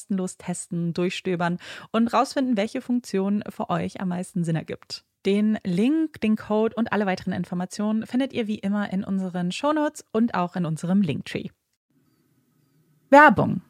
kostenlos testen, durchstöbern und rausfinden, welche Funktion für euch am meisten Sinn ergibt. Den Link, den Code und alle weiteren Informationen findet ihr wie immer in unseren Shownotes und auch in unserem Linktree. Werbung.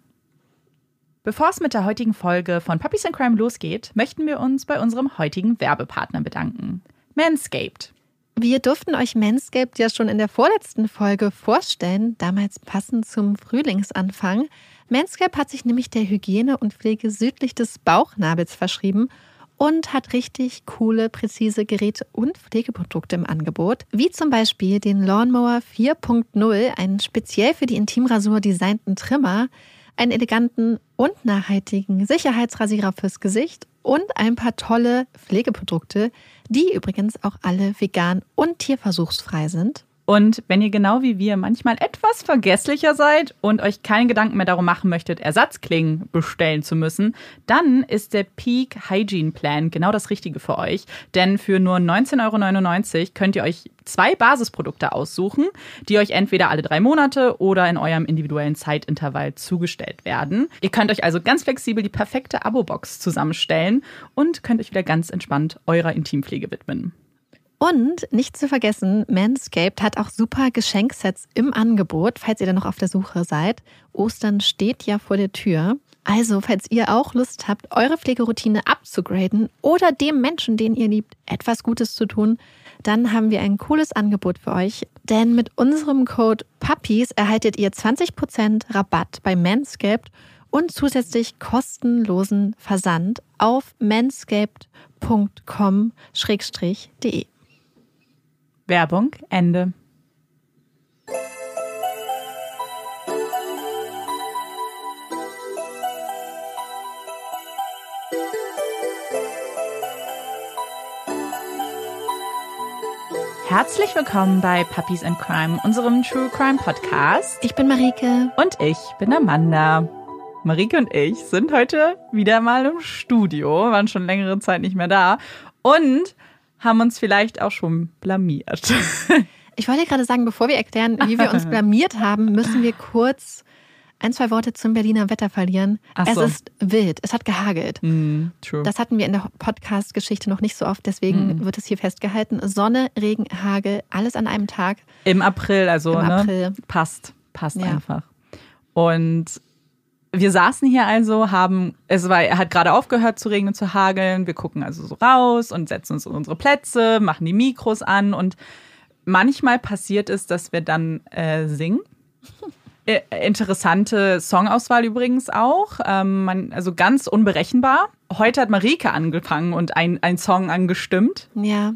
Bevor es mit der heutigen Folge von Puppies and Crime losgeht, möchten wir uns bei unserem heutigen Werbepartner bedanken. Manscaped. Wir durften euch Manscaped ja schon in der vorletzten Folge vorstellen, damals passend zum Frühlingsanfang. Manscaped hat sich nämlich der Hygiene und Pflege südlich des Bauchnabels verschrieben und hat richtig coole, präzise Geräte und Pflegeprodukte im Angebot, wie zum Beispiel den Lawnmower 4.0, einen speziell für die Intimrasur designten Trimmer, einen eleganten und nachhaltigen Sicherheitsrasierer fürs Gesicht und ein paar tolle Pflegeprodukte, die übrigens auch alle vegan und tierversuchsfrei sind. Und wenn ihr genau wie wir manchmal etwas vergesslicher seid und euch keine Gedanken mehr darum machen möchtet, Ersatzklingen bestellen zu müssen, dann ist der Peak Hygiene Plan genau das Richtige für euch. Denn für nur 19,99 Euro könnt ihr euch zwei Basisprodukte aussuchen, die euch entweder alle drei Monate oder in eurem individuellen Zeitintervall zugestellt werden. Ihr könnt euch also ganz flexibel die perfekte Abo-Box zusammenstellen und könnt euch wieder ganz entspannt eurer Intimpflege widmen. Und nicht zu vergessen, Manscaped hat auch super Geschenksets im Angebot, falls ihr da noch auf der Suche seid. Ostern steht ja vor der Tür. Also, falls ihr auch Lust habt, eure Pflegeroutine abzugraden oder dem Menschen, den ihr liebt, etwas Gutes zu tun, dann haben wir ein cooles Angebot für euch. denn mit unserem Code PUPPIES erhaltet ihr 20% Rabatt bei Manscaped und zusätzlich kostenlosen Versand auf manscaped.com-de. Werbung Ende. Herzlich willkommen bei Puppies and Crime, unserem True Crime Podcast. Ich bin Marike. Und ich bin Amanda. Marike und ich sind heute wieder mal im Studio, waren schon längere Zeit nicht mehr da und haben uns vielleicht auch schon blamiert. Ich wollte gerade sagen, bevor wir erklären, wie wir uns blamiert haben, müssen wir kurz ein, zwei Worte zum Berliner Wetter verlieren. Ach es so. ist wild. Es hat gehagelt. Mm, true. Das hatten wir in der Podcast-Geschichte noch nicht so oft, deswegen wird es hier festgehalten. Sonne, Regen, Hagel, alles an einem Tag. Im April, also Im ne? April. passt, passt Ja. einfach. Und wir saßen hier also, haben, es war, er hat gerade aufgehört zu regnen, zu hageln. Wir gucken also so raus und setzen uns in unsere Plätze, machen die Mikros an und manchmal passiert es, dass wir dann äh, singen. Äh, Interessante Songauswahl übrigens auch. Ähm, man, also ganz unberechenbar. Heute hat Marike angefangen und ein, ein Song angestimmt. Ja,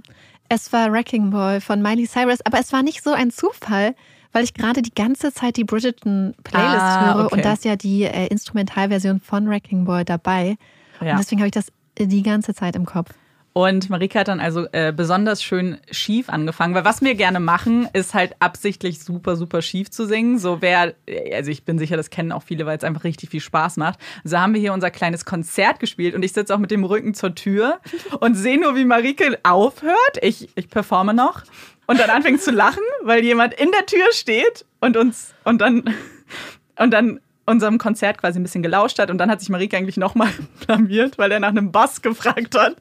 es war Wrecking Ball von Miley Cyrus, aber es war nicht so ein Zufall, weil ich gerade die ganze Zeit die Bridgerton Playlist Ah, höre okay. und da ist ja die äh, Instrumentalversion von Wrecking Ball dabei. Ja. Und deswegen habe ich das äh, die ganze Zeit im Kopf. Und Marika hat dann also äh, besonders schön schief angefangen, weil was wir gerne machen, ist halt absichtlich super, super schief zu singen. So wer, also ich bin sicher, das kennen auch viele, weil es einfach richtig viel Spaß macht. Also haben wir hier unser kleines Konzert gespielt und ich sitze auch mit dem Rücken zur Tür und sehe nur, wie Marike aufhört. Ich, ich performe noch und dann anfängt zu lachen, weil jemand in der Tür steht und uns und dann und dann unserem Konzert quasi ein bisschen gelauscht hat und dann hat sich Marike eigentlich nochmal blamiert, weil er nach einem Bass gefragt hat.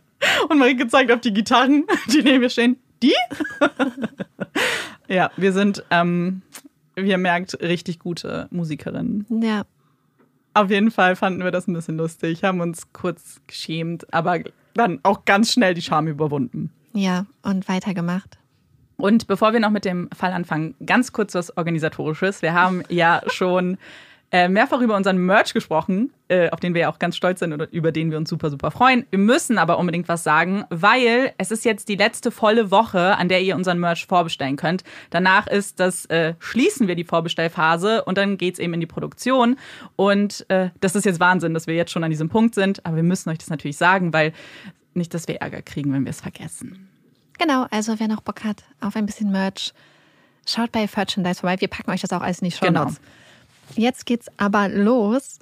Und Marike zeigt auf die Gitarren, die neben mir stehen. Die? ja, wir sind, ähm, wie ihr merkt, richtig gute Musikerinnen. Ja, Auf jeden Fall fanden wir das ein bisschen lustig, haben uns kurz geschämt, aber dann auch ganz schnell die Scham überwunden. ja, und weitergemacht. Und bevor wir noch mit dem Fall anfangen, ganz kurz was Organisatorisches. Wir haben ja schon äh, mehrfach über unseren Merch gesprochen, äh, auf den wir ja auch ganz stolz sind und über den wir uns super, super freuen. Wir müssen aber unbedingt was sagen, weil es ist jetzt die letzte volle Woche, an der ihr unseren Merch vorbestellen könnt. Danach ist das, äh, schließen wir die Vorbestellphase und dann geht's eben in die Produktion. Und äh, das ist jetzt Wahnsinn, dass wir jetzt schon an diesem Punkt sind. Aber wir müssen euch das natürlich sagen, weil nicht, dass wir Ärger kriegen, wenn wir es vergessen. Genau, also wer noch Bock hat auf ein bisschen Merch, schaut bei Merchandise vorbei. Wir packen euch das auch alles in die Show Genau. Jetzt geht's aber los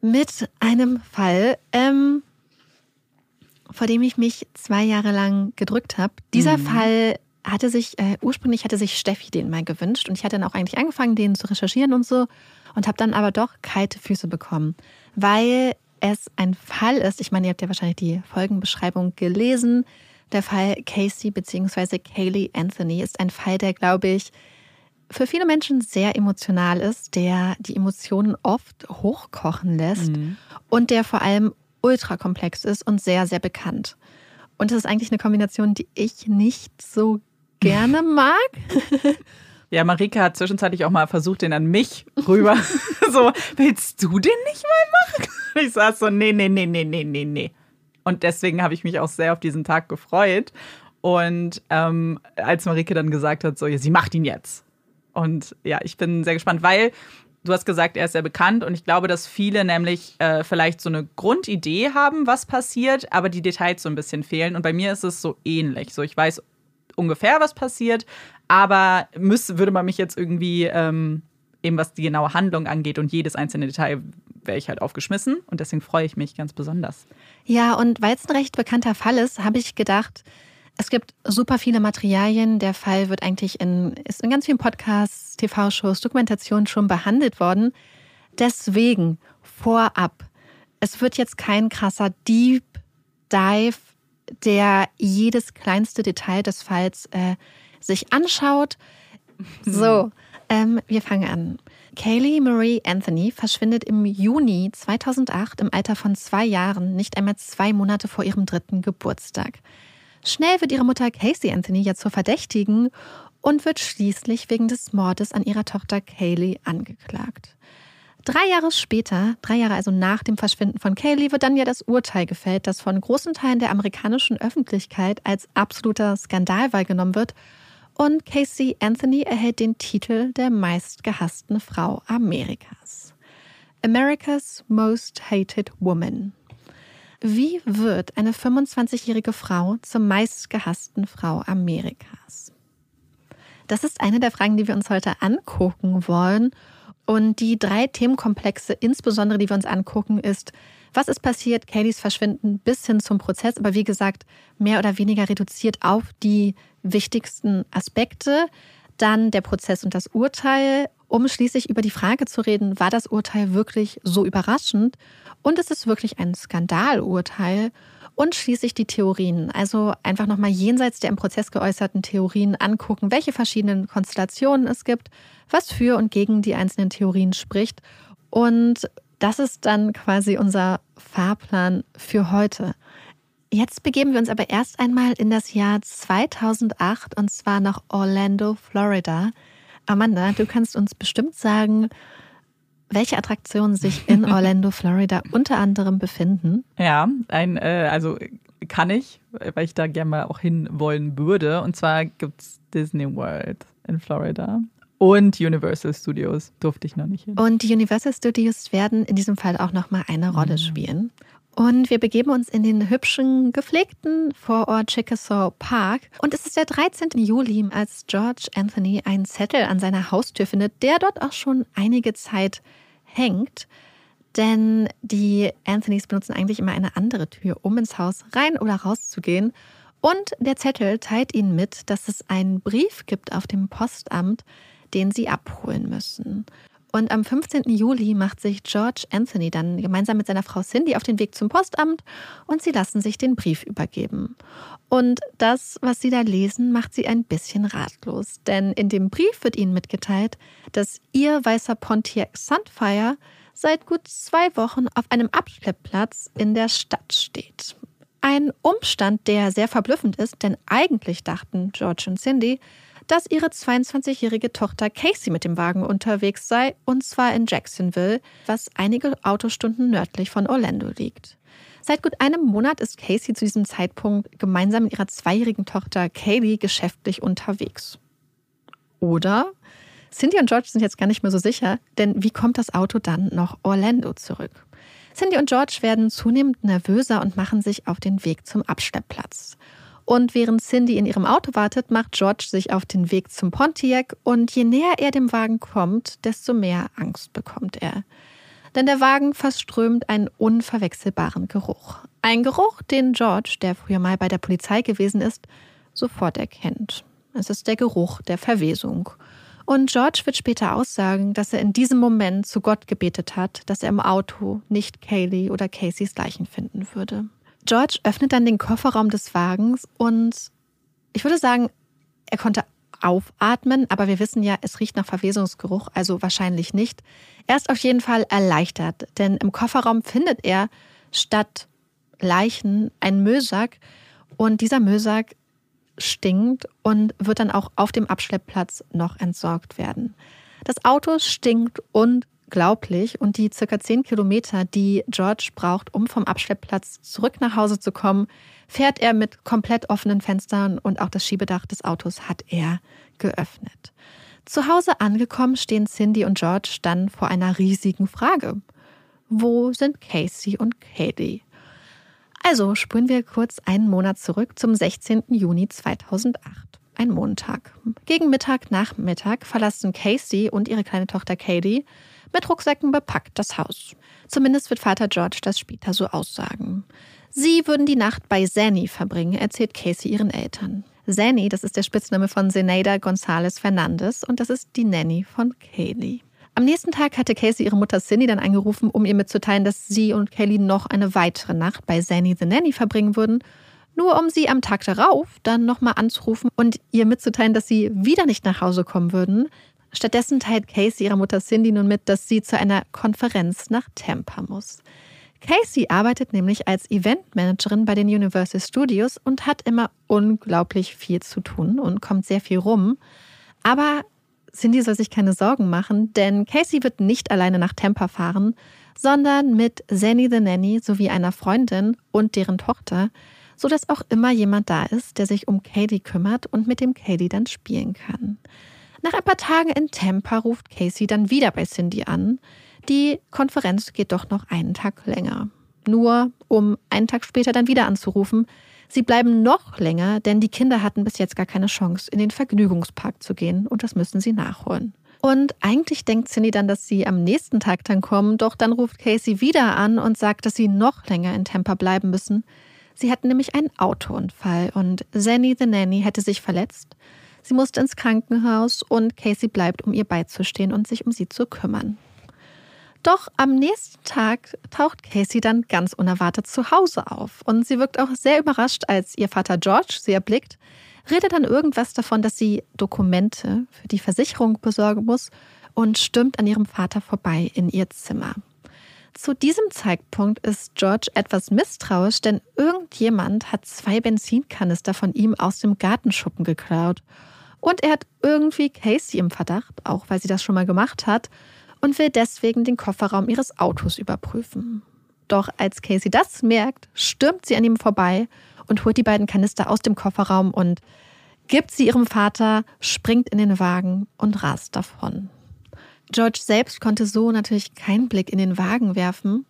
mit einem Fall, ähm, vor dem ich mich zwei Jahre lang gedrückt habe. Dieser Fall hatte sich, äh, ursprünglich hatte sich Steffi den mal gewünscht und ich hatte dann auch eigentlich angefangen, den zu recherchieren und so und habe dann aber doch kalte Füße bekommen, weil es ein Fall ist, ich meine, ihr habt ja wahrscheinlich die Folgenbeschreibung gelesen, der Fall Casey bzw. Kaylee Anthony ist ein Fall, der, glaube ich, für viele Menschen sehr emotional ist, der die Emotionen oft hochkochen lässt und der vor allem ultra komplex ist und sehr, sehr bekannt. Und das ist eigentlich eine Kombination, die ich nicht so gerne mag. Ja, Marike hat zwischenzeitlich auch mal versucht, den an mich rüber. so, willst du den nicht mal machen? Ich saß so, nee, nee, nee, nee, nee, nee, nee. Und deswegen habe ich mich auch sehr auf diesen Tag gefreut. Und ähm, als Marike dann gesagt hat, so, ja, sie macht ihn jetzt. Und ja, ich bin sehr gespannt, weil du hast gesagt, er ist sehr bekannt und ich glaube, dass viele nämlich äh, vielleicht so eine Grundidee haben, was passiert, aber die Details so ein bisschen fehlen. Und bei mir ist es so ähnlich. So, ich weiß ungefähr, was passiert, aber müsste, würde man mich jetzt irgendwie ähm, eben was die genaue Handlung angeht und jedes einzelne Detail wäre ich halt aufgeschmissen und deswegen freue ich mich ganz besonders. Ja, und weil es ein recht bekannter Fall ist, habe ich gedacht, es gibt super viele Materialien. Der Fall wird eigentlich in, ist in ganz vielen Podcasts, TV-Shows, Dokumentationen schon behandelt worden. Deswegen vorab, es wird jetzt kein krasser Deep Dive, der jedes kleinste Detail des Falls äh, sich anschaut. So, ähm, wir fangen an. Kaylee Marie Anthony verschwindet im Juni 2008 im Alter von zwei Jahren, nicht einmal zwei Monate vor ihrem dritten Geburtstag. Schnell wird ihre Mutter Casey Anthony ja zur Verdächtigen und wird schließlich wegen des Mordes an ihrer Tochter Kaylee angeklagt. Drei Jahre später, drei Jahre also nach dem Verschwinden von Kaylee, wird dann ja das Urteil gefällt, das von großen Teilen der amerikanischen Öffentlichkeit als absoluter Skandal wahrgenommen wird. Und Casey Anthony erhält den Titel der meistgehassten Frau Amerikas. America's Most Hated Woman. Wie wird eine 25-jährige Frau zur meistgehassten Frau Amerikas? Das ist eine der Fragen, die wir uns heute angucken wollen. Und die drei Themenkomplexe, insbesondere die wir uns angucken, ist, was ist passiert, Kayleys Verschwinden bis hin zum Prozess, aber wie gesagt, mehr oder weniger reduziert auf die wichtigsten Aspekte. Dann der Prozess und das Urteil, um schließlich über die Frage zu reden, war das Urteil wirklich so überraschend und ist es wirklich ein Skandalurteil? Und schließlich die Theorien, also einfach nochmal jenseits der im Prozess geäußerten Theorien angucken, welche verschiedenen Konstellationen es gibt, was für und gegen die einzelnen Theorien spricht. Und das ist dann quasi unser Fahrplan für heute. Jetzt begeben wir uns aber erst einmal in das Jahr 2008 und zwar nach Orlando, Florida. Amanda, du kannst uns bestimmt sagen, welche Attraktionen sich in Orlando, Florida unter anderem befinden. Ja, ein, äh, also kann ich, weil ich da gerne mal auch hin wollen würde. Und zwar gibt es Disney World in Florida. Und Universal Studios durfte ich noch nicht hin. Und die Universal Studios werden in diesem Fall auch nochmal eine Rolle mhm. Und wir begeben uns in den hübschen, gepflegten Vorort Chickasaw Park. Und es ist der 13. Juli, als George Anthony einen Zettel an seiner Haustür findet, der dort auch schon einige Zeit hängt. Denn die Anthonys benutzen eigentlich immer eine andere Tür, um ins Haus rein oder raus zu gehen. Und der Zettel teilt ihnen mit, dass es einen Brief gibt auf dem Postamt, den sie abholen müssen. Und am 15. Juli macht sich George Anthony dann gemeinsam mit seiner Frau Cindy auf den Weg zum Postamt und sie lassen sich den Brief übergeben. Und das, was sie da lesen, macht sie ein bisschen ratlos. Denn in dem Brief wird ihnen mitgeteilt, dass ihr weißer Pontiac Sunfire seit gut zwei Wochen auf einem Abschleppplatz in der Stadt steht. Ein Umstand, der sehr verblüffend ist, denn eigentlich dachten George und Cindy, dass ihre 22-jährige Tochter Casey mit dem Wagen unterwegs sei, und zwar in Jacksonville, was einige Autostunden nördlich von Orlando liegt. Seit gut einem Monat ist Casey zu diesem Zeitpunkt gemeinsam mit ihrer zweijährigen Tochter Kaylee geschäftlich unterwegs. Oder Cindy und George sind jetzt gar nicht mehr so sicher, denn wie kommt das Auto dann nach Orlando zurück? Cindy und George werden zunehmend nervöser und machen sich auf den Weg zum Abschleppplatz. Und während Cindy in ihrem Auto wartet, macht George sich auf den Weg zum Pontiac und je näher er dem Wagen kommt, desto mehr Angst bekommt er. Denn der Wagen verströmt einen unverwechselbaren Geruch. Ein Geruch, den George, der früher mal bei der Polizei gewesen ist, sofort erkennt. Es ist der Geruch der Verwesung. Und George wird später aussagen, dass er in diesem Moment zu Gott gebetet hat, dass er im Auto nicht Kaylee oder Caseys Leichen finden würde. George öffnet dann den Kofferraum des Wagens und ich würde sagen, er konnte aufatmen, aber wir wissen ja, es riecht nach Verwesungsgeruch, also wahrscheinlich nicht. Er ist auf jeden Fall erleichtert, denn im Kofferraum findet er statt Leichen einen Müllsack und dieser Müllsack stinkt und wird dann auch auf dem Abschleppplatz noch entsorgt werden. Das Auto stinkt und unglaublich. Und die circa zehn Kilometer, die George braucht, um vom Abschleppplatz zurück nach Hause zu kommen, fährt er mit komplett offenen Fenstern und auch das Schiebedach des Autos hat er geöffnet. Zu Hause angekommen stehen Cindy und George dann vor einer riesigen Frage. Wo sind Casey und Katie? Also spulen wir kurz einen Monat zurück zum 16. Juni 2008. Ein Montag. Gegen Mittag, Nachmittag verlassen Casey und ihre kleine Tochter Katie mit Rucksäcken bepackt das Haus. Zumindest wird Vater George das später so aussagen. Sie würden die Nacht bei Zanny verbringen, erzählt Casey ihren Eltern. Zanny, das ist der Spitzname von Zenaida González Fernandez und das ist die Nanny von Kaylee. Am nächsten Tag hatte Casey ihre Mutter Cindy dann angerufen, um ihr mitzuteilen, dass sie und Kaylee noch eine weitere Nacht bei Zanny the Nanny verbringen würden, nur um sie am Tag darauf dann nochmal anzurufen und ihr mitzuteilen, dass sie wieder nicht nach Hause kommen würden, Stattdessen teilt Casey ihrer Mutter Cindy nun mit, dass sie zu einer Konferenz nach Tampa muss. Casey arbeitet nämlich als Eventmanagerin bei den Universal Studios und hat immer unglaublich viel zu tun und kommt sehr viel rum. Aber Cindy soll sich keine Sorgen machen, denn Casey wird nicht alleine nach Tampa fahren, sondern mit Zanny the Nanny sowie einer Freundin und deren Tochter, sodass auch immer jemand da ist, der sich um Katie kümmert und mit dem Katie dann spielen kann. Nach ein paar Tagen in Tampa ruft Casey dann wieder bei Cindy an. Die Konferenz geht doch noch einen Tag länger. Nur um einen Tag später dann wieder anzurufen. Sie bleiben noch länger, denn die Kinder hatten bis jetzt gar keine Chance, in den Vergnügungspark zu gehen und das müssen sie nachholen. Und eigentlich denkt Cindy dann, dass sie am nächsten Tag dann kommen, doch dann ruft Casey wieder an und sagt, dass sie noch länger in Tampa bleiben müssen. Sie hatten nämlich einen Autounfall und Zanny the Nanny hätte sich verletzt. Sie musste ins Krankenhaus und Casey bleibt, um ihr beizustehen und sich um sie zu kümmern. Doch am nächsten Tag taucht Casey dann ganz unerwartet zu Hause auf und sie wirkt auch sehr überrascht, als ihr Vater George sie erblickt redet dann irgendwas davon, dass sie Dokumente für die Versicherung besorgen muss und stürmt an ihrem Vater vorbei in ihr Zimmer. Zu diesem Zeitpunkt ist George etwas misstrauisch, denn irgendjemand hat zwei Benzinkanister von ihm aus dem Gartenschuppen geklaut. Und er hat irgendwie Casey im Verdacht, auch weil sie das schon mal gemacht hat, und will deswegen den Kofferraum ihres Autos überprüfen. Doch als Casey das merkt, stürmt sie an ihm vorbei und holt die beiden Kanister aus dem Kofferraum und gibt sie ihrem Vater, springt in den Wagen und rast davon. George selbst konnte so natürlich keinen Blick in den Wagen werfen.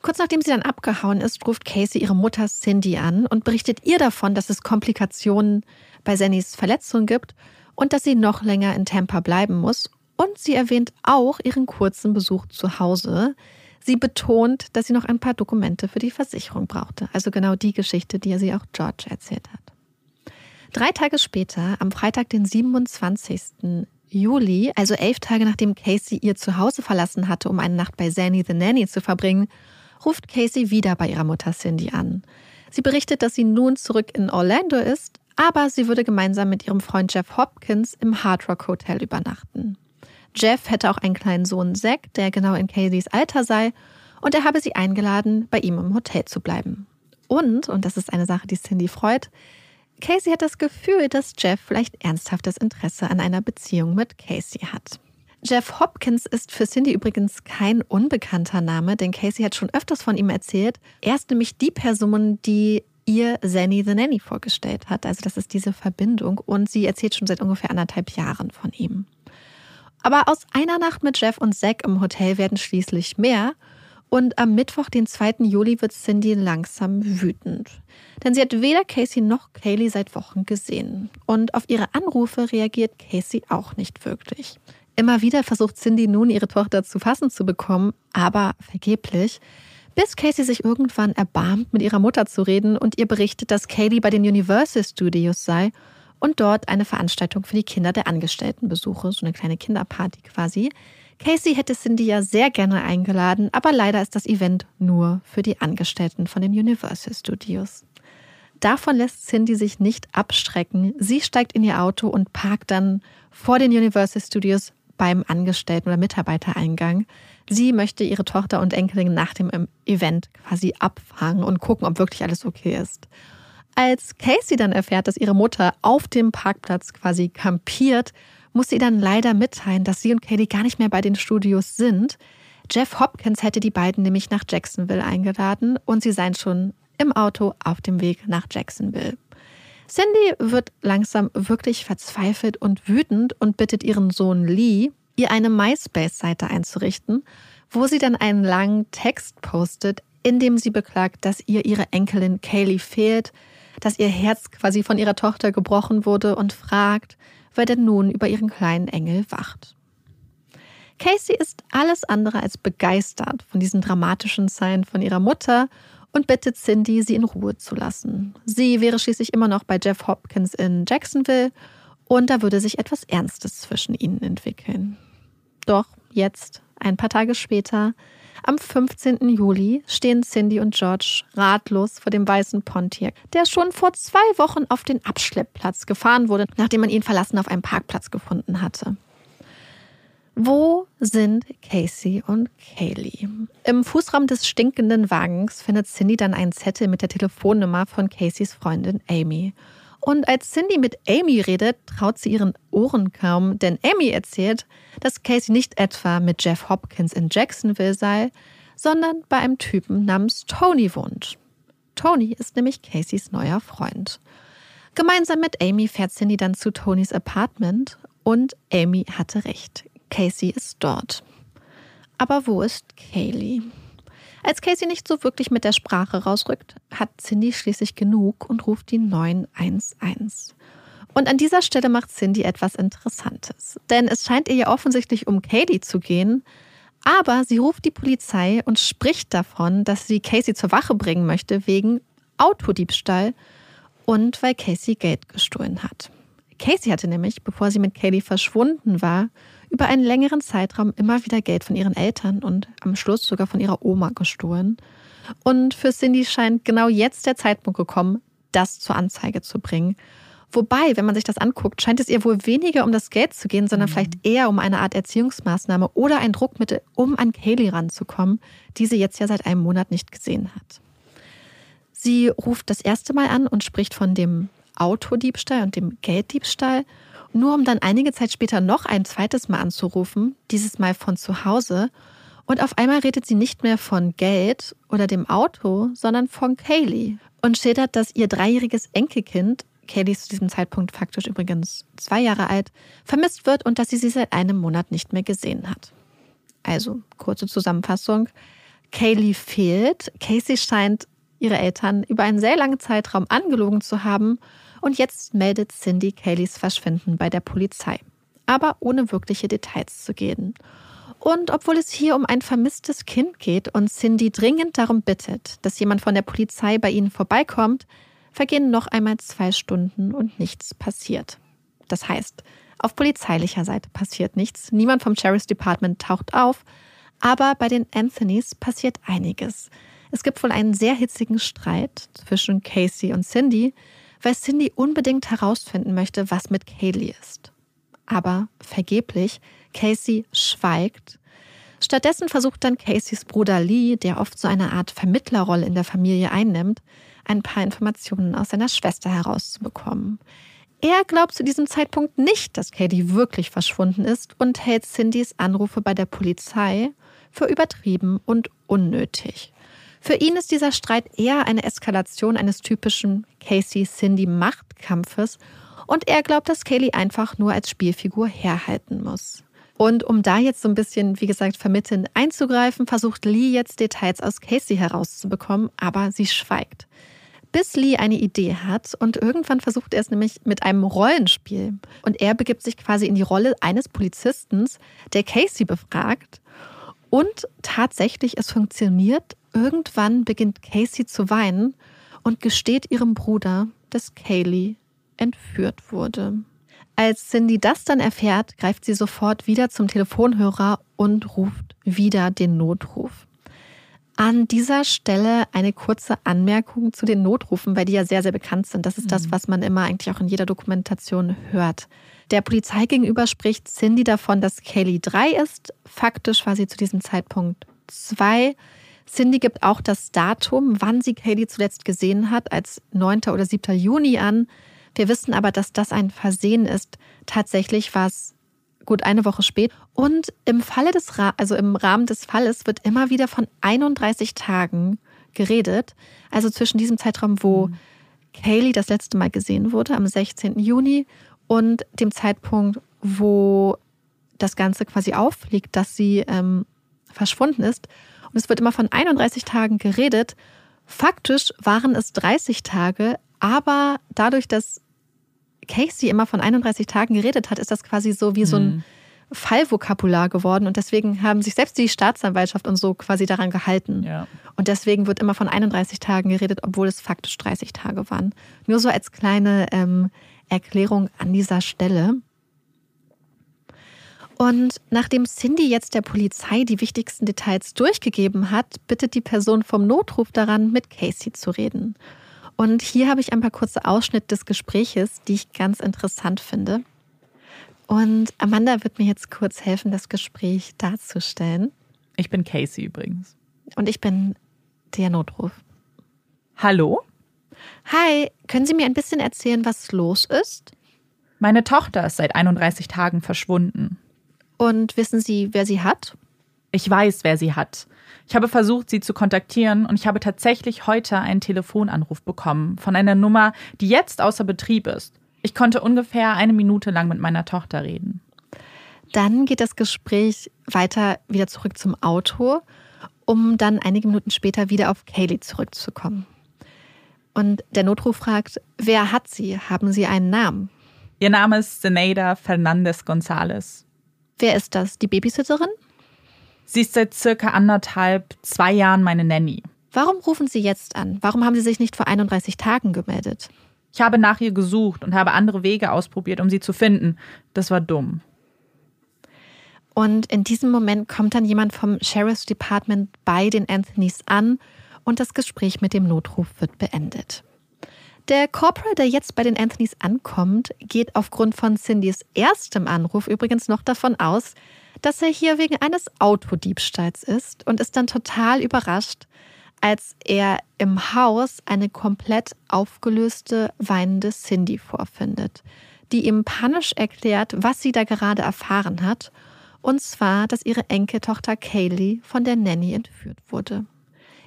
Kurz nachdem sie dann abgehauen ist, ruft Casey ihre Mutter Cindy an und berichtet ihr davon, dass es Komplikationen bei Sannys Verletzung gibt und dass sie noch länger in Tampa bleiben muss. Und sie erwähnt auch ihren kurzen Besuch zu Hause, Sie betont, dass sie noch ein paar Dokumente für die Versicherung brauchte. Also genau die Geschichte, die sie auch George erzählt hat. Drei Tage später, am Freitag, den 27. Juli, also elf Tage nachdem Casey ihr Zuhause verlassen hatte, um eine Nacht bei Zanny the Nanny zu verbringen, ruft Casey wieder bei ihrer Mutter Cindy an. Sie berichtet, dass sie nun zurück in Orlando ist, aber sie würde gemeinsam mit ihrem Freund Jeff Hopkins im Hard Rock Hotel übernachten. Jeff hätte auch einen kleinen Sohn Zack, der genau in Caseys Alter sei, und er habe sie eingeladen, bei ihm im Hotel zu bleiben. Und, und das ist eine Sache, die Cindy freut, Casey hat das Gefühl, dass Jeff vielleicht ernsthaftes Interesse an einer Beziehung mit Casey hat. Jeff Hopkins ist für Cindy übrigens kein unbekannter Name, denn Casey hat schon öfters von ihm erzählt. Er ist nämlich die Person, die ihr Zanny the Nanny vorgestellt hat. Also das ist diese Verbindung und sie erzählt schon seit ungefähr anderthalb Jahren von ihm. Aber aus einer Nacht mit Jeff und Zack im Hotel werden schließlich mehr. Und am Mittwoch, den 2. Juli, wird Cindy langsam wütend. Denn sie hat weder Casey noch Kaylee seit Wochen gesehen. Und auf ihre Anrufe reagiert Casey auch nicht wirklich. Immer wieder versucht Cindy nun, ihre Tochter zu fassen zu bekommen, aber vergeblich. Bis Casey sich irgendwann erbarmt, mit ihrer Mutter zu reden und ihr berichtet, dass Kaylee bei den Universal Studios sei und dort eine Veranstaltung für die Kinder der Angestellten besuche, so eine kleine Kinderparty quasi. Casey hätte Cindy ja sehr gerne eingeladen, aber leider ist das Event nur für die Angestellten von den Universal Studios. Davon lässt Cindy sich nicht abstrecken. Sie steigt in ihr Auto und parkt dann vor den Universal Studios beim Angestellten- oder Mitarbeitereingang. Sie möchte ihre Tochter und Enkelin nach dem Event quasi abfangen und gucken, ob wirklich alles okay ist. Als Casey dann erfährt, dass ihre Mutter auf dem Parkplatz quasi kampiert, muss sie dann leider mitteilen, dass sie und Katie gar nicht mehr bei den Studios sind. Jeff Hopkins hätte die beiden nämlich nach Jacksonville eingeladen und sie seien schon im Auto auf dem Weg nach Jacksonville. Cindy wird langsam wirklich verzweifelt und wütend und bittet ihren Sohn Lee, ihr eine MySpace-Seite einzurichten, wo sie dann einen langen Text postet, in dem sie beklagt, dass ihr ihre Enkelin Kaylee fehlt, dass ihr Herz quasi von ihrer Tochter gebrochen wurde und fragt, wer denn nun über ihren kleinen Engel wacht. Casey ist alles andere als begeistert von diesen dramatischen Zeilen von ihrer Mutter und bittet Cindy, sie in Ruhe zu lassen. Sie wäre schließlich immer noch bei Jeff Hopkins in Jacksonville und da würde sich etwas Ernstes zwischen ihnen entwickeln. Doch jetzt, ein paar Tage später, am 15. Juli stehen Cindy und George ratlos vor dem weißen Pontiac, der schon vor zwei Wochen auf den Abschleppplatz gefahren wurde, nachdem man ihn verlassen auf einem Parkplatz gefunden hatte. Wo sind Casey und Kaylee? Im Fußraum des stinkenden Wagens findet Cindy dann einen Zettel mit der Telefonnummer von Caseys Freundin Amy. Und als Cindy mit Amy redet, traut sie ihren Ohren kaum, denn Amy erzählt, dass Casey nicht etwa mit Jeff Hopkins in Jacksonville sei, sondern bei einem Typen namens Tony wohnt. Tony ist nämlich Caseys neuer Freund. Gemeinsam mit Amy fährt Cindy dann zu Tonys Apartment und Amy hatte recht. Casey ist dort. Aber wo ist Kaylee? Als Casey nicht so wirklich mit der Sprache rausrückt, hat Cindy schließlich genug und ruft die 911. Und an dieser Stelle macht Cindy etwas Interessantes. Denn es scheint ihr ja offensichtlich um Katie zu gehen, aber sie ruft die Polizei und spricht davon, dass sie Casey zur Wache bringen möchte wegen Autodiebstahl und weil Casey Geld gestohlen hat. Casey hatte nämlich, bevor sie mit Katie verschwunden war, über einen längeren Zeitraum immer wieder Geld von ihren Eltern und am Schluss sogar von ihrer Oma gestohlen. Und für Cindy scheint genau jetzt der Zeitpunkt gekommen, das zur Anzeige zu bringen. Wobei, wenn man sich das anguckt, scheint es ihr wohl weniger um das Geld zu gehen, sondern mhm. vielleicht eher um eine Art Erziehungsmaßnahme oder ein Druckmittel, um an Kaylee ranzukommen, die sie jetzt ja seit einem Monat nicht gesehen hat. Sie ruft das erste Mal an und spricht von dem Autodiebstahl und dem Gelddiebstahl nur um dann einige Zeit später noch ein zweites Mal anzurufen, dieses Mal von zu Hause. Und auf einmal redet sie nicht mehr von Geld oder dem Auto, sondern von Kaylee und schildert, dass ihr dreijähriges Enkelkind, Kaylee ist zu diesem Zeitpunkt faktisch übrigens zwei Jahre alt, vermisst wird und dass sie sie seit einem Monat nicht mehr gesehen hat. Also, kurze Zusammenfassung. Kaylee fehlt. Casey scheint ihre Eltern über einen sehr langen Zeitraum angelogen zu haben und jetzt meldet Cindy Kayleys Verschwinden bei der Polizei. Aber ohne wirkliche Details zu gehen. Und obwohl es hier um ein vermisstes Kind geht und Cindy dringend darum bittet, dass jemand von der Polizei bei ihnen vorbeikommt, vergehen noch einmal zwei Stunden und nichts passiert. Das heißt, auf polizeilicher Seite passiert nichts, niemand vom Sheriff's Department taucht auf, aber bei den Anthonys passiert einiges. Es gibt wohl einen sehr hitzigen Streit zwischen Casey und Cindy, weil Cindy unbedingt herausfinden möchte, was mit Kaylee ist. Aber vergeblich, Casey schweigt. Stattdessen versucht dann Caseys Bruder Lee, der oft so eine Art Vermittlerrolle in der Familie einnimmt, ein paar Informationen aus seiner Schwester herauszubekommen. Er glaubt zu diesem Zeitpunkt nicht, dass Katie wirklich verschwunden ist und hält Cindys Anrufe bei der Polizei für übertrieben und unnötig. Für ihn ist dieser Streit eher eine Eskalation eines typischen Casey-Cindy-Machtkampfes und er glaubt, dass Kaylee einfach nur als Spielfigur herhalten muss. Und um da jetzt so ein bisschen, wie gesagt, vermittelnd einzugreifen, versucht Lee jetzt Details aus Casey herauszubekommen, aber sie schweigt. Bis Lee eine Idee hat und irgendwann versucht er es nämlich mit einem Rollenspiel. Und er begibt sich quasi in die Rolle eines Polizisten, der Casey befragt. Und tatsächlich, es funktioniert. Irgendwann beginnt Casey zu weinen und gesteht ihrem Bruder, dass Kaylee entführt wurde. Als Cindy das dann erfährt, greift sie sofort wieder zum Telefonhörer und ruft wieder den Notruf. An dieser Stelle eine kurze Anmerkung zu den Notrufen, weil die ja sehr, sehr bekannt sind. Das ist mhm. das, was man immer eigentlich auch in jeder Dokumentation hört. Der Polizei gegenüber spricht Cindy davon, dass Kaylee drei ist. Faktisch war sie zu diesem Zeitpunkt zwei. Cindy gibt auch das Datum, wann sie Kaylee zuletzt gesehen hat, als 9. oder 7. Juni an. Wir wissen aber, dass das ein Versehen ist. Tatsächlich war es gut eine Woche spät. Und im Falle des, Ra also im Rahmen des Falles wird immer wieder von 31 Tagen geredet. Also zwischen diesem Zeitraum, wo mhm. Kaylee das letzte Mal gesehen wurde, am 16. Juni, und dem Zeitpunkt, wo das Ganze quasi auffliegt, dass sie ähm, verschwunden ist. Und es wird immer von 31 Tagen geredet. Faktisch waren es 30 Tage, aber dadurch, dass Casey immer von 31 Tagen geredet hat, ist das quasi so wie so ein mhm. Fallvokabular geworden. Und deswegen haben sich selbst die Staatsanwaltschaft und so quasi daran gehalten. Ja. Und deswegen wird immer von 31 Tagen geredet, obwohl es faktisch 30 Tage waren. Nur so als kleine ähm, Erklärung an dieser Stelle. Und nachdem Cindy jetzt der Polizei die wichtigsten Details durchgegeben hat, bittet die Person vom Notruf daran, mit Casey zu reden. Und hier habe ich ein paar kurze Ausschnitte des Gespräches, die ich ganz interessant finde. Und Amanda wird mir jetzt kurz helfen, das Gespräch darzustellen. Ich bin Casey übrigens. Und ich bin der Notruf. Hallo? Hi, können Sie mir ein bisschen erzählen, was los ist? Meine Tochter ist seit 31 Tagen verschwunden. Und wissen Sie, wer sie hat? Ich weiß, wer sie hat. Ich habe versucht, sie zu kontaktieren und ich habe tatsächlich heute einen Telefonanruf bekommen von einer Nummer, die jetzt außer Betrieb ist. Ich konnte ungefähr eine Minute lang mit meiner Tochter reden. Dann geht das Gespräch weiter wieder zurück zum Auto, um dann einige Minuten später wieder auf Kaylee zurückzukommen. Und der Notruf fragt, wer hat sie? Haben sie einen Namen? Ihr Name ist Zenaida Fernandez González. Wer ist das? Die Babysitterin? Sie ist seit circa anderthalb, zwei Jahren meine Nanny. Warum rufen Sie jetzt an? Warum haben Sie sich nicht vor 31 Tagen gemeldet? Ich habe nach ihr gesucht und habe andere Wege ausprobiert, um sie zu finden. Das war dumm. Und in diesem Moment kommt dann jemand vom Sheriff's Department bei den Anthonys an und das Gespräch mit dem Notruf wird beendet. Der Corporal, der jetzt bei den Anthonys ankommt, geht aufgrund von Cindys erstem Anruf übrigens noch davon aus, dass er hier wegen eines Autodiebstahls ist und ist dann total überrascht, als er im Haus eine komplett aufgelöste, weinende Cindy vorfindet, die ihm panisch erklärt, was sie da gerade erfahren hat, und zwar, dass ihre Enkeltochter Kaylee von der Nanny entführt wurde.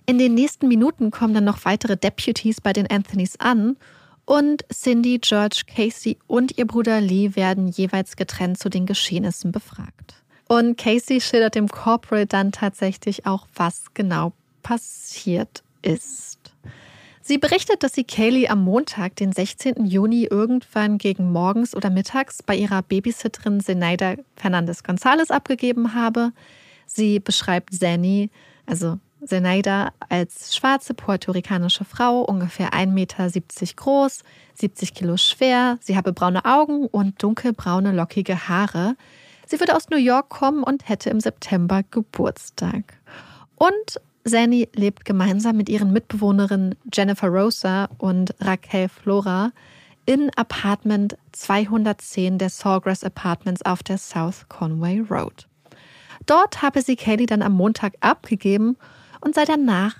In den nächsten Minuten kommen dann noch weitere Deputies bei den Anthonys an und Cindy, George, Casey und ihr Bruder Lee werden jeweils getrennt zu den Geschehnissen befragt. Und Casey schildert dem Corporal dann tatsächlich auch, was genau passiert ist. Sie berichtet, dass sie Kaylee am Montag, den 16. Juni, irgendwann gegen morgens oder mittags bei ihrer Babysitterin Zenaida Fernandez González abgegeben habe. Sie beschreibt Zanny, also Zenaida, als schwarze puerto-ricanische Frau, ungefähr 1,70 Meter groß, 70 Kilo schwer. Sie habe braune Augen und dunkelbraune, lockige Haare. Sie würde aus New York kommen und hätte im September Geburtstag. Und Zanny lebt gemeinsam mit ihren Mitbewohnerinnen Jennifer Rosa und Raquel Flora in Apartment 210 der Sawgrass Apartments auf der South Conway Road. Dort habe sie Kaylee dann am Montag abgegeben und sei danach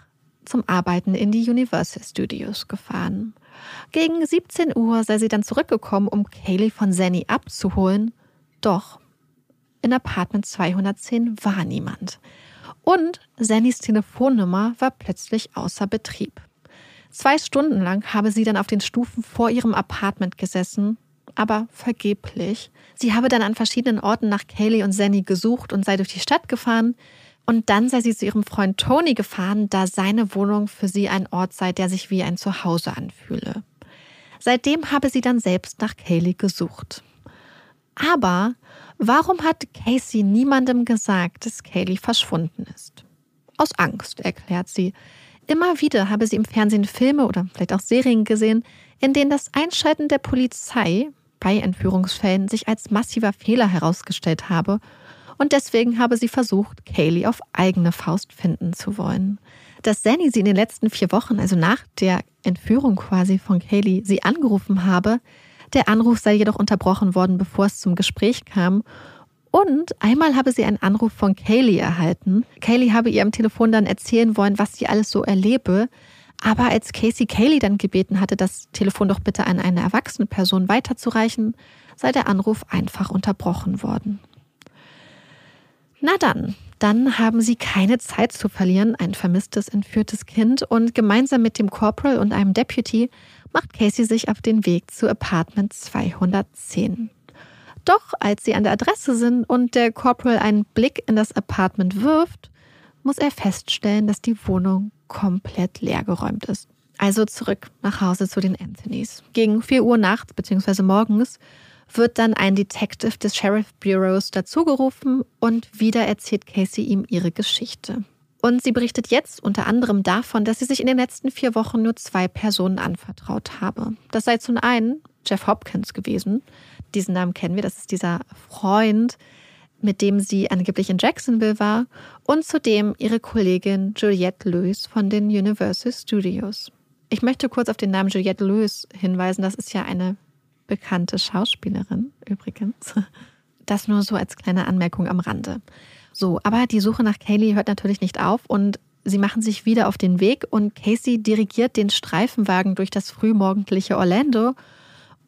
zum Arbeiten in die Universal Studios gefahren. Gegen 17 Uhr sei sie dann zurückgekommen, um Kaylee von Zanny abzuholen. Doch in Apartment 210 war niemand und Sannys Telefonnummer war plötzlich außer Betrieb. Zwei Stunden lang habe sie dann auf den Stufen vor ihrem Apartment gesessen, aber vergeblich. Sie habe dann an verschiedenen Orten nach Kaylee und Zanny gesucht und sei durch die Stadt gefahren. Und dann sei sie zu ihrem Freund Tony gefahren, da seine Wohnung für sie ein Ort sei, der sich wie ein Zuhause anfühle. Seitdem habe sie dann selbst nach Kaylee gesucht. Aber Warum hat Casey niemandem gesagt, dass Kaylee verschwunden ist? Aus Angst, erklärt sie. Immer wieder habe sie im Fernsehen Filme oder vielleicht auch Serien gesehen, in denen das Einschalten der Polizei bei Entführungsfällen sich als massiver Fehler herausgestellt habe und deswegen habe sie versucht, Kaylee auf eigene Faust finden zu wollen. Dass Zanny sie in den letzten vier Wochen, also nach der Entführung quasi von Kaylee, sie angerufen habe, der Anruf sei jedoch unterbrochen worden, bevor es zum Gespräch kam. Und einmal habe sie einen Anruf von Kaylee erhalten. Kaylee habe ihr am Telefon dann erzählen wollen, was sie alles so erlebe. Aber als Casey Kaylee dann gebeten hatte, das Telefon doch bitte an eine erwachsene Person weiterzureichen, sei der Anruf einfach unterbrochen worden. Na dann, dann haben sie keine Zeit zu verlieren, ein vermisstes, entführtes Kind, und gemeinsam mit dem Corporal und einem Deputy macht Casey sich auf den Weg zu Apartment 210. Doch als sie an der Adresse sind und der Corporal einen Blick in das Apartment wirft, muss er feststellen, dass die Wohnung komplett leergeräumt ist. Also zurück nach Hause zu den Anthonys. Gegen 4 Uhr nachts bzw. morgens wird dann ein Detective des Sheriff Bureaus dazugerufen und wieder erzählt Casey ihm ihre Geschichte. Und sie berichtet jetzt unter anderem davon, dass sie sich in den letzten vier Wochen nur zwei Personen anvertraut habe. Das sei zum einen Jeff Hopkins gewesen. Diesen Namen kennen wir, das ist dieser Freund, mit dem sie angeblich in Jacksonville war. Und zudem ihre Kollegin Juliette Lewis von den Universal Studios. Ich möchte kurz auf den Namen Juliette Lewis hinweisen. Das ist ja eine bekannte Schauspielerin übrigens. Das nur so als kleine Anmerkung am Rande. So, aber die Suche nach Kaylee hört natürlich nicht auf und sie machen sich wieder auf den Weg und Casey dirigiert den Streifenwagen durch das frühmorgendliche Orlando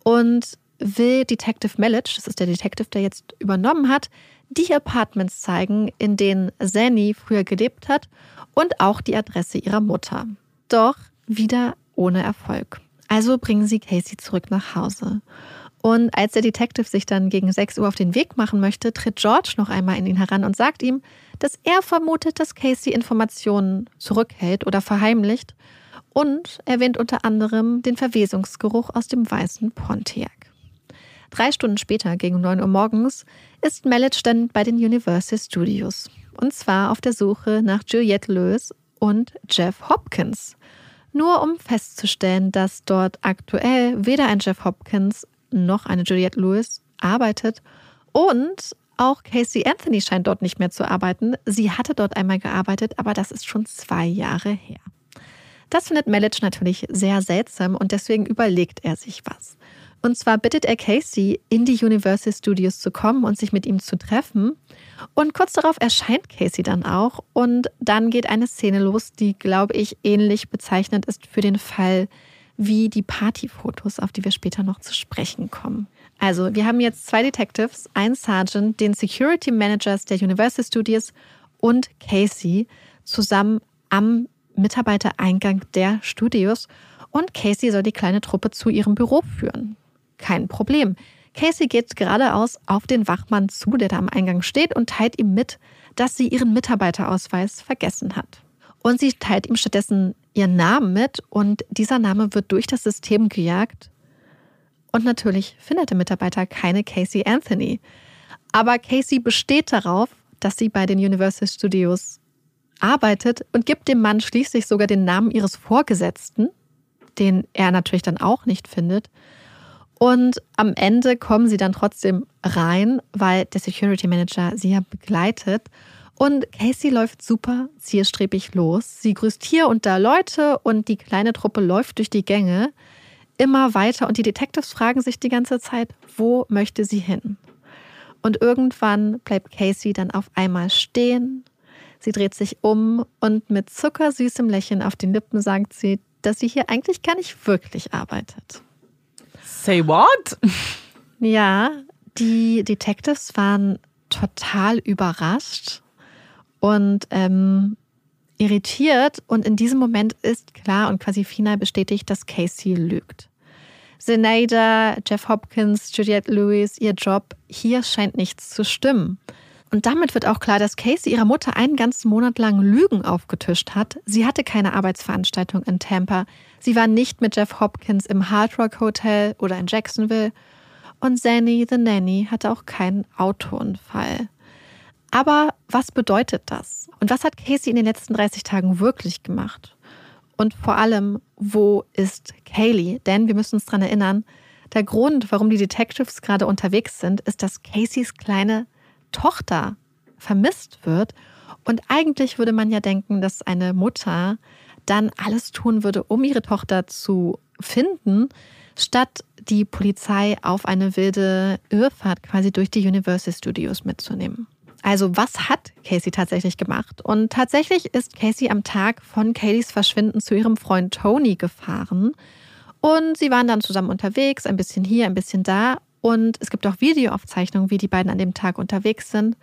und will Detective Mellich, das ist der Detective, der jetzt übernommen hat, die Apartments zeigen, in denen Zanny früher gelebt hat und auch die Adresse ihrer Mutter. Doch wieder ohne Erfolg. Also bringen sie Casey zurück nach Hause. Und als der Detective sich dann gegen 6 Uhr auf den Weg machen möchte, tritt George noch einmal in ihn heran und sagt ihm, dass er vermutet, dass Casey Informationen zurückhält oder verheimlicht und erwähnt unter anderem den Verwesungsgeruch aus dem weißen Pontiac. Drei Stunden später, gegen 9 Uhr morgens, ist Mellich dann bei den Universal Studios. Und zwar auf der Suche nach Juliette Lewis und Jeff Hopkins. Nur um festzustellen, dass dort aktuell weder ein Jeff Hopkins noch eine Juliette Lewis arbeitet und auch Casey Anthony scheint dort nicht mehr zu arbeiten. Sie hatte dort einmal gearbeitet, aber das ist schon zwei Jahre her. Das findet Melic natürlich sehr seltsam und deswegen überlegt er sich was. Und zwar bittet er Casey, in die Universal Studios zu kommen und sich mit ihm zu treffen. Und kurz darauf erscheint Casey dann auch. Und dann geht eine Szene los, die, glaube ich, ähnlich bezeichnend ist für den Fall wie die Partyfotos, auf die wir später noch zu sprechen kommen. Also, wir haben jetzt zwei Detectives, einen Sergeant, den Security Managers der Universal Studios und Casey zusammen am Mitarbeitereingang der Studios. Und Casey soll die kleine Truppe zu ihrem Büro führen. Kein Problem. Casey geht geradeaus auf den Wachmann zu, der da am Eingang steht, und teilt ihm mit, dass sie ihren Mitarbeiterausweis vergessen hat. Und sie teilt ihm stattdessen ihren Namen mit und dieser Name wird durch das System gejagt. Und natürlich findet der Mitarbeiter keine Casey Anthony. Aber Casey besteht darauf, dass sie bei den Universal Studios arbeitet und gibt dem Mann schließlich sogar den Namen ihres Vorgesetzten, den er natürlich dann auch nicht findet. Und am Ende kommen sie dann trotzdem rein, weil der Security Manager sie ja begleitet. Und Casey läuft super zielstrebig los. Sie grüßt hier und da Leute und die kleine Truppe läuft durch die Gänge immer weiter. Und die Detectives fragen sich die ganze Zeit, wo möchte sie hin? Und irgendwann bleibt Casey dann auf einmal stehen. Sie dreht sich um und mit zuckersüßem Lächeln auf den Lippen sagt sie, dass sie hier eigentlich gar nicht wirklich arbeitet. Say what? Ja, die Detectives waren total überrascht und ähm, irritiert. Und in diesem Moment ist klar und quasi final bestätigt, dass Casey lügt. Zenaida, Jeff Hopkins, Juliette Lewis, ihr Job, hier scheint nichts zu stimmen. Und damit wird auch klar, dass Casey ihrer Mutter einen ganzen Monat lang Lügen aufgetischt hat. Sie hatte keine Arbeitsveranstaltung in Tampa. Sie war nicht mit Jeff Hopkins im Hard Rock Hotel oder in Jacksonville. Und Zanny the Nanny hatte auch keinen Autounfall. Aber was bedeutet das? Und was hat Casey in den letzten 30 Tagen wirklich gemacht? Und vor allem, wo ist Kaylee? Denn wir müssen uns daran erinnern, der Grund, warum die Detectives gerade unterwegs sind, ist, dass Caseys kleine Tochter vermisst wird. Und eigentlich würde man ja denken, dass eine Mutter dann alles tun würde, um ihre Tochter zu finden, statt die Polizei auf eine wilde Irrfahrt quasi durch die Universal Studios mitzunehmen. Also was hat Casey tatsächlich gemacht? Und tatsächlich ist Casey am Tag von Kayleys Verschwinden zu ihrem Freund Tony gefahren. Und sie waren dann zusammen unterwegs, ein bisschen hier, ein bisschen da. Und es gibt auch Videoaufzeichnungen, wie die beiden an dem Tag unterwegs sind.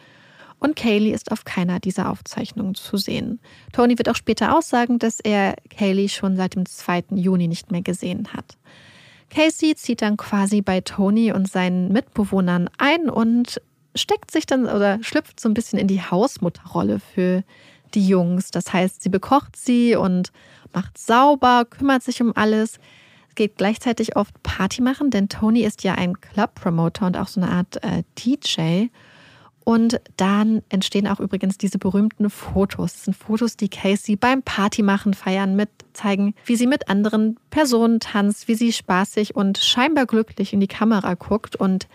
Und Kaylee ist auf keiner dieser Aufzeichnungen zu sehen. Tony wird auch später aussagen, dass er Kaylee schon seit dem 2. Juni nicht mehr gesehen hat. Casey zieht dann quasi bei Tony und seinen Mitbewohnern ein und steckt sich dann oder schlüpft so ein bisschen in die Hausmutterrolle für die Jungs. Das heißt, sie bekocht sie und macht sauber, kümmert sich um alles, geht gleichzeitig oft Party machen, denn Tony ist ja ein Club-Promoter und auch so eine Art äh, DJ. Und dann entstehen auch übrigens diese berühmten Fotos. Das sind Fotos, die Casey beim Partymachen feiern mit zeigen, wie sie mit anderen Personen tanzt, wie sie spaßig und scheinbar glücklich in die Kamera guckt und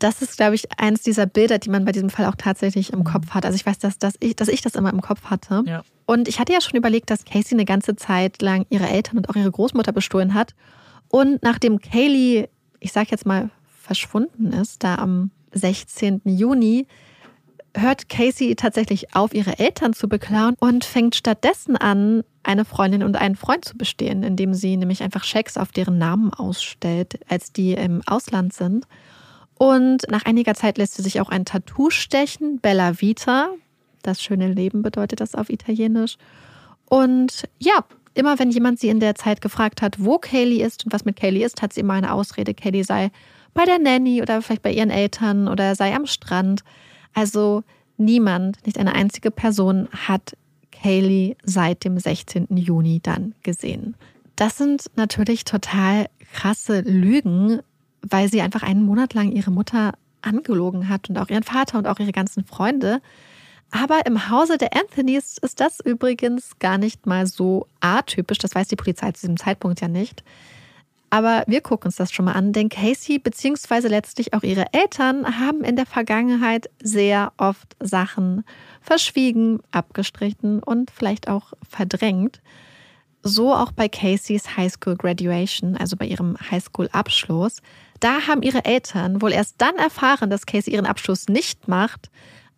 das ist, glaube ich, eines dieser Bilder, die man bei diesem Fall auch tatsächlich im Kopf hat. Also ich weiß, dass, dass, ich, dass ich das immer im Kopf hatte. Ja. Und ich hatte ja schon überlegt, dass Casey eine ganze Zeit lang ihre Eltern und auch ihre Großmutter bestohlen hat. Und nachdem Kaylee, ich sag jetzt mal, verschwunden ist, da am 16. Juni, hört Casey tatsächlich auf, ihre Eltern zu beklauen und fängt stattdessen an, eine Freundin und einen Freund zu bestehen, indem sie nämlich einfach Schecks auf deren Namen ausstellt, als die im Ausland sind. Und nach einiger Zeit lässt sie sich auch ein Tattoo stechen, Bella Vita. Das schöne Leben bedeutet das auf Italienisch. Und ja, immer wenn jemand sie in der Zeit gefragt hat, wo Kaylee ist und was mit Kaylee ist, hat sie immer eine Ausrede. Kaylee sei bei der Nanny oder vielleicht bei ihren Eltern oder sei am Strand. Also niemand, nicht eine einzige Person hat Kaylee seit dem 16. Juni dann gesehen. Das sind natürlich total krasse Lügen, weil sie einfach einen Monat lang ihre Mutter angelogen hat und auch ihren Vater und auch ihre ganzen Freunde. Aber im Hause der Anthonys ist das übrigens gar nicht mal so atypisch. Das weiß die Polizei zu diesem Zeitpunkt ja nicht. Aber wir gucken uns das schon mal an, denn Casey bzw. letztlich auch ihre Eltern haben in der Vergangenheit sehr oft Sachen verschwiegen, abgestrichen und vielleicht auch verdrängt. So auch bei Caseys High School Graduation, also bei ihrem High School Abschluss. Da haben ihre Eltern wohl erst dann erfahren, dass Casey ihren Abschluss nicht macht,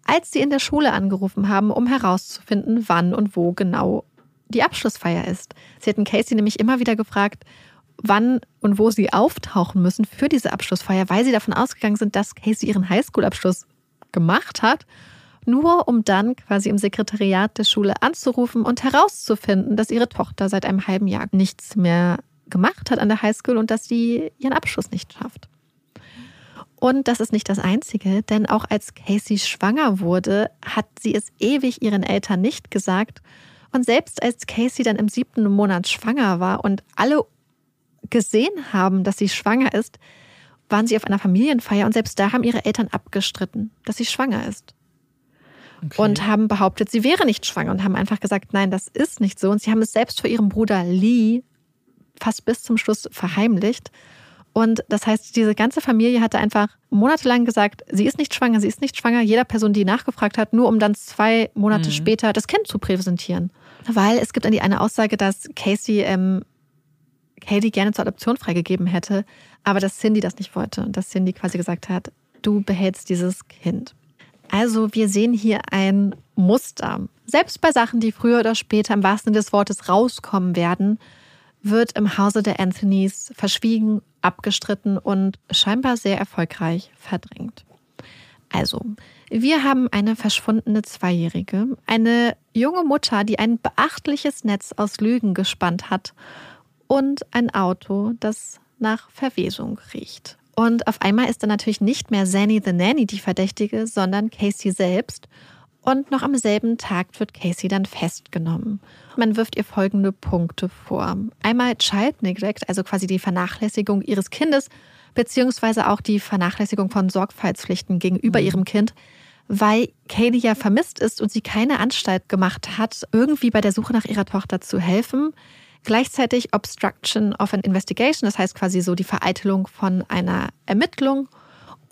als sie in der Schule angerufen haben, um herauszufinden, wann und wo genau die Abschlussfeier ist. Sie hätten Casey nämlich immer wieder gefragt, wann und wo sie auftauchen müssen für diese Abschlussfeier, weil sie davon ausgegangen sind, dass Casey ihren Highschool-Abschluss gemacht hat, nur um dann quasi im Sekretariat der Schule anzurufen und herauszufinden, dass ihre Tochter seit einem halben Jahr nichts mehr gemacht hat an der Highschool und dass sie ihren Abschluss nicht schafft. Und das ist nicht das Einzige, denn auch als Casey schwanger wurde, hat sie es ewig ihren Eltern nicht gesagt. Und selbst als Casey dann im siebten Monat schwanger war und alle gesehen haben, dass sie schwanger ist, waren sie auf einer Familienfeier und selbst da haben ihre Eltern abgestritten, dass sie schwanger ist. Okay. Und haben behauptet, sie wäre nicht schwanger und haben einfach gesagt, nein, das ist nicht so. Und sie haben es selbst vor ihrem Bruder Lee fast bis zum Schluss verheimlicht. Und das heißt, diese ganze Familie hatte einfach monatelang gesagt, sie ist nicht schwanger, sie ist nicht schwanger. Jeder Person, die nachgefragt hat, nur um dann zwei Monate mhm. später das Kind zu präsentieren. Weil es gibt eine Aussage, dass Casey ähm, Katie gerne zur Adoption freigegeben hätte, aber dass Cindy das nicht wollte und dass Cindy quasi gesagt hat, du behältst dieses Kind. Also wir sehen hier ein Muster. Selbst bei Sachen, die früher oder später im wahrsten Sinne des Wortes rauskommen werden, wird im Hause der Anthonys verschwiegen, abgestritten und scheinbar sehr erfolgreich verdrängt. Also, wir haben eine verschwundene Zweijährige, eine junge Mutter, die ein beachtliches Netz aus Lügen gespannt hat und ein Auto, das nach Verwesung riecht. Und auf einmal ist dann natürlich nicht mehr Zanny the Nanny die Verdächtige, sondern Casey selbst. Und noch am selben Tag wird Casey dann festgenommen. Man wirft ihr folgende Punkte vor. Einmal Child Neglect, also quasi die Vernachlässigung ihres Kindes, beziehungsweise auch die Vernachlässigung von Sorgfaltspflichten gegenüber mhm. ihrem Kind, weil Kaylee ja vermisst ist und sie keine Anstalt gemacht hat, irgendwie bei der Suche nach ihrer Tochter zu helfen. Gleichzeitig Obstruction of an Investigation, das heißt quasi so die Vereitelung von einer Ermittlung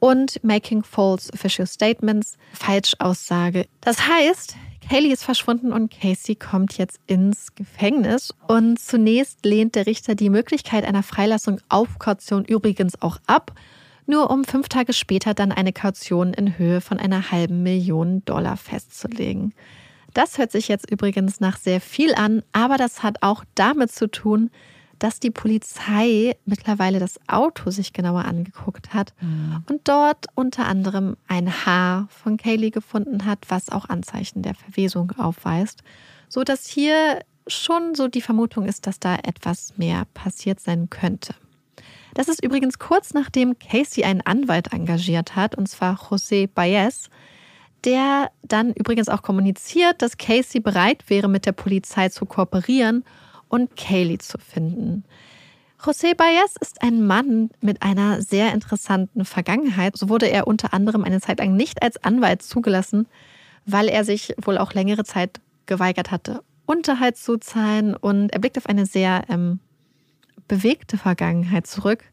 und Making False Official Statements, Falschaussage. Das heißt, Kaylee ist verschwunden und Casey kommt jetzt ins Gefängnis. Und zunächst lehnt der Richter die Möglichkeit einer Freilassung auf Kaution übrigens auch ab, nur um fünf Tage später dann eine Kaution in Höhe von einer halben Million Dollar festzulegen. Das hört sich jetzt übrigens nach sehr viel an, aber das hat auch damit zu tun, dass die Polizei mittlerweile das Auto sich genauer angeguckt hat mhm. und dort unter anderem ein Haar von Kaylee gefunden hat, was auch Anzeichen der Verwesung aufweist, so dass hier schon so die Vermutung ist, dass da etwas mehr passiert sein könnte. Das ist übrigens kurz nachdem Casey einen Anwalt engagiert hat, und zwar José Baez, der dann übrigens auch kommuniziert, dass Casey bereit wäre, mit der Polizei zu kooperieren und Kaylee zu finden. José Baez ist ein Mann mit einer sehr interessanten Vergangenheit. So wurde er unter anderem eine Zeit lang nicht als Anwalt zugelassen, weil er sich wohl auch längere Zeit geweigert hatte, Unterhalt zu zahlen. Und er blickt auf eine sehr ähm, bewegte Vergangenheit zurück.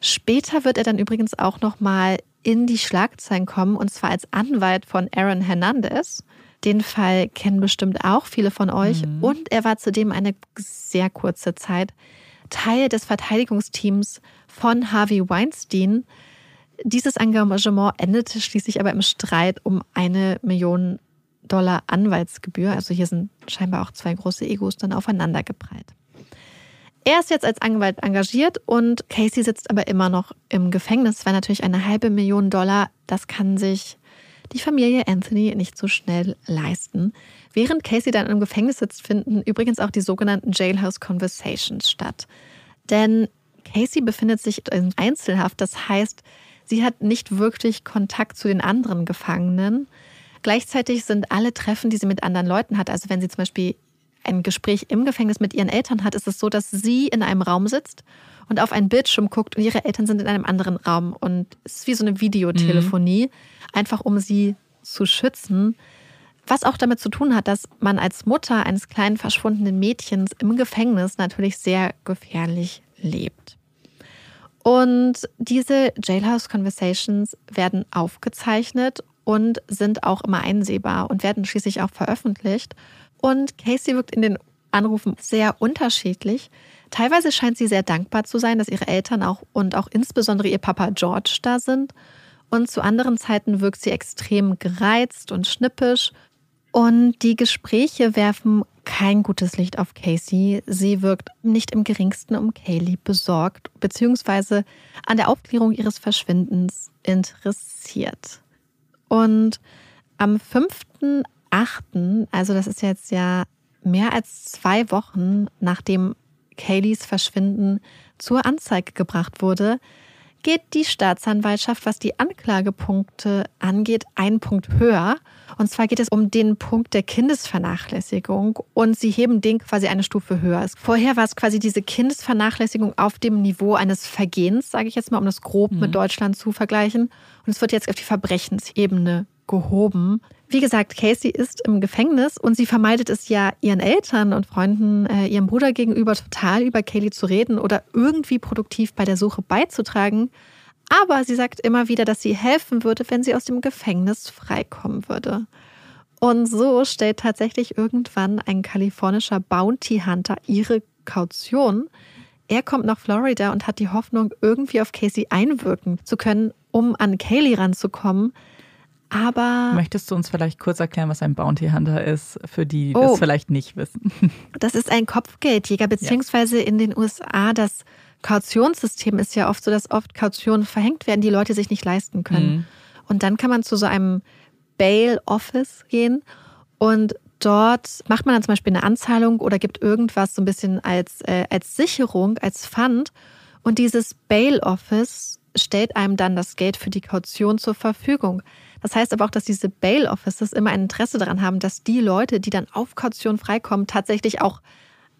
Später wird er dann übrigens auch noch mal in die Schlagzeilen kommen, und zwar als Anwalt von Aaron Hernandez. Den Fall kennen bestimmt auch viele von euch. Mhm. Und er war zudem eine sehr kurze Zeit Teil des Verteidigungsteams von Harvey Weinstein. Dieses Engagement endete schließlich aber im Streit um eine Million Dollar Anwaltsgebühr. Also hier sind scheinbar auch zwei große Egos dann aufeinandergeprallt. Er ist jetzt als Anwalt engagiert und Casey sitzt aber immer noch im Gefängnis. Das war natürlich eine halbe Million Dollar. Das kann sich die Familie Anthony nicht so schnell leisten. Während Casey dann im Gefängnis sitzt, finden übrigens auch die sogenannten Jailhouse Conversations statt. Denn Casey befindet sich in Einzelhaft. Das heißt, sie hat nicht wirklich Kontakt zu den anderen Gefangenen. Gleichzeitig sind alle Treffen, die sie mit anderen Leuten hat, also wenn sie zum Beispiel ein Gespräch im Gefängnis mit ihren Eltern hat, ist es so, dass sie in einem Raum sitzt und auf einen Bildschirm guckt und ihre Eltern sind in einem anderen Raum. Und es ist wie so eine Videotelefonie, mhm. einfach um sie zu schützen. Was auch damit zu tun hat, dass man als Mutter eines kleinen verschwundenen Mädchens im Gefängnis natürlich sehr gefährlich lebt. Und diese Jailhouse Conversations werden aufgezeichnet und sind auch immer einsehbar und werden schließlich auch veröffentlicht. Und Casey wirkt in den Anrufen sehr unterschiedlich. Teilweise scheint sie sehr dankbar zu sein, dass ihre Eltern auch und auch insbesondere ihr Papa George da sind. Und zu anderen Zeiten wirkt sie extrem gereizt und schnippisch. Und die Gespräche werfen kein gutes Licht auf Casey. Sie wirkt nicht im geringsten um Kaylee besorgt, beziehungsweise an der Aufklärung ihres Verschwindens interessiert. Und am 5.8., also das ist jetzt ja mehr als zwei Wochen, nachdem Kayleys Verschwinden zur Anzeige gebracht wurde, geht die Staatsanwaltschaft, was die Anklagepunkte angeht, einen Punkt höher. Und zwar geht es um den Punkt der Kindesvernachlässigung und sie heben den quasi eine Stufe höher. Vorher war es quasi diese Kindesvernachlässigung auf dem Niveau eines Vergehens, sage ich jetzt mal, um das grob mhm. mit Deutschland zu vergleichen. Und es wird jetzt auf die Verbrechensebene gehoben. Wie gesagt, Casey ist im Gefängnis und sie vermeidet es ja ihren Eltern und Freunden, äh, ihrem Bruder gegenüber total über Kaylee zu reden oder irgendwie produktiv bei der Suche beizutragen. Aber sie sagt immer wieder, dass sie helfen würde, wenn sie aus dem Gefängnis freikommen würde. Und so stellt tatsächlich irgendwann ein kalifornischer Bounty Hunter ihre Kaution. Er kommt nach Florida und hat die Hoffnung, irgendwie auf Casey einwirken zu können, um an Kaylee ranzukommen. Aber. Möchtest du uns vielleicht kurz erklären, was ein Bounty Hunter ist, für die, die oh, das vielleicht nicht wissen? Das ist ein Kopfgeldjäger, beziehungsweise ja. in den USA das Kautionssystem ist ja oft so, dass oft Kautionen verhängt werden, die Leute sich nicht leisten können. Mhm. Und dann kann man zu so einem Bail Office gehen und dort macht man dann zum Beispiel eine Anzahlung oder gibt irgendwas so ein bisschen als, äh, als Sicherung, als Pfand. Und dieses Bail Office stellt einem dann das Geld für die Kaution zur Verfügung. Das heißt aber auch, dass diese Bail Offices immer ein Interesse daran haben, dass die Leute, die dann auf Kaution freikommen, tatsächlich auch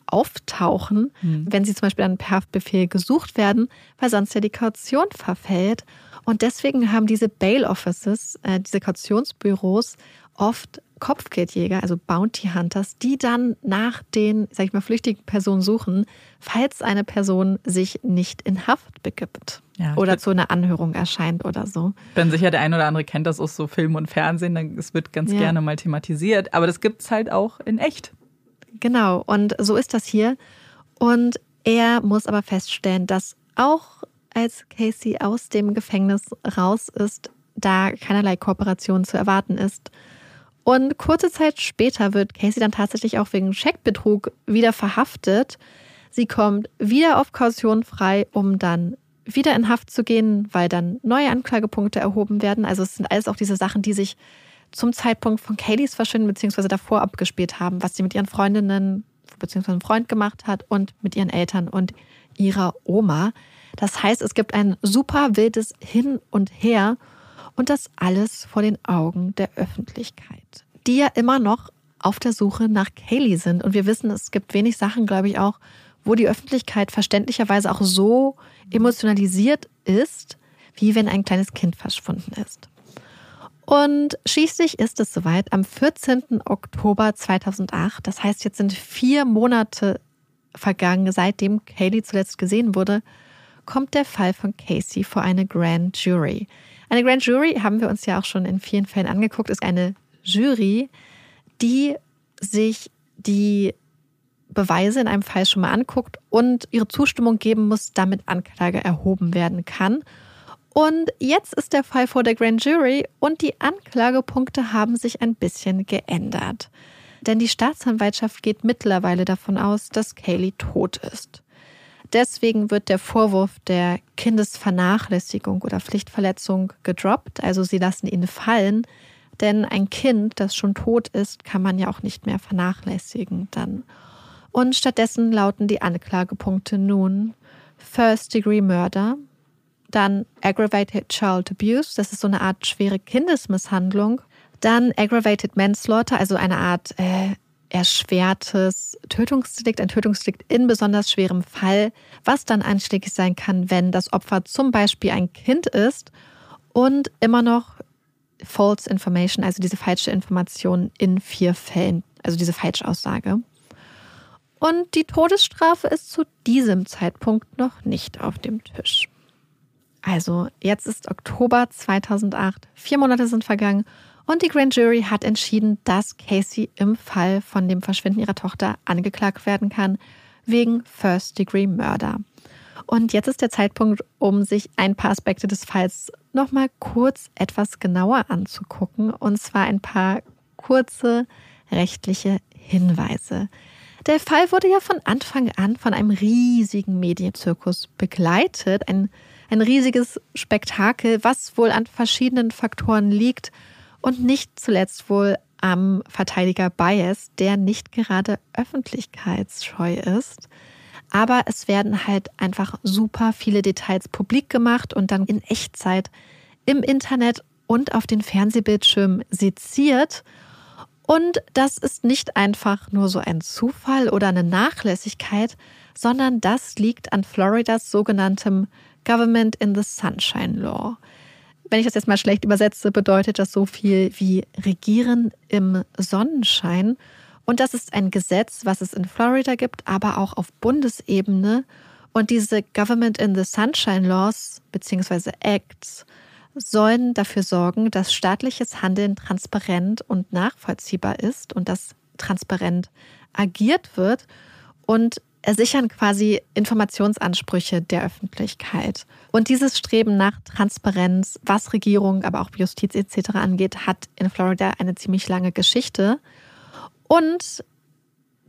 auftauchen, mhm. wenn sie zum Beispiel dann per Haftbefehl gesucht werden, weil sonst ja die Kaution verfällt. Und deswegen haben diese Bail Offices, äh, diese Kautionsbüros, oft Kopfgeldjäger, also Bounty Hunters, die dann nach den, sag ich mal, flüchtigen Personen suchen, falls eine Person sich nicht in Haft begibt. Ja, oder zu einer Anhörung erscheint oder so. Bin sicher, der ein oder andere kennt das aus so Film und Fernsehen. Es wird ganz ja. gerne mal thematisiert. Aber das gibt es halt auch in echt. Genau, und so ist das hier. Und er muss aber feststellen, dass auch als Casey aus dem Gefängnis raus ist, da keinerlei Kooperation zu erwarten ist. Und kurze Zeit später wird Casey dann tatsächlich auch wegen Scheckbetrug wieder verhaftet. Sie kommt wieder auf Kaution frei, um dann wieder in Haft zu gehen, weil dann neue Anklagepunkte erhoben werden. Also es sind alles auch diese Sachen, die sich zum Zeitpunkt von Kayleys Verschwinden beziehungsweise davor abgespielt haben, was sie mit ihren Freundinnen beziehungsweise einem Freund gemacht hat und mit ihren Eltern und ihrer Oma. Das heißt, es gibt ein super wildes Hin und Her und das alles vor den Augen der Öffentlichkeit, die ja immer noch auf der Suche nach Kaylee sind. Und wir wissen, es gibt wenig Sachen, glaube ich, auch, wo die Öffentlichkeit verständlicherweise auch so emotionalisiert ist, wie wenn ein kleines Kind verschwunden ist. Und schließlich ist es soweit am 14. Oktober 2008. Das heißt, jetzt sind vier Monate vergangen, seitdem Kaylee zuletzt gesehen wurde, kommt der Fall von Casey vor eine Grand Jury. Eine Grand Jury haben wir uns ja auch schon in vielen Fällen angeguckt, ist eine Jury, die sich die Beweise in einem Fall schon mal anguckt und ihre Zustimmung geben muss, damit Anklage erhoben werden kann. Und jetzt ist der Fall vor der Grand Jury und die Anklagepunkte haben sich ein bisschen geändert. Denn die Staatsanwaltschaft geht mittlerweile davon aus, dass Kaylee tot ist. Deswegen wird der Vorwurf der Kindesvernachlässigung oder Pflichtverletzung gedroppt, also sie lassen ihn fallen, denn ein Kind, das schon tot ist, kann man ja auch nicht mehr vernachlässigen dann. Und stattdessen lauten die Anklagepunkte nun First Degree Murder, dann Aggravated Child Abuse, das ist so eine Art schwere Kindesmisshandlung, dann Aggravated Manslaughter, also eine Art äh, erschwertes Tötungsdelikt, ein Tötungsdelikt in besonders schwerem Fall, was dann einschlägig sein kann, wenn das Opfer zum Beispiel ein Kind ist und immer noch False Information, also diese falsche Information in vier Fällen, also diese Falschaussage. Und die Todesstrafe ist zu diesem Zeitpunkt noch nicht auf dem Tisch. Also jetzt ist Oktober 2008, vier Monate sind vergangen und die Grand Jury hat entschieden, dass Casey im Fall von dem Verschwinden ihrer Tochter angeklagt werden kann wegen First Degree Murder. Und jetzt ist der Zeitpunkt, um sich ein paar Aspekte des Falls nochmal kurz etwas genauer anzugucken. Und zwar ein paar kurze rechtliche Hinweise. Der Fall wurde ja von Anfang an von einem riesigen Medienzirkus begleitet. Ein, ein riesiges Spektakel, was wohl an verschiedenen Faktoren liegt und nicht zuletzt wohl am Verteidiger Bias, der nicht gerade öffentlichkeitsscheu ist. Aber es werden halt einfach super viele Details publik gemacht und dann in Echtzeit im Internet und auf den Fernsehbildschirmen seziert. Und das ist nicht einfach nur so ein Zufall oder eine Nachlässigkeit, sondern das liegt an Floridas sogenanntem Government in the Sunshine Law. Wenn ich das jetzt mal schlecht übersetze, bedeutet das so viel wie Regieren im Sonnenschein. Und das ist ein Gesetz, was es in Florida gibt, aber auch auf Bundesebene. Und diese Government in the Sunshine Laws bzw. Acts sollen dafür sorgen, dass staatliches Handeln transparent und nachvollziehbar ist und dass transparent agiert wird und ersichern quasi Informationsansprüche der Öffentlichkeit. Und dieses Streben nach Transparenz, was Regierung, aber auch Justiz etc. angeht, hat in Florida eine ziemlich lange Geschichte. Und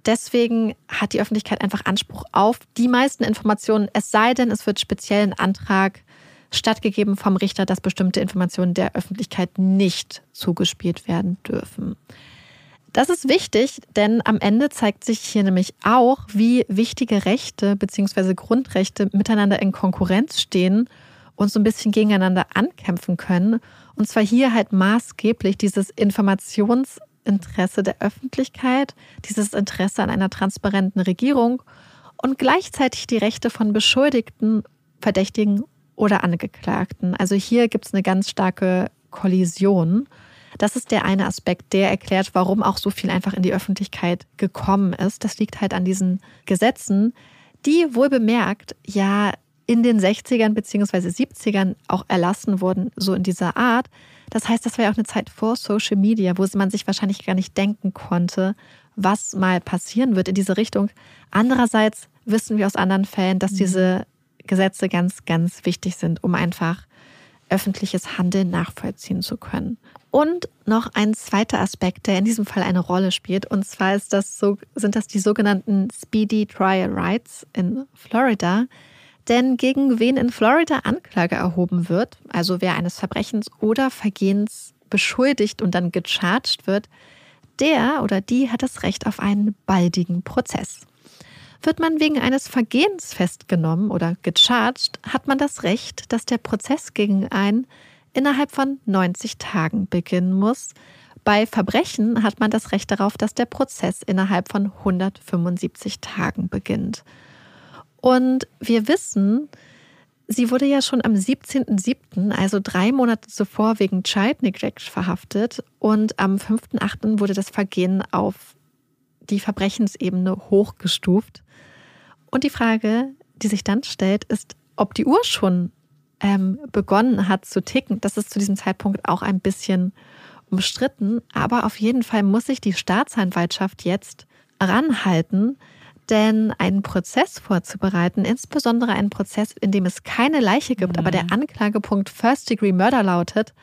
deswegen hat die Öffentlichkeit einfach Anspruch auf die meisten Informationen, es sei denn, es wird speziell ein Antrag stattgegeben vom Richter, dass bestimmte Informationen der Öffentlichkeit nicht zugespielt werden dürfen. Das ist wichtig, denn am Ende zeigt sich hier nämlich auch, wie wichtige Rechte bzw. Grundrechte miteinander in Konkurrenz stehen und so ein bisschen gegeneinander ankämpfen können. Und zwar hier halt maßgeblich dieses Informationsinteresse der Öffentlichkeit, dieses Interesse an einer transparenten Regierung und gleichzeitig die Rechte von Beschuldigten, Verdächtigen oder Angeklagten. Also hier gibt es eine ganz starke Kollision. Das ist der eine Aspekt, der erklärt, warum auch so viel einfach in die Öffentlichkeit gekommen ist. Das liegt halt an diesen Gesetzen, die wohl bemerkt ja in den 60ern bzw. 70ern auch erlassen wurden, so in dieser Art. Das heißt, das war ja auch eine Zeit vor Social Media, wo man sich wahrscheinlich gar nicht denken konnte, was mal passieren wird in diese Richtung. Andererseits wissen wir aus anderen Fällen, dass mhm. diese Gesetze ganz, ganz wichtig sind, um einfach öffentliches Handeln nachvollziehen zu können. Und noch ein zweiter Aspekt, der in diesem Fall eine Rolle spielt, und zwar ist das so, sind das die sogenannten Speedy Trial Rights in Florida. Denn gegen wen in Florida Anklage erhoben wird, also wer eines Verbrechens oder Vergehens beschuldigt und dann gecharged wird, der oder die hat das Recht auf einen baldigen Prozess. Wird man wegen eines Vergehens festgenommen oder gecharged, hat man das Recht, dass der Prozess gegen einen innerhalb von 90 Tagen beginnen muss. Bei Verbrechen hat man das Recht darauf, dass der Prozess innerhalb von 175 Tagen beginnt. Und wir wissen, sie wurde ja schon am 17.07., also drei Monate zuvor, wegen Child Neglect verhaftet. Und am 5.08. wurde das Vergehen auf die Verbrechensebene hochgestuft. Und die Frage, die sich dann stellt, ist, ob die Uhr schon ähm, begonnen hat zu ticken. Das ist zu diesem Zeitpunkt auch ein bisschen umstritten. Aber auf jeden Fall muss sich die Staatsanwaltschaft jetzt ranhalten, Denn einen Prozess vorzubereiten, insbesondere einen Prozess, in dem es keine Leiche gibt, mhm. aber der Anklagepunkt First Degree Murder lautet,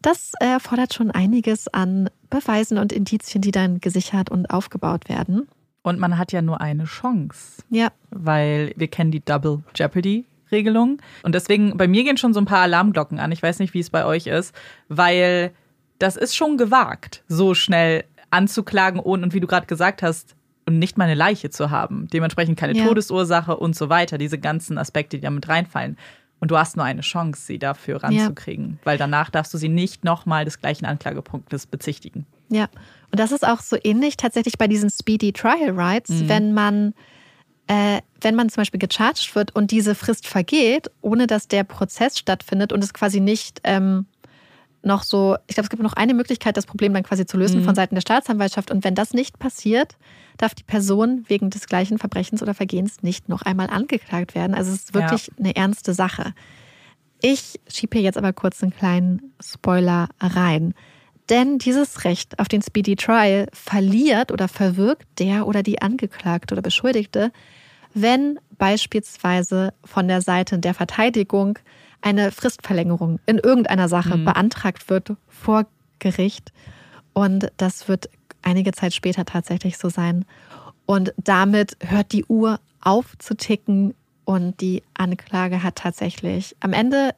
das erfordert schon einiges an Beweisen und Indizien, die dann gesichert und aufgebaut werden. Und man hat ja nur eine Chance. Ja. Weil wir kennen die Double Jeopardy Regelung. Und deswegen, bei mir gehen schon so ein paar Alarmglocken an. Ich weiß nicht, wie es bei euch ist, weil das ist schon gewagt, so schnell anzuklagen und, und wie du gerade gesagt hast, und nicht mal eine Leiche zu haben. Dementsprechend keine ja. Todesursache und so weiter. Diese ganzen Aspekte, die da mit reinfallen. Und du hast nur eine Chance, sie dafür ranzukriegen, ja. weil danach darfst du sie nicht nochmal des gleichen Anklagepunktes bezichtigen. Ja, und das ist auch so ähnlich tatsächlich bei diesen Speedy Trial Rights, mhm. wenn man äh, wenn man zum Beispiel gecharged wird und diese Frist vergeht, ohne dass der Prozess stattfindet und es quasi nicht ähm, noch so, ich glaube, es gibt noch eine Möglichkeit, das Problem dann quasi zu lösen mhm. von Seiten der Staatsanwaltschaft. Und wenn das nicht passiert, darf die Person wegen des gleichen Verbrechens oder Vergehens nicht noch einmal angeklagt werden. Also es ist wirklich ja. eine ernste Sache. Ich schiebe hier jetzt aber kurz einen kleinen Spoiler rein. Denn dieses Recht auf den Speedy Trial verliert oder verwirkt der oder die Angeklagte oder Beschuldigte, wenn beispielsweise von der Seite der Verteidigung eine Fristverlängerung in irgendeiner Sache mhm. beantragt wird vor Gericht. Und das wird einige Zeit später tatsächlich so sein. Und damit hört die Uhr auf zu ticken und die Anklage hat tatsächlich am Ende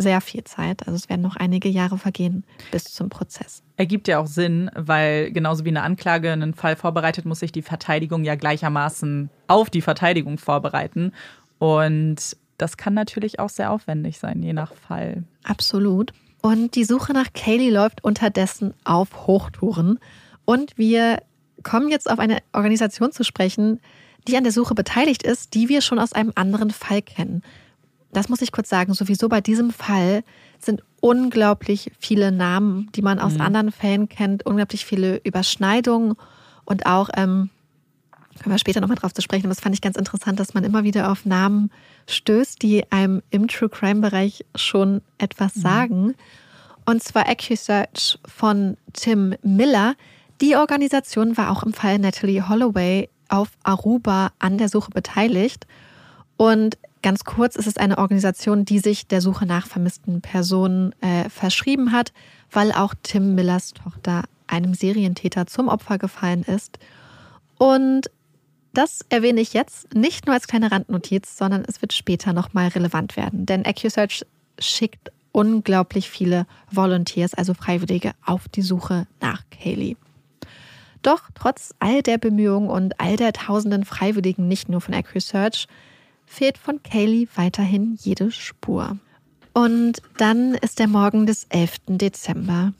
sehr viel Zeit. Also es werden noch einige Jahre vergehen bis zum Prozess. Ergibt ja auch Sinn, weil genauso wie eine Anklage einen Fall vorbereitet, muss sich die Verteidigung ja gleichermaßen auf die Verteidigung vorbereiten. Und das kann natürlich auch sehr aufwendig sein, je nach Fall. Absolut. Und die Suche nach Kaylee läuft unterdessen auf Hochtouren. Und wir kommen jetzt auf eine Organisation zu sprechen, die an der Suche beteiligt ist, die wir schon aus einem anderen Fall kennen. Das muss ich kurz sagen, sowieso bei diesem Fall sind unglaublich viele Namen, die man aus mhm. anderen Fällen kennt, unglaublich viele Überschneidungen und auch ähm, können wir später nochmal drauf zu sprechen, aber das fand ich ganz interessant, dass man immer wieder auf Namen stößt, die einem im True Crime-Bereich schon etwas mhm. sagen. Und zwar AccuSearch von Tim Miller. Die Organisation war auch im Fall Natalie Holloway auf Aruba an der Suche beteiligt. Und ganz kurz ist es eine Organisation, die sich der Suche nach vermissten Personen äh, verschrieben hat, weil auch Tim Millers Tochter einem Serientäter zum Opfer gefallen ist. Und das erwähne ich jetzt nicht nur als kleine Randnotiz, sondern es wird später nochmal relevant werden. Denn AccuSearch schickt unglaublich viele Volunteers, also Freiwillige, auf die Suche nach Kaylee. Doch trotz all der Bemühungen und all der tausenden Freiwilligen, nicht nur von AccuSearch, fehlt von Kaylee weiterhin jede Spur. Und dann ist der Morgen des 11. Dezember.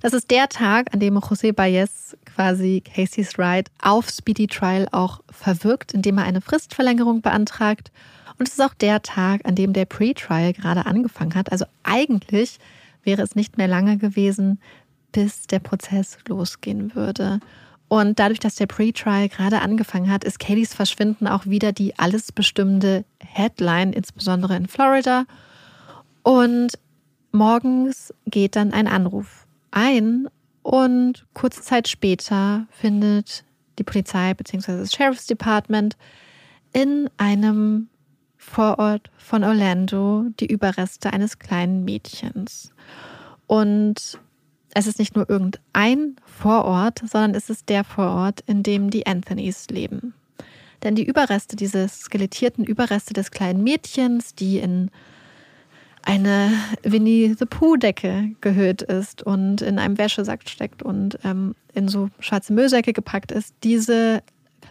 Das ist der Tag, an dem José Baez quasi Casey's Ride auf Speedy Trial auch verwirkt, indem er eine Fristverlängerung beantragt. Und es ist auch der Tag, an dem der Pre-Trial gerade angefangen hat. Also eigentlich wäre es nicht mehr lange gewesen, bis der Prozess losgehen würde. Und dadurch, dass der Pre-Trial gerade angefangen hat, ist Kayleys Verschwinden auch wieder die alles bestimmende Headline, insbesondere in Florida. Und morgens geht dann ein Anruf ein und kurze Zeit später findet die Polizei bzw. das Sheriff's Department in einem Vorort von Orlando die Überreste eines kleinen Mädchens. Und es ist nicht nur irgendein Vorort, sondern es ist der Vorort, in dem die Anthonys leben. Denn die Überreste, diese skelettierten Überreste des kleinen Mädchens, die in eine Winnie the Pooh-Decke gehüllt ist und in einem Wäschesack steckt und ähm, in so schwarze Müllsäcke gepackt ist. Diese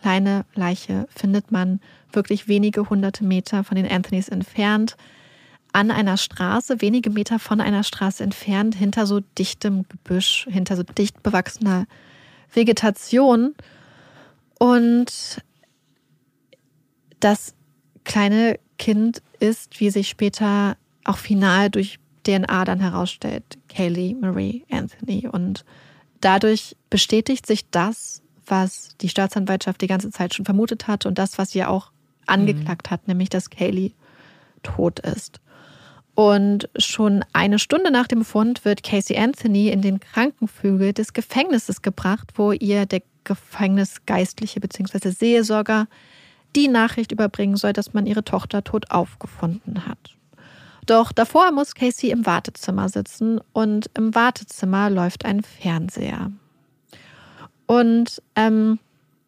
kleine Leiche findet man wirklich wenige hunderte Meter von den Anthonys entfernt, an einer Straße, wenige Meter von einer Straße entfernt, hinter so dichtem Gebüsch, hinter so dicht bewachsener Vegetation. Und das kleine Kind ist, wie sich später auch final durch DNA dann herausstellt, Kaylee Marie Anthony. Und dadurch bestätigt sich das, was die Staatsanwaltschaft die ganze Zeit schon vermutet hat und das, was sie auch angeklagt mhm. hat, nämlich dass Kaylee tot ist. Und schon eine Stunde nach dem Fund wird Casey Anthony in den Krankenflügel des Gefängnisses gebracht, wo ihr der Gefängnisgeistliche bzw. Seelsorger die Nachricht überbringen soll, dass man ihre Tochter tot aufgefunden hat. Doch davor muss Casey im Wartezimmer sitzen und im Wartezimmer läuft ein Fernseher. Und ähm,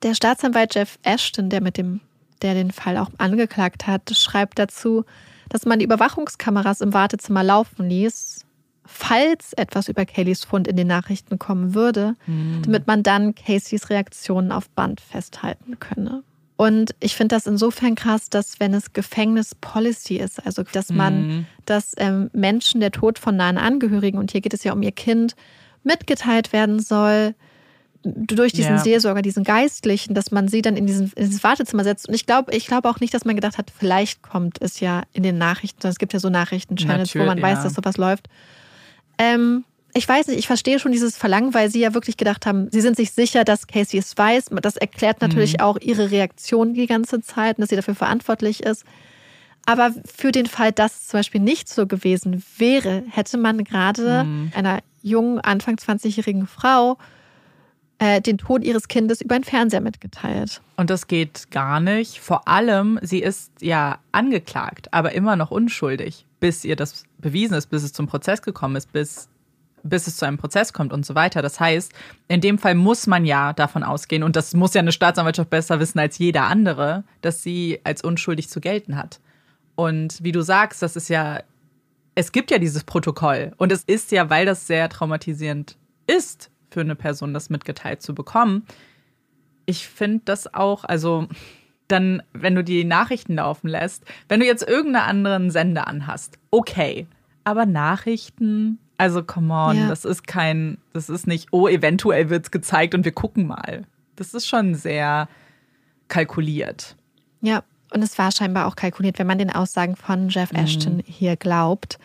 der Staatsanwalt Jeff Ashton, der mit dem, der den Fall auch angeklagt hat, schreibt dazu, dass man die Überwachungskameras im Wartezimmer laufen ließ, falls etwas über Kayleys Fund in den Nachrichten kommen würde, mhm. damit man dann Caseys Reaktionen auf Band festhalten könne. Und ich finde das insofern krass, dass wenn es Gefängnispolicy ist, also dass man, mhm. dass ähm, Menschen der Tod von nahen Angehörigen, und hier geht es ja um ihr Kind, mitgeteilt werden soll, durch diesen ja. Seelsorger, diesen Geistlichen, dass man sie dann in, diesen, in dieses Wartezimmer setzt. Und ich glaube ich glaube auch nicht, dass man gedacht hat, vielleicht kommt es ja in den Nachrichten, sondern es gibt ja so Nachrichten-Channels, wo man ja. weiß, dass sowas läuft. Ähm, ich weiß nicht, ich verstehe schon dieses Verlangen, weil sie ja wirklich gedacht haben, sie sind sich sicher, dass Casey es weiß. Das erklärt natürlich mhm. auch ihre Reaktion die ganze Zeit und dass sie dafür verantwortlich ist. Aber für den Fall, dass es zum Beispiel nicht so gewesen wäre, hätte man gerade mhm. einer jungen, Anfang 20-jährigen Frau äh, den Tod ihres Kindes über den Fernseher mitgeteilt. Und das geht gar nicht. Vor allem, sie ist ja angeklagt, aber immer noch unschuldig, bis ihr das bewiesen ist, bis es zum Prozess gekommen ist, bis bis es zu einem Prozess kommt und so weiter. Das heißt, in dem Fall muss man ja davon ausgehen, und das muss ja eine Staatsanwaltschaft besser wissen als jeder andere, dass sie als unschuldig zu gelten hat. Und wie du sagst, das ist ja, es gibt ja dieses Protokoll. Und es ist ja, weil das sehr traumatisierend ist für eine Person, das mitgeteilt zu bekommen. Ich finde das auch, also dann, wenn du die Nachrichten laufen lässt, wenn du jetzt irgendeinen anderen Sender anhast, okay. Aber Nachrichten, also, come on, ja. das ist kein, das ist nicht, oh, eventuell wird es gezeigt und wir gucken mal. Das ist schon sehr kalkuliert. Ja, und es war scheinbar auch kalkuliert, wenn man den Aussagen von Jeff mhm. Ashton mhm. hier glaubt.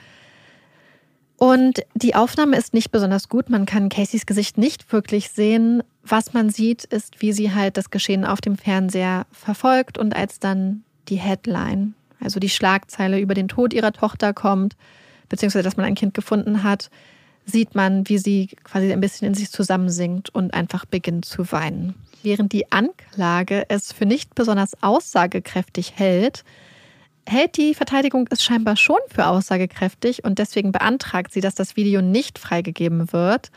Und die Aufnahme ist nicht besonders gut. Man kann Caseys Gesicht nicht wirklich sehen. Was man sieht, ist, wie sie halt das Geschehen auf dem Fernseher verfolgt und als dann die Headline, also die Schlagzeile über den Tod ihrer Tochter kommt, beziehungsweise dass man ein Kind gefunden hat, sieht man, wie sie quasi ein bisschen in sich zusammensinkt und einfach beginnt zu weinen. Während die Anklage es für nicht besonders aussagekräftig hält, hält die Verteidigung es scheinbar schon für aussagekräftig und deswegen beantragt sie, dass das Video nicht freigegeben wird,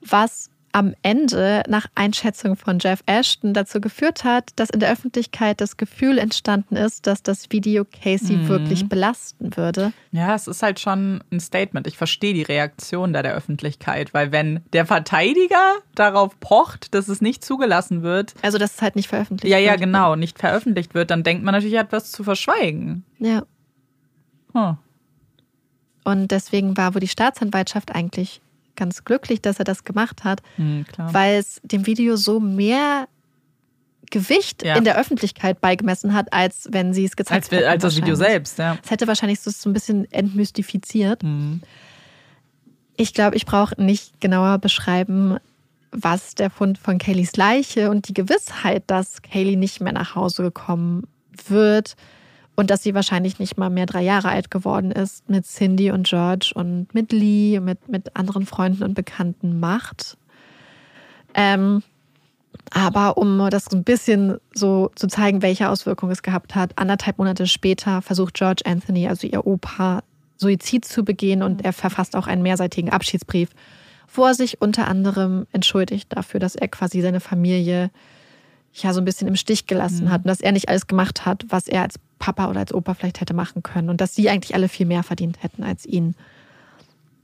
was am Ende nach Einschätzung von Jeff Ashton dazu geführt hat, dass in der Öffentlichkeit das Gefühl entstanden ist, dass das Video Casey mhm. wirklich belasten würde. Ja, es ist halt schon ein Statement. Ich verstehe die Reaktion da der Öffentlichkeit, weil wenn der Verteidiger darauf pocht, dass es nicht zugelassen wird. Also, dass es halt nicht veröffentlicht ja, wird. Ja, ja, genau, nicht veröffentlicht wird, dann denkt man natürlich, er hat was zu verschweigen. Ja. Hm. Und deswegen war, wo die Staatsanwaltschaft eigentlich ganz glücklich, dass er das gemacht hat, mhm, weil es dem Video so mehr Gewicht ja. in der Öffentlichkeit beigemessen hat, als wenn sie es gezeigt hat. Als das Video selbst, ja. Es hätte wahrscheinlich so, so ein bisschen entmystifiziert. Mhm. Ich glaube, ich brauche nicht genauer beschreiben, was der Fund von Kayleys Leiche und die Gewissheit, dass Kaylee nicht mehr nach Hause gekommen wird, und dass sie wahrscheinlich nicht mal mehr drei Jahre alt geworden ist mit Cindy und George und mit Lee, mit, mit anderen Freunden und Bekannten macht. Ähm, aber um das ein bisschen so zu zeigen, welche Auswirkungen es gehabt hat, anderthalb Monate später versucht George Anthony, also ihr Opa, Suizid zu begehen und er verfasst auch einen mehrseitigen Abschiedsbrief, wo er sich unter anderem entschuldigt dafür, dass er quasi seine Familie ja so ein bisschen im Stich gelassen mhm. hat und dass er nicht alles gemacht hat, was er als Papa oder als Opa vielleicht hätte machen können und dass sie eigentlich alle viel mehr verdient hätten als ihn.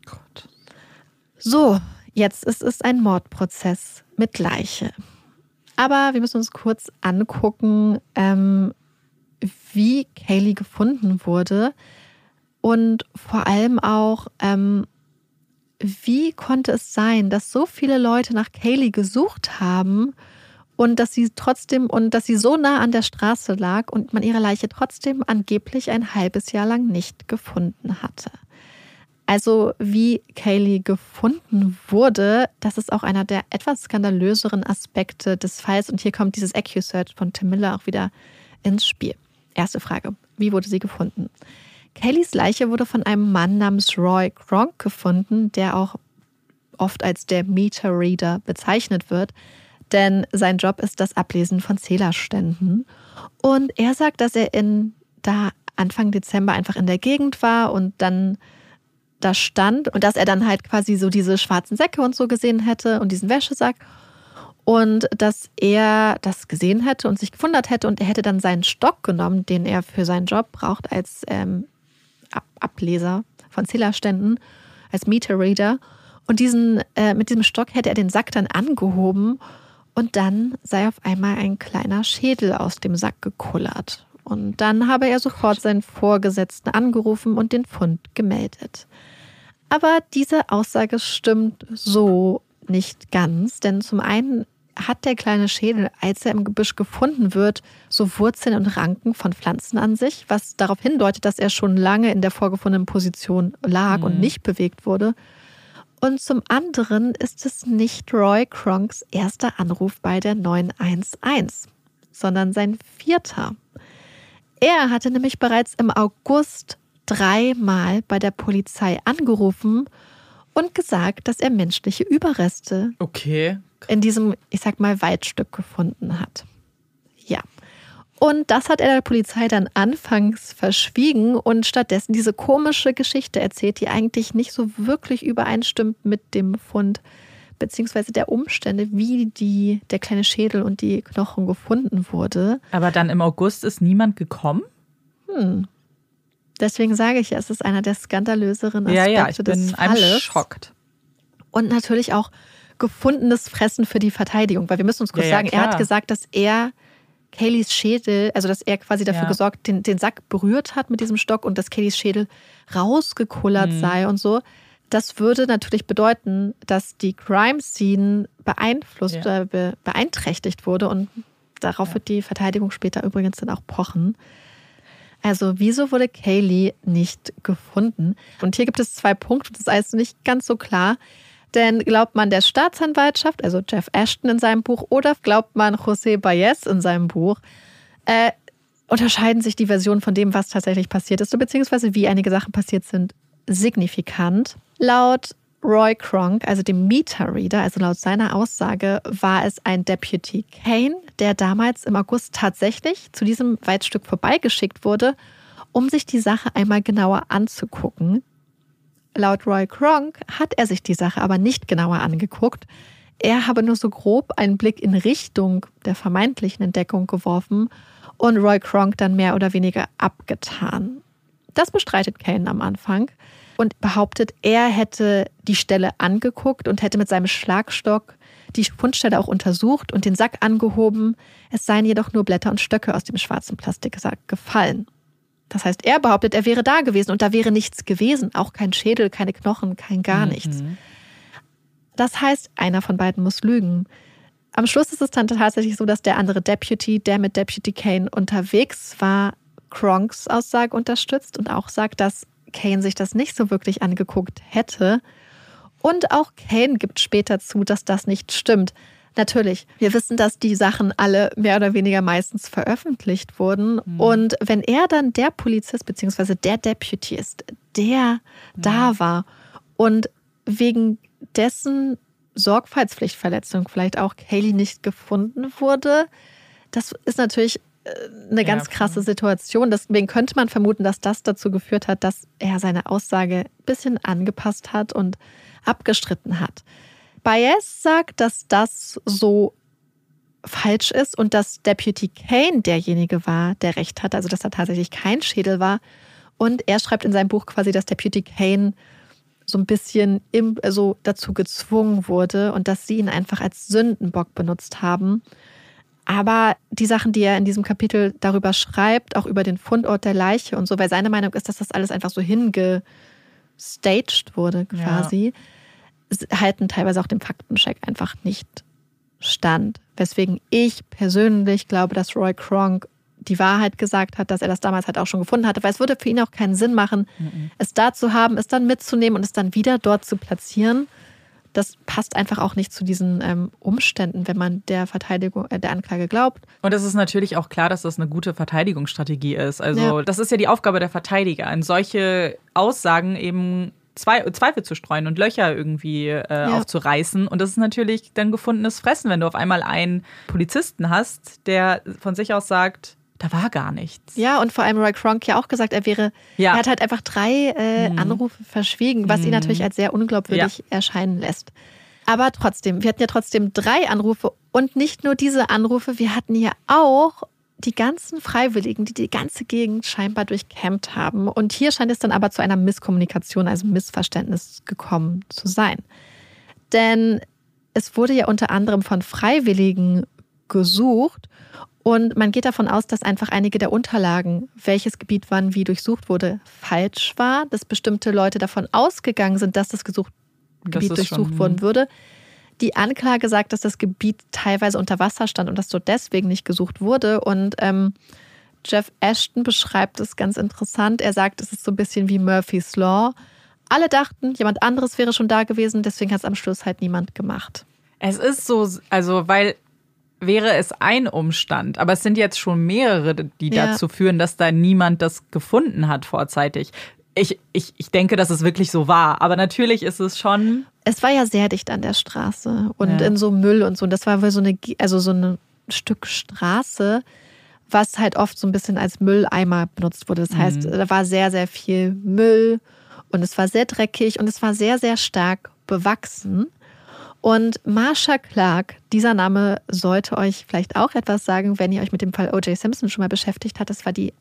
Gott. So, jetzt ist es ein Mordprozess mit Leiche. Aber wir müssen uns kurz angucken, ähm, wie Kaylee gefunden wurde und vor allem auch, ähm, wie konnte es sein, dass so viele Leute nach Kaylee gesucht haben und dass sie trotzdem und dass sie so nah an der Straße lag und man ihre Leiche trotzdem angeblich ein halbes Jahr lang nicht gefunden hatte. Also wie Kaylee gefunden wurde, das ist auch einer der etwas skandalöseren Aspekte des Falls. Und hier kommt dieses AccuSearch von Tim Miller auch wieder ins Spiel. Erste Frage, wie wurde sie gefunden? Kayleys Leiche wurde von einem Mann namens Roy Kronk gefunden, der auch oft als der Meter Reader bezeichnet wird. Denn sein Job ist das Ablesen von Zählerständen. Und er sagt, dass er in da Anfang Dezember einfach in der Gegend war und dann da stand und dass er dann halt quasi so diese schwarzen Säcke und so gesehen hätte und diesen Wäschesack und dass er das gesehen hätte und sich gewundert hätte und er hätte dann seinen Stock genommen, den er für seinen Job braucht als ähm, Ableser von Zählerständen, als Meter Reader und diesen äh, mit diesem Stock hätte er den Sack dann angehoben und dann sei auf einmal ein kleiner Schädel aus dem Sack gekullert. Und dann habe er sofort seinen Vorgesetzten angerufen und den Fund gemeldet. Aber diese Aussage stimmt so nicht ganz, denn zum einen hat der kleine Schädel, als er im Gebüsch gefunden wird, so Wurzeln und Ranken von Pflanzen an sich, was darauf hindeutet, dass er schon lange in der vorgefundenen Position lag mhm. und nicht bewegt wurde. Und zum anderen ist es nicht Roy Kronks erster Anruf bei der 911, sondern sein vierter. Er hatte nämlich bereits im August dreimal bei der Polizei angerufen und gesagt, dass er menschliche Überreste okay. in diesem, ich sag mal, Waldstück gefunden hat. Ja. Und das hat er der Polizei dann anfangs verschwiegen und stattdessen diese komische Geschichte erzählt, die eigentlich nicht so wirklich übereinstimmt mit dem Fund beziehungsweise der Umstände, wie die, der kleine Schädel und die Knochen gefunden wurde. Aber dann im August ist niemand gekommen? Hm. Deswegen sage ich ja, es ist einer der skandalöseren Aspekte ja, ja, ich des bin Falles. schockt. Und natürlich auch gefundenes Fressen für die Verteidigung, weil wir müssen uns kurz Ja, ja, sagen, er hat gesagt, dass er Kayleys Schädel, also dass er quasi dafür Ja. gesorgt, den, den Sack berührt hat mit diesem Stock und dass Kayleys Schädel rausgekullert Mhm. sei und so. Das würde natürlich bedeuten, dass die Crime Scene beeinflusst, Ja. be, beeinträchtigt wurde und darauf wird die Verteidigung später übrigens dann auch pochen. Also, wieso wurde Kaylee nicht gefunden? Und hier gibt es zwei Punkte, das ist alles nicht ganz so klar. Denn glaubt man der Staatsanwaltschaft, also Jeff Ashton in seinem Buch, oder glaubt man José Baez in seinem Buch, äh, unterscheiden sich die Versionen von dem, was tatsächlich passiert ist, beziehungsweise wie einige Sachen passiert sind, signifikant. Laut Roy Kronk, also dem Meter Reader, also laut seiner Aussage, war es ein Deputy Kane, der damals im August tatsächlich zu diesem Waldstück vorbeigeschickt wurde, um sich die Sache einmal genauer anzugucken. Laut Roy Kronk hat er sich die Sache aber nicht genauer angeguckt. Er habe nur so grob einen Blick in Richtung der vermeintlichen Entdeckung geworfen und Roy Kronk dann mehr oder weniger abgetan. Das bestreitet Kane am Anfang und behauptet, er hätte die Stelle angeguckt und hätte mit seinem Schlagstock die Fundstelle auch untersucht und den Sack angehoben. Es seien jedoch nur Blätter und Stöcke aus dem schwarzen Plastiksack gefallen. Das heißt, er behauptet, er wäre da gewesen und da wäre nichts gewesen, auch kein Schädel, keine Knochen, kein gar nichts. Das heißt, einer von beiden muss lügen. Am Schluss ist es dann tatsächlich so, dass der andere Deputy, der mit Deputy Kane unterwegs war, Kronks Aussage unterstützt und auch sagt, dass Kane sich das nicht so wirklich angeguckt hätte. Und auch Kane gibt später zu, dass das nicht stimmt. Natürlich, wir wissen, dass die Sachen alle mehr oder weniger meistens veröffentlicht wurden. Und wenn er dann der Polizist bzw. der Deputy ist, der da war und wegen dessen Sorgfaltspflichtverletzung vielleicht auch Kaylee nicht gefunden wurde, das ist natürlich äh, eine ganz Ja, krasse Situation. Deswegen könnte man vermuten, dass das dazu geführt hat, dass er seine Aussage ein bisschen angepasst hat und abgestritten hat. Baez sagt, dass das so falsch ist und dass Deputy Kane derjenige war, der recht hat, also dass da tatsächlich kein Schädel war. Und er schreibt in seinem Buch quasi, dass Deputy Kane so ein bisschen im, also dazu gezwungen wurde und dass sie ihn einfach als Sündenbock benutzt haben. Aber die Sachen, die er in diesem Kapitel darüber schreibt, auch über den Fundort der Leiche und so, weil seine Meinung ist, dass das alles einfach so hingestaged wurde quasi, s- halten teilweise auch dem Faktencheck einfach nicht stand. Weswegen ich persönlich glaube, dass Roy Kronk die Wahrheit gesagt hat, dass er das damals halt auch schon gefunden hatte, weil es würde für ihn auch keinen Sinn machen, es da zu haben, es dann mitzunehmen und es dann wieder dort zu platzieren. Das passt einfach auch nicht zu diesen ähm, Umständen, wenn man der Verteidigung, äh, der Anklage glaubt. Und es ist natürlich auch klar, dass das eine gute Verteidigungsstrategie ist. Also, Ja. das ist ja die Aufgabe der Verteidiger, in solche Aussagen eben Zweifel zu streuen und Löcher irgendwie äh, ja. aufzureißen. Und das ist natürlich dann gefundenes Fressen, wenn du auf einmal einen Polizisten hast, der von sich aus sagt, da war gar nichts. Ja, und vor allem Roy Kronk ja auch gesagt, er wäre, ja. er hat halt einfach drei äh, mhm. Anrufe verschwiegen, was mhm. ihn natürlich als sehr unglaubwürdig ja. erscheinen lässt. Aber trotzdem, wir hatten ja trotzdem drei Anrufe und nicht nur diese Anrufe, wir hatten ja auch die ganzen Freiwilligen, die die ganze Gegend scheinbar durchkämmt haben. Und hier scheint es dann aber zu einer Misskommunikation, also Missverständnis gekommen zu sein. Denn es wurde ja unter anderem von Freiwilligen gesucht und man geht davon aus, dass einfach einige der Unterlagen, welches Gebiet wann wie durchsucht wurde, falsch war, dass bestimmte Leute davon ausgegangen sind, dass das gesucht, Gebiet durchsucht worden würde. Die Anklage sagt, dass das Gebiet teilweise unter Wasser stand und dass dort deswegen nicht gesucht wurde. Und ähm, Jeff Ashton beschreibt es ganz interessant. Er sagt, es ist so ein bisschen wie Murphy's Law. Alle dachten, jemand anderes wäre schon da gewesen, deswegen hat es am Schluss halt niemand gemacht. Es ist so, also weil wäre es ein Umstand, aber es sind jetzt schon mehrere, die ja. dazu führen, dass da niemand das gefunden hat vorzeitig. Ich, ich, ich denke, dass es wirklich so war, aber natürlich ist es schon es war ja sehr dicht an der Straße und ja. in so Müll und so. Und das war wohl so eine, also so ein Stück Straße, was halt oft so ein bisschen als Mülleimer benutzt wurde. Das heißt, mhm. da war sehr, sehr viel Müll und es war sehr dreckig und es war sehr, sehr stark bewachsen. Und Marsha Clark, dieser Name sollte euch vielleicht auch etwas sagen, wenn ihr euch mit dem Fall O.J. Simpson schon mal beschäftigt habt. Das war die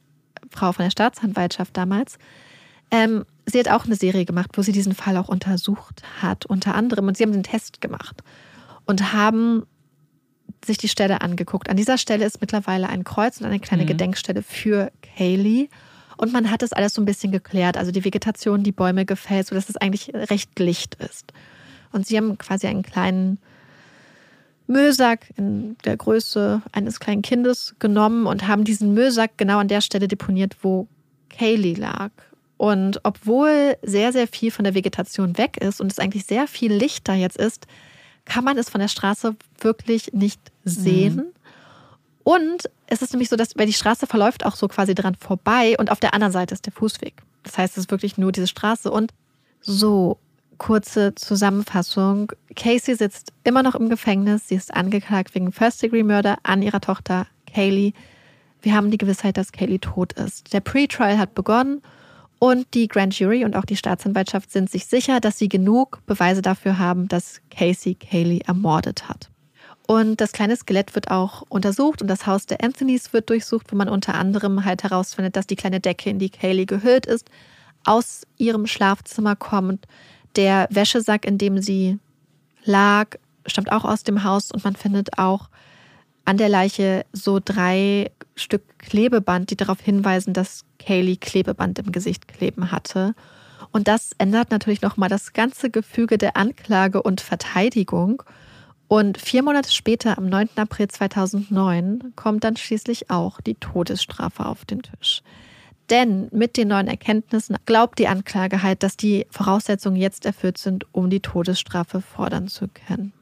Frau von der Staatsanwaltschaft damals. Ähm, sie hat auch eine Serie gemacht, wo sie diesen Fall auch untersucht hat, unter anderem. Und sie haben den Test gemacht und haben sich die Stelle angeguckt. An dieser Stelle ist mittlerweile ein Kreuz und eine kleine mhm. Gedenkstelle für Kaylee. Und man hat das alles so ein bisschen geklärt. Also die Vegetation, die Bäume gefällt, sodass es eigentlich recht licht ist. Und sie haben quasi einen kleinen Müllsack in der Größe eines kleinen Kindes genommen und haben diesen Müllsack genau an der Stelle deponiert, wo Kaylee lag. Und obwohl sehr, sehr viel von der Vegetation weg ist und es eigentlich sehr viel Licht da jetzt ist, kann man es von der Straße wirklich nicht sehen. Mhm. Und es ist nämlich so, dass weil die Straße verläuft auch so quasi dran vorbei und auf der anderen Seite ist der Fußweg. Das heißt, es ist wirklich nur diese Straße. Und so, kurze Zusammenfassung. Casey sitzt immer noch im Gefängnis. Sie ist angeklagt wegen First-Degree-Murder an ihrer Tochter Kaylee. Wir haben die Gewissheit, dass Kaylee tot ist. Der Pre-Trial hat begonnen und die Grand Jury und auch die Staatsanwaltschaft sind sich sicher, dass sie genug Beweise dafür haben, dass Casey Cayley ermordet hat. Und das kleine Skelett wird auch untersucht und das Haus der Anthonys wird durchsucht, wo man unter anderem halt herausfindet, dass die kleine Decke, in die Cayley gehüllt ist, aus ihrem Schlafzimmer kommt. Der Wäschesack, in dem sie lag, stammt auch aus dem Haus und man findet auch an der Leiche so drei Stück Klebeband, die darauf hinweisen, dass Kaylee Klebeband im Gesicht kleben hatte. Und das ändert natürlich nochmal das ganze Gefüge der Anklage und Verteidigung. Und vier Monate später, am 9. April 2009, kommt dann schließlich auch die Todesstrafe auf den Tisch. Denn mit den neuen Erkenntnissen glaubt die Anklage halt, dass die Voraussetzungen jetzt erfüllt sind, um die Todesstrafe fordern zu können.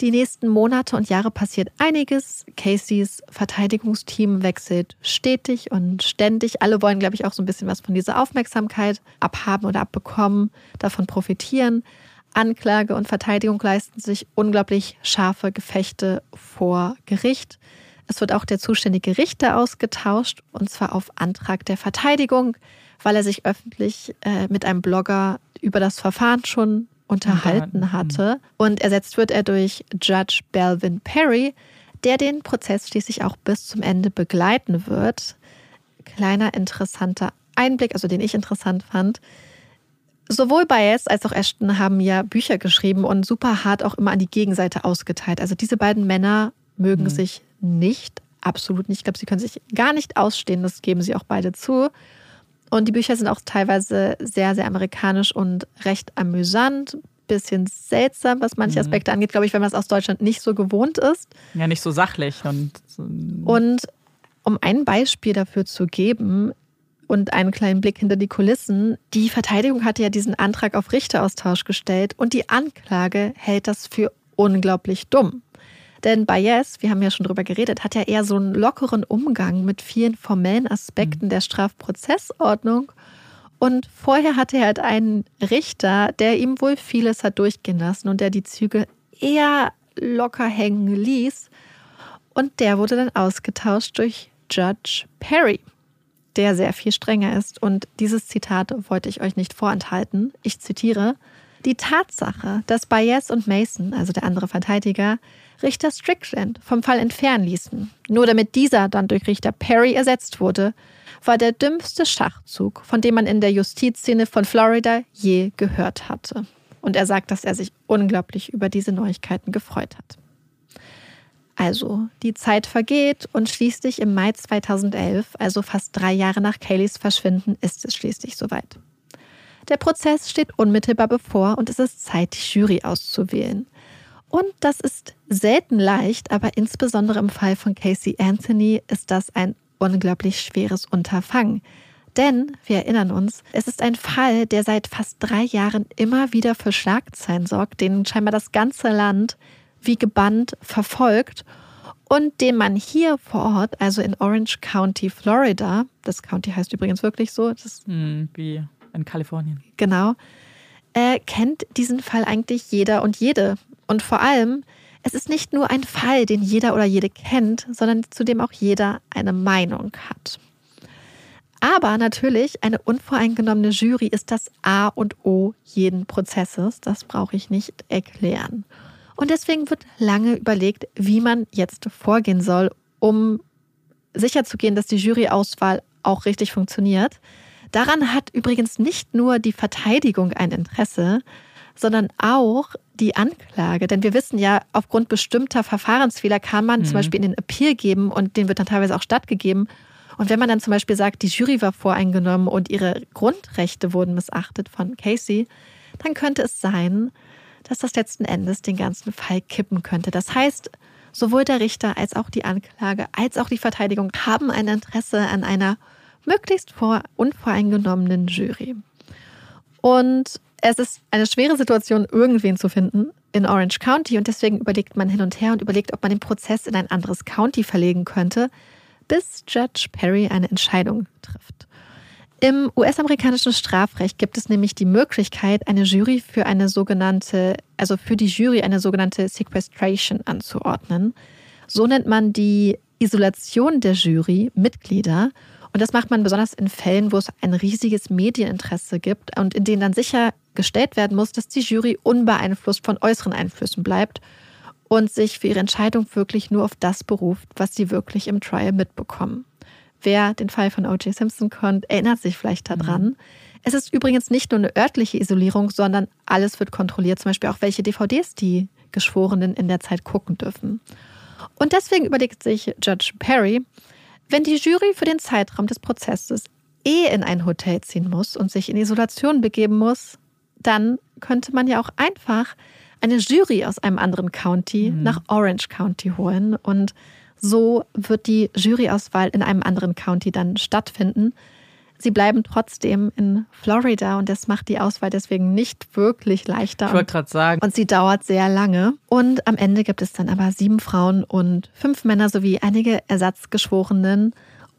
Die nächsten Monate und Jahre passiert einiges. Caseys Verteidigungsteam wechselt stetig und ständig. Alle wollen, glaube ich, auch so ein bisschen was von dieser Aufmerksamkeit abhaben oder abbekommen, davon profitieren. Anklage und Verteidigung leisten sich unglaublich scharfe Gefechte vor Gericht. Es wird auch der zuständige Richter ausgetauscht, und zwar auf Antrag der Verteidigung, weil er sich öffentlich äh, mit einem Blogger über das Verfahren schon unterhalten hatte. Und ersetzt wird er durch Judge Belvin Perry, der den Prozess schließlich auch bis zum Ende begleiten wird. Kleiner interessanter Einblick, also den ich interessant fand. Sowohl Baez als auch Ashton haben ja Bücher geschrieben und super hart auch immer an die Gegenseite ausgeteilt. Also diese beiden Männer mögen mhm. sich nicht, absolut nicht. Ich glaube, sie können sich gar nicht ausstehen, das geben sie auch beide zu. Und die Bücher sind auch teilweise sehr, sehr amerikanisch und recht amüsant. Bisschen seltsam, was manche mhm. Aspekte angeht, glaube ich, wenn man es aus Deutschland nicht so gewohnt ist. Ja, nicht so sachlich. Und, und um ein Beispiel dafür zu geben und einen kleinen Blick hinter die Kulissen, die Verteidigung hatte ja diesen Antrag auf Richteraustausch gestellt und die Anklage hält das für unglaublich dumm. Denn Bayes, wir haben ja schon drüber geredet, hat ja eher so einen lockeren Umgang mit vielen formellen Aspekten mhm. der Strafprozessordnung. Und vorher hatte er halt einen Richter, der ihm wohl vieles hat durchgehen lassen und der die Züge eher locker hängen ließ. Und der wurde dann ausgetauscht durch Judge Perry, der sehr viel strenger ist. Und dieses Zitat wollte ich euch nicht vorenthalten. Ich zitiere. Die Tatsache, dass Baez und Mason, also der andere Verteidiger, Richter Strickland vom Fall entfernen ließen, nur damit dieser dann durch Richter Perry ersetzt wurde, war der dümmste Schachzug, von dem man in der Justizszene von Florida je gehört hatte. Und er sagt, dass er sich unglaublich über diese Neuigkeiten gefreut hat. Also, die Zeit vergeht und schließlich im Mai 2011, also fast drei Jahre nach Kayleys Verschwinden, ist es schließlich soweit. Der Prozess steht unmittelbar bevor und es ist Zeit, die Jury auszuwählen. Und das ist selten leicht, aber insbesondere im Fall von Casey Anthony ist das ein unglaublich schweres Unterfangen. Denn, wir erinnern uns, es ist ein Fall, der seit fast drei Jahren immer wieder für Schlagzeilen sorgt, den scheinbar das ganze Land wie gebannt verfolgt und den man hier vor Ort, also in Orange County, Florida, das County heißt übrigens wirklich so, das hm, wie in Kalifornien. Genau, äh, kennt diesen Fall eigentlich jeder und jede. Und vor allem, es ist nicht nur ein Fall, den jeder oder jede kennt, sondern zu dem auch jeder eine Meinung hat. Aber natürlich, eine unvoreingenommene Jury ist das A und O jeden Prozesses. Das brauche ich nicht erklären. Und deswegen wird lange überlegt, wie man jetzt vorgehen soll, um sicherzugehen, dass die Juryauswahl auch richtig funktioniert. Daran hat übrigens nicht nur die Verteidigung ein Interesse, sondern auch die Anklage. Denn wir wissen ja, aufgrund bestimmter Verfahrensfehler kann man mhm. zum Beispiel in den Appeal geben und den wird dann teilweise auch stattgegeben. Und wenn man dann zum Beispiel sagt, die Jury war voreingenommen und ihre Grundrechte wurden missachtet von Casey, dann könnte es sein, dass das letzten Endes den ganzen Fall kippen könnte. Das heißt, sowohl der Richter als auch die Anklage als auch die Verteidigung haben ein Interesse an einer möglichst vor unvoreingenommenen Jury. Und es ist eine schwere Situation, irgendwen zu finden in Orange County und deswegen überlegt man hin und her und überlegt, ob man den Prozess in ein anderes County verlegen könnte, bis Judge Perry eine Entscheidung trifft. Im US-amerikanischen Strafrecht gibt es nämlich die Möglichkeit, eine Jury für eine sogenannte, also für die Jury eine sogenannte Sequestration anzuordnen. So nennt man die Isolation der Jury Mitglieder. Und das macht man besonders in Fällen, wo es ein riesiges Medieninteresse gibt und in denen dann sichergestellt werden muss, dass die Jury unbeeinflusst von äußeren Einflüssen bleibt und sich für ihre Entscheidung wirklich nur auf das beruft, was sie wirklich im Trial mitbekommen. Wer den Fall von O.J. Simpson kennt, erinnert sich vielleicht daran. Mhm. Es ist übrigens nicht nur eine örtliche Isolierung, sondern alles wird kontrolliert, zum Beispiel auch welche DVDs die Geschworenen in der Zeit gucken dürfen. Und deswegen überlegt sich Judge Perry, wenn die Jury für den Zeitraum des Prozesses eh in ein Hotel ziehen muss und sich in Isolation begeben muss, dann könnte man ja auch einfach eine Jury aus einem anderen County mhm. nach Orange County holen und so wird die Juryauswahl in einem anderen County dann stattfinden. Sie bleiben trotzdem in Florida und das macht die Auswahl deswegen nicht wirklich leichter. Ich wollte gerade sagen. Und sie dauert sehr lange. Und am Ende gibt es dann aber sieben Frauen und fünf Männer sowie einige Ersatzgeschworenen.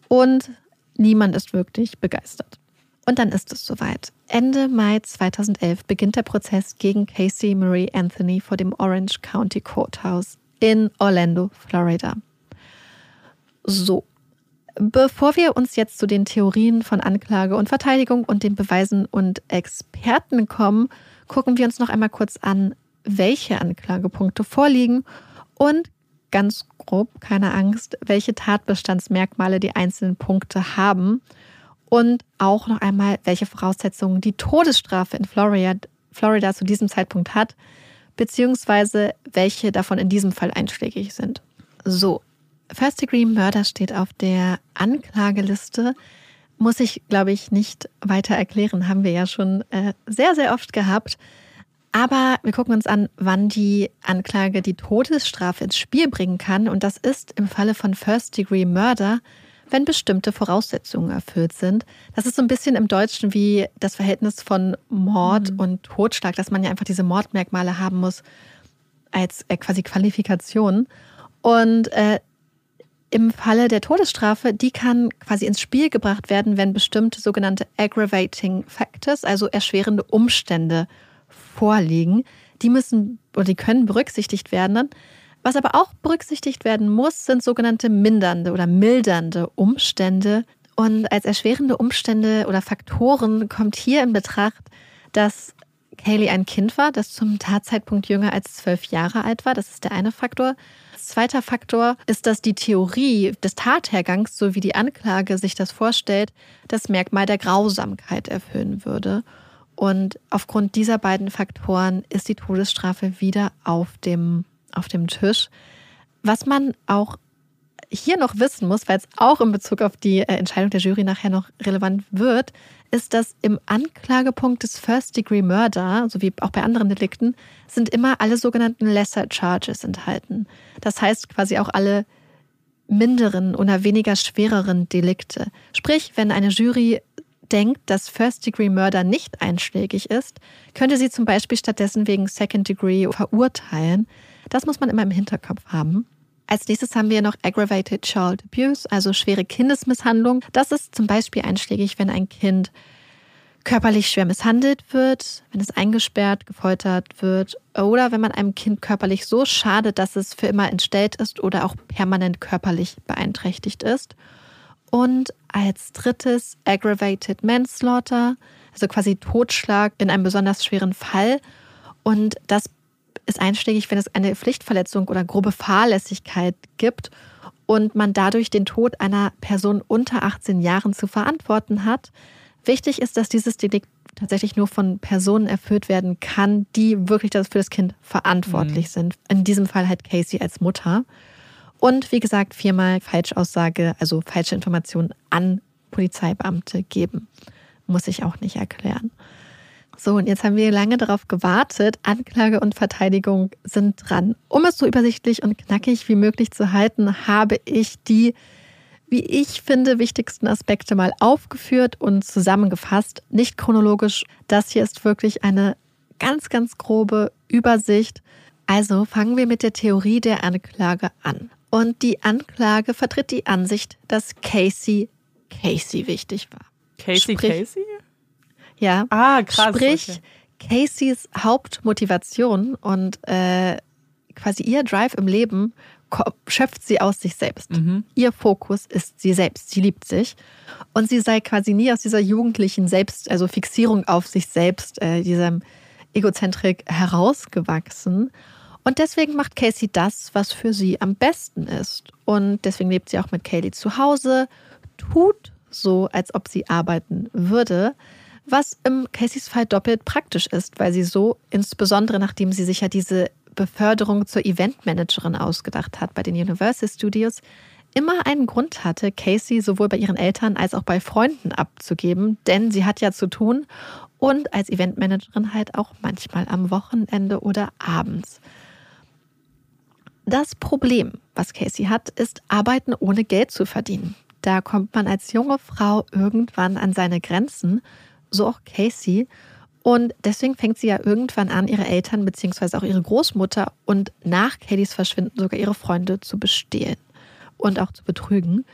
Und niemand ist wirklich begeistert. Und dann ist es soweit. Ende Mai 2011 beginnt der Prozess gegen Casey Marie Anthony vor dem Orange County Courthouse in Orlando, Florida. So, bevor wir uns jetzt zu den Theorien von Anklage und Verteidigung und den Beweisen und Experten kommen, gucken wir uns noch einmal kurz an, welche Anklagepunkte vorliegen und ganz grob, keine Angst, welche Tatbestandsmerkmale die einzelnen Punkte haben und auch noch einmal, welche Voraussetzungen die Todesstrafe in Florida, Florida zu diesem Zeitpunkt hat, beziehungsweise welche davon in diesem Fall einschlägig sind. So, First-Degree-Murder steht auf der Anklageliste. Muss ich, glaube ich, nicht weiter erklären. Haben wir ja schon äh, sehr, sehr oft gehabt. Aber wir gucken uns an, wann die Anklage die Todesstrafe ins Spiel bringen kann. Und das ist im Falle von First-Degree-Murder, wenn bestimmte Voraussetzungen erfüllt sind. Das ist so ein bisschen im Deutschen wie das Verhältnis von Mord mhm. und Totschlag, dass man ja einfach diese Mordmerkmale haben muss als äh, quasi Qualifikation. Und äh, im Falle der Todesstrafe, die kann quasi ins Spiel gebracht werden, wenn bestimmte sogenannte aggravating factors, also erschwerende Umstände vorliegen. Die müssen oder die können berücksichtigt werden. Was aber auch berücksichtigt werden muss, sind sogenannte mindernde oder mildernde Umstände. Und als erschwerende Umstände oder Faktoren kommt hier in Betracht, dass Kaylee ein Kind war, das zum Tatzeitpunkt jünger als zwölf Jahre alt war. Das ist der eine Faktor. Zweiter Faktor ist, dass die Theorie des Tathergangs, so wie die Anklage sich das vorstellt, das Merkmal der Grausamkeit erfüllen würde. Und aufgrund dieser beiden Faktoren ist die Todesstrafe wieder auf dem, auf dem Tisch. Was man auch hier noch wissen muss, weil es auch in Bezug auf die äh, Entscheidung der Jury nachher noch relevant wird, ist, dass im Anklagepunkt des First-Degree-Murder, so wie auch bei anderen Delikten, sind immer alle sogenannten Lesser Charges enthalten. Das heißt quasi auch alle minderen oder weniger schwereren Delikte. Sprich, wenn eine Jury denkt, dass First-Degree-Murder nicht einschlägig ist, könnte sie zum Beispiel stattdessen wegen Second-Degree verurteilen. Das muss man immer im Hinterkopf haben. Als nächstes haben wir noch Aggravated Child Abuse, also schwere Kindesmisshandlung. Das ist zum Beispiel einschlägig, wenn ein Kind körperlich schwer misshandelt wird, wenn es eingesperrt, gefoltert wird oder wenn man einem Kind körperlich so schadet, dass es für immer entstellt ist oder auch permanent körperlich beeinträchtigt ist. Und als drittes Aggravated Manslaughter, also quasi Totschlag in einem besonders schweren Fall. Und das ist einschlägig, wenn es eine Pflichtverletzung oder grobe Fahrlässigkeit gibt und man dadurch den Tod einer Person unter 18 Jahren zu verantworten hat. Wichtig ist, dass dieses Delikt tatsächlich nur von Personen erfüllt werden kann, die wirklich für das Kind verantwortlich mhm. sind. In diesem Fall halt Casey als Mutter. Und wie gesagt, viermal Falschaussage, also falsche Informationen an Polizeibeamte geben. Muss ich auch nicht erklären. So, und jetzt haben wir lange darauf gewartet. Anklage und Verteidigung sind dran. Um es so übersichtlich und knackig wie möglich zu halten, habe ich die, wie ich finde, wichtigsten Aspekte mal aufgeführt und zusammengefasst. Nicht chronologisch. Das hier ist wirklich eine ganz, ganz grobe Übersicht. Also fangen wir mit der Theorie der Anklage an. Und die Anklage vertritt die Ansicht, dass Casey Casey wichtig war. Casey Sprich, Casey? Ja. Ah, krass. Sprich, okay. Caseys Hauptmotivation und äh, quasi ihr Drive im Leben schöpft sie aus sich selbst. Mhm. Ihr Fokus ist sie selbst. Sie liebt sich. Und sie sei quasi nie aus dieser jugendlichen Selbst, also Fixierung auf sich selbst, äh, diesem Egozentrik herausgewachsen. Und deswegen macht Casey das, was für sie am besten ist. Und deswegen lebt sie auch mit Kaylee zu Hause, tut so, als ob sie arbeiten würde, was im Caseys Fall doppelt praktisch ist, weil sie so, insbesondere nachdem sie sich ja diese Beförderung zur Eventmanagerin ausgedacht hat bei den Universal Studios, immer einen Grund hatte, Casey sowohl bei ihren Eltern als auch bei Freunden abzugeben, denn sie hat ja zu tun und als Eventmanagerin halt auch manchmal am Wochenende oder abends. Das Problem, was Casey hat, ist Arbeiten ohne Geld zu verdienen. Da kommt man als junge Frau irgendwann an seine Grenzen so auch Casey. Und deswegen fängt sie ja irgendwann an, ihre Eltern bzw. auch ihre Großmutter und nach Katies Verschwinden sogar ihre Freunde zu bestehlen und auch zu betrügen.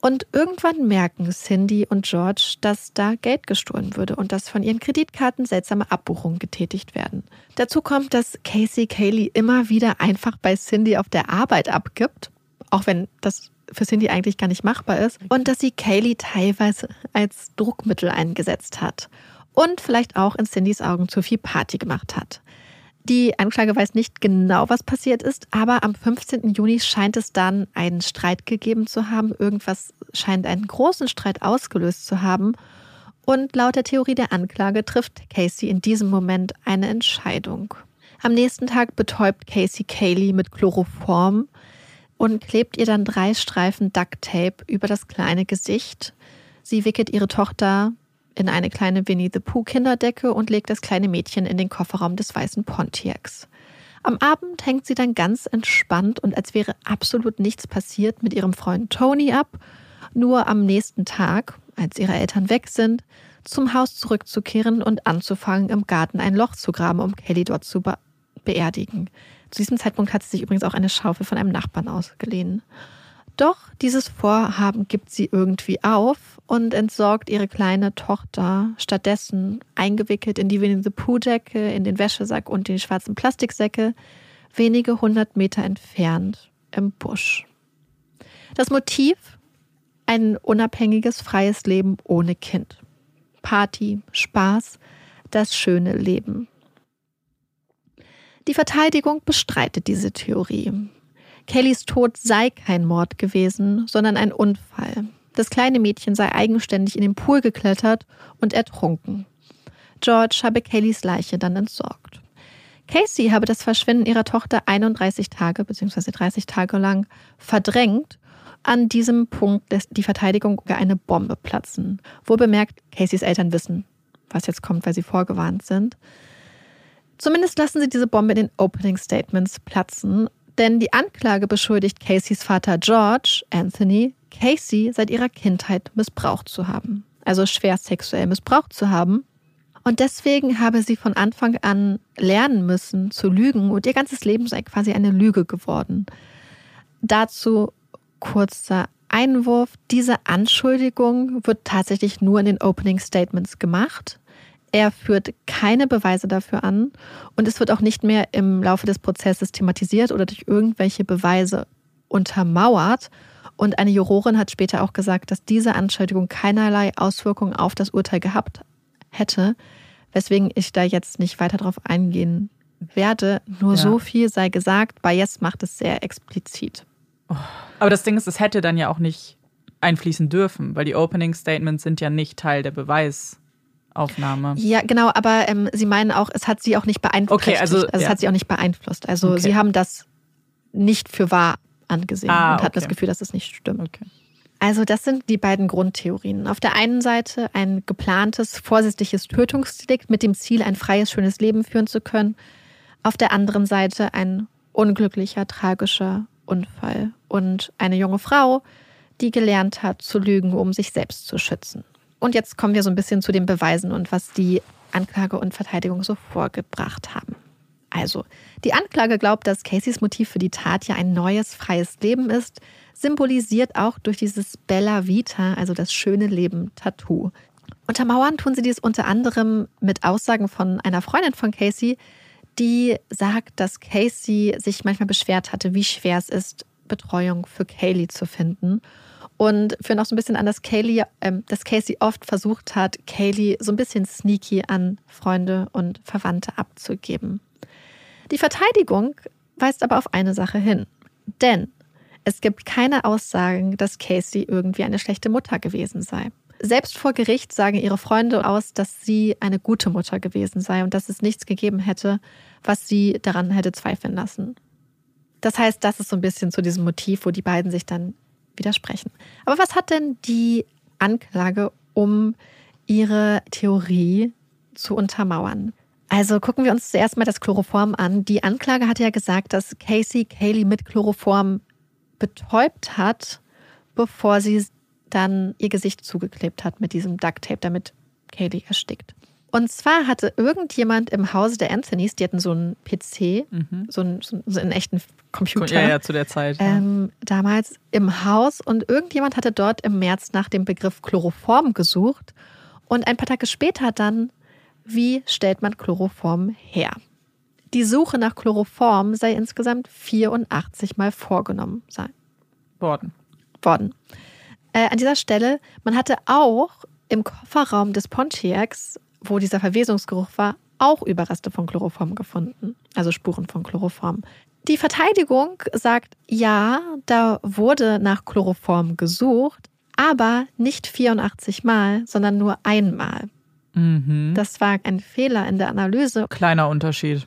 Und irgendwann merken Cindy und George, dass da Geld gestohlen würde und dass von ihren Kreditkarten seltsame Abbuchungen getätigt werden. Dazu kommt, dass Casey Kaylee immer wieder einfach bei Cindy auf der Arbeit abgibt, auch wenn das für Cindy eigentlich gar nicht machbar ist. Und dass sie Kaylee teilweise als Druckmittel eingesetzt hat. Und vielleicht auch in Cindys Augen zu viel Party gemacht hat. Die Anklage weiß nicht genau, was passiert ist, aber am 15. Juni scheint es dann einen Streit gegeben zu haben. Irgendwas scheint einen großen Streit ausgelöst zu haben. Und laut der Theorie der Anklage trifft Casey in diesem Moment eine Entscheidung. Am nächsten Tag betäubt Casey Kaylee mit Chloroform und klebt ihr dann drei Streifen Ducktape über das kleine Gesicht. Sie wickelt ihre Tochter in eine kleine Winnie the Pooh Kinderdecke und legt das kleine Mädchen in den Kofferraum des weißen Pontiacs. Am Abend hängt sie dann ganz entspannt und als wäre absolut nichts passiert mit ihrem Freund Tony ab. Nur am nächsten Tag, als ihre Eltern weg sind, zum Haus zurückzukehren und anzufangen, im Garten ein Loch zu graben, um Kelly dort zu be beerdigen. Zu diesem Zeitpunkt hat sie sich übrigens auch eine Schaufel von einem Nachbarn ausgeliehen. Doch dieses Vorhaben gibt sie irgendwie auf und entsorgt ihre kleine Tochter stattdessen eingewickelt in die Winnie the Pooh-Decke, in den Wäschesack und die schwarzen Plastiksäcke, wenige hundert Meter entfernt im Busch. Das Motiv? Ein unabhängiges, freies Leben ohne Kind. Party, Spaß, das schöne Leben. Die Verteidigung bestreitet diese Theorie. Kellys Tod sei kein Mord gewesen, sondern ein Unfall. Das kleine Mädchen sei eigenständig in den Pool geklettert und ertrunken. George habe Kellys Leiche dann entsorgt. Casey habe das Verschwinden ihrer Tochter 31 Tage bzw. 30 Tage lang verdrängt. An diesem Punkt lässt die Verteidigung eine Bombe platzen. Wo bemerkt, Caseys Eltern wissen, was jetzt kommt, weil sie vorgewarnt sind. Zumindest lassen sie diese Bombe in den Opening Statements platzen, denn die Anklage beschuldigt Caseys Vater George, Anthony, Casey seit ihrer Kindheit missbraucht zu haben. Also schwer sexuell missbraucht zu haben. Und deswegen habe sie von Anfang an lernen müssen zu lügen und ihr ganzes Leben sei quasi eine Lüge geworden. Dazu kurzer Einwurf. Diese Anschuldigung wird tatsächlich nur in den Opening Statements gemacht. Er führt keine Beweise dafür an und es wird auch nicht mehr im Laufe des Prozesses thematisiert oder durch irgendwelche Beweise untermauert. Und eine Jurorin hat später auch gesagt, dass diese Anschuldigung keinerlei Auswirkungen auf das Urteil gehabt hätte, weswegen ich da jetzt nicht weiter drauf eingehen werde. Nur ja. so viel sei gesagt, Bayes macht es sehr explizit. Oh. Aber das Ding ist, es hätte dann ja auch nicht einfließen dürfen, weil die Opening Statements sind ja nicht Teil der Beweis. Aufnahme. Ja, genau, aber ähm, Sie meinen auch, es hat Sie auch nicht beeinflusst. Okay, also, also es ja. hat Sie auch nicht beeinflusst. Also okay. Sie haben das nicht für wahr angesehen ah, und hatten okay. das Gefühl, dass es nicht stimmt. Okay. Also das sind die beiden Grundtheorien. Auf der einen Seite ein geplantes, vorsätzliches Tötungsdelikt mit dem Ziel, ein freies, schönes Leben führen zu können. Auf der anderen Seite ein unglücklicher, tragischer Unfall und eine junge Frau, die gelernt hat zu lügen, um sich selbst zu schützen. Und jetzt kommen wir so ein bisschen zu den Beweisen und was die Anklage und Verteidigung so vorgebracht haben. Also, die Anklage glaubt, dass Caseys Motiv für die Tat ja ein neues, freies Leben ist, symbolisiert auch durch dieses Bella Vita, also das schöne Leben Tattoo. Untermauern tun sie dies unter anderem mit Aussagen von einer Freundin von Casey, die sagt, dass Casey sich manchmal beschwert hatte, wie schwer es ist, Betreuung für Kaylee zu finden und führen auch so ein bisschen an, dass, Kaylee, ähm, dass Casey oft versucht hat, Kaylee so ein bisschen sneaky an Freunde und Verwandte abzugeben. Die Verteidigung weist aber auf eine Sache hin. Denn es gibt keine Aussagen, dass Casey irgendwie eine schlechte Mutter gewesen sei. Selbst vor Gericht sagen ihre Freunde aus, dass sie eine gute Mutter gewesen sei und dass es nichts gegeben hätte, was sie daran hätte zweifeln lassen. Das heißt, das ist so ein bisschen zu diesem Motiv, wo die beiden sich dann widersprechen. Aber was hat denn die Anklage, um ihre Theorie zu untermauern? Also gucken wir uns zuerst mal das Chloroform an. Die Anklage hat ja gesagt, dass Casey Kaylee mit Chloroform betäubt hat, bevor sie dann ihr Gesicht zugeklebt hat mit diesem Duct Tape, damit Kaylee erstickt. Und zwar hatte irgendjemand im Hause der Anthonys, die hatten so einen PC, mhm. so, einen, so, einen, echten Computer. Ja, ja, zu der Zeit. Ähm, damals im Haus und irgendjemand hatte dort im März nach dem Begriff Chloroform gesucht und ein paar Tage später dann, wie stellt man Chloroform her? Die Suche nach Chloroform sei insgesamt 84 Mal vorgenommen sein. Worden. Worden. Äh, an dieser Stelle, man hatte auch im Kofferraum des Pontiacs wo dieser Verwesungsgeruch war, auch Überreste von Chloroform gefunden, also Spuren von Chloroform. Die Verteidigung sagt, ja, da wurde nach Chloroform gesucht, aber nicht 84 Mal, sondern nur einmal. Mhm. Das war ein Fehler in der Analyse. Kleiner Unterschied.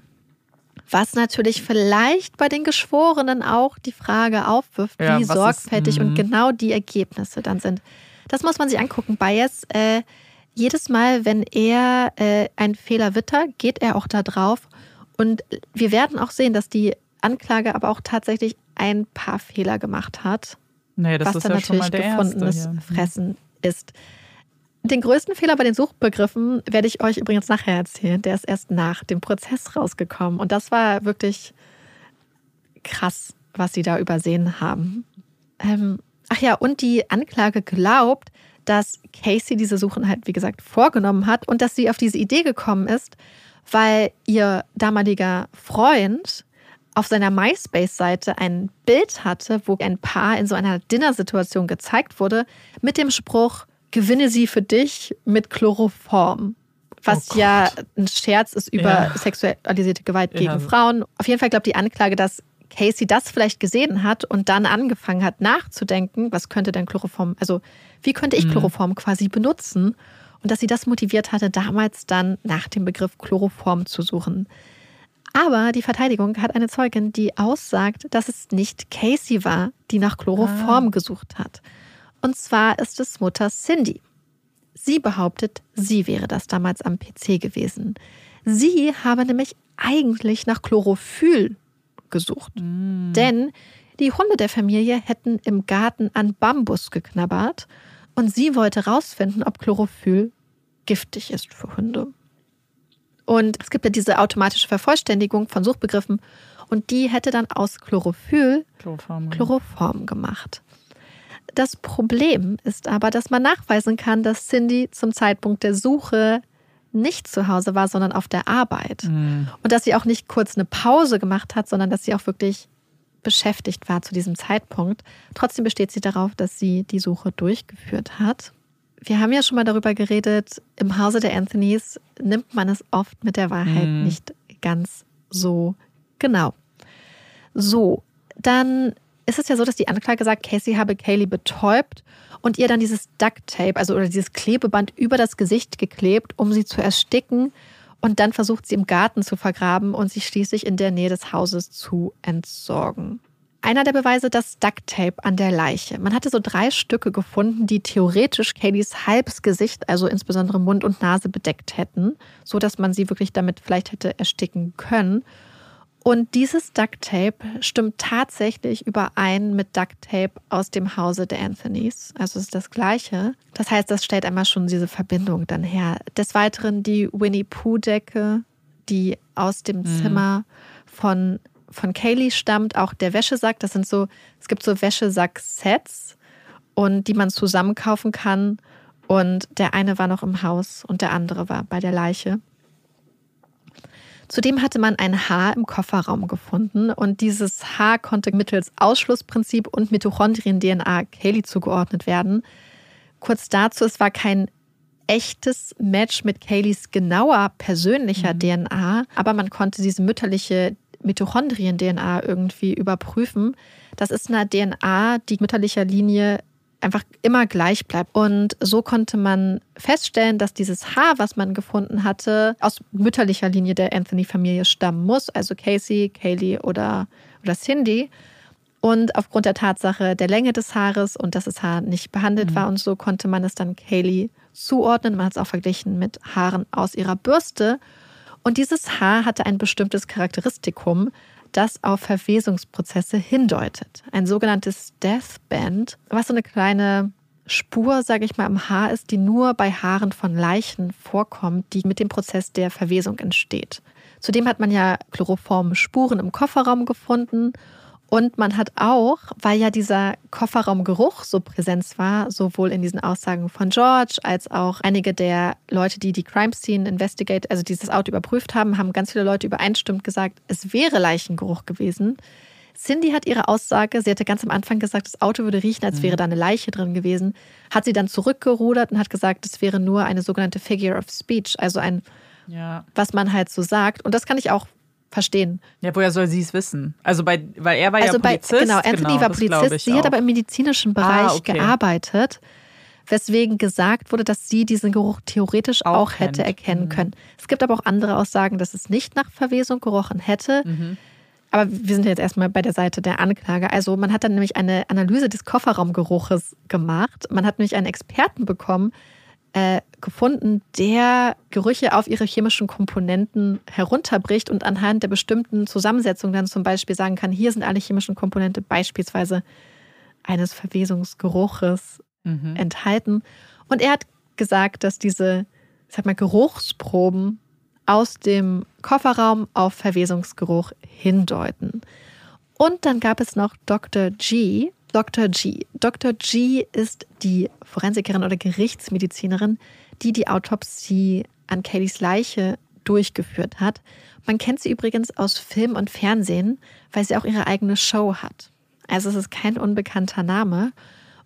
Was natürlich vielleicht bei den Geschworenen auch die Frage aufwirft, ja, wie sorgfältig ist, und mhm. genau die Ergebnisse dann sind. Das muss man sich angucken. Bias äh, jedes Mal, wenn er äh, einen Fehler wittert, geht er auch da drauf. Und wir werden auch sehen, dass die Anklage aber auch tatsächlich ein paar Fehler gemacht hat. Nee, das was ist dann ja natürlich gefundenes erste, ja. Fressen ist. Den größten Fehler bei den Suchbegriffen werde ich euch übrigens nachher erzählen. Der ist erst nach dem Prozess rausgekommen. Und das war wirklich krass, was sie da übersehen haben. Ähm, ach ja, und die Anklage glaubt, dass Casey diese Suchen halt, wie gesagt, vorgenommen hat und dass sie auf diese Idee gekommen ist, weil ihr damaliger Freund auf seiner MySpace-Seite ein Bild hatte, wo ein Paar in so einer Dinnersituation gezeigt wurde, mit dem Spruch, gewinne sie für dich mit Chloroform. Was oh ja ein Scherz ist über ja. sexualisierte Gewalt gegen ja. Frauen. Auf jeden Fall glaubt die Anklage, dass Casey das vielleicht gesehen hat und dann angefangen hat nachzudenken, was könnte denn Chloroform, also wie könnte ich mhm. Chloroform quasi benutzen? Und dass sie das motiviert hatte, damals dann nach dem Begriff Chloroform zu suchen. Aber die Verteidigung hat eine Zeugin, die aussagt, dass es nicht Casey war, die nach Chloroform ah. gesucht hat. Und zwar ist es Mutter Cindy. Sie behauptet, sie wäre das damals am PC gewesen. Sie habe nämlich eigentlich nach Chlorophyll gesucht. Mm. Denn die Hunde der Familie hätten im Garten an Bambus geknabbert und sie wollte herausfinden, ob Chlorophyll giftig ist für Hunde. Und es gibt ja diese automatische Vervollständigung von Suchbegriffen und die hätte dann aus Chlorophyll Chloroform, Chloroform gemacht. Das Problem ist aber, dass man nachweisen kann, dass Cindy zum Zeitpunkt der Suche nicht zu Hause war, sondern auf der Arbeit. Mhm. Und dass sie auch nicht kurz eine Pause gemacht hat, sondern dass sie auch wirklich beschäftigt war zu diesem Zeitpunkt. Trotzdem besteht sie darauf, dass sie die Suche durchgeführt hat. Wir haben ja schon mal darüber geredet, im Hause der Anthonys nimmt man es oft mit der Wahrheit mhm. nicht ganz so genau. So, dann ist es ja so, dass die Anklage sagt, Casey habe Kaylee betäubt und ihr dann dieses Duct Tape, also oder dieses Klebeband über das Gesicht geklebt, um sie zu ersticken. Und dann versucht sie im Garten zu vergraben und sich schließlich in der Nähe des Hauses zu entsorgen. Einer der Beweise, das Duct Tape an der Leiche. Man hatte so drei Stücke gefunden, die theoretisch Kayleys halbes Gesicht, also insbesondere Mund und Nase, bedeckt hätten, so dass man sie wirklich damit vielleicht hätte ersticken können. Und dieses Duct Tape stimmt tatsächlich überein mit Duct Tape aus dem Hause der Anthonys. Also es ist das gleiche. Das heißt, das stellt einmal schon diese Verbindung dann her. Des Weiteren die Winnie Pooh-Decke, die aus dem mhm. Zimmer von, von Kaylee stammt. Auch der Wäschesack, das sind so, es gibt so Wäschesack-Sets und die man zusammen kaufen kann. Und der eine war noch im Haus und der andere war bei der Leiche. Zudem hatte man ein Haar im Kofferraum gefunden und dieses Haar konnte mittels Ausschlussprinzip und Mitochondrien-DNA Kaylee zugeordnet werden. Kurz dazu, es war kein echtes Match mit Kayleys genauer persönlicher mhm. DNA, aber man konnte diese mütterliche Mitochondrien-DNA irgendwie überprüfen. Das ist eine DNA, die mütterlicher Linie einfach immer gleich bleibt. Und so konnte man feststellen, dass dieses Haar, was man gefunden hatte, aus mütterlicher Linie der Anthony-Familie stammen muss, also Casey, Kaylee oder, oder Cindy. Und aufgrund der Tatsache der Länge des Haares und dass das Haar nicht behandelt mhm. war und so, konnte man es dann Kaylee zuordnen. Man hat es auch verglichen mit Haaren aus ihrer Bürste. Und dieses Haar hatte ein bestimmtes Charakteristikum, das auf Verwesungsprozesse hindeutet. Ein sogenanntes Deathband, was so eine kleine Spur, sage ich mal, im Haar ist, die nur bei Haaren von Leichen vorkommt, die mit dem Prozess der Verwesung entsteht. Zudem hat man ja chloroforme Spuren im Kofferraum gefunden und man hat auch, weil ja dieser Kofferraumgeruch so präsent war, sowohl in diesen Aussagen von George als auch einige der Leute, die die Crime Scene Investigate, also dieses Auto überprüft haben, haben ganz viele Leute übereinstimmend gesagt, es wäre Leichengeruch gewesen. Cindy hat ihre Aussage, sie hatte ganz am Anfang gesagt, das Auto würde riechen, als wäre mhm. da eine Leiche drin gewesen, hat sie dann zurückgerudert und hat gesagt, es wäre nur eine sogenannte Figure of Speech, also ein, ja. was man halt so sagt. Und das kann ich auch verstehen. Ja, woher soll sie es wissen? Also bei, weil er war also ja Polizist. Bei, genau, Anthony genau, war Polizist. Sie hat aber im medizinischen Bereich ah, okay. gearbeitet, weswegen gesagt wurde, dass sie diesen Geruch theoretisch auch, auch hätte erkennen mhm. können. Es gibt aber auch andere Aussagen, dass es nicht nach Verwesung gerochen hätte. Mhm. Aber wir sind jetzt erstmal bei der Seite der Anklage. Also man hat dann nämlich eine Analyse des Kofferraumgeruches gemacht. Man hat nämlich einen Experten bekommen, äh, gefunden, der Gerüche auf ihre chemischen Komponenten herunterbricht und anhand der bestimmten Zusammensetzung dann zum Beispiel sagen kann, hier sind alle chemischen Komponente beispielsweise eines Verwesungsgeruches mhm. enthalten. Und er hat gesagt, dass diese, sag mal, Geruchsproben aus dem Kofferraum auf Verwesungsgeruch hindeuten. Und dann gab es noch Dr. G, Dr. G. Dr. G ist die Forensikerin oder Gerichtsmedizinerin, die die Autopsie an Kellys Leiche durchgeführt hat. Man kennt sie übrigens aus Film und Fernsehen, weil sie auch ihre eigene Show hat. Also es ist kein unbekannter Name.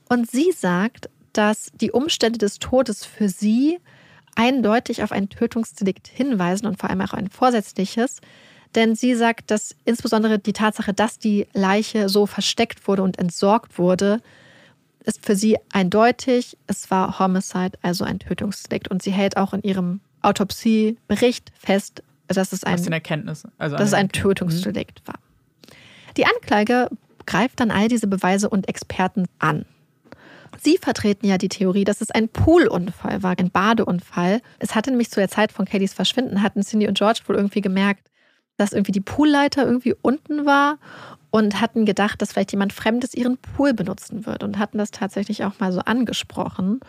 Und sie sagt, dass die Umstände des Todes für sie eindeutig auf ein Tötungsdelikt hinweisen und vor allem auch ein vorsätzliches. Denn sie sagt, dass insbesondere die Tatsache, dass die Leiche so versteckt wurde und entsorgt wurde, ist für sie eindeutig. Es war Homicide, also ein Tötungsdelikt. Und sie hält auch in ihrem Autopsiebericht fest, dass es ein, also dass es ein Tötungsdelikt war. Die Anklage greift dann all diese Beweise und Experten an. Sie vertreten ja die Theorie, dass es ein Poolunfall war, ein Badeunfall. Es hatte nämlich zu der Zeit von Kellys Verschwinden, hatten Cindy und George wohl irgendwie gemerkt, dass irgendwie die Poolleiter irgendwie unten war und hatten gedacht, dass vielleicht jemand Fremdes ihren Pool benutzen wird und hatten das tatsächlich auch mal so angesprochen.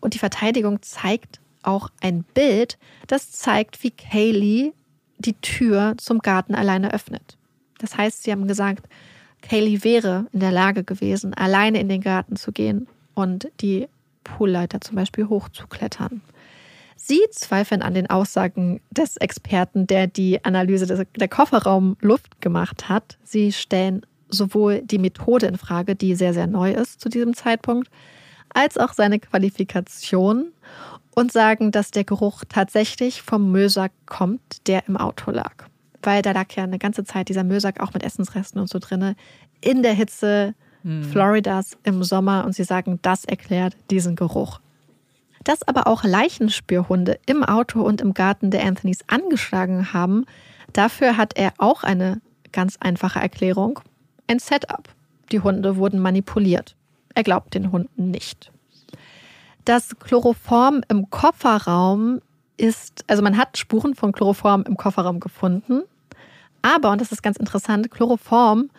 Und die Verteidigung zeigt auch ein Bild, das zeigt, wie Kaylee die Tür zum Garten alleine öffnet. Das heißt, sie haben gesagt, Kaylee wäre in der Lage gewesen, alleine in den Garten zu gehen und die Poolleiter zum Beispiel hochzuklettern. Sie zweifeln an den Aussagen des Experten, der die Analyse der Kofferraumluft gemacht hat. Sie stellen sowohl die Methode in Frage, die sehr, sehr neu ist zu diesem Zeitpunkt, als auch seine Qualifikation und sagen, dass der Geruch tatsächlich vom Müllsack kommt, der im Auto lag. Weil da lag ja eine ganze Zeit dieser Müllsack auch mit Essensresten und so drinne in der Hitze hm. Floridas im Sommer und sie sagen, das erklärt diesen Geruch. Dass aber auch Leichenspürhunde im Auto und im Garten der Anthonys angeschlagen haben, dafür hat er auch eine ganz einfache Erklärung. Ein Setup. Die Hunde wurden manipuliert. Er glaubt den Hunden nicht. Das Chloroform im Kofferraum ist, also man hat Spuren von Chloroform im Kofferraum gefunden, aber, und das ist ganz interessant, Chloroform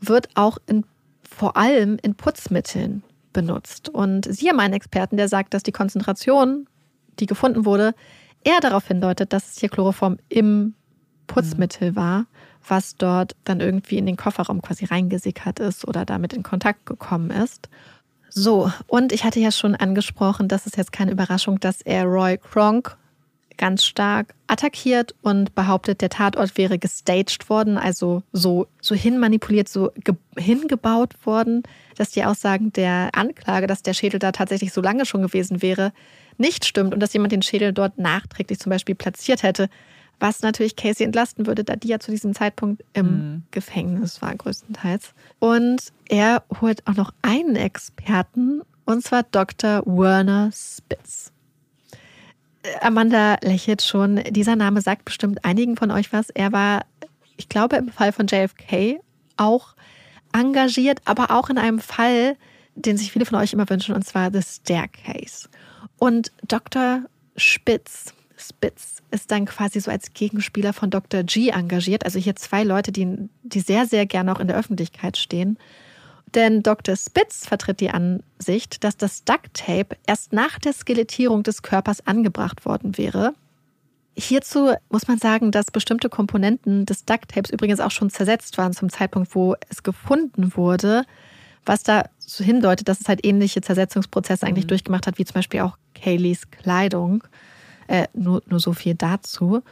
wird auch in, vor allem in Putzmitteln benutzt. Und Sie haben einen Experten, der sagt, dass die Konzentration, die gefunden wurde, eher darauf hindeutet, dass es hier Chloroform im Putzmittel war, was dort dann irgendwie in den Kofferraum quasi reingesickert ist oder damit in Kontakt gekommen ist. So, und ich hatte ja schon angesprochen, das ist jetzt keine Überraschung, dass er Roy Kronk ganz stark attackiert und behauptet, der Tatort wäre gestaged worden, also so, so hinmanipuliert, so hingebaut worden, dass die Aussagen der Anklage, dass der Schädel da tatsächlich so lange schon gewesen wäre, nicht stimmt und dass jemand den Schädel dort nachträglich zum Beispiel platziert hätte, was natürlich Casey entlasten würde, da die ja zu diesem Zeitpunkt im mhm. Gefängnis war, größtenteils. Und er holt auch noch einen Experten, und zwar Dr. Werner Spitz. Amanda lächelt schon. Dieser Name sagt bestimmt einigen von euch was. Er war, ich glaube, im Fall von JFK auch engagiert, aber auch in einem Fall, den sich viele von euch immer wünschen, und zwar The Staircase. Und Dr. Spitz, Spitz ist dann quasi so als Gegenspieler von Dr. G engagiert. Also hier zwei Leute, die, die sehr, sehr gerne auch in der Öffentlichkeit stehen. Denn Dr. Spitz vertritt die Ansicht, dass das Ducktape erst nach der Skelettierung des Körpers angebracht worden wäre. Hierzu muss man sagen, dass bestimmte Komponenten des Ducktapes übrigens auch schon zersetzt waren zum Zeitpunkt, wo es gefunden wurde, was da so hindeutet, dass es halt ähnliche Zersetzungsprozesse eigentlich mhm. durchgemacht hat, wie zum Beispiel auch Kayleys Kleidung. Äh, nur, nur so viel dazu.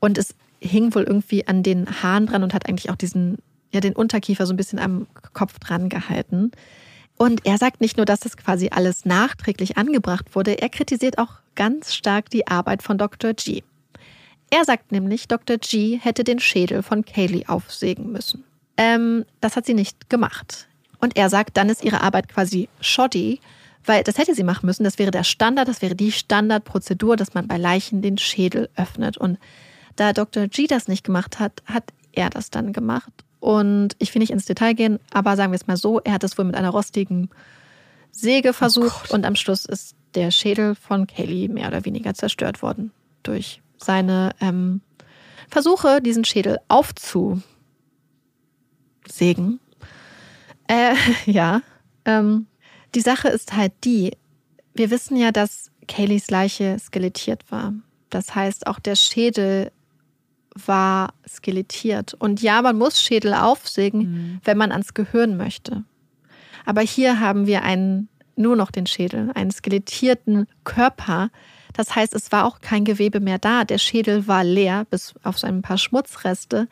Und es hing wohl irgendwie an den Haaren dran und hat eigentlich auch diesen ja den Unterkiefer so ein bisschen am Kopf dran gehalten. Und er sagt nicht nur, dass das quasi alles nachträglich angebracht wurde, er kritisiert auch ganz stark die Arbeit von Dr. G. Er sagt nämlich, Dr. G hätte den Schädel von Kaylee aufsägen müssen. Ähm, das hat sie nicht gemacht. Und er sagt, dann ist ihre Arbeit quasi shoddy, weil das hätte sie machen müssen. Das wäre der Standard, das wäre die Standardprozedur, dass man bei Leichen den Schädel öffnet. Und da Dr. G das nicht gemacht hat, hat er das dann gemacht. Und ich will nicht ins Detail gehen, aber sagen wir es mal so, er hat es wohl mit einer rostigen Säge versucht oh und am Schluss ist der Schädel von Kelly mehr oder weniger zerstört worden durch seine ähm, Versuche, diesen Schädel aufzusägen. Äh, ja. Ähm, die Sache ist halt die, wir wissen ja, dass Kayleys Leiche skelettiert war. Das heißt, auch der Schädel war skelettiert. Und ja, man muss Schädel aufsägen, mhm. wenn man ans Gehirn möchte. Aber hier haben wir einen, nur noch den Schädel, einen skelettierten Körper. Das heißt, es war auch kein Gewebe mehr da. Der Schädel war leer, bis auf so ein paar Schmutzreste.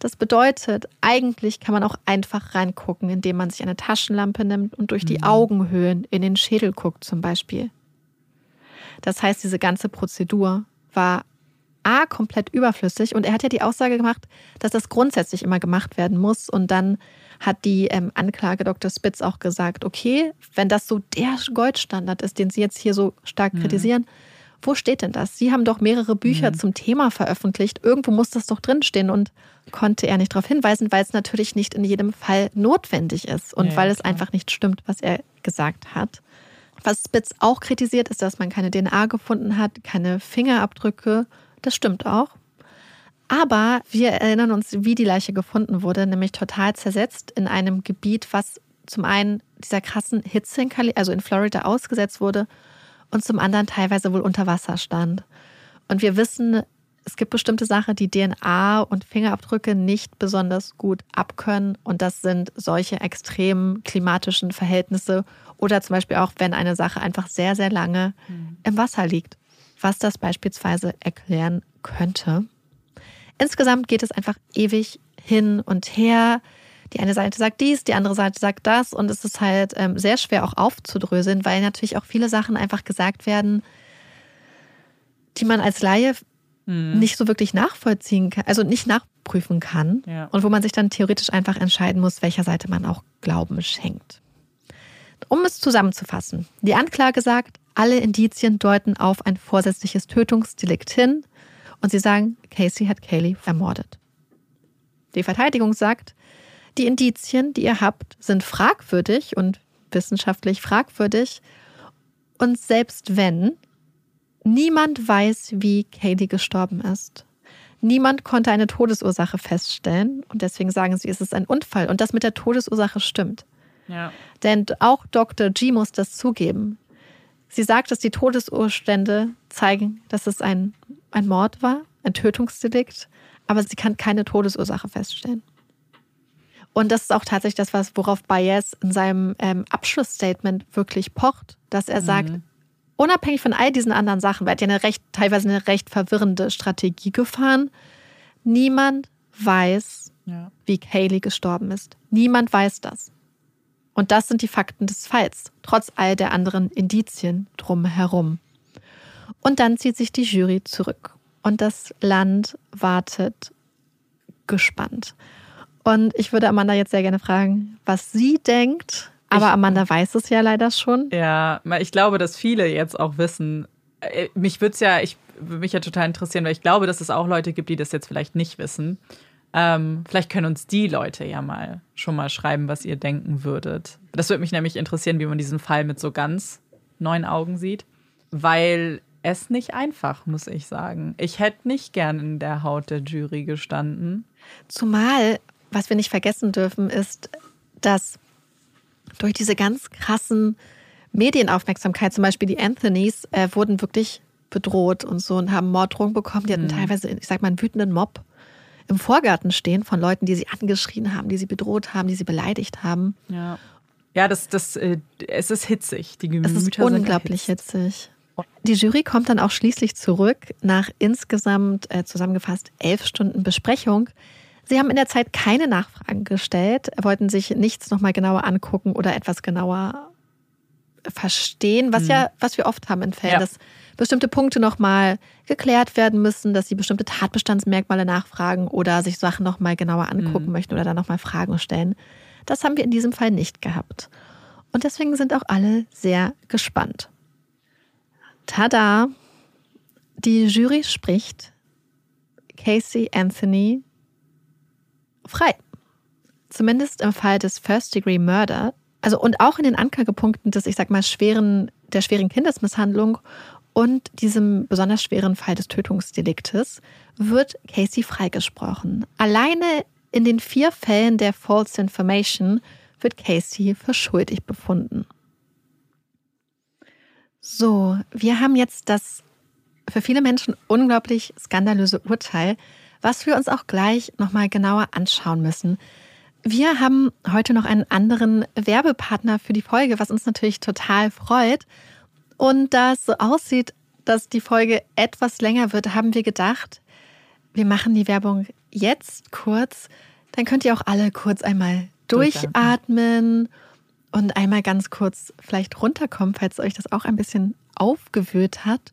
Das bedeutet, eigentlich kann man auch einfach reingucken, indem man sich eine Taschenlampe nimmt und durch die mhm. Augenhöhlen in den Schädel guckt, zum Beispiel. Das heißt, diese ganze Prozedur war A, komplett überflüssig. Und er hat ja die Aussage gemacht, dass das grundsätzlich immer gemacht werden muss. Und dann hat die ähm, Anklage Dr. Spitz auch gesagt, okay, wenn das so der Goldstandard ist, den Sie jetzt hier so stark mhm. kritisieren, wo steht denn das? Sie haben doch mehrere Bücher mhm. zum Thema veröffentlicht. Irgendwo muss das doch drinstehen. Und konnte er nicht darauf hinweisen, weil es natürlich nicht in jedem Fall notwendig ist und ja, weil es klar. einfach nicht stimmt, was er gesagt hat. Was Spitz auch kritisiert, ist, dass man keine DNA gefunden hat, keine Fingerabdrücke das stimmt auch. Aber wir erinnern uns, wie die Leiche gefunden wurde, nämlich total zersetzt in einem Gebiet, was zum einen dieser krassen Hitze in, Kali also in Florida ausgesetzt wurde und zum anderen teilweise wohl unter Wasser stand. Und wir wissen, es gibt bestimmte Sachen, die DNA und Fingerabdrücke nicht besonders gut abkönnen. Und das sind solche extremen klimatischen Verhältnisse oder zum Beispiel auch, wenn eine Sache einfach sehr, sehr lange mhm. im Wasser liegt was das beispielsweise erklären könnte. Insgesamt geht es einfach ewig hin und her. Die eine Seite sagt dies, die andere Seite sagt das und es ist halt ähm, sehr schwer auch aufzudröseln, weil natürlich auch viele Sachen einfach gesagt werden, die man als Laie mhm. nicht so wirklich nachvollziehen kann, also nicht nachprüfen kann ja. und wo man sich dann theoretisch einfach entscheiden muss, welcher Seite man auch Glauben schenkt. Um es zusammenzufassen, die Anklage sagt, alle Indizien deuten auf ein vorsätzliches Tötungsdelikt hin und sie sagen, Casey hat Kaylee ermordet. Die Verteidigung sagt, die Indizien, die ihr habt, sind fragwürdig und wissenschaftlich fragwürdig. Und selbst wenn, niemand weiß, wie Kaylee gestorben ist. Niemand konnte eine Todesursache feststellen und deswegen sagen sie, es ist ein Unfall. Und das mit der Todesursache stimmt. Ja. Denn auch Dr. G muss das zugeben. Sie sagt, dass die Todesurstände zeigen, dass es ein, ein Mord war, ein Tötungsdelikt, aber sie kann keine Todesursache feststellen. Und das ist auch tatsächlich das, was, worauf Baez in seinem ähm, Abschlussstatement wirklich pocht, dass er mhm. sagt, unabhängig von all diesen anderen Sachen, weil er hat ja eine recht, teilweise eine recht verwirrende Strategie gefahren, niemand weiß, ja. wie Kaylee gestorben ist. Niemand weiß das. Und das sind die Fakten des Falls, trotz all der anderen Indizien drumherum. Und dann zieht sich die Jury zurück und das Land wartet gespannt. Und ich würde Amanda jetzt sehr gerne fragen, was sie denkt. Aber ich, Amanda weiß es ja leider schon. Ja, ich glaube, dass viele jetzt auch wissen. Äh, mich würde es ja, ich würde mich ja total interessieren, weil ich glaube, dass es auch Leute gibt, die das jetzt vielleicht nicht wissen. Ähm, vielleicht können uns die Leute ja mal schon mal schreiben, was ihr denken würdet. Das würde mich nämlich interessieren, wie man diesen Fall mit so ganz neuen Augen sieht, weil es nicht einfach, muss ich sagen. Ich hätte nicht gern in der Haut der Jury gestanden. Zumal, was wir nicht vergessen dürfen, ist, dass durch diese ganz krassen Medienaufmerksamkeit, zum Beispiel die Anthonys, äh, wurden wirklich bedroht und so und haben Morddrohungen bekommen. Die hatten mhm. teilweise, ich sag mal, einen wütenden Mob im Vorgarten stehen von Leuten, die sie angeschrien haben, die sie bedroht haben, die sie beleidigt haben. Ja, ja das, das, äh, es ist hitzig. Die Gemüter es ist unglaublich hitzig. Die Jury kommt dann auch schließlich zurück nach insgesamt äh, zusammengefasst elf Stunden Besprechung. Sie haben in der Zeit keine Nachfragen gestellt, wollten sich nichts nochmal genauer angucken oder etwas genauer verstehen, was mhm. ja, was wir oft haben in Fällen, ja. dass bestimmte Punkte nochmal geklärt werden müssen, dass sie bestimmte Tatbestandsmerkmale nachfragen oder sich Sachen nochmal genauer angucken mhm. möchten oder dann nochmal Fragen stellen. Das haben wir in diesem Fall nicht gehabt. Und deswegen sind auch alle sehr gespannt. Tada! Die Jury spricht Casey Anthony frei. Zumindest im Fall des First Degree Murder. Also und auch in den Anklagepunkten des, ich sag mal, schweren, der schweren Kindesmisshandlung und diesem besonders schweren Fall des Tötungsdeliktes wird Casey freigesprochen. Alleine in den vier Fällen der False Information wird Casey für schuldig befunden. So, wir haben jetzt das für viele Menschen unglaublich skandalöse Urteil, was wir uns auch gleich nochmal genauer anschauen müssen. Wir haben heute noch einen anderen Werbepartner für die Folge, was uns natürlich total freut. Und da es so aussieht, dass die Folge etwas länger wird, haben wir gedacht, wir machen die Werbung jetzt kurz. Dann könnt ihr auch alle kurz einmal durchatmen und einmal ganz kurz vielleicht runterkommen, falls euch das auch ein bisschen aufgewühlt hat.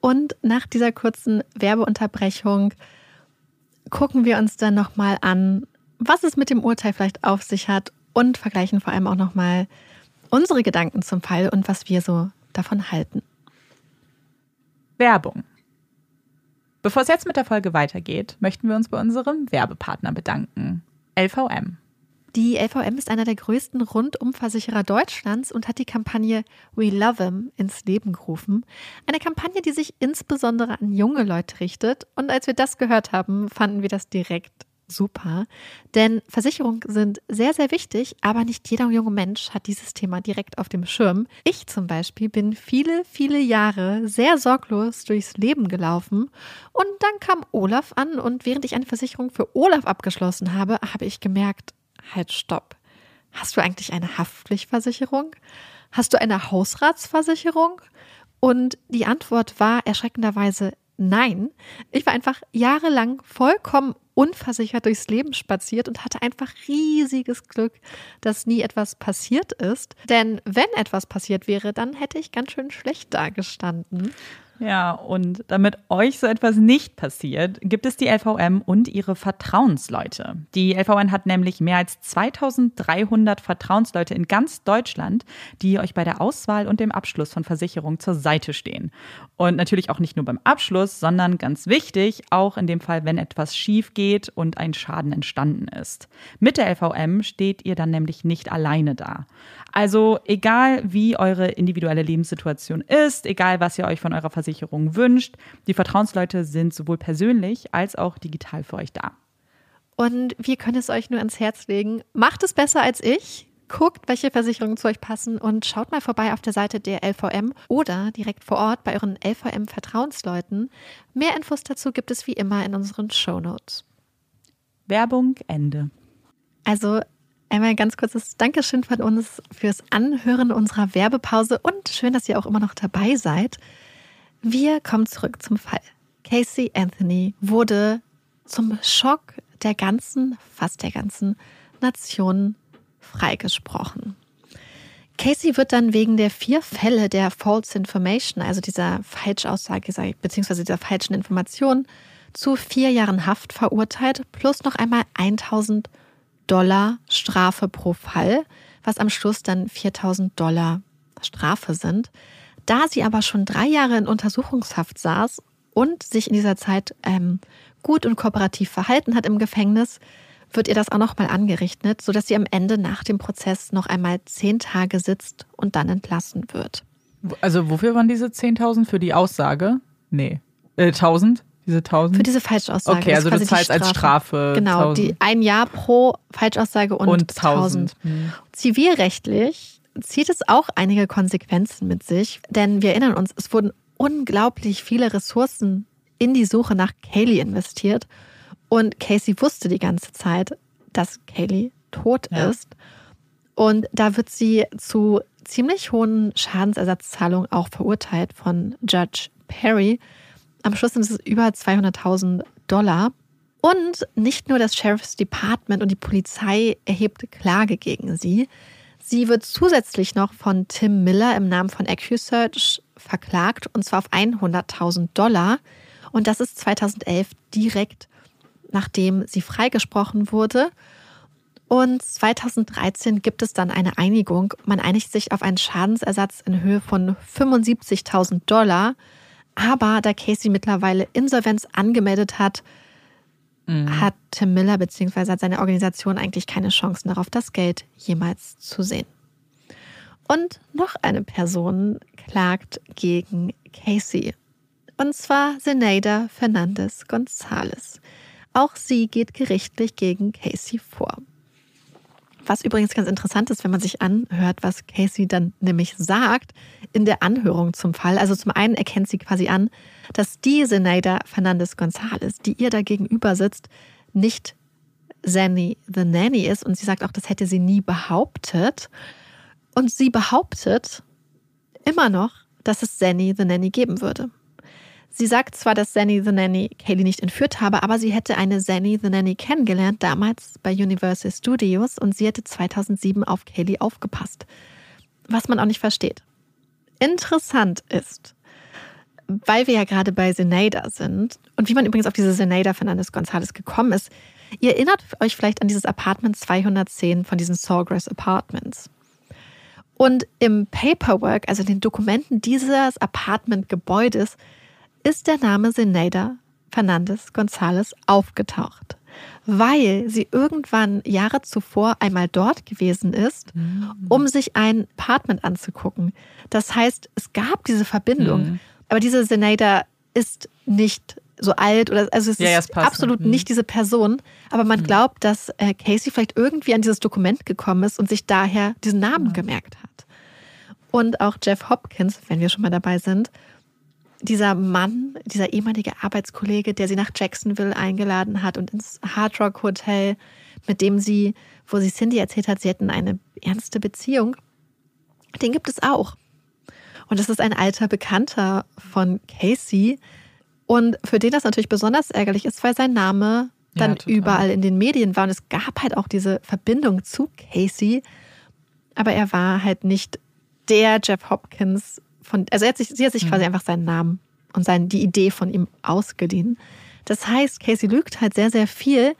Und nach dieser kurzen Werbeunterbrechung gucken wir uns dann nochmal an, was es mit dem Urteil vielleicht auf sich hat und vergleichen vor allem auch nochmal unsere Gedanken zum Fall und was wir so davon halten. Werbung. Bevor es jetzt mit der Folge weitergeht, möchten wir uns bei unserem Werbepartner bedanken, LVM. Die LVM ist einer der größten Rundumversicherer Deutschlands und hat die Kampagne We Love Him ins Leben gerufen. Eine Kampagne, die sich insbesondere an junge Leute richtet. Und als wir das gehört haben, fanden wir das direkt super. Denn Versicherungen sind sehr, sehr wichtig, aber nicht jeder junge Mensch hat dieses Thema direkt auf dem Schirm. Ich zum Beispiel bin viele, viele Jahre sehr sorglos durchs Leben gelaufen und dann kam Olaf an und während ich eine Versicherung für Olaf abgeschlossen habe, habe ich gemerkt, halt stopp. Hast du eigentlich eine Haftpflichtversicherung? Hast du eine Hausratsversicherung? Und die Antwort war erschreckenderweise nein. Ich war einfach jahrelang vollkommen unversichert durchs Leben spaziert und hatte einfach riesiges Glück, dass nie etwas passiert ist. Denn wenn etwas passiert wäre, dann hätte ich ganz schön schlecht dagestanden. Ja, und damit euch so etwas nicht passiert, gibt es die LVM und ihre Vertrauensleute. Die LVM hat nämlich mehr als 2300 Vertrauensleute in ganz Deutschland, die euch bei der Auswahl und dem Abschluss von Versicherungen zur Seite stehen. Und natürlich auch nicht nur beim Abschluss, sondern ganz wichtig, auch in dem Fall, wenn etwas schief geht und ein Schaden entstanden ist. Mit der LVM steht ihr dann nämlich nicht alleine da. Also egal wie eure individuelle Lebenssituation ist, egal was ihr euch von eurer Versicherung wünscht, die Vertrauensleute sind sowohl persönlich als auch digital für euch da. Und wir können es euch nur ans Herz legen. Macht es besser als ich. Guckt, welche Versicherungen zu euch passen und schaut mal vorbei auf der Seite der LVM oder direkt vor Ort bei euren LVM-Vertrauensleuten. Mehr Infos dazu gibt es wie immer in unseren Show Notes. Werbung Ende. Also Einmal ganz kurzes Dankeschön von uns fürs Anhören unserer Werbepause und schön, dass ihr auch immer noch dabei seid. Wir kommen zurück zum Fall. Casey Anthony wurde zum Schock der ganzen, fast der ganzen Nation freigesprochen. Casey wird dann wegen der vier Fälle der False Information, also dieser Falschaussage, beziehungsweise dieser falschen Information, zu vier Jahren Haft verurteilt, plus noch einmal 1000 Euro Dollar Strafe pro Fall, was am Schluss dann 4000 Dollar Strafe sind. Da sie aber schon drei Jahre in Untersuchungshaft saß und sich in dieser Zeit ähm, gut und kooperativ verhalten hat im Gefängnis, wird ihr das auch nochmal angerichtet, sodass sie am Ende nach dem Prozess noch einmal zehn Tage sitzt und dann entlassen wird. Also wofür waren diese 10.000? Für die Aussage? Nee. Äh, 1000? Diese 1000? Für diese Falschaussage. Okay, also du zahlst als Strafe. Genau, 1000. die ein Jahr pro Falschaussage und, und 1000. 1000. Mhm. Zivilrechtlich zieht es auch einige Konsequenzen mit sich, denn wir erinnern uns, es wurden unglaublich viele Ressourcen in die Suche nach Kaylee investiert und Casey wusste die ganze Zeit, dass Kaylee tot ja. ist. Und da wird sie zu ziemlich hohen Schadensersatzzahlungen auch verurteilt von Judge Perry. Am Schluss sind es über 200.000 Dollar. Und nicht nur das Sheriff's Department und die Polizei erhebt Klage gegen sie. Sie wird zusätzlich noch von Tim Miller im Namen von AccuSearch verklagt und zwar auf 100.000 Dollar. Und das ist 2011 direkt nachdem sie freigesprochen wurde. Und 2013 gibt es dann eine Einigung. Man einigt sich auf einen Schadensersatz in Höhe von 75.000 Dollar. Aber da Casey mittlerweile Insolvenz angemeldet hat, mhm. hat Tim Miller bzw. hat seine Organisation eigentlich keine Chancen darauf, das Geld jemals zu sehen. Und noch eine Person klagt gegen Casey. Und zwar Zenaida Fernandez Gonzalez. Auch sie geht gerichtlich gegen Casey vor. Was übrigens ganz interessant ist, wenn man sich anhört, was Casey dann nämlich sagt in der Anhörung zum Fall. Also zum einen erkennt sie quasi an, dass die Zenaida Fernandez González, die ihr da gegenüber sitzt, nicht Zanny the Nanny ist. Und sie sagt auch, das hätte sie nie behauptet. Und sie behauptet immer noch, dass es Zanny the Nanny geben würde. Sie sagt zwar, dass Zanny the Nanny Kaylee nicht entführt habe, aber sie hätte eine Zanny the Nanny kennengelernt, damals bei Universal Studios, und sie hätte 2007 auf Kaylee aufgepasst. Was man auch nicht versteht. Interessant ist, weil wir ja gerade bei Zenaida sind und wie man übrigens auf diese Zenaida Fernandez Gonzalez gekommen ist, ihr erinnert euch vielleicht an dieses Apartment 210 von diesen Sawgrass Apartments. Und im Paperwork, also den Dokumenten dieses Apartment-Gebäudes, ist der Name Zenaida Fernandez Gonzalez aufgetaucht, weil sie irgendwann Jahre zuvor einmal dort gewesen ist, mhm. um sich ein Apartment anzugucken. Das heißt, es gab diese Verbindung. Mhm. Aber diese Zenaida ist nicht so alt oder also es ja, ist ja, absolut mhm. nicht diese Person, aber man mhm. glaubt, dass äh, Casey vielleicht irgendwie an dieses Dokument gekommen ist und sich daher diesen Namen mhm. gemerkt hat. Und auch Jeff Hopkins, wenn wir schon mal dabei sind, dieser Mann, dieser ehemalige Arbeitskollege, der sie nach Jacksonville eingeladen hat und ins Hard Rock Hotel, mit dem sie, wo sie Cindy erzählt hat, sie hätten eine ernste Beziehung, den gibt es auch. Und das ist ein alter Bekannter von Casey. Und für den das natürlich besonders ärgerlich ist, weil sein Name dann ja, überall in den Medien war. Und es gab halt auch diese Verbindung zu Casey. Aber er war halt nicht der Jeff Hopkins von, also er hat sich, sie hat sich mhm. quasi einfach seinen Namen und sein, die Idee von ihm ausgeliehen. Das heißt, Casey lügt halt sehr, sehr viel,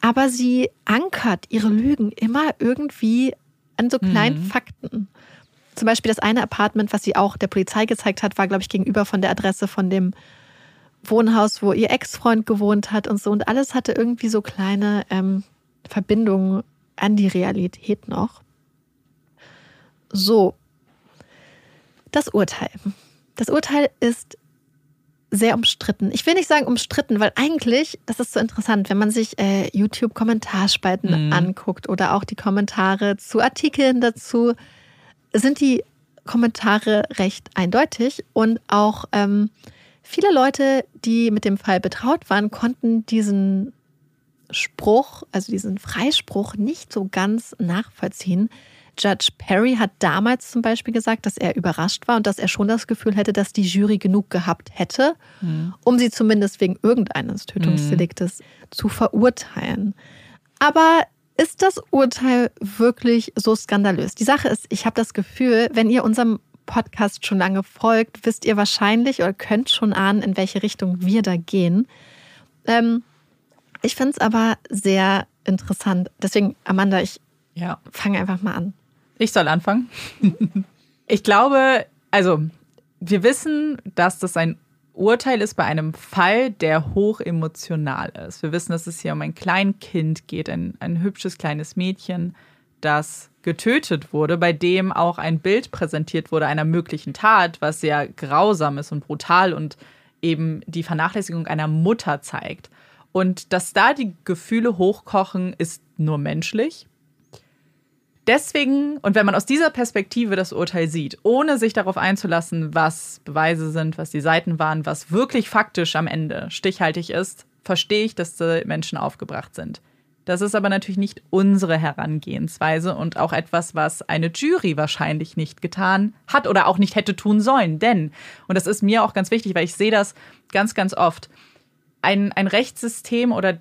aber sie ankert ihre Lügen immer irgendwie an so kleinen mhm. Fakten. Zum Beispiel das eine Apartment, was sie auch der Polizei gezeigt hat, war, glaube ich, gegenüber von der Adresse von dem Wohnhaus, wo ihr Ex-Freund gewohnt hat und so. Und alles hatte irgendwie so kleine ähm, Verbindungen an die Realität noch. So, das Urteil. Das Urteil ist sehr umstritten. Ich will nicht sagen umstritten, weil eigentlich, das ist so interessant, wenn man sich äh, YouTube-Kommentarspalten mhm. anguckt oder auch die Kommentare zu Artikeln dazu, sind die Kommentare recht eindeutig und auch ähm, viele Leute, die mit dem Fall betraut waren, konnten diesen Spruch, also diesen Freispruch nicht so ganz nachvollziehen. Judge Perry hat damals zum Beispiel gesagt, dass er überrascht war und dass er schon das Gefühl hätte, dass die Jury genug gehabt hätte, mhm. um sie zumindest wegen irgendeines Tötungsdeliktes mhm. zu verurteilen. Aber ist das Urteil wirklich so skandalös? Die Sache ist, ich habe das Gefühl, wenn ihr unserem Podcast schon lange folgt, wisst ihr wahrscheinlich oder könnt schon ahnen, in welche Richtung wir da gehen. Ähm, ich finde es aber sehr interessant. Deswegen, Amanda, ich ja. fange einfach mal an. Ich soll anfangen. ich glaube, also wir wissen, dass das ein Urteil ist bei einem Fall, der hoch emotional ist. Wir wissen, dass es hier um ein Kleinkind geht, ein, ein hübsches kleines Mädchen, das getötet wurde, bei dem auch ein Bild präsentiert wurde einer möglichen Tat, was sehr grausam ist und brutal und eben die Vernachlässigung einer Mutter zeigt. Und dass da die Gefühle hochkochen, ist nur menschlich deswegen, und wenn man aus dieser Perspektive das Urteil sieht, ohne sich darauf einzulassen, was Beweise sind, was die Seiten waren, was wirklich faktisch am Ende stichhaltig ist, verstehe ich, dass die Menschen aufgebracht sind. Das ist aber natürlich nicht unsere Herangehensweise und auch etwas, was eine Jury wahrscheinlich nicht getan hat oder auch nicht hätte tun sollen. Denn, und das ist mir auch ganz wichtig, weil ich sehe das ganz, ganz oft, ein, ein Rechtssystem oder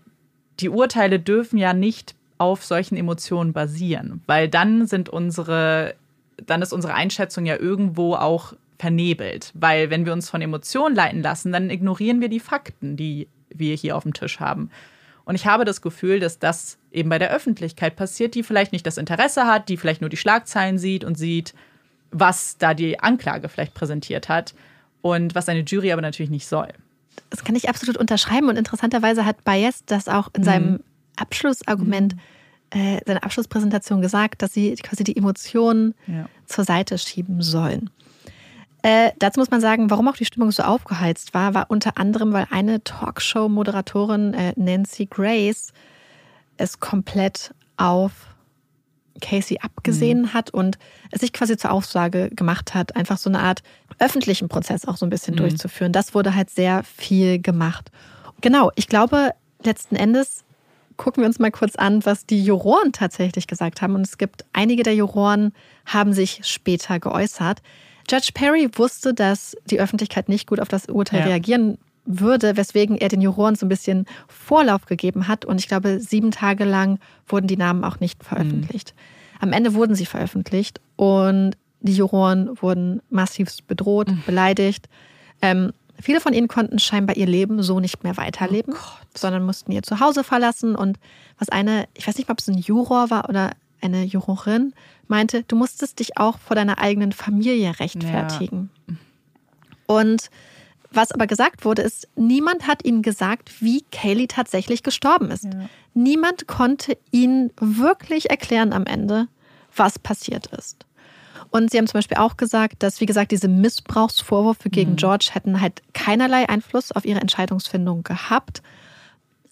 die Urteile dürfen ja nicht auf solchen Emotionen basieren, weil dann sind unsere, dann ist unsere Einschätzung ja irgendwo auch vernebelt, weil wenn wir uns von Emotionen leiten lassen, dann ignorieren wir die Fakten, die wir hier auf dem Tisch haben. Und ich habe das Gefühl, dass das eben bei der Öffentlichkeit passiert, die vielleicht nicht das Interesse hat, die vielleicht nur die Schlagzeilen sieht und sieht, was da die Anklage vielleicht präsentiert hat und was eine Jury aber natürlich nicht soll. Das kann ich absolut unterschreiben und interessanterweise hat Bayes das auch in mhm. seinem Abschlussargument, mhm. äh, seine Abschlusspräsentation gesagt, dass sie quasi die Emotionen ja. zur Seite schieben sollen. Äh, dazu muss man sagen, warum auch die Stimmung so aufgeheizt war, war unter anderem, weil eine Talkshow-Moderatorin, äh, Nancy Grace, es komplett auf Casey abgesehen mhm. hat und es sich quasi zur Aussage gemacht hat, einfach so eine Art öffentlichen Prozess auch so ein bisschen mhm. durchzuführen. Das wurde halt sehr viel gemacht. Genau, ich glaube, letzten Endes gucken wir uns mal kurz an, was die Juroren tatsächlich gesagt haben. Und es gibt einige der Juroren haben sich später geäußert. Judge Perry wusste, dass die Öffentlichkeit nicht gut auf das Urteil ja. reagieren würde, weswegen er den Juroren so ein bisschen Vorlauf gegeben hat. Und ich glaube, sieben Tage lang wurden die Namen auch nicht veröffentlicht. Mhm. Am Ende wurden sie veröffentlicht und die Juroren wurden massiv bedroht, mhm. beleidigt. Ähm, viele von ihnen konnten scheinbar ihr Leben so nicht mehr weiterleben, oh sondern mussten ihr Zuhause verlassen. Und was eine, ich weiß nicht mal, ob es ein Juror war oder eine Jurorin, meinte, du musstest dich auch vor deiner eigenen Familie rechtfertigen. Ja. Und was aber gesagt wurde, ist, niemand hat ihnen gesagt, wie Kaylee tatsächlich gestorben ist. Ja. Niemand konnte ihnen wirklich erklären am Ende, was passiert ist. Und sie haben zum Beispiel auch gesagt, dass, wie gesagt, diese Missbrauchsvorwürfe gegen mhm. George hätten halt keinerlei Einfluss auf ihre Entscheidungsfindung gehabt.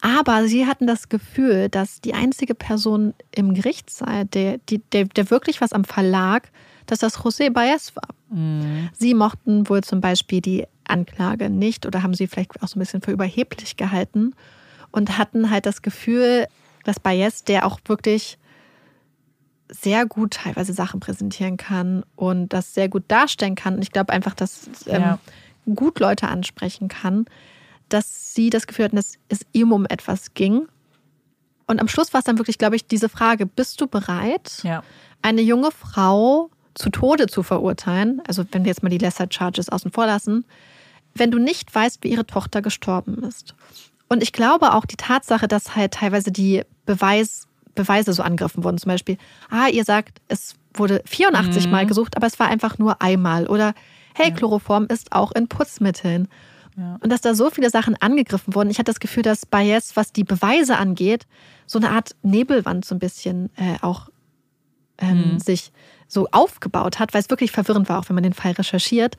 Aber sie hatten das Gefühl, dass die einzige Person im Gerichtssaal, der, der, der wirklich was am Verlag, dass das José Baez war. Mhm. Sie mochten wohl zum Beispiel die Anklage nicht oder haben sie vielleicht auch so ein bisschen für überheblich gehalten und hatten halt das Gefühl, dass Baez, der auch wirklich sehr gut teilweise Sachen präsentieren kann und das sehr gut darstellen kann. Und ich glaube einfach, dass ähm, ja. gut Leute ansprechen kann, dass sie das Gefühl hatten, dass es ihm um etwas ging. Und am Schluss war es dann wirklich, glaube ich, diese Frage: Bist du bereit, ja. eine junge Frau zu Tode zu verurteilen? Also, wenn wir jetzt mal die Lesser Charges außen vor lassen, wenn du nicht weißt, wie ihre Tochter gestorben ist. Und ich glaube auch die Tatsache, dass halt teilweise die Beweis, Beweise so angegriffen wurden. Zum Beispiel, ah, ihr sagt, es wurde 84 mhm. Mal gesucht, aber es war einfach nur einmal. Oder hey, Chloroform ist auch in Putzmitteln. Ja. Und dass da so viele Sachen angegriffen wurden. Ich hatte das Gefühl, dass Baez, was die Beweise angeht, so eine Art Nebelwand so ein bisschen äh, auch ähm, mhm. sich so aufgebaut hat, weil es wirklich verwirrend war, auch wenn man den Fall recherchiert.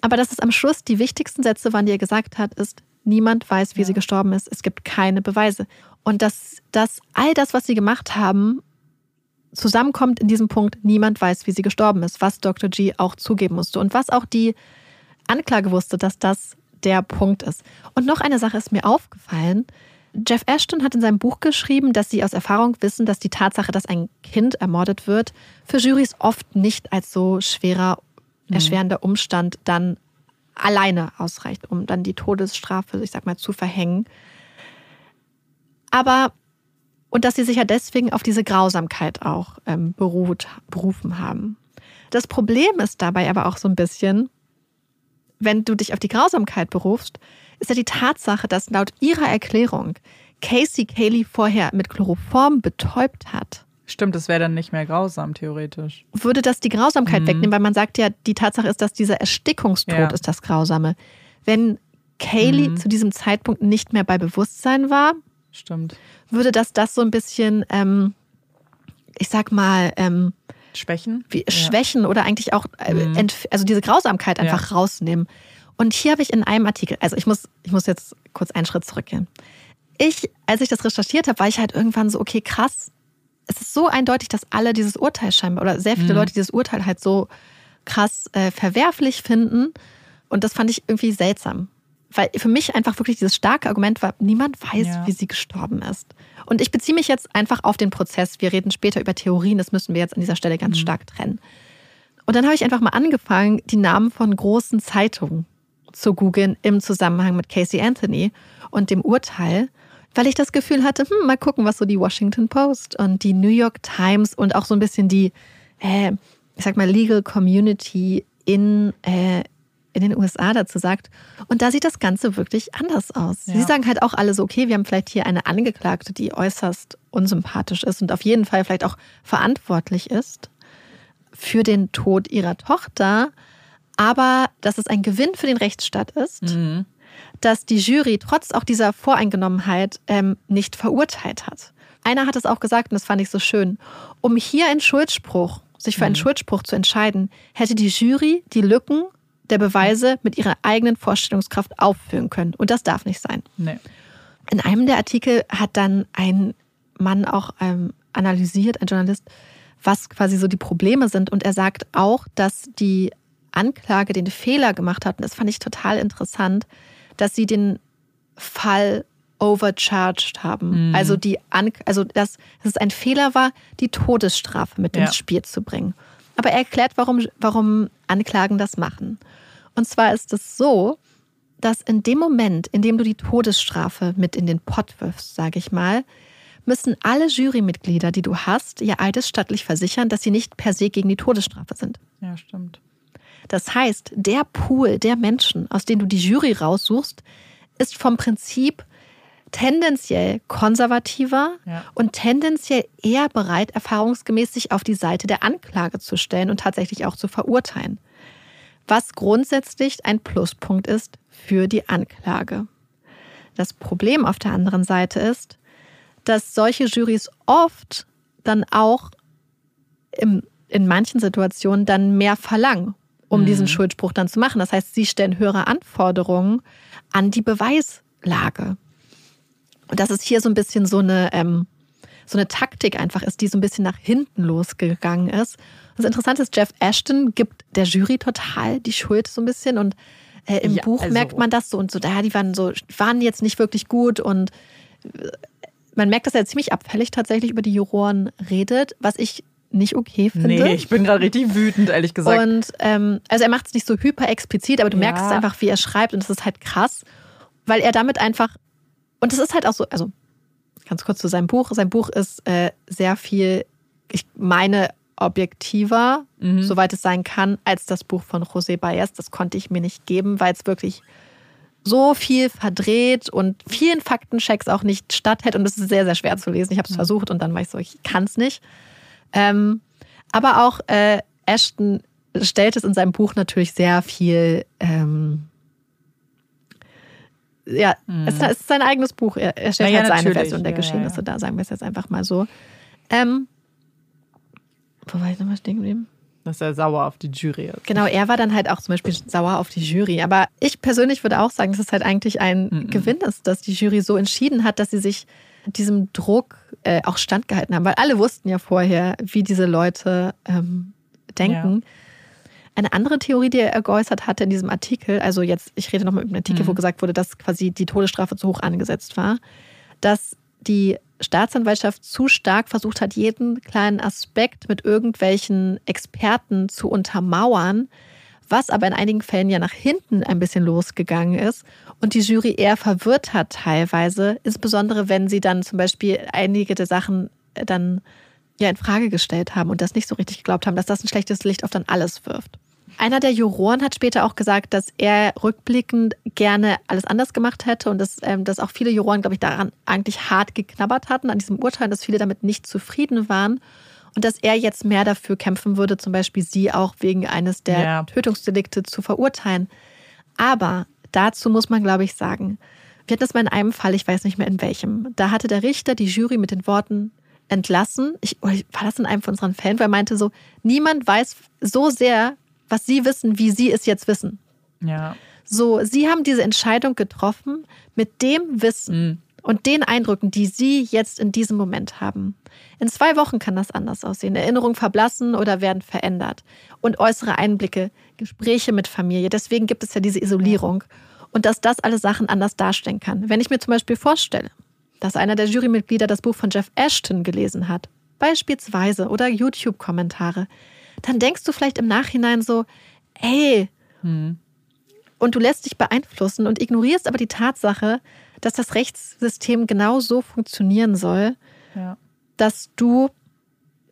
Aber dass es am Schluss die wichtigsten Sätze waren, die er gesagt hat, ist, niemand weiß, wie ja. sie gestorben ist. Es gibt keine Beweise. Und dass, dass all das, was sie gemacht haben, zusammenkommt in diesem Punkt, niemand weiß, wie sie gestorben ist, was Dr. G auch zugeben musste und was auch die Anklage wusste, dass das der Punkt ist. Und noch eine Sache ist mir aufgefallen. Jeff Ashton hat in seinem Buch geschrieben, dass sie aus Erfahrung wissen, dass die Tatsache, dass ein Kind ermordet wird, für Jurys oft nicht als so schwerer Mhm. erschwerender Umstand dann alleine ausreicht, um dann die Todesstrafe, ich sag mal, zu verhängen. Aber, und dass sie sich ja deswegen auf diese Grausamkeit auch ähm, beruht, berufen haben. Das Problem ist dabei aber auch so ein bisschen, wenn du dich auf die Grausamkeit berufst, ist ja die Tatsache, dass laut ihrer Erklärung Casey Cayley vorher mit Chloroform betäubt hat. Stimmt, das wäre dann nicht mehr grausam, theoretisch. Würde das die Grausamkeit mhm. wegnehmen, weil man sagt ja, die Tatsache ist, dass dieser Erstickungstod ja. ist das Grausame. Wenn Kaylee mhm. zu diesem Zeitpunkt nicht mehr bei Bewusstsein war, Stimmt. würde das das so ein bisschen, ähm, ich sag mal, ähm, schwächen? Wie, ja. Schwächen oder eigentlich auch, äh, mhm. also diese Grausamkeit einfach ja. rausnehmen. Und hier habe ich in einem Artikel, also ich muss, ich muss jetzt kurz einen Schritt zurückgehen. Ich, als ich das recherchiert habe, war ich halt irgendwann so, okay, krass, es ist so eindeutig, dass alle dieses Urteil scheinbar oder sehr viele mhm. Leute dieses Urteil halt so krass äh, verwerflich finden. Und das fand ich irgendwie seltsam. Weil für mich einfach wirklich dieses starke Argument war, niemand weiß, ja. wie sie gestorben ist. Und ich beziehe mich jetzt einfach auf den Prozess. Wir reden später über Theorien, das müssen wir jetzt an dieser Stelle ganz mhm. stark trennen. Und dann habe ich einfach mal angefangen, die Namen von großen Zeitungen zu googeln im Zusammenhang mit Casey Anthony und dem Urteil weil ich das Gefühl hatte, hm, mal gucken, was so die Washington Post und die New York Times und auch so ein bisschen die, äh, ich sag mal, Legal Community in, äh, in den USA dazu sagt. Und da sieht das Ganze wirklich anders aus. Ja. Sie sagen halt auch alle so, okay, wir haben vielleicht hier eine Angeklagte, die äußerst unsympathisch ist und auf jeden Fall vielleicht auch verantwortlich ist für den Tod ihrer Tochter, aber dass es ein Gewinn für den Rechtsstaat ist. Mhm dass die Jury trotz auch dieser Voreingenommenheit ähm, nicht verurteilt hat. Einer hat es auch gesagt, und das fand ich so schön, um hier einen Schuldspruch, sich für einen mhm. Schuldspruch zu entscheiden, hätte die Jury die Lücken der Beweise mit ihrer eigenen Vorstellungskraft auffüllen können. Und das darf nicht sein. Nee. In einem der Artikel hat dann ein Mann auch ähm, analysiert, ein Journalist, was quasi so die Probleme sind. Und er sagt auch, dass die Anklage den Fehler gemacht hat. Und das fand ich total interessant, dass sie den Fall overcharged haben. Mhm. Also, die An also dass, dass es ein Fehler war, die Todesstrafe mit ja. ins Spiel zu bringen. Aber er erklärt, warum, warum Anklagen das machen. Und zwar ist es so, dass in dem Moment, in dem du die Todesstrafe mit in den Pott wirfst, sage ich mal, müssen alle Jurymitglieder, die du hast, ihr eidesstattlich versichern, dass sie nicht per se gegen die Todesstrafe sind. Ja, stimmt. Das heißt, der Pool der Menschen, aus denen du die Jury raussuchst, ist vom Prinzip tendenziell konservativer ja. und tendenziell eher bereit, erfahrungsgemäß sich auf die Seite der Anklage zu stellen und tatsächlich auch zu verurteilen. Was grundsätzlich ein Pluspunkt ist für die Anklage. Das Problem auf der anderen Seite ist, dass solche Jurys oft dann auch im, in manchen Situationen dann mehr verlangen, um mhm. diesen Schuldspruch dann zu machen. Das heißt, sie stellen höhere Anforderungen an die Beweislage. Und dass es hier so ein bisschen so eine, ähm, so eine Taktik einfach ist, die so ein bisschen nach hinten losgegangen ist. Das Interessante ist, Jeff Ashton gibt der Jury total die Schuld so ein bisschen und äh, im ja, Buch also. merkt man das so und so, ja, die waren so, waren jetzt nicht wirklich gut und äh, man merkt, dass er ziemlich abfällig tatsächlich über die Juroren redet, was ich nicht okay finde. Nee, ich bin gerade richtig wütend, ehrlich gesagt. Und ähm, also er macht es nicht so hyper explizit, aber du ja. merkst einfach, wie er schreibt und es ist halt krass, weil er damit einfach und es ist halt auch so, also ganz kurz zu seinem Buch. Sein Buch ist äh, sehr viel, ich meine, objektiver, mhm. soweit es sein kann, als das Buch von José Baez. Das konnte ich mir nicht geben, weil es wirklich so viel verdreht und vielen Faktenchecks auch nicht statthält. Und es ist sehr, sehr schwer zu lesen. Ich habe es mhm. versucht und dann war ich so, ich kann es nicht. Ähm, aber auch äh, Ashton stellt es in seinem Buch natürlich sehr viel ähm, ja, mhm. es ist sein eigenes Buch. Er, er stellt ja, halt ja, seine Version der ja, Geschehnisse da, sagen wir es jetzt einfach mal so. Ähm, wo war ich nochmal stehen geblieben? Dass er sauer auf die Jury ist. Genau, er war dann halt auch zum Beispiel sauer auf die Jury. Aber ich persönlich würde auch sagen, dass es halt eigentlich ein mhm. Gewinn ist, dass die Jury so entschieden hat, dass sie sich diesem Druck äh, auch standgehalten haben. Weil alle wussten ja vorher, wie diese Leute ähm, denken. Ja. Eine andere Theorie, die er geäußert hatte in diesem Artikel, also jetzt, ich rede nochmal über einen Artikel, mhm. wo gesagt wurde, dass quasi die Todesstrafe zu hoch angesetzt war, dass die Staatsanwaltschaft zu stark versucht hat, jeden kleinen Aspekt mit irgendwelchen Experten zu untermauern, was aber in einigen Fällen ja nach hinten ein bisschen losgegangen ist und die Jury eher verwirrt hat teilweise, insbesondere wenn sie dann zum Beispiel einige der Sachen dann ja in Frage gestellt haben und das nicht so richtig geglaubt haben, dass das ein schlechtes Licht auf dann alles wirft. Einer der Juroren hat später auch gesagt, dass er rückblickend gerne alles anders gemacht hätte und dass, ähm, dass auch viele Juroren, glaube ich, daran eigentlich hart geknabbert hatten, an diesem Urteil, dass viele damit nicht zufrieden waren und dass er jetzt mehr dafür kämpfen würde, zum Beispiel sie auch wegen eines der ja. Tötungsdelikte zu verurteilen. Aber dazu muss man, glaube ich, sagen, wir hatten das mal in einem Fall, ich weiß nicht mehr in welchem. Da hatte der Richter die Jury mit den Worten entlassen. Ich, war das in einem von unseren Fällen, weil er meinte so, niemand weiß so sehr, was sie wissen, wie sie es jetzt wissen. Ja. So, sie haben diese Entscheidung getroffen mit dem Wissen mhm. und den Eindrücken, die sie jetzt in diesem Moment haben. In zwei Wochen kann das anders aussehen. Erinnerungen verblassen oder werden verändert. Und äußere Einblicke, Gespräche mit Familie. Deswegen gibt es ja diese Isolierung. Und dass das alle Sachen anders darstellen kann. Wenn ich mir zum Beispiel vorstelle, dass einer der Jurymitglieder das Buch von Jeff Ashton gelesen hat, beispielsweise, oder YouTube-Kommentare, dann denkst du vielleicht im Nachhinein so, ey, hm. und du lässt dich beeinflussen und ignorierst aber die Tatsache, dass das Rechtssystem genau so funktionieren soll, ja. dass du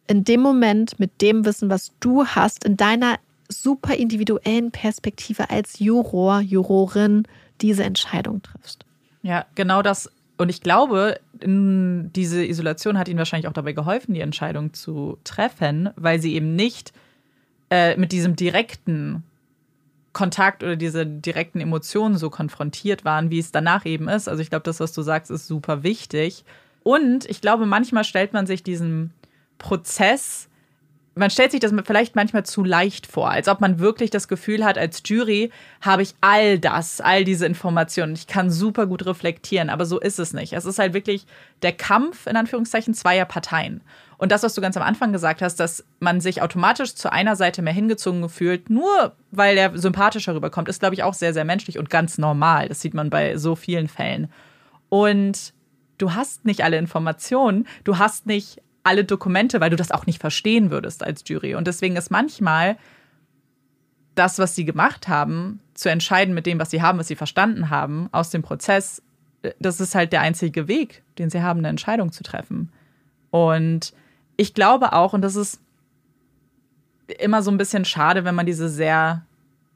in dem Moment mit dem Wissen, was du hast, in deiner super individuellen Perspektive als Juror, Jurorin diese Entscheidung triffst. Ja, genau das. Und ich glaube, diese Isolation hat ihnen wahrscheinlich auch dabei geholfen, die Entscheidung zu treffen, weil sie eben nicht äh, mit diesem direkten Kontakt oder diese direkten Emotionen so konfrontiert waren, wie es danach eben ist. Also ich glaube, das, was du sagst, ist super wichtig. Und ich glaube, manchmal stellt man sich diesen Prozess, man stellt sich das vielleicht manchmal zu leicht vor, als ob man wirklich das Gefühl hat, als Jury habe ich all das, all diese Informationen. Ich kann super gut reflektieren, aber so ist es nicht. Es ist halt wirklich der Kampf, in Anführungszeichen, zweier Parteien. Und das, was du ganz am Anfang gesagt hast, dass man sich automatisch zu einer Seite mehr hingezogen fühlt, nur weil der sympathischer rüberkommt, ist, glaube ich, auch sehr, sehr menschlich und ganz normal. Das sieht man bei so vielen Fällen. Und du hast nicht alle Informationen, du hast nicht alle Dokumente, weil du das auch nicht verstehen würdest als Jury. Und deswegen ist manchmal das, was sie gemacht haben, zu entscheiden mit dem, was sie haben, was sie verstanden haben, aus dem Prozess, das ist halt der einzige Weg, den sie haben, eine Entscheidung zu treffen. Und ich glaube auch, und das ist immer so ein bisschen schade, wenn man diese sehr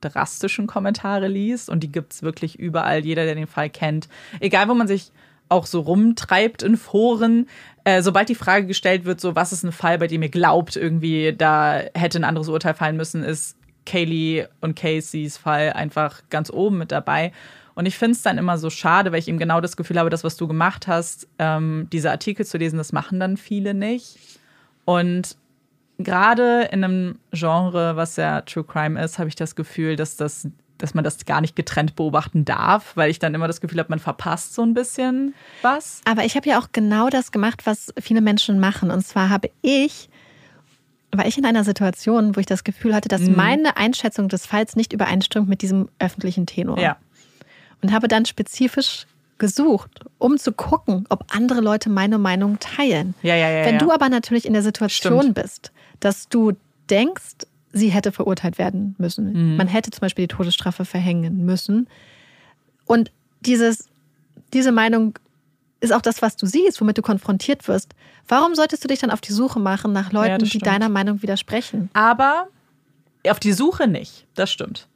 drastischen Kommentare liest, und die gibt es wirklich überall, jeder, der den Fall kennt, egal wo man sich auch so rumtreibt in Foren, äh, sobald die Frage gestellt wird, so was ist ein Fall, bei dem ihr glaubt, irgendwie da hätte ein anderes Urteil fallen müssen, ist Kaylee und Caseys Fall einfach ganz oben mit dabei. Und ich finde es dann immer so schade, weil ich eben genau das Gefühl habe, das, was du gemacht hast, ähm, diese Artikel zu lesen, das machen dann viele nicht. Und gerade in einem Genre, was ja True Crime ist, habe ich das Gefühl, dass das dass man das gar nicht getrennt beobachten darf, weil ich dann immer das Gefühl habe, man verpasst so ein bisschen was. Aber ich habe ja auch genau das gemacht, was viele Menschen machen. Und zwar habe ich, war ich in einer Situation, wo ich das Gefühl hatte, dass mhm. meine Einschätzung des Falls nicht übereinstimmt mit diesem öffentlichen Tenor. Ja. Und habe dann spezifisch gesucht, um zu gucken, ob andere Leute meine Meinung teilen. Ja, ja, ja, Wenn du aber natürlich in der Situation Stimmt. bist, dass du denkst, sie hätte verurteilt werden müssen. Mhm. Man hätte zum Beispiel die Todesstrafe verhängen müssen. Und dieses, diese Meinung ist auch das, was du siehst, womit du konfrontiert wirst. Warum solltest du dich dann auf die Suche machen nach Leuten, Ja, die deiner Meinung widersprechen? Aber auf die Suche nicht, das stimmt.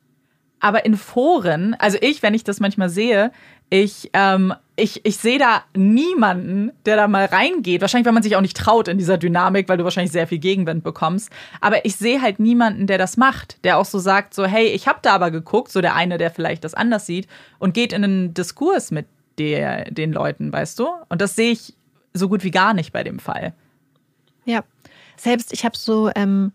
Aber in Foren, also ich, wenn ich das manchmal sehe, ich, ähm, ich, ich sehe da niemanden, der da mal reingeht. Wahrscheinlich, weil man sich auch nicht traut in dieser Dynamik, weil du wahrscheinlich sehr viel Gegenwind bekommst. Aber ich sehe halt niemanden, der das macht, der auch so sagt, so, hey, ich habe da aber geguckt, so der eine, der vielleicht das anders sieht und geht in einen Diskurs mit der, den Leuten, weißt du? Und das sehe ich so gut wie gar nicht bei dem Fall. Ja. Selbst ich habe so, ähm,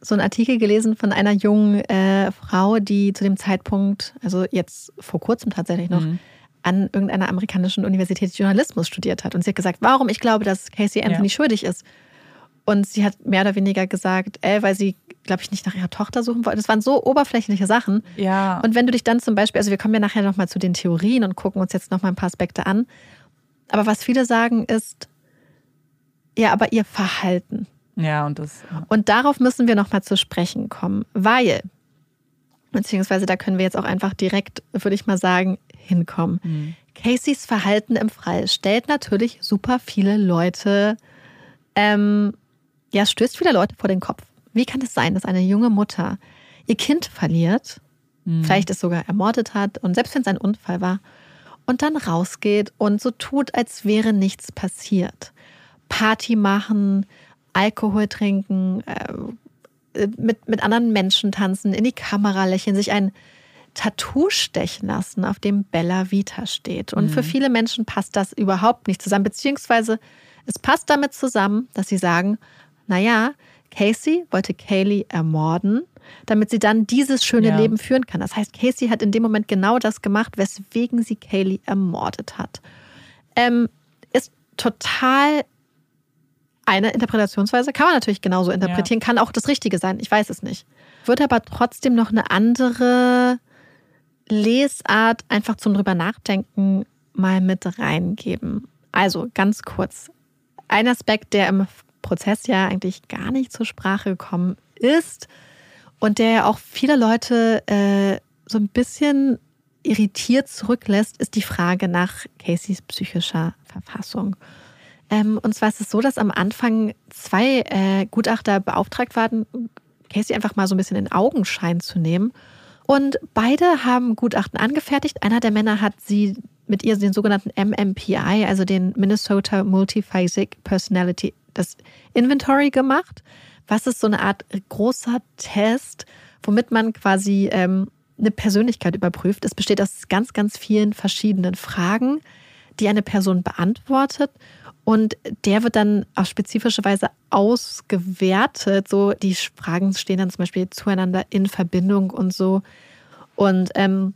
so einen Artikel gelesen von einer jungen äh, Frau, die zu dem Zeitpunkt, also jetzt vor kurzem tatsächlich noch, Mhm. An irgendeiner amerikanischen Universität Journalismus studiert hat. Und sie hat gesagt, warum ich glaube, dass Casey Anthony Ja. schuldig ist. Und sie hat mehr oder weniger gesagt, äh, weil sie, glaube ich, nicht nach ihrer Tochter suchen wollte. Das waren so oberflächliche Sachen. Ja. Und wenn du dich dann zum Beispiel, also wir kommen ja nachher nochmal zu den Theorien und gucken uns jetzt nochmal ein paar Aspekte an. Aber was viele sagen ist, ja, aber ihr Verhalten. ja, und das. Und darauf müssen wir nochmal zu sprechen kommen, weil, beziehungsweise da können wir jetzt auch einfach direkt, würde ich mal sagen, hinkommen. Caseys Verhalten im Fall stellt natürlich super viele Leute, ähm, ja, stößt viele Leute vor den Kopf. Wie kann es sein, dass eine junge Mutter ihr Kind verliert, vielleicht es sogar ermordet hat und selbst wenn es ein Unfall war, und dann rausgeht und so tut, als wäre nichts passiert. Party machen, Alkohol trinken, äh, mit, mit anderen Menschen tanzen, in die Kamera lächeln, sich ein Tattoo stechen lassen, auf dem Bella Vita steht. Und für viele Menschen passt das überhaupt nicht zusammen, beziehungsweise es passt damit zusammen, dass sie sagen, naja, Casey wollte Kaylee ermorden, damit sie dann dieses schöne Ja. Leben führen kann. Das heißt, Casey hat in dem Moment genau das gemacht, weswegen sie Kaylee ermordet hat. Ähm, ist total eine Interpretationsweise, kann man natürlich genauso interpretieren, kann auch das Richtige sein, ich weiß es nicht. Wird aber trotzdem noch eine andere Lesart einfach zum drüber nachdenken mal mit reingeben. Also ganz kurz. Ein Aspekt, der im Prozess ja eigentlich gar nicht zur Sprache gekommen ist und der ja auch viele Leute äh, so ein bisschen irritiert zurücklässt, ist die Frage nach Caseys psychischer Verfassung. Ähm, und zwar ist es so, dass am Anfang zwei äh, Gutachter beauftragt waren, Casey einfach mal so ein bisschen in Augenschein zu nehmen. Und beide haben Gutachten angefertigt. Einer der Männer hat sie mit ihr den sogenannten MMPI, also den Minnesota Multiphasic Personality, das Inventory gemacht. Was ist so eine Art großer Test, womit man quasi ähm, eine Persönlichkeit überprüft. Es besteht aus ganz, ganz vielen verschiedenen Fragen, die eine Person beantwortet. Und der wird dann auf spezifische Weise ausgewertet. So, die Fragen stehen dann zum Beispiel zueinander in Verbindung und so. Und ähm,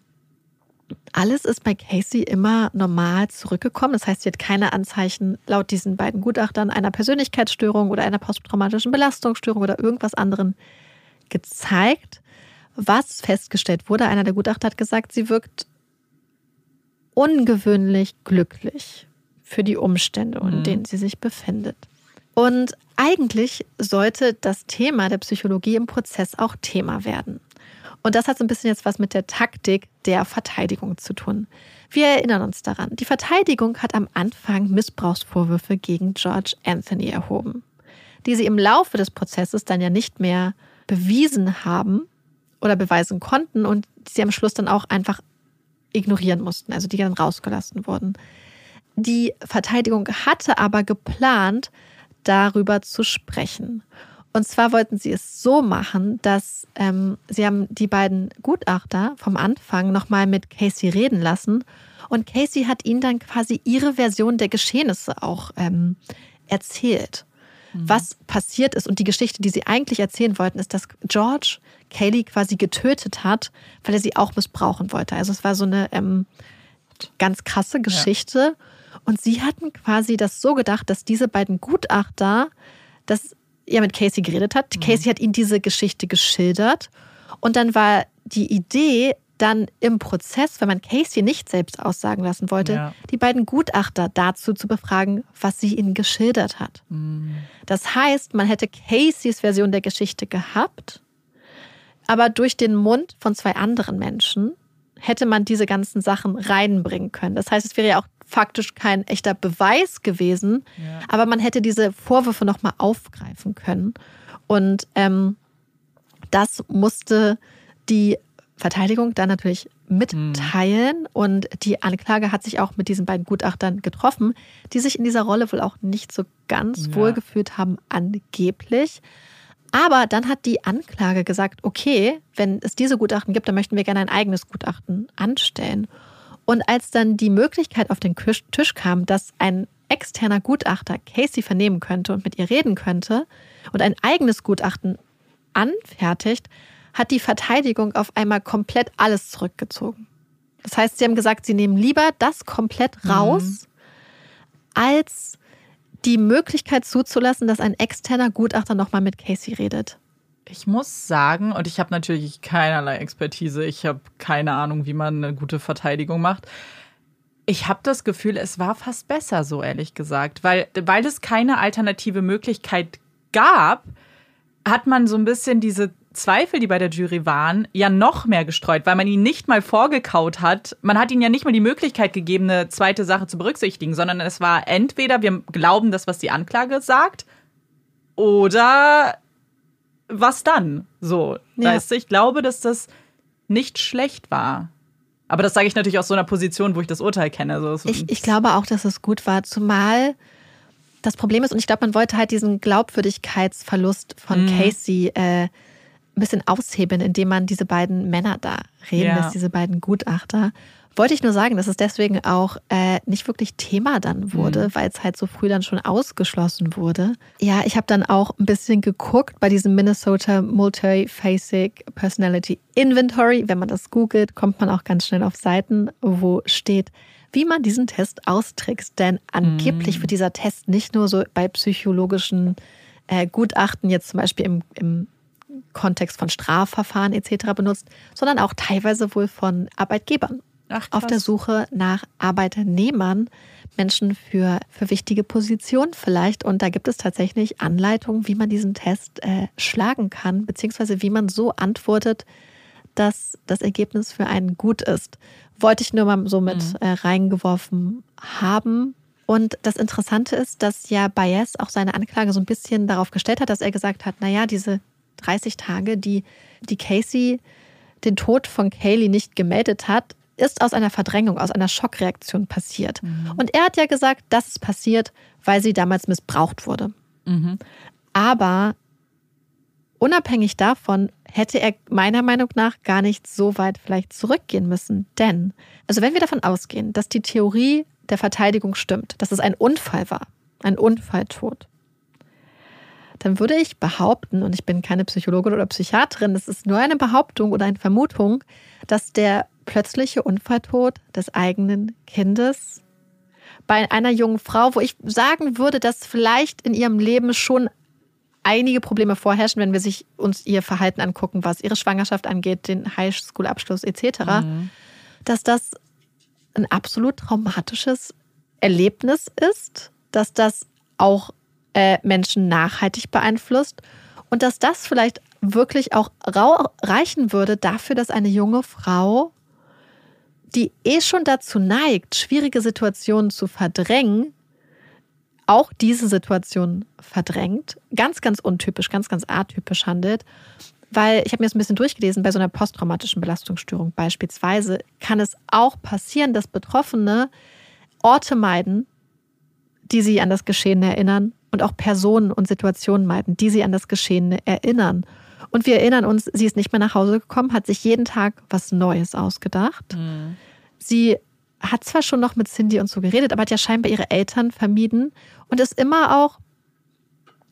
alles ist bei Casey immer normal zurückgekommen. Das heißt, sie hat keine Anzeichen laut diesen beiden Gutachtern einer Persönlichkeitsstörung oder einer posttraumatischen Belastungsstörung oder irgendwas anderem gezeigt. Was festgestellt wurde, einer der Gutachter hat gesagt, sie wirkt ungewöhnlich glücklich für die Umstände, in Mhm. denen sie sich befindet. Und eigentlich sollte das Thema der Psychologie im Prozess auch Thema werden. Und das hat so ein bisschen jetzt was mit der Taktik der Verteidigung zu tun. Wir erinnern uns daran, die Verteidigung hat am Anfang Missbrauchsvorwürfe gegen George Anthony erhoben, die sie im Laufe des Prozesses dann ja nicht mehr bewiesen haben oder beweisen konnten und die sie am Schluss dann auch einfach ignorieren mussten, also die dann rausgelassen wurden. Die Verteidigung hatte aber geplant, darüber zu sprechen. Und zwar wollten sie es so machen, dass ähm, sie haben die beiden Gutachter vom Anfang nochmal mit Casey reden lassen. Und Casey hat ihnen dann quasi ihre Version der Geschehnisse auch ähm, erzählt. Was passiert ist und die Geschichte, die sie eigentlich erzählen wollten, ist, dass George Kaylee quasi getötet hat, weil er sie auch missbrauchen wollte. Also es war so eine ähm, ganz krasse Geschichte. Und sie hatten quasi das so gedacht, dass diese beiden Gutachter, dass er mit Casey geredet hat. Casey hat ihnen diese Geschichte geschildert. Und dann war die Idee, dann im Prozess, wenn man Casey nicht selbst aussagen lassen wollte, Ja. die beiden Gutachter dazu zu befragen, was sie ihnen geschildert hat. Das heißt, man hätte Caseys Version der Geschichte gehabt, aber durch den Mund von zwei anderen Menschen hätte man diese ganzen Sachen reinbringen können. Das heißt, es wäre ja auch faktisch kein echter Beweis gewesen, Ja. aber man hätte diese Vorwürfe nochmal aufgreifen können. Und ähm, das musste die Verteidigung dann natürlich mitteilen. Und die Anklage hat sich auch mit diesen beiden Gutachtern getroffen, die sich in dieser Rolle wohl auch nicht so ganz Ja. wohlgefühlt haben, angeblich. Aber dann hat die Anklage gesagt, okay, wenn es diese Gutachten gibt, dann möchten wir gerne ein eigenes Gutachten anstellen. Und als dann die Möglichkeit auf den Tisch kam, dass ein externer Gutachter Casey vernehmen könnte und mit ihr reden könnte und ein eigenes Gutachten anfertigt, hat die Verteidigung auf einmal komplett alles zurückgezogen. Das heißt, sie haben gesagt, sie nehmen lieber das komplett raus, als die Möglichkeit zuzulassen, dass ein externer Gutachter nochmal mit Casey redet. Ich muss sagen, und ich habe natürlich keinerlei Expertise, ich habe keine Ahnung, wie man eine gute Verteidigung macht. Ich habe das Gefühl, es war fast besser so, ehrlich gesagt, weil, weil es keine alternative Möglichkeit gab, hat man so ein bisschen diese Zweifel, die bei der Jury waren, ja noch mehr gestreut, weil man ihn nicht mal vorgekaut hat. Man hat ihnen ja nicht mal die Möglichkeit gegeben, eine zweite Sache zu berücksichtigen, sondern es war entweder wir glauben das, was die Anklage sagt, oder was dann? So, Ja. weißt du, ich glaube, dass das nicht schlecht war. Aber das sage ich natürlich aus so einer Position, wo ich das Urteil kenne. So, es- Ich, ich glaube auch, dass es gut war, zumal das Problem ist, und ich glaube, man wollte halt diesen Glaubwürdigkeitsverlust von Mhm. Casey äh, ein bisschen aushebeln, indem man diese beiden Männer da reden Ja. lässt, diese beiden Gutachter. Wollte ich nur sagen, dass es deswegen auch äh, nicht wirklich Thema dann wurde, Mhm. weil es halt so früh dann schon ausgeschlossen wurde. Ja, ich habe dann auch ein bisschen geguckt bei diesem Minnesota Multiphasic Personality Inventory. Wenn man das googelt, kommt man auch ganz schnell auf Seiten, wo steht, wie man diesen Test austrickst. Denn angeblich wird dieser Test nicht nur so bei psychologischen äh, Gutachten, jetzt zum Beispiel im, im Kontext von Strafverfahren etc. benutzt, sondern auch teilweise wohl von Arbeitgebern Ach, auf der. Suche nach Arbeiternehmern, Menschen für, für wichtige Positionen vielleicht. Und da gibt es tatsächlich Anleitungen, wie man diesen Test äh, schlagen kann, beziehungsweise wie man so antwortet, dass das Ergebnis für einen gut ist. Wollte ich nur mal so mit äh, reingeworfen haben. Und das Interessante ist, dass ja Baez auch seine Anklage so ein bisschen darauf gestellt hat, dass er gesagt hat, naja, diese 30 Tage, die, die Casey den Tod von Kaylee nicht gemeldet hat, ist aus einer Verdrängung, aus einer Schockreaktion passiert. Und er hat ja gesagt, das ist passiert, weil sie damals missbraucht wurde. Aber unabhängig davon hätte er meiner Meinung nach gar nicht so weit vielleicht zurückgehen müssen. Denn, also wenn wir davon ausgehen, dass die Theorie der Verteidigung stimmt, dass es ein Unfall war, ein Unfalltod, dann würde ich behaupten, und ich bin keine Psychologin oder Psychiaterin, es ist nur eine Behauptung oder eine Vermutung, dass der plötzliche Unfalltod des eigenen Kindes bei einer jungen Frau, wo ich sagen würde, dass vielleicht in ihrem Leben schon einige Probleme vorherrschen, wenn wir sich uns ihr Verhalten angucken, was ihre Schwangerschaft angeht, den Highschool-Abschluss etc., dass das ein absolut traumatisches Erlebnis ist, dass das auch äh, Menschen nachhaltig beeinflusst und dass das vielleicht wirklich auch reichen würde dafür, dass eine junge Frau, die eh schon dazu neigt, schwierige Situationen zu verdrängen, auch diese Situation verdrängt, ganz, ganz untypisch, ganz, ganz atypisch handelt. Weil ich habe mir das ein bisschen durchgelesen, bei so einer posttraumatischen Belastungsstörung beispielsweise kann es auch passieren, dass Betroffene Orte meiden, die sie an das Geschehene erinnern und auch Personen und Situationen meiden, die sie an das Geschehene erinnern. Und wir erinnern uns, sie ist nicht mehr nach Hause gekommen, hat sich jeden Tag was Neues ausgedacht. Mhm. Sie hat zwar schon noch mit Cindy und so geredet, aber hat ja scheinbar ihre Eltern vermieden und ist immer auch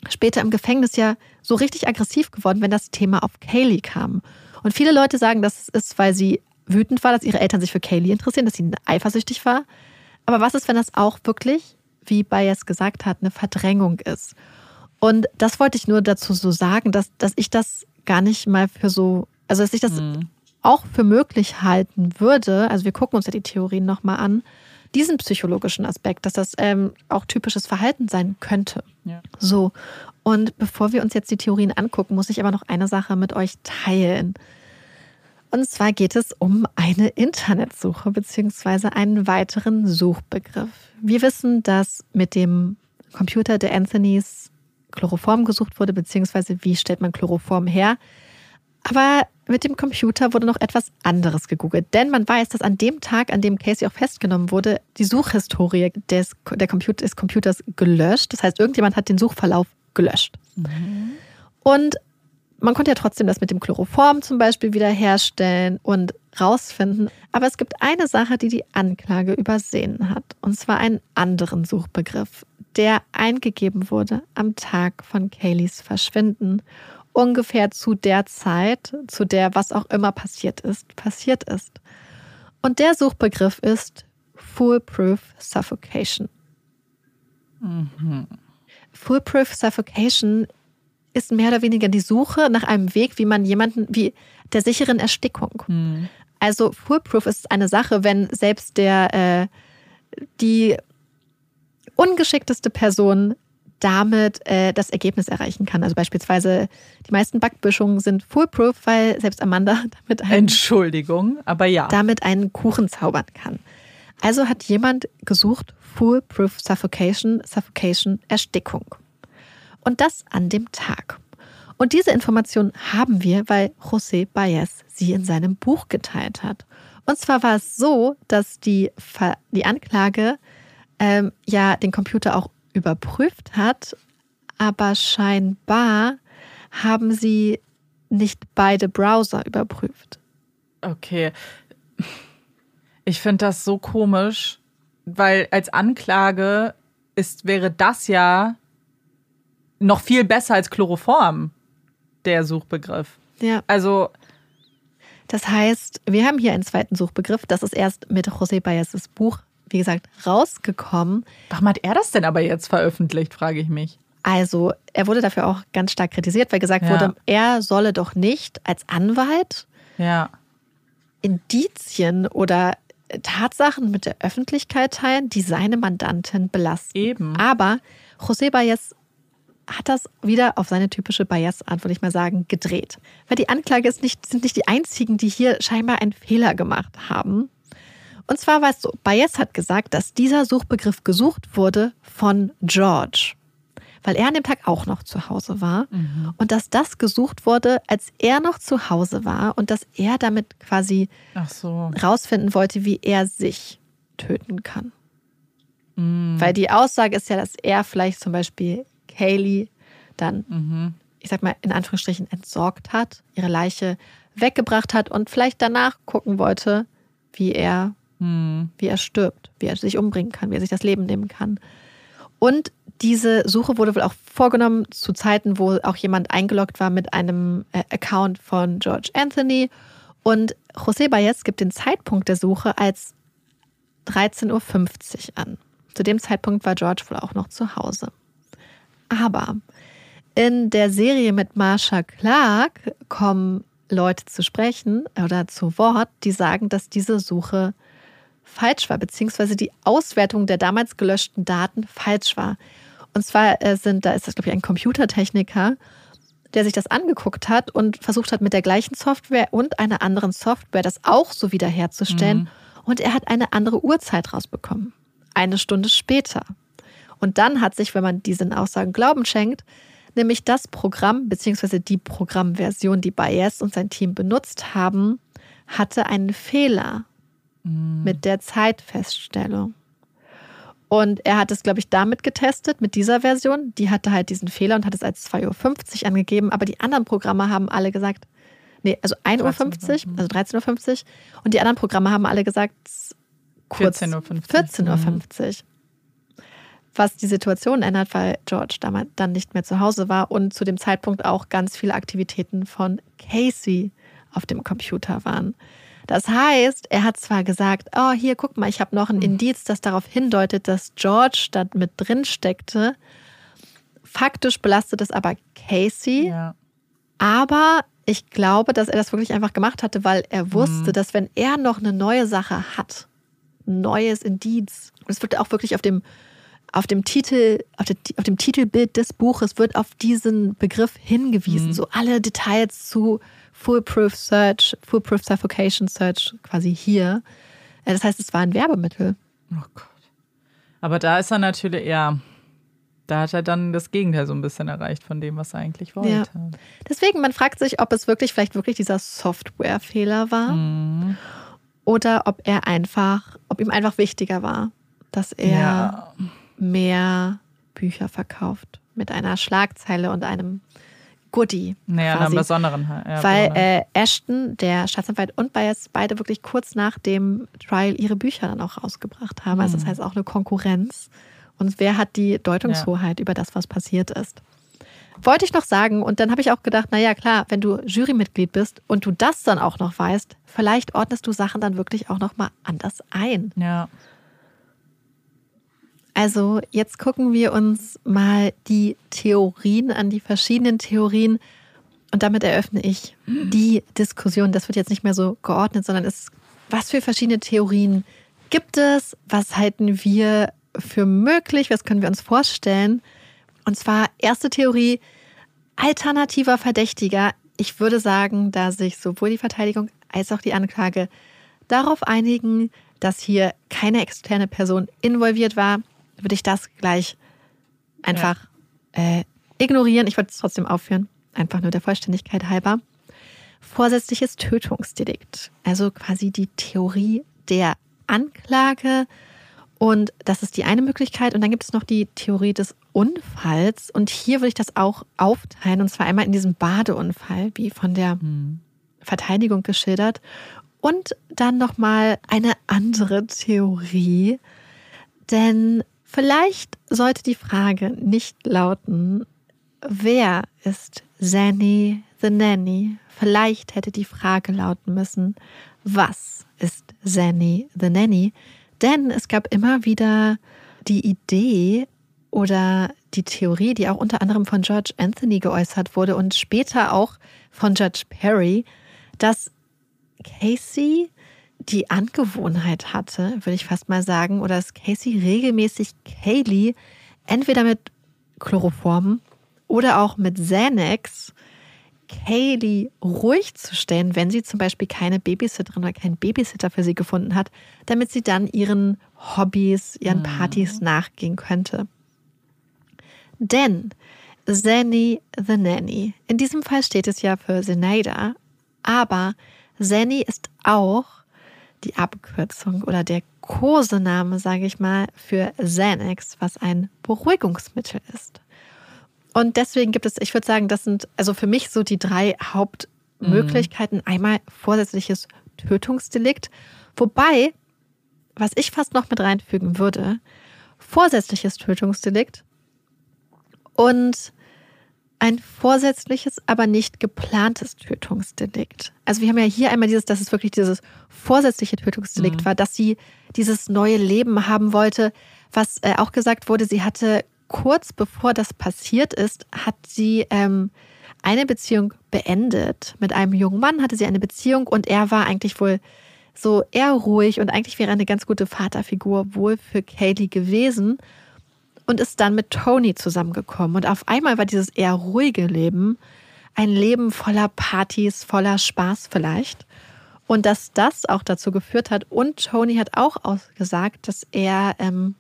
später im Gefängnis ja so richtig aggressiv geworden, wenn das Thema auf Kaylee kam. Und viele Leute sagen, das ist, weil sie wütend war, dass ihre Eltern sich für Kaylee interessieren, dass sie eifersüchtig war. Aber was ist, wenn das auch wirklich, wie Bayes gesagt hat, eine Verdrängung ist? Und das wollte ich nur dazu so sagen, dass, dass ich das gar nicht mal für so, also dass ich das mhm. auch für möglich halten würde. Also wir gucken uns ja die Theorien nochmal an, diesen psychologischen Aspekt, dass das ähm, auch typisches Verhalten sein könnte. Ja. So. Und bevor wir uns jetzt die Theorien angucken, muss ich aber noch eine Sache mit euch teilen. Und zwar geht es um eine Internetsuche beziehungsweise einen weiteren Suchbegriff. Wir wissen, dass mit dem Computer der Anthonys Chloroform gesucht wurde, beziehungsweise wie stellt man Chloroform her. Aber mit dem Computer wurde noch etwas anderes gegoogelt. Denn man weiß, dass an dem Tag, an dem Casey auch festgenommen wurde, die Suchhistorie des, der Computer, des Computers gelöscht. Das heißt, irgendjemand hat den Suchverlauf gelöscht. Mhm. Und man konnte ja trotzdem das mit dem Chloroform zum Beispiel wiederherstellen und rausfinden. Aber es gibt eine Sache, die die Anklage übersehen hat. Und zwar einen anderen Suchbegriff, der eingegeben wurde am Tag von Kayleys Verschwinden. Ungefähr zu der Zeit, zu der was auch immer passiert ist, passiert ist. Und der Suchbegriff ist Foolproof Suffocation. Mhm. Foolproof Suffocation ist mehr oder weniger die Suche nach einem Weg, wie man jemanden, wie der sicheren Erstickung. Mhm. Also Foolproof ist eine Sache, wenn selbst der, äh, die ungeschickteste Person damit äh, das Ergebnis erreichen kann. Also beispielsweise die meisten Backböschungen sind foolproof, weil selbst Amanda damit einen, Entschuldigung, aber ja damit einen Kuchen zaubern kann. Also hat jemand gesucht foolproof Suffocation, Suffocation Erstickung. Und das an dem Tag. Und diese Information haben wir, weil José Baez sie in seinem Buch geteilt hat. Und zwar war es so, dass die, die Anklage ähm, ja den Computer auch überprüft hat, aber scheinbar haben sie nicht beide Browser überprüft. Okay. Ich finde das so komisch, weil als Anklage ist, wäre das ja noch viel besser als Chloroform, der Suchbegriff. Ja. Also. Das heißt, wir haben hier einen zweiten Suchbegriff. Das ist erst mit José Baez's Buch, wie gesagt, rausgekommen. Warum hat er das denn aber jetzt veröffentlicht, frage ich mich. Also, er wurde dafür auch ganz stark kritisiert, weil gesagt ja. wurde, er solle doch nicht als Anwalt ja. Indizien oder Tatsachen mit der Öffentlichkeit teilen, die seine Mandantin belasten. Eben. Aber José Baez hat das wieder auf seine typische Bias-Art, würde ich mal sagen, gedreht. Weil die Anklage ist nicht, sind nicht die einzigen, die hier scheinbar einen Fehler gemacht haben. Und zwar war es so, Bias hat gesagt, dass dieser Suchbegriff gesucht wurde von George. Weil er an dem Tag auch noch zu Hause war. Mhm. Und dass das gesucht wurde, als er noch zu Hause war. Und dass er damit quasi so. rausfinden wollte, wie er sich töten kann. Mhm. Weil die Aussage ist ja, dass er vielleicht zum Beispiel Haley dann, mhm. ich sag mal, in Anführungsstrichen entsorgt hat, ihre Leiche weggebracht hat und vielleicht danach gucken wollte, wie er, mhm. wie er stirbt, wie er sich umbringen kann, wie er sich das Leben nehmen kann. Und diese Suche wurde wohl auch vorgenommen zu Zeiten, wo auch jemand eingeloggt war mit einem äh, Account von George Anthony. Und José Baez gibt den Zeitpunkt der Suche als 13.50 Uhr an. Zu dem Zeitpunkt war George wohl auch noch zu Hause. Aber in der Serie mit Marsha Clark kommen Leute zu sprechen oder zu Wort, die sagen, dass diese Suche falsch war, beziehungsweise die Auswertung der damals gelöschten Daten falsch war. Und zwar äh, sind, da ist das, glaube ich, ein Computertechniker, der sich das angeguckt hat und versucht hat, mit der gleichen Software und einer anderen Software das auch so wiederherzustellen. Mhm. Und er hat eine andere Uhrzeit rausbekommen. Eine Stunde später. Und dann hat sich, wenn man diesen Aussagen Glauben schenkt, nämlich das Programm bzw. die Programmversion, die Bayes und sein Team benutzt haben, hatte einen Fehler mhm. mit der Zeitfeststellung. Und er hat es, glaube ich, damit getestet, mit dieser Version. Die hatte halt diesen Fehler und hat es als 2.50 Uhr angegeben. Aber die anderen Programme haben alle gesagt, nee, also 1.50 Uhr, also 13.50 Uhr. Und die anderen Programme haben alle gesagt, kurz 14.50 Uhr. 14.50 Uhr. Was die Situation ändert, weil George damals dann nicht mehr zu Hause war und zu dem Zeitpunkt auch ganz viele Aktivitäten von Casey auf dem Computer waren. Das heißt, er hat zwar gesagt, oh, hier, guck mal, ich habe noch ein hm. Indiz, das darauf hindeutet, dass George da mit drin steckte. Faktisch belastet es aber Casey. Ja. Aber ich glaube, dass er das wirklich einfach gemacht hatte, weil er wusste, mhm. dass wenn er noch eine neue Sache hat, ein neues Indiz, und es wird auch wirklich auf dem, auf dem Titel, auf, der, auf dem Titelbild des Buches wird auf diesen Begriff hingewiesen. Mhm. So alle Details zu Foolproof Search, Foolproof Suffocation Search quasi hier. Äh, das heißt, es war ein Werbemittel. Oh Gott. Aber da ist er natürlich, ja, da hat er dann das Gegenteil so ein bisschen erreicht von dem, was er eigentlich wollte. Ja. Deswegen, man fragt sich, ob es wirklich vielleicht wirklich dieser Softwarefehler war mhm. oder ob er einfach, ob ihm einfach wichtiger war, dass er ja. mehr Bücher verkauft mit einer Schlagzeile und einem Goodie. Naja, einem besonderen. Ja, Weil äh, Ashton, der Staatsanwalt und Bias beide wirklich kurz nach dem Trial ihre Bücher dann auch rausgebracht haben. Also das hm. heißt auch eine Konkurrenz. Und wer hat die Deutungshoheit ja. über das, was passiert ist? Wollte ich noch sagen, und dann habe ich auch gedacht, naja, klar, wenn du Jurymitglied bist und du das dann auch noch weißt, vielleicht ordnest du Sachen dann wirklich auch nochmal anders ein. Ja. Also jetzt gucken wir uns mal die Theorien an, die verschiedenen Theorien. Und damit eröffne ich die Diskussion. Das wird jetzt nicht mehr so geordnet, sondern es, was für verschiedene Theorien gibt es? Was halten wir für möglich? Was können wir uns vorstellen? Und zwar erste Theorie, alternativer Verdächtiger. Ich würde sagen, da sich sowohl die Verteidigung als auch die Anklage darauf einigen, dass hier keine externe Person involviert war, würde ich das gleich einfach ja. äh, ignorieren. Ich wollte es trotzdem aufführen, einfach nur der Vollständigkeit halber. Vorsätzliches Tötungsdelikt, also quasi die Theorie der Anklage. Und das ist die eine Möglichkeit. Und dann gibt es noch die Theorie des Unfalls. Und hier würde ich das auch aufteilen. Und zwar einmal in diesem Badeunfall, wie von der mhm. Verteidigung geschildert. Und dann nochmal eine andere Theorie. Denn Vielleicht sollte die Frage nicht lauten, wer ist Zanny the Nanny? Vielleicht hätte die Frage lauten müssen, was ist Zanny the Nanny? Denn es gab immer wieder die Idee oder die Theorie, die auch unter anderem von George Anthony geäußert wurde und später auch von Judge Perry, dass Casey die Angewohnheit hatte, würde ich fast mal sagen, oder dass Casey regelmäßig Kaylee entweder mit Chloroform oder auch mit Xanax Kaylee ruhig zu stellen, wenn sie zum Beispiel keine Babysitterin oder keinen Babysitter für sie gefunden hat, damit sie dann ihren Hobbys, ihren mhm. Partys nachgehen könnte. Denn Zanny the Nanny, in diesem Fall steht es ja für Zenaida, aber Zanny ist auch die Abkürzung oder der Kosename, sage ich mal, für Xanax, was ein Beruhigungsmittel ist. Und deswegen gibt es, ich würde sagen, das sind also für mich so die drei Hauptmöglichkeiten. Mhm. Einmal vorsätzliches Tötungsdelikt, wobei, was ich fast noch mit reinfügen würde, vorsätzliches Tötungsdelikt und ein vorsätzliches, aber nicht geplantes Tötungsdelikt. Also wir haben ja hier einmal dieses, dass es wirklich dieses vorsätzliche Tötungsdelikt mhm. war, dass sie dieses neue Leben haben wollte, was äh, auch gesagt wurde, sie hatte kurz bevor das passiert ist, hat sie ähm, eine Beziehung beendet. Mit einem jungen Mann hatte sie eine Beziehung und er war eigentlich wohl so eher ruhig und eigentlich wäre eine ganz gute Vaterfigur wohl für Kaylee gewesen und ist dann mit Tony zusammengekommen. Und auf einmal war dieses eher ruhige Leben ein Leben voller Partys, voller Spaß vielleicht. Und dass das auch dazu geführt hat. Und Tony hat auch ausgesagt, dass er ähm,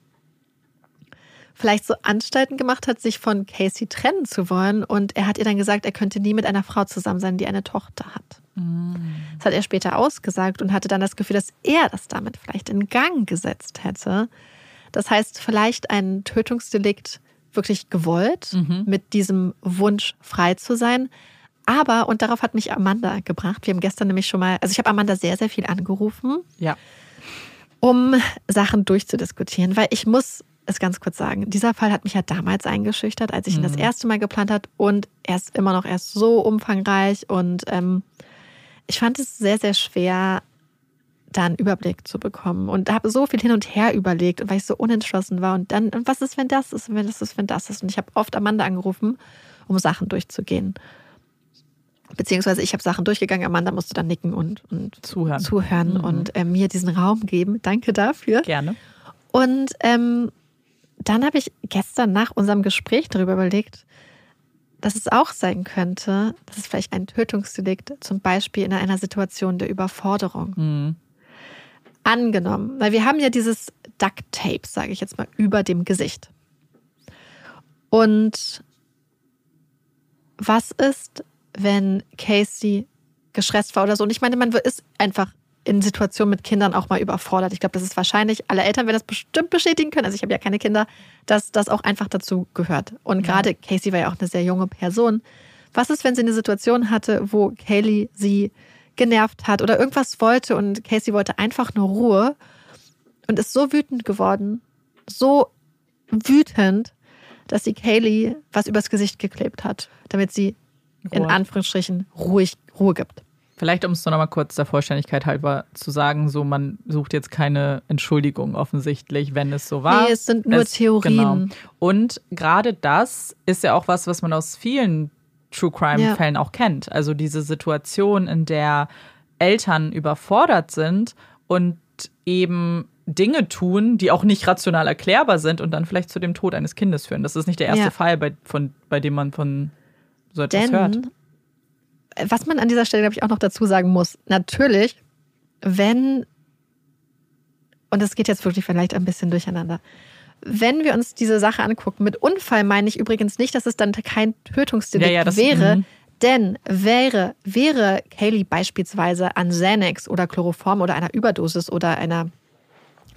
vielleicht so Anstalten gemacht hat, sich von Casey trennen zu wollen. Und er hat ihr dann gesagt, er könnte nie mit einer Frau zusammen sein, die eine Tochter hat. Das hat er später ausgesagt und hatte dann das Gefühl, dass er das damit vielleicht in Gang gesetzt hätte. Das heißt, vielleicht ein Tötungsdelikt wirklich gewollt, mhm. mit diesem Wunsch frei zu sein. Aber, und darauf hat mich Amanda gebracht, wir haben gestern nämlich schon mal, also ich habe Amanda sehr, sehr viel angerufen, ja. um Sachen durchzudiskutieren, weil ich muss es ganz kurz sagen, dieser Fall hat mich ja damals eingeschüchtert, als ich ihn das mhm. erste Mal geplant hat und er ist immer noch erst so umfangreich und ähm, ich fand es sehr, sehr schwer, da einen Überblick zu bekommen und habe so viel hin und her überlegt, weil ich so unentschlossen war. Und dann, was ist, wenn das ist, wenn das ist, wenn das ist? Und ich habe oft Amanda angerufen, um Sachen durchzugehen. Beziehungsweise ich habe Sachen durchgegangen, Amanda musste dann nicken und, und zuhören, zuhören mhm. und äh, mir diesen Raum geben. Danke dafür. Gerne. Und ähm, dann habe ich gestern nach unserem Gespräch darüber überlegt, dass es auch sein könnte, dass es vielleicht ein Tötungsdelikt zum Beispiel in einer Situation der Überforderung. Mhm. Angenommen, weil wir haben ja dieses Duct Tape, sage ich jetzt mal, über dem Gesicht. Und was ist, wenn Casey gestresst war oder so? Und ich meine, man ist einfach in Situationen mit Kindern auch mal überfordert. Ich glaube, das ist wahrscheinlich, alle Eltern werden das bestimmt bestätigen können. Also ich habe ja keine Kinder, dass das auch einfach dazu gehört. Und gerade Casey war ja auch eine sehr junge Person. Was ist, wenn sie eine Situation hatte, wo Kaylee sie genervt hat oder irgendwas wollte und Casey wollte einfach nur Ruhe und ist so wütend geworden, so wütend, dass sie Kaylee was übers Gesicht geklebt hat, damit sie in Anführungsstrichen ruhig Ruhe gibt. Vielleicht, um es noch mal kurz der Vollständigkeit halber zu sagen, so man sucht jetzt keine Entschuldigung offensichtlich, wenn es so war. Nee, es sind nur es, Theorien. Genau. Und gerade das ist ja auch was, was man aus vielen True Crime-Fällen ja. auch kennt. Also diese Situation, in der Eltern überfordert sind und eben Dinge tun, die auch nicht rational erklärbar sind und dann vielleicht zu dem Tod eines Kindes führen. Das ist nicht der erste ja. Fall, bei, von, bei dem man von so etwas Denn hört was man an dieser Stelle, glaube ich, auch noch dazu sagen muss, natürlich, wenn, und das geht jetzt wirklich vielleicht ein bisschen durcheinander, wenn wir uns diese Sache angucken, mit Unfall meine ich übrigens nicht, dass es dann kein Tötungsdelikt ja, ja, wäre, mh. denn wäre, wäre Kaylee beispielsweise an Xanax oder Chloroform oder einer Überdosis oder einer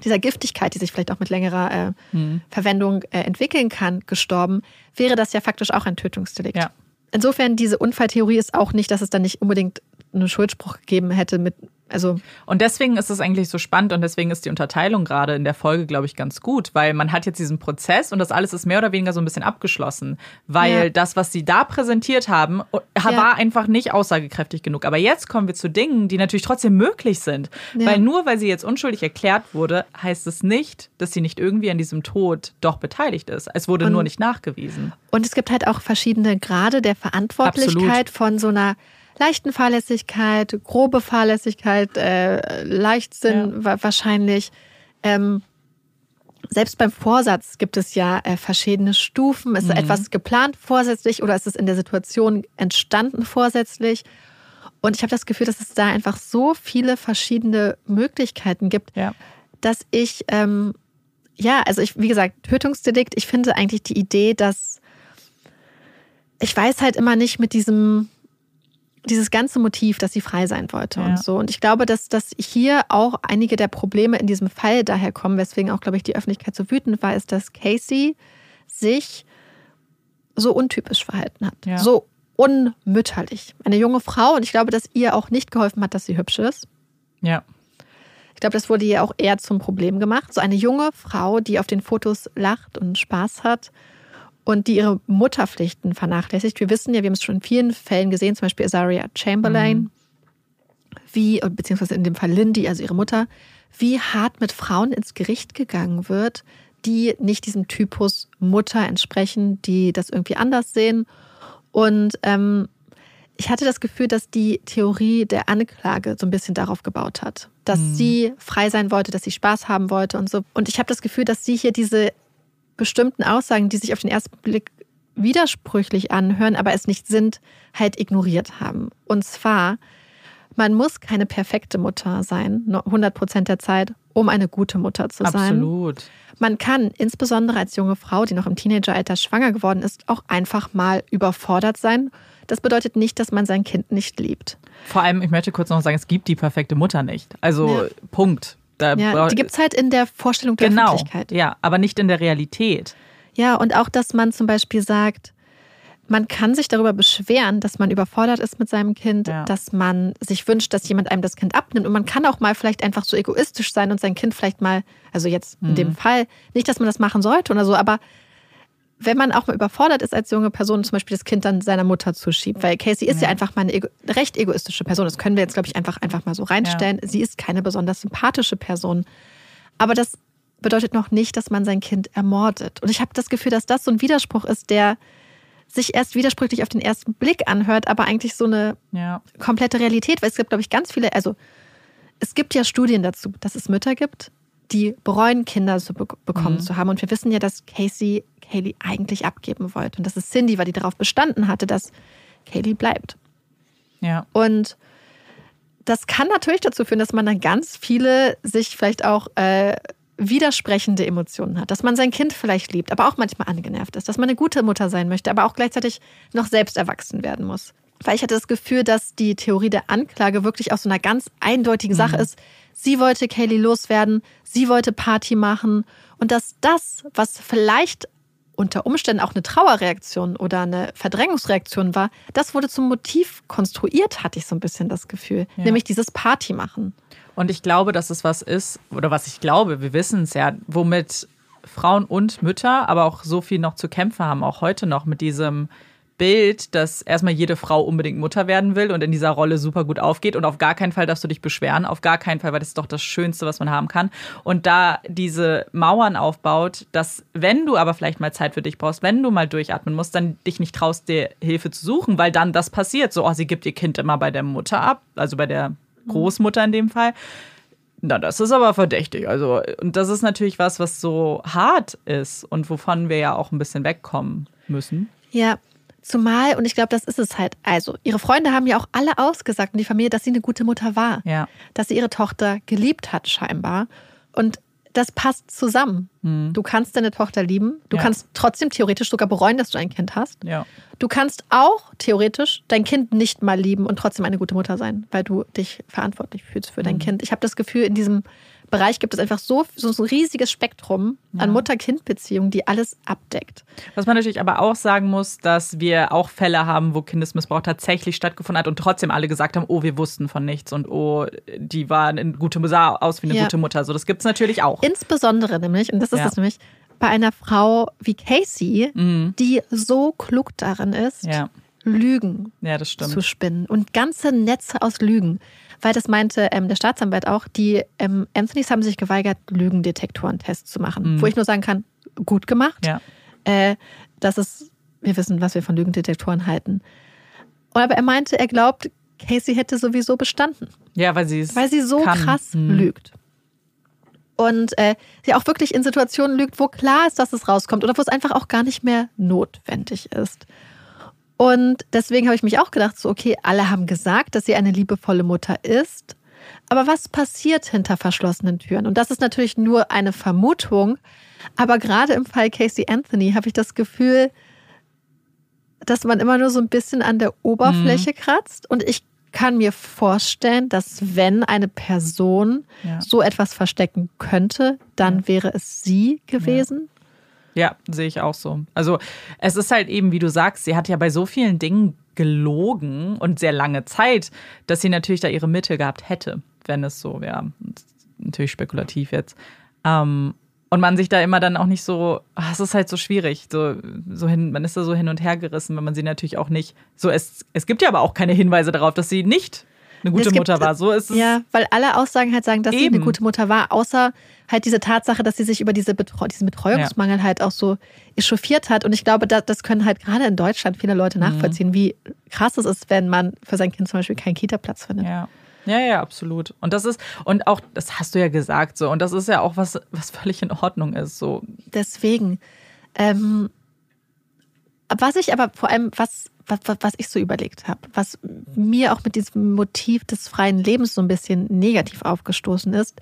dieser Giftigkeit, die sich vielleicht auch mit längerer äh, mhm. Verwendung äh, entwickeln kann, gestorben, wäre das ja faktisch auch ein Tötungsdelikt. Ja insofern, diese Unfalltheorie ist auch nicht, dass es dann nicht unbedingt einen Schuldspruch gegeben hätte mit also und deswegen ist es eigentlich so spannend und deswegen ist die Unterteilung gerade in der Folge, glaube ich, ganz gut, weil man hat jetzt diesen Prozess und das alles ist mehr oder weniger so ein bisschen abgeschlossen, weil ja. das, was sie da präsentiert haben, war ja. einfach nicht aussagekräftig genug. Aber jetzt kommen wir zu Dingen, die natürlich trotzdem möglich sind, ja. weil nur weil sie jetzt unschuldig erklärt wurde, heißt es nicht, dass sie nicht irgendwie an diesem Tod doch beteiligt ist. Es wurde und, nur nicht nachgewiesen. Und es gibt halt auch verschiedene Grade der Verantwortlichkeit Absolut. von so einer leichten Fahrlässigkeit, grobe Fahrlässigkeit, äh, Leichtsinn ja. wahrscheinlich. Ähm, selbst beim Vorsatz gibt es ja äh, verschiedene Stufen. Ist mhm. etwas geplant vorsätzlich oder ist es in der Situation entstanden vorsätzlich? Und ich habe das Gefühl, dass es da einfach so viele verschiedene Möglichkeiten gibt, ja. dass ich, ähm, ja, also ich, wie gesagt, Tötungsdelikt, ich finde eigentlich die Idee, dass ich weiß halt immer nicht mit diesem dieses ganze Motiv, dass sie frei sein wollte ja. und so. Und ich glaube, dass, dass hier auch einige der Probleme in diesem Fall daher kommen, weswegen auch, glaube ich, die Öffentlichkeit so wütend war, ist, dass Casey sich so untypisch verhalten hat. Ja. So unmütterlich. Eine junge Frau und ich glaube, dass ihr auch nicht geholfen hat, dass sie hübsch ist. Ja. Ich glaube, das wurde ihr auch eher zum Problem gemacht. So eine junge Frau, die auf den Fotos lacht und Spaß hat und die ihre Mutterpflichten vernachlässigt. Wir wissen ja, wir haben es schon in vielen Fällen gesehen, zum Beispiel Azaria Chamberlain, mhm. wie, beziehungsweise in dem Fall Lindy, also ihre Mutter, wie hart mit Frauen ins Gericht gegangen wird, die nicht diesem Typus Mutter entsprechen, die das irgendwie anders sehen. Und ähm, ich hatte das Gefühl, dass die Theorie der Anklage so ein bisschen darauf gebaut hat dass mhm. sie frei sein wollte, dass sie Spaß haben wollte und so. Und ich habe das Gefühl, dass sie hier diese bestimmten Aussagen, die sich auf den ersten Blick widersprüchlich anhören, aber es nicht sind, halt ignoriert haben. Und zwar, man muss keine perfekte Mutter sein, 100 Prozent der Zeit, um eine gute Mutter zu sein. Absolut. Man kann insbesondere als junge Frau, die noch im Teenageralter schwanger geworden ist, auch einfach mal überfordert sein. Das bedeutet nicht, dass man sein Kind nicht liebt. Vor allem, ich möchte kurz noch sagen, es gibt die perfekte Mutter nicht. Also ja. Punkt. Da ja, die gibt es halt in der Vorstellung der genau, Öffentlichkeit. Ja, aber nicht in der Realität. Ja, und auch, dass man zum Beispiel sagt, man kann sich darüber beschweren, dass man überfordert ist mit seinem Kind, ja. dass man sich wünscht, dass jemand einem das Kind abnimmt. Und man kann auch mal vielleicht einfach so egoistisch sein und sein Kind vielleicht mal, also jetzt in mhm. dem Fall, nicht, dass man das machen sollte oder so, aber wenn man auch mal überfordert ist als junge Person, zum Beispiel das Kind dann seiner Mutter zuschiebt, weil Casey ist ja, ja einfach mal eine ego recht egoistische Person. Das können wir jetzt, glaube ich, einfach, einfach mal so reinstellen. Ja. Sie ist keine besonders sympathische Person. Aber das bedeutet noch nicht, dass man sein Kind ermordet. Und ich habe das Gefühl, dass das so ein Widerspruch ist, der sich erst widersprüchlich auf den ersten Blick anhört, aber eigentlich so eine ja. komplette Realität, weil es gibt, glaube ich, ganz viele, also es gibt ja Studien dazu, dass es Mütter gibt, die bereuen, Kinder zu be bekommen mhm. zu haben. Und wir wissen ja, dass Casey Kaylee eigentlich abgeben wollte. Und das ist Cindy, weil die darauf bestanden hatte, dass Kaylee bleibt. Ja. Und das kann natürlich dazu führen, dass man dann ganz viele sich vielleicht auch äh, widersprechende Emotionen hat, dass man sein Kind vielleicht liebt, aber auch manchmal angenervt ist, dass man eine gute Mutter sein möchte, aber auch gleichzeitig noch selbst erwachsen werden muss. Weil ich hatte das Gefühl, dass die Theorie der Anklage wirklich aus so einer ganz eindeutigen Sache mhm. ist. Sie wollte Kaylee loswerden, sie wollte Party machen und dass das, was vielleicht unter Umständen auch eine Trauerreaktion oder eine Verdrängungsreaktion war, das wurde zum Motiv konstruiert, hatte ich so ein bisschen das Gefühl. Ja. Nämlich dieses Party machen. Und ich glaube, dass es was ist, oder was ich glaube, wir wissen es ja, womit Frauen und Mütter, aber auch so viel noch zu kämpfen haben, auch heute noch mit diesem Bild, dass erstmal jede Frau unbedingt Mutter werden will und in dieser Rolle super gut aufgeht und auf gar keinen Fall darfst du dich beschweren, auf gar keinen Fall, weil das ist doch das Schönste, was man haben kann. Und da diese Mauern aufbaut, dass wenn du aber vielleicht mal Zeit für dich brauchst, wenn du mal durchatmen musst, dann dich nicht traust, dir Hilfe zu suchen, weil dann das passiert. So, oh, sie gibt ihr Kind immer bei der Mutter ab, also bei der Großmutter in dem Fall. Na, das ist aber verdächtig. Also, und das ist natürlich was, was so hart ist und wovon wir ja auch ein bisschen wegkommen müssen. Ja, Zumal, und ich glaube, das ist es halt. Also, ihre Freunde haben ja auch alle ausgesagt und die Familie, dass sie eine gute Mutter war. Ja. Dass sie ihre Tochter geliebt hat, scheinbar. Und das passt zusammen. Mhm. Du kannst deine Tochter lieben. Du ja. kannst trotzdem theoretisch sogar bereuen, dass du ein Kind hast. Ja. Du kannst auch theoretisch dein Kind nicht mal lieben und trotzdem eine gute Mutter sein, weil du dich verantwortlich fühlst für dein mhm. Kind. Ich habe das Gefühl, in diesem Bereich gibt es einfach so, so ein riesiges Spektrum ja. an Mutter-Kind-Beziehungen, die alles abdeckt. Was man natürlich aber auch sagen muss, dass wir auch Fälle haben, wo Kindesmissbrauch tatsächlich stattgefunden hat und trotzdem alle gesagt haben, oh, wir wussten von nichts und oh, die war eine gute, sah aus wie eine ja. gute Mutter. So, das gibt es natürlich auch. Insbesondere nämlich, und das ist ja. das nämlich, bei einer Frau wie Casey, mhm. die so klug darin ist, Lügen zu spinnen und ganze Netze aus Lügen weil das meinte ähm, der Staatsanwalt auch, die ähm, Anthonys haben sich geweigert, Lügendetektorentests zu machen. Mhm. Wo ich nur sagen kann, gut gemacht. Ja. Äh, das ist, wir wissen, was wir von Lügendetektoren halten. Aber er meinte, er glaubt, Casey hätte sowieso bestanden. Ja, weil sie es Weil sie so kann. krass mhm. lügt. Und äh, sie auch wirklich in Situationen lügt, wo klar ist, dass es rauskommt oder wo es einfach auch gar nicht mehr notwendig ist. Und deswegen habe ich mich auch gedacht, so, okay, alle haben gesagt, dass sie eine liebevolle Mutter ist. Aber was passiert hinter verschlossenen Türen? Und das ist natürlich nur eine Vermutung. Aber gerade im Fall Casey Anthony habe ich das Gefühl, dass man immer nur so ein bisschen an der Oberfläche mhm. kratzt. Und ich kann mir vorstellen, dass wenn eine Person ja. so etwas verstecken könnte, dann ja. wäre es sie gewesen. Ja, sehe ich auch so. Also es ist halt eben, wie du sagst, sie hat ja bei so vielen Dingen gelogen und sehr lange Zeit, dass sie natürlich da ihre Mittel gehabt hätte, wenn es so wäre. Natürlich spekulativ jetzt. Ähm, und man sich da immer dann auch nicht so, ach, es ist halt so schwierig, so, so hin, man ist da so hin und her gerissen, wenn man sie natürlich auch nicht, so es, es gibt ja aber auch keine Hinweise darauf, dass sie nicht eine gute Mutter war. So ist es. Ja, weil alle Aussagen halt sagen, dass eben. sie eine gute Mutter war, außer halt diese Tatsache, dass sie sich über diese Betreu diesen Betreuungsmangel ja. halt auch so echauffiert hat. Und ich glaube, das, das können halt gerade in Deutschland viele Leute mhm. nachvollziehen, mhm. wie krass es ist, wenn man für sein Kind zum Beispiel keinen Kita-Platz findet. Ja. Ja, ja, absolut. Und das ist, und auch, das hast du ja gesagt so, und das ist ja auch was, was völlig in Ordnung ist. So. Deswegen. Ähm, was ich aber vor allem, was, was, was ich so überlegt habe, was mir auch mit diesem Motiv des freien Lebens so ein bisschen negativ aufgestoßen ist,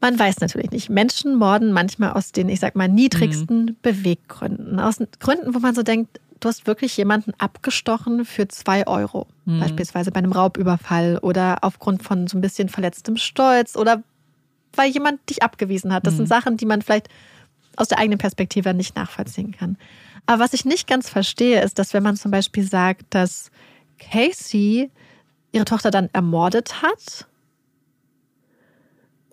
man weiß natürlich nicht. Menschen morden manchmal aus den, ich sag mal, niedrigsten mhm. Beweggründen. Aus Gründen, wo man so denkt, du hast wirklich jemanden abgestochen für zwei Euro. Mhm. Beispielsweise bei einem Raubüberfall oder aufgrund von so ein bisschen verletztem Stolz oder weil jemand dich abgewiesen hat. Das mhm. sind Sachen, die man vielleicht aus der eigenen Perspektive nicht nachvollziehen kann. Aber was ich nicht ganz verstehe, ist, dass wenn man zum Beispiel sagt, dass Casey ihre Tochter dann ermordet hat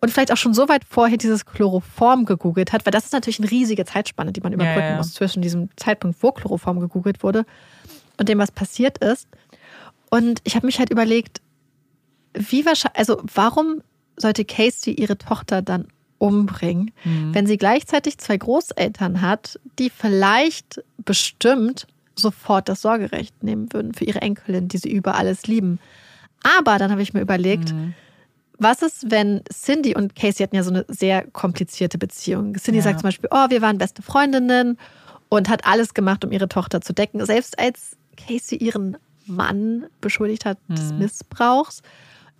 und vielleicht auch schon so weit vorher dieses Chloroform gegoogelt hat, weil das ist natürlich eine riesige Zeitspanne, die man überbrücken ja, ja. muss zwischen diesem Zeitpunkt, wo Chloroform gegoogelt wurde und dem, was passiert ist. Und ich habe mich halt überlegt, wie wahrscheinlich, also warum sollte Casey ihre Tochter dann umbringen, mhm. wenn sie gleichzeitig zwei Großeltern hat, die vielleicht bestimmt sofort das Sorgerecht nehmen würden für ihre Enkelin, die sie über alles lieben. Aber dann habe ich mir überlegt, mhm. was ist, wenn Cindy und Casey hatten ja so eine sehr komplizierte Beziehung. Cindy ja. sagt zum Beispiel, oh, wir waren beste Freundinnen und hat alles gemacht, um ihre Tochter zu decken. Selbst als Casey ihren Mann beschuldigt hat mhm. des Missbrauchs.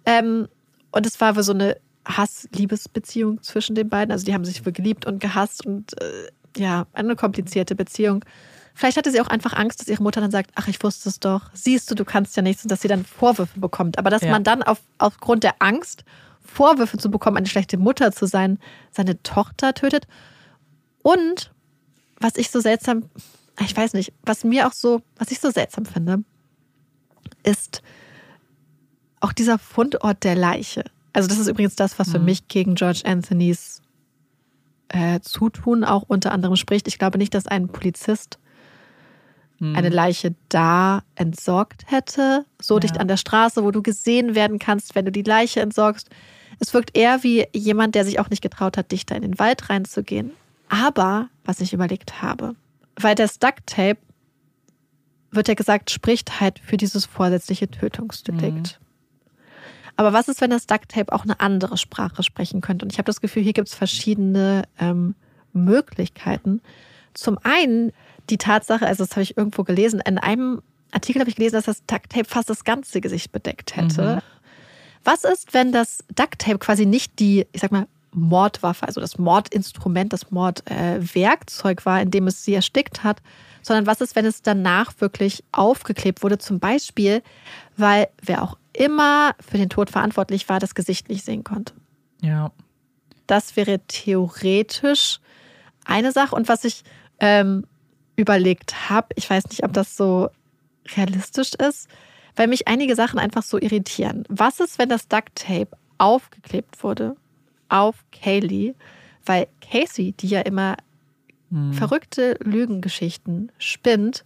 Ähm, und es war so eine Hass-Liebesbeziehung zwischen den beiden. Also die haben sich wohl geliebt und gehasst und äh, ja, eine komplizierte Beziehung. Vielleicht hatte sie auch einfach Angst, dass ihre Mutter dann sagt, ach, ich wusste es doch, siehst du, du kannst ja nichts und dass sie dann Vorwürfe bekommt. Aber dass ja. man dann auf, aufgrund der Angst, Vorwürfe zu bekommen, eine schlechte Mutter zu sein, seine Tochter tötet. Und was ich so seltsam, ich weiß nicht, was mir auch so, was ich so seltsam finde, ist auch dieser Fundort der Leiche. Also das ist übrigens das, was für mhm. mich gegen George Anthonys äh, Zutun auch unter anderem spricht. Ich glaube nicht, dass ein Polizist mhm. eine Leiche da entsorgt hätte, so ja. dicht an der Straße, wo du gesehen werden kannst, wenn du die Leiche entsorgst. Es wirkt eher wie jemand, der sich auch nicht getraut hat, dichter in den Wald reinzugehen. Aber, was ich überlegt habe, weil das Duct Tape, wird ja gesagt, spricht halt für dieses vorsätzliche Tötungsdelikt. Mhm. Aber was ist, wenn das Duct Tape auch eine andere Sprache sprechen könnte? Und ich habe das Gefühl, hier gibt es verschiedene ähm, Möglichkeiten. Zum einen die Tatsache, also das habe ich irgendwo gelesen, in einem Artikel habe ich gelesen, dass das Duct Tape fast das ganze Gesicht bedeckt hätte. Mhm. Was ist, wenn das Duct Tape quasi nicht die, ich sag mal, Mordwaffe, also das Mordinstrument, das Mordwerkzeug äh, war, in dem es sie erstickt hat, sondern was ist, wenn es danach wirklich aufgeklebt wurde, zum Beispiel, weil wer auch immer für den Tod verantwortlich war, das Gesicht nicht sehen konnte. Ja. Das wäre theoretisch eine Sache. Und was ich ähm, überlegt habe, ich weiß nicht, ob das so realistisch ist, weil mich einige Sachen einfach so irritieren. Was ist, wenn das Duct Tape aufgeklebt wurde auf Kaylee? Weil Casey, die ja immer hm. verrückte Lügengeschichten spinnt,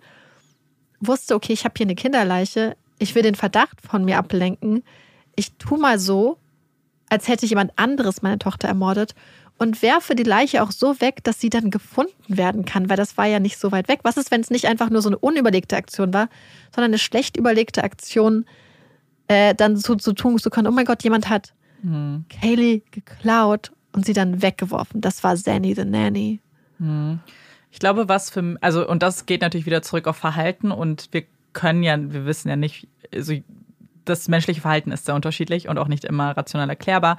wusste, okay, ich habe hier eine Kinderleiche, ich will den Verdacht von mir ablenken. Ich tue mal so, als hätte jemand anderes meine Tochter ermordet und werfe die Leiche auch so weg, dass sie dann gefunden werden kann, weil das war ja nicht so weit weg. Was ist, wenn es nicht einfach nur so eine unüberlegte Aktion war, sondern eine schlecht überlegte Aktion, äh, dann so zu tun zu können, oh mein Gott, jemand hat mhm. Kaylee geklaut und sie dann weggeworfen. Das war Zanny the Nanny. Mhm. Ich glaube, was für, also, und das geht natürlich wieder zurück auf Verhalten und wir können ja, wir wissen ja nicht, also das menschliche Verhalten ist sehr unterschiedlich und auch nicht immer rational erklärbar.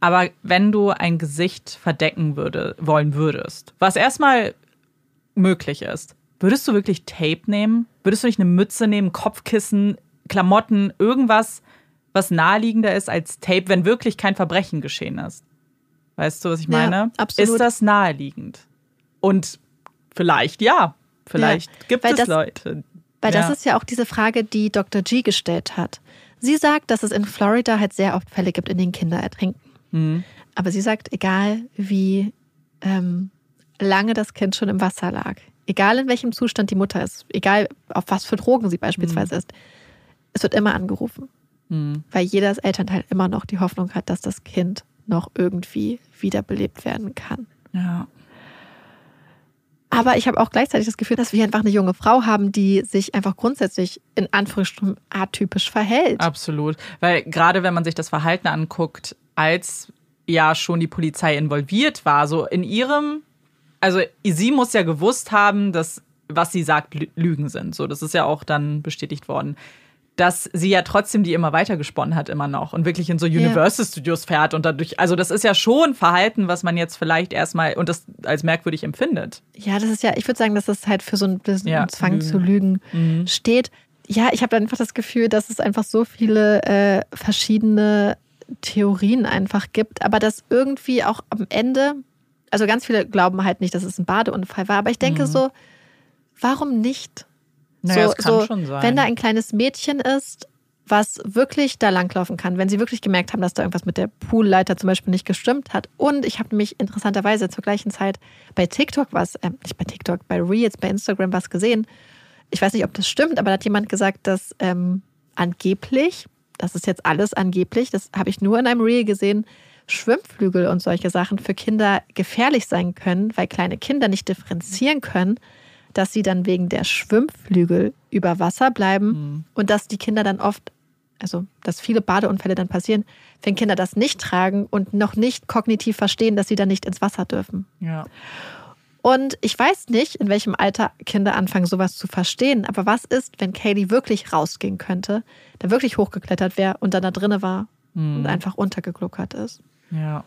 Aber wenn du ein Gesicht verdecken würde, wollen würdest, was erstmal möglich ist, würdest du wirklich Tape nehmen? Würdest du nicht eine Mütze nehmen, Kopfkissen, Klamotten, irgendwas, was naheliegender ist als Tape, wenn wirklich kein Verbrechen geschehen ist? Weißt du, was ich meine? Ja, absolut. Ist das naheliegend? Und vielleicht ja. Vielleicht ja, gibt es Leute, weil ja. das ist ja auch diese Frage, die Dr. G gestellt hat. Sie sagt, dass es in Florida halt sehr oft Fälle gibt, in denen Kinder ertrinken. Mhm. Aber sie sagt, egal wie ähm, lange das Kind schon im Wasser lag, egal in welchem Zustand die Mutter ist, egal auf was für Drogen sie beispielsweise mhm. ist, es wird immer angerufen. Mhm. Weil jedes Elternteil immer noch die Hoffnung hat, dass das Kind noch irgendwie wiederbelebt werden kann. Ja. Aber ich habe auch gleichzeitig das Gefühl, dass wir einfach eine junge Frau haben, die sich einfach grundsätzlich in Anführungsstrichen atypisch verhält. Absolut. Weil gerade wenn man sich das Verhalten anguckt, als ja schon die Polizei involviert war, so in ihrem, also sie muss ja gewusst haben, dass was sie sagt, Lügen sind. So, das ist ja auch dann bestätigt worden dass sie ja trotzdem die immer weiter gesponnen hat, immer noch und wirklich in so Universal Studios fährt und dadurch, also das ist ja schon Verhalten, was man jetzt vielleicht erstmal und das als merkwürdig empfindet. Ja, das ist ja, ich würde sagen, dass das halt für so einen ja, Zwang Lügen. zu lügen mhm. steht. Ja, ich habe einfach das Gefühl, dass es einfach so viele äh, verschiedene Theorien einfach gibt, aber dass irgendwie auch am Ende, also ganz viele glauben halt nicht, dass es ein Badeunfall war, aber ich denke mhm. so, warum nicht? Naja, so, das kann so, schon sein. Wenn da ein kleines Mädchen ist, was wirklich da langlaufen kann, wenn sie wirklich gemerkt haben, dass da irgendwas mit der Poolleiter zum Beispiel nicht gestimmt hat. Und ich habe nämlich interessanterweise zur gleichen Zeit bei TikTok was, äh, nicht bei TikTok, bei Reels, bei Instagram was gesehen. Ich weiß nicht, ob das stimmt, aber da hat jemand gesagt, dass ähm, angeblich, das ist jetzt alles angeblich, das habe ich nur in einem Reel gesehen, Schwimmflügel und solche Sachen für Kinder gefährlich sein können, weil kleine Kinder nicht differenzieren können dass sie dann wegen der Schwimmflügel über Wasser bleiben mhm. und dass die Kinder dann oft, also dass viele Badeunfälle dann passieren, wenn Kinder das nicht tragen und noch nicht kognitiv verstehen, dass sie dann nicht ins Wasser dürfen. Ja. Und ich weiß nicht, in welchem Alter Kinder anfangen, sowas zu verstehen. Aber was ist, wenn Kaylee wirklich rausgehen könnte, da wirklich hochgeklettert wäre und dann da drinne war mhm. und einfach untergegluckert ist? Ja.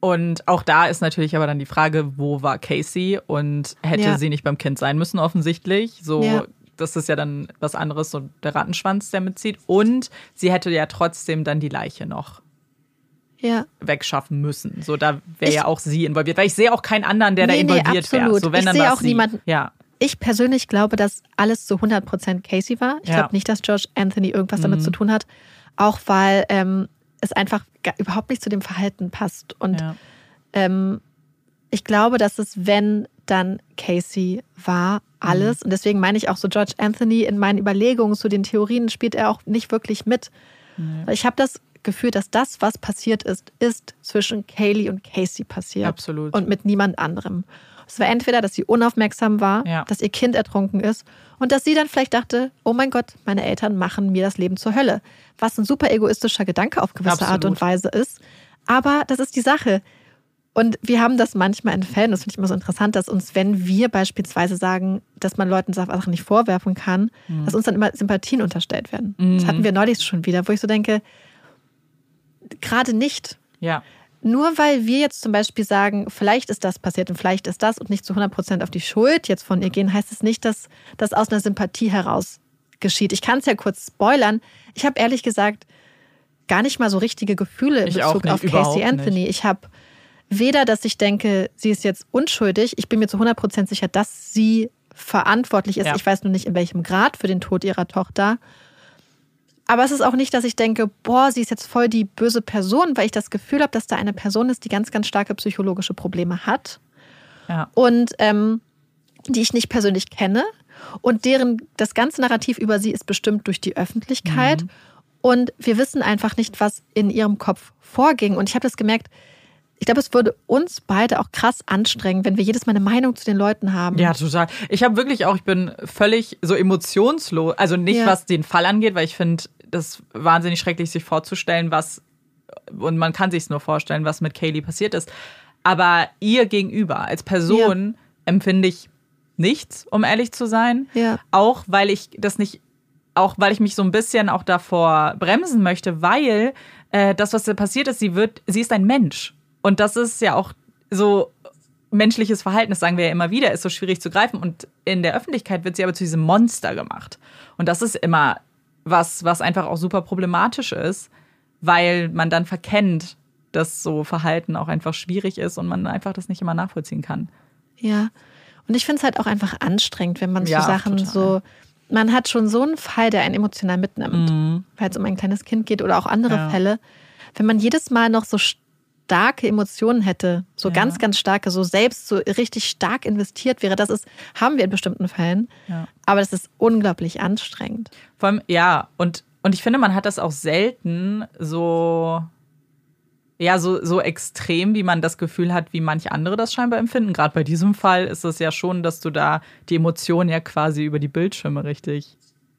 Und auch da ist natürlich aber dann die Frage, wo war Casey und hätte ja. sie nicht beim Kind sein müssen, offensichtlich. So, ja. das ist ja dann was anderes, so der Rattenschwanz, der mitzieht. Und sie hätte ja trotzdem dann die Leiche noch ja. wegschaffen müssen. So, da wäre ja auch sie involviert. Weil ich sehe auch keinen anderen, der nee, da involviert nee, wäre. So, wenn ich sehe auch sie. niemanden. Ja. Ich persönlich glaube, dass alles zu 100% Casey war. Ich ja. glaube nicht, dass George Anthony irgendwas mhm. damit zu tun hat. Auch weil ähm, es einfach überhaupt nicht zu dem Verhalten passt. Und ja. ähm, ich glaube, dass es, wenn dann Casey war, alles. Mhm. Und deswegen meine ich auch so, George Anthony in meinen Überlegungen zu den Theorien spielt er auch nicht wirklich mit. Mhm. Ich habe das Gefühl, dass das, was passiert ist, ist zwischen Kaylee und Casey passiert. Absolut. Und mit niemand anderem. Es war entweder, dass sie unaufmerksam war, ja. dass ihr Kind ertrunken ist und dass sie dann vielleicht dachte, oh mein Gott, meine Eltern machen mir das Leben zur Hölle. Was ein super egoistischer Gedanke auf gewisse Absolut. Art und Weise ist. Aber das ist die Sache. Und wir haben das manchmal in Fällen, das finde ich immer so interessant, dass uns, wenn wir beispielsweise sagen, dass man Leuten Sachen nicht vorwerfen kann, mhm. dass uns dann immer Sympathien unterstellt werden. Mhm. Das hatten wir neulich schon wieder, wo ich so denke, gerade nicht. Ja. Nur weil wir jetzt zum Beispiel sagen, vielleicht ist das passiert und vielleicht ist das und nicht zu 100 Prozent auf die Schuld jetzt von ihr gehen, heißt es nicht, dass das aus einer Sympathie heraus geschieht. Ich kann es ja kurz spoilern. Ich habe ehrlich gesagt gar nicht mal so richtige Gefühle in ich Bezug nicht, auf Casey Anthony. Nicht. Ich habe weder, dass ich denke, sie ist jetzt unschuldig. Ich bin mir zu 100 Prozent sicher, dass sie verantwortlich ist. Ja. Ich weiß nur nicht, in welchem Grad für den Tod ihrer Tochter. Aber es ist auch nicht, dass ich denke, boah, sie ist jetzt voll die böse Person, weil ich das Gefühl habe, dass da eine Person ist, die ganz, ganz starke psychologische Probleme hat. Ja. Und ähm, die ich nicht persönlich kenne. Und deren das ganze Narrativ über sie ist bestimmt durch die Öffentlichkeit. Mhm. Und wir wissen einfach nicht, was in ihrem Kopf vorging. Und ich habe das gemerkt, ich glaube, es würde uns beide auch krass anstrengen, wenn wir jedes Mal eine Meinung zu den Leuten haben. Ja, total. Ich habe wirklich auch, ich bin völlig so emotionslos. Also nicht, ja. was den Fall angeht, weil ich finde, das wahnsinnig schrecklich, sich vorzustellen, was, und man kann sich es nur vorstellen, was mit Kaylee passiert ist. Aber ihr gegenüber als Person ja. empfinde ich nichts, um ehrlich zu sein. Ja. Auch weil ich das nicht, auch weil ich mich so ein bisschen auch davor bremsen möchte, weil äh, das, was da passiert ist, sie wird, sie ist ein Mensch. Und das ist ja auch so menschliches Verhalten, das sagen wir ja immer wieder, ist so schwierig zu greifen. Und in der Öffentlichkeit wird sie aber zu diesem Monster gemacht. Und das ist immer was, was einfach auch super problematisch ist, weil man dann verkennt, dass so Verhalten auch einfach schwierig ist und man einfach das nicht immer nachvollziehen kann. Ja. Und ich finde es halt auch einfach anstrengend, wenn man ja, so Sachen total. so. Man hat schon so einen Fall, der einen emotional mitnimmt, mhm. weil es um ein kleines Kind geht oder auch andere ja. Fälle. Wenn man jedes Mal noch so starke Emotionen hätte, so ja. ganz, ganz starke, so selbst so richtig stark investiert wäre, das ist, haben wir in bestimmten Fällen. Ja. Aber das ist unglaublich anstrengend. Vor allem, ja, und, und ich finde, man hat das auch selten so ja, so, so extrem, wie man das Gefühl hat, wie manche andere das scheinbar empfinden. Gerade bei diesem Fall ist es ja schon, dass du da die Emotionen ja quasi über die Bildschirme richtig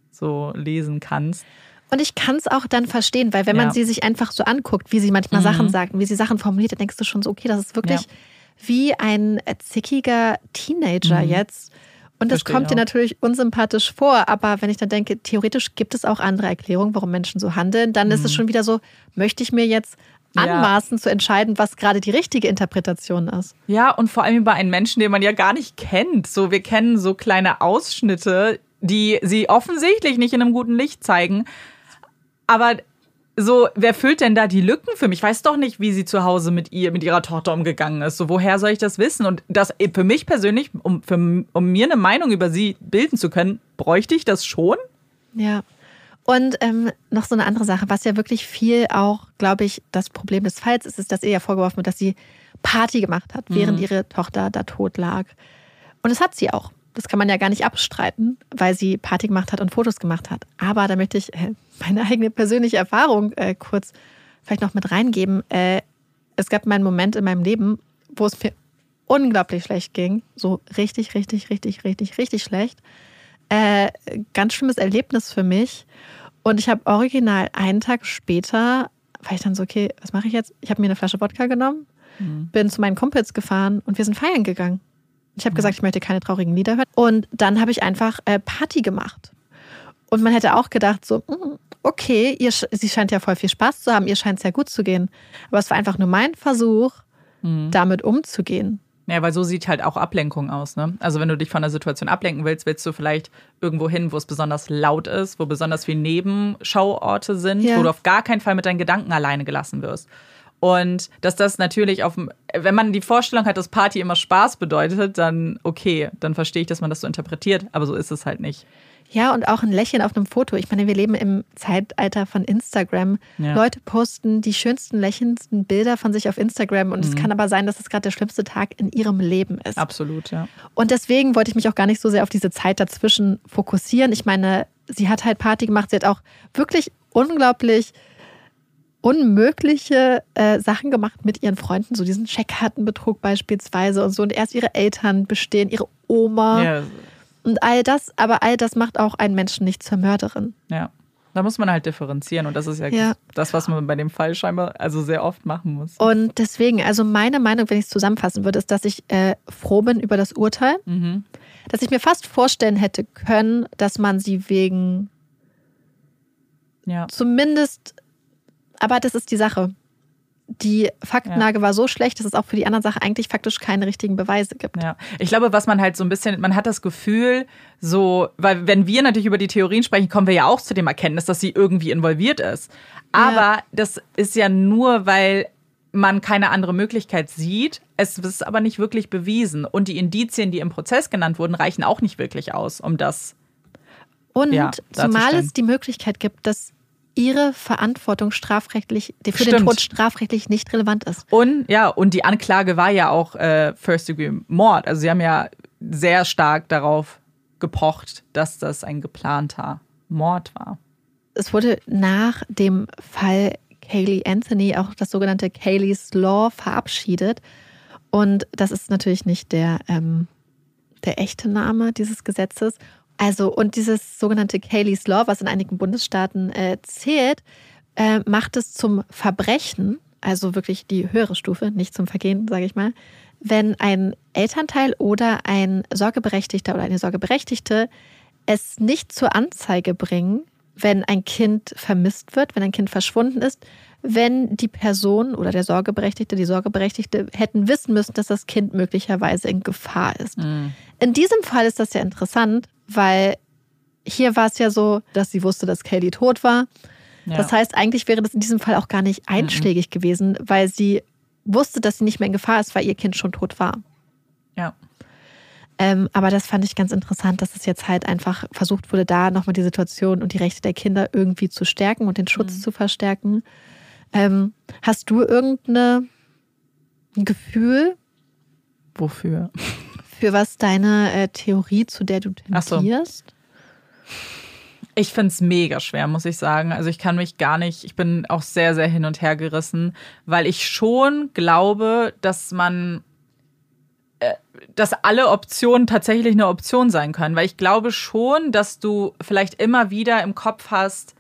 so lesen kannst. Und ich kann es auch dann verstehen, weil wenn Ja. man sie sich einfach so anguckt, wie sie manchmal Mhm. Sachen sagt, wie sie Sachen formuliert, dann denkst du schon so, okay, das ist wirklich Ja. wie ein äh, zickiger Teenager Mhm. jetzt. Und das Verstehe kommt dir natürlich unsympathisch vor, aber wenn ich dann denke, theoretisch gibt es auch andere Erklärungen, warum Menschen so handeln, dann ist es schon wieder so, möchte ich mir jetzt Mhm. Ja. anmaßen zu entscheiden, was gerade die richtige Interpretation ist. Ja, und vor allem über einen Menschen, den man ja gar nicht kennt. So, wir kennen so kleine Ausschnitte, die sie offensichtlich nicht in einem guten Licht zeigen. Aber so, wer füllt denn da die Lücken für mich? Ich weiß doch nicht, wie sie zu Hause mit ihr, mit ihrer Tochter umgegangen ist. So, woher soll ich das wissen? Und das für mich persönlich, um, für, um mir eine Meinung über sie bilden zu können, bräuchte ich das schon? Ja. Und ähm, noch so eine andere Sache, was ja wirklich viel auch, glaube ich, das Problem des Falls ist, ist, dass ihr ja vorgeworfen wird, dass sie Party gemacht hat, während ihre Tochter da tot lag. Und das hat sie auch. Das kann man ja gar nicht abstreiten, weil sie Party gemacht hat und Fotos gemacht hat. Aber da möchte ich äh, meine eigene persönliche Erfahrung äh, kurz vielleicht noch mit reingeben. Äh, es gab mal einen Moment in meinem Leben, wo es mir unglaublich schlecht ging. So richtig, richtig, richtig, richtig, richtig schlecht äh, ganz schlimmes Erlebnis für mich. Und ich habe original einen Tag später, war ich dann so, okay, was mache ich jetzt? Ich habe mir eine Flasche Wodka genommen, bin zu meinen Kumpels gefahren und wir sind feiern gegangen. Ich habe gesagt, ich möchte keine traurigen Lieder hören. Und dann habe ich einfach äh, Party gemacht. Und man hätte auch gedacht, so, mm, okay, ihr, sie scheint ja voll viel Spaß zu haben, ihr scheint sehr gut zu gehen. Aber es war einfach nur mein Versuch, damit umzugehen. Ja, weil so sieht halt auch Ablenkung aus, ne? Also wenn du dich von der Situation ablenken willst, willst du vielleicht irgendwo hin, wo es besonders laut ist, wo besonders viel Nebenschauorte sind, Ja. wo du auf gar keinen Fall mit deinen Gedanken alleine gelassen wirst. Und dass das natürlich auf dem, wenn man die Vorstellung hat, dass Party immer Spaß bedeutet, dann okay, dann verstehe ich, dass man das so interpretiert, aber so ist es halt nicht. Ja, und auch ein Lächeln auf einem Foto. Ich meine, wir leben im Zeitalter von Instagram. Ja. Leute posten die schönsten, lächelndsten Bilder von sich auf Instagram. Und Mhm. es kann aber sein, dass es gerade der schlimmste Tag in ihrem Leben ist. Absolut, ja. Und deswegen wollte ich mich auch gar nicht so sehr auf diese Zeit dazwischen fokussieren. Ich meine, sie hat halt Party gemacht. Sie hat auch wirklich unglaublich unmögliche äh, Sachen gemacht mit ihren Freunden. So diesen Checkkartenbetrug beispielsweise und so. Und erst ihre Eltern bestehen, ihre Oma Ja, und all das. Aber all das macht auch einen Menschen nicht zur Mörderin. ja. Da muss man halt differenzieren und das ist ja, Ja. das, was man bei dem Fall scheinbar also sehr oft machen muss. Und deswegen, also meine Meinung, wenn ich es zusammenfassen würde, ist, dass ich äh, froh bin über das Urteil. Mhm. Dass ich mir fast vorstellen hätte können, dass man sie wegen Ja. zumindest, aber das ist die Sache. Die Faktenlage war so schlecht, dass es auch für die anderen Sachen eigentlich faktisch keine richtigen Beweise gibt. Ja, ich glaube, was man halt so ein bisschen, man hat das Gefühl, so, weil wenn wir natürlich über die Theorien sprechen, kommen wir ja auch zu dem Erkenntnis, dass sie irgendwie involviert ist. Aber das ist ja nur, weil man keine andere Möglichkeit sieht. Es ist aber nicht wirklich bewiesen. Und die Indizien, die im Prozess genannt wurden, reichen auch nicht wirklich aus, um das. Und Ja, zumal es die Möglichkeit gibt, dass ihre Verantwortung strafrechtlich, für den Stimmt. Tod strafrechtlich nicht relevant ist. Und ja, und die Anklage war ja auch äh, First Degree Mord. Also sie haben ja sehr stark darauf gepocht, dass das ein geplanter Mord war. es wurde nach dem Fall Kaylee Anthony auch das sogenannte Kaylee's Law verabschiedet. Und das ist natürlich nicht der, ähm, der echte Name dieses Gesetzes. Also, und dieses sogenannte Kaylee's Law, was in einigen Bundesstaaten äh, zählt, äh, macht es zum Verbrechen, also wirklich die höhere Stufe, nicht zum Vergehen, sage ich mal, wenn ein Elternteil oder ein Sorgeberechtigter oder eine Sorgeberechtigte es nicht zur Anzeige bringen, wenn ein Kind vermisst wird, wenn ein Kind verschwunden ist, wenn die Person oder der Sorgeberechtigte, die Sorgeberechtigte hätten wissen müssen, dass das Kind möglicherweise in Gefahr ist. In diesem Fall ist das ja interessant, weil hier war es ja so, dass sie wusste, dass Kaylee tot war. Ja. Das heißt, eigentlich wäre das in diesem Fall auch gar nicht einschlägig gewesen, weil sie wusste, dass sie nicht mehr in Gefahr ist, weil ihr Kind schon tot war. Ja. Ähm, aber das fand ich ganz interessant, dass es jetzt halt einfach versucht wurde, da nochmal die Situation und die Rechte der Kinder irgendwie zu stärken und den Schutz zu verstärken. Ähm, hast du irgendein Gefühl, Wofür? Für was deine äh, Theorie, zu der du so. tendierst? Ich finde es mega schwer, muss ich sagen. Also ich kann mich gar nicht, ich bin auch sehr, sehr hin und her gerissen, weil ich schon glaube, dass man, äh, dass alle Optionen tatsächlich eine Option sein können. Weil ich glaube schon, dass du vielleicht immer wieder im Kopf hast,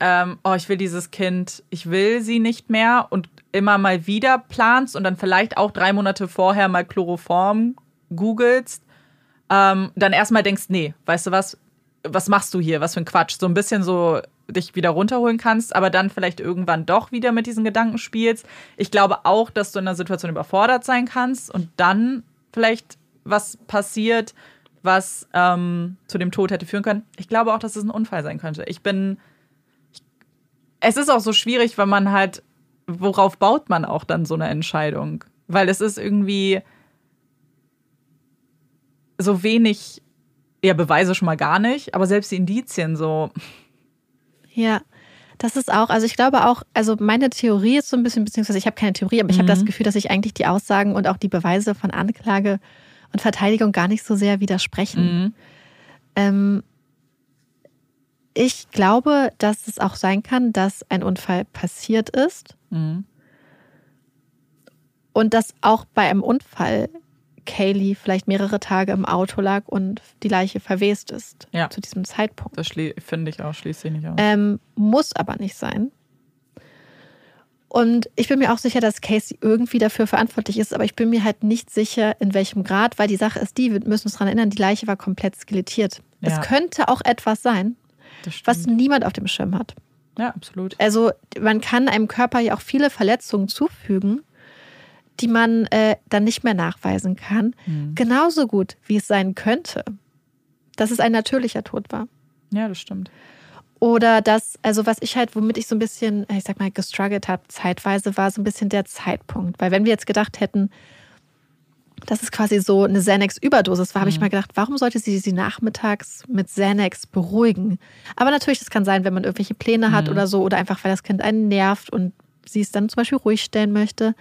ähm, oh, ich will dieses Kind, ich will sie nicht mehr und immer mal wieder planst und dann vielleicht auch drei Monate vorher mal Chloroform googelst, ähm, dann erstmal denkst, nee, weißt du was, was machst du hier, was für ein Quatsch, so ein bisschen so dich wieder runterholen kannst, aber dann vielleicht irgendwann doch wieder mit diesen Gedanken spielst. Ich glaube auch, dass du in einer Situation überfordert sein kannst und dann vielleicht was passiert, was ähm, zu dem Tod hätte führen können. Ich glaube auch, dass es ein Unfall sein könnte. Ich bin. Ich, es ist auch so schwierig, weil man halt. Worauf baut man auch dann so eine Entscheidung? Weil es ist irgendwie so wenig ja, Beweise schon mal gar nicht, aber selbst die Indizien so. Ja, das ist auch, also ich glaube auch, also meine Theorie ist so ein bisschen, beziehungsweise ich habe keine Theorie, aber ich mhm. habe das Gefühl, dass sich eigentlich die Aussagen und auch die Beweise von Anklage und Verteidigung gar nicht so sehr widersprechen. Mhm. Ähm, ich glaube, dass es auch sein kann, dass ein Unfall passiert ist. Mhm. Und dass auch bei einem Unfall Kaylee vielleicht mehrere Tage im Auto lag und die Leiche verwest ist ja. zu diesem Zeitpunkt. Das finde ich auch, schließe ich nicht aus. Ähm, muss aber nicht sein. Und ich bin mir auch sicher, dass Casey irgendwie dafür verantwortlich ist, aber ich bin mir halt nicht sicher, in welchem Grad, weil die Sache ist die, wir müssen uns daran erinnern, die Leiche war komplett skelettiert. Ja. Es könnte auch etwas sein, was niemand auf dem Schirm hat. Ja, absolut. Also man kann einem Körper ja auch viele Verletzungen zufügen die man äh, dann nicht mehr nachweisen kann. Mhm. Genauso gut, wie es sein könnte, dass es ein natürlicher Tod war. Ja, das stimmt. Oder das, also was ich halt, womit ich so ein bisschen, ich sag mal, gestruggelt habe, zeitweise, war so ein bisschen der Zeitpunkt. Weil wenn wir jetzt gedacht hätten, das ist quasi so eine Xanax-Überdosis war, habe ich mhm. mal gedacht, warum sollte sie sie nachmittags mit Xanax beruhigen? Aber natürlich, das kann sein, wenn man irgendwelche Pläne hat mhm. oder so, oder einfach, weil das Kind einen nervt und sie es dann zum Beispiel ruhig stellen möchte.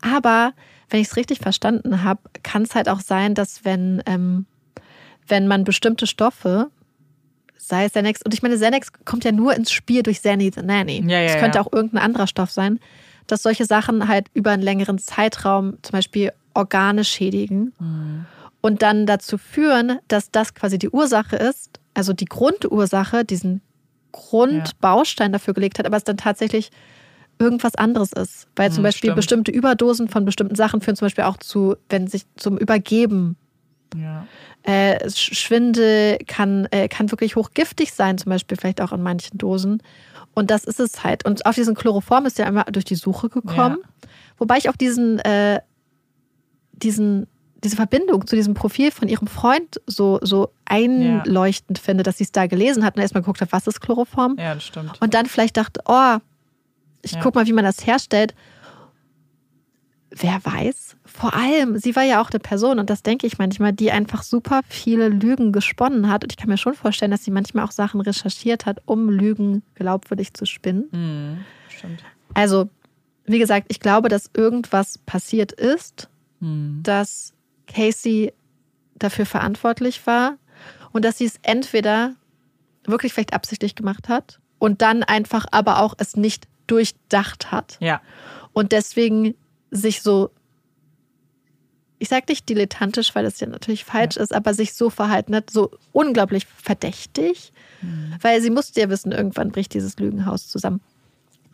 Aber wenn ich es richtig verstanden habe, kann es halt auch sein, dass wenn, ähm, wenn man bestimmte Stoffe, sei es Xanax, und ich meine, Xanax kommt ja nur ins Spiel durch Xanny the Nanny. Ja, es ja, könnte ja. auch irgendein anderer Stoff sein, dass solche Sachen halt über einen längeren Zeitraum zum Beispiel Organe schädigen mhm. und dann dazu führen, dass das quasi die Ursache ist, also die Grundursache, diesen Grundbaustein dafür gelegt hat, aber es dann tatsächlich irgendwas anderes ist. Weil zum hm, Beispiel stimmt. bestimmte Überdosen von bestimmten Sachen führen zum Beispiel auch zu, wenn sich zum Übergeben. Ja. Äh, Schwindel kann, äh, kann wirklich hochgiftig sein, zum Beispiel vielleicht auch in manchen Dosen. Und das ist es halt. Und auf diesen Chloroform ist ja einmal durch die Suche gekommen. Ja. Wobei ich auch diesen, äh, diesen, diese Verbindung zu diesem Profil von ihrem Freund so, so einleuchtend ja. finde, dass sie es da gelesen hat und erstmal geguckt hat, was ist Chloroform. Ja, das stimmt. Und dann vielleicht dachte, oh, ich ja. guck mal, wie man das herstellt. Wer weiß? Vor allem, sie war ja auch eine Person, und das denke ich manchmal, die einfach super viele Lügen gesponnen hat. Und ich kann mir schon vorstellen, dass sie manchmal auch Sachen recherchiert hat, um Lügen glaubwürdig zu spinnen. Mhm, stimmt. Also, wie gesagt, ich glaube, dass irgendwas passiert ist, mhm. dass Casey dafür verantwortlich war und dass sie es entweder wirklich vielleicht absichtlich gemacht hat und dann einfach aber auch es nicht durchdacht hat. Ja. Und deswegen sich so, ich sag nicht dilettantisch, weil das ja natürlich falsch ja. ist, aber sich so verhalten hat, so unglaublich verdächtig. Mhm. Weil sie musste ja wissen, irgendwann bricht dieses Lügenhaus zusammen.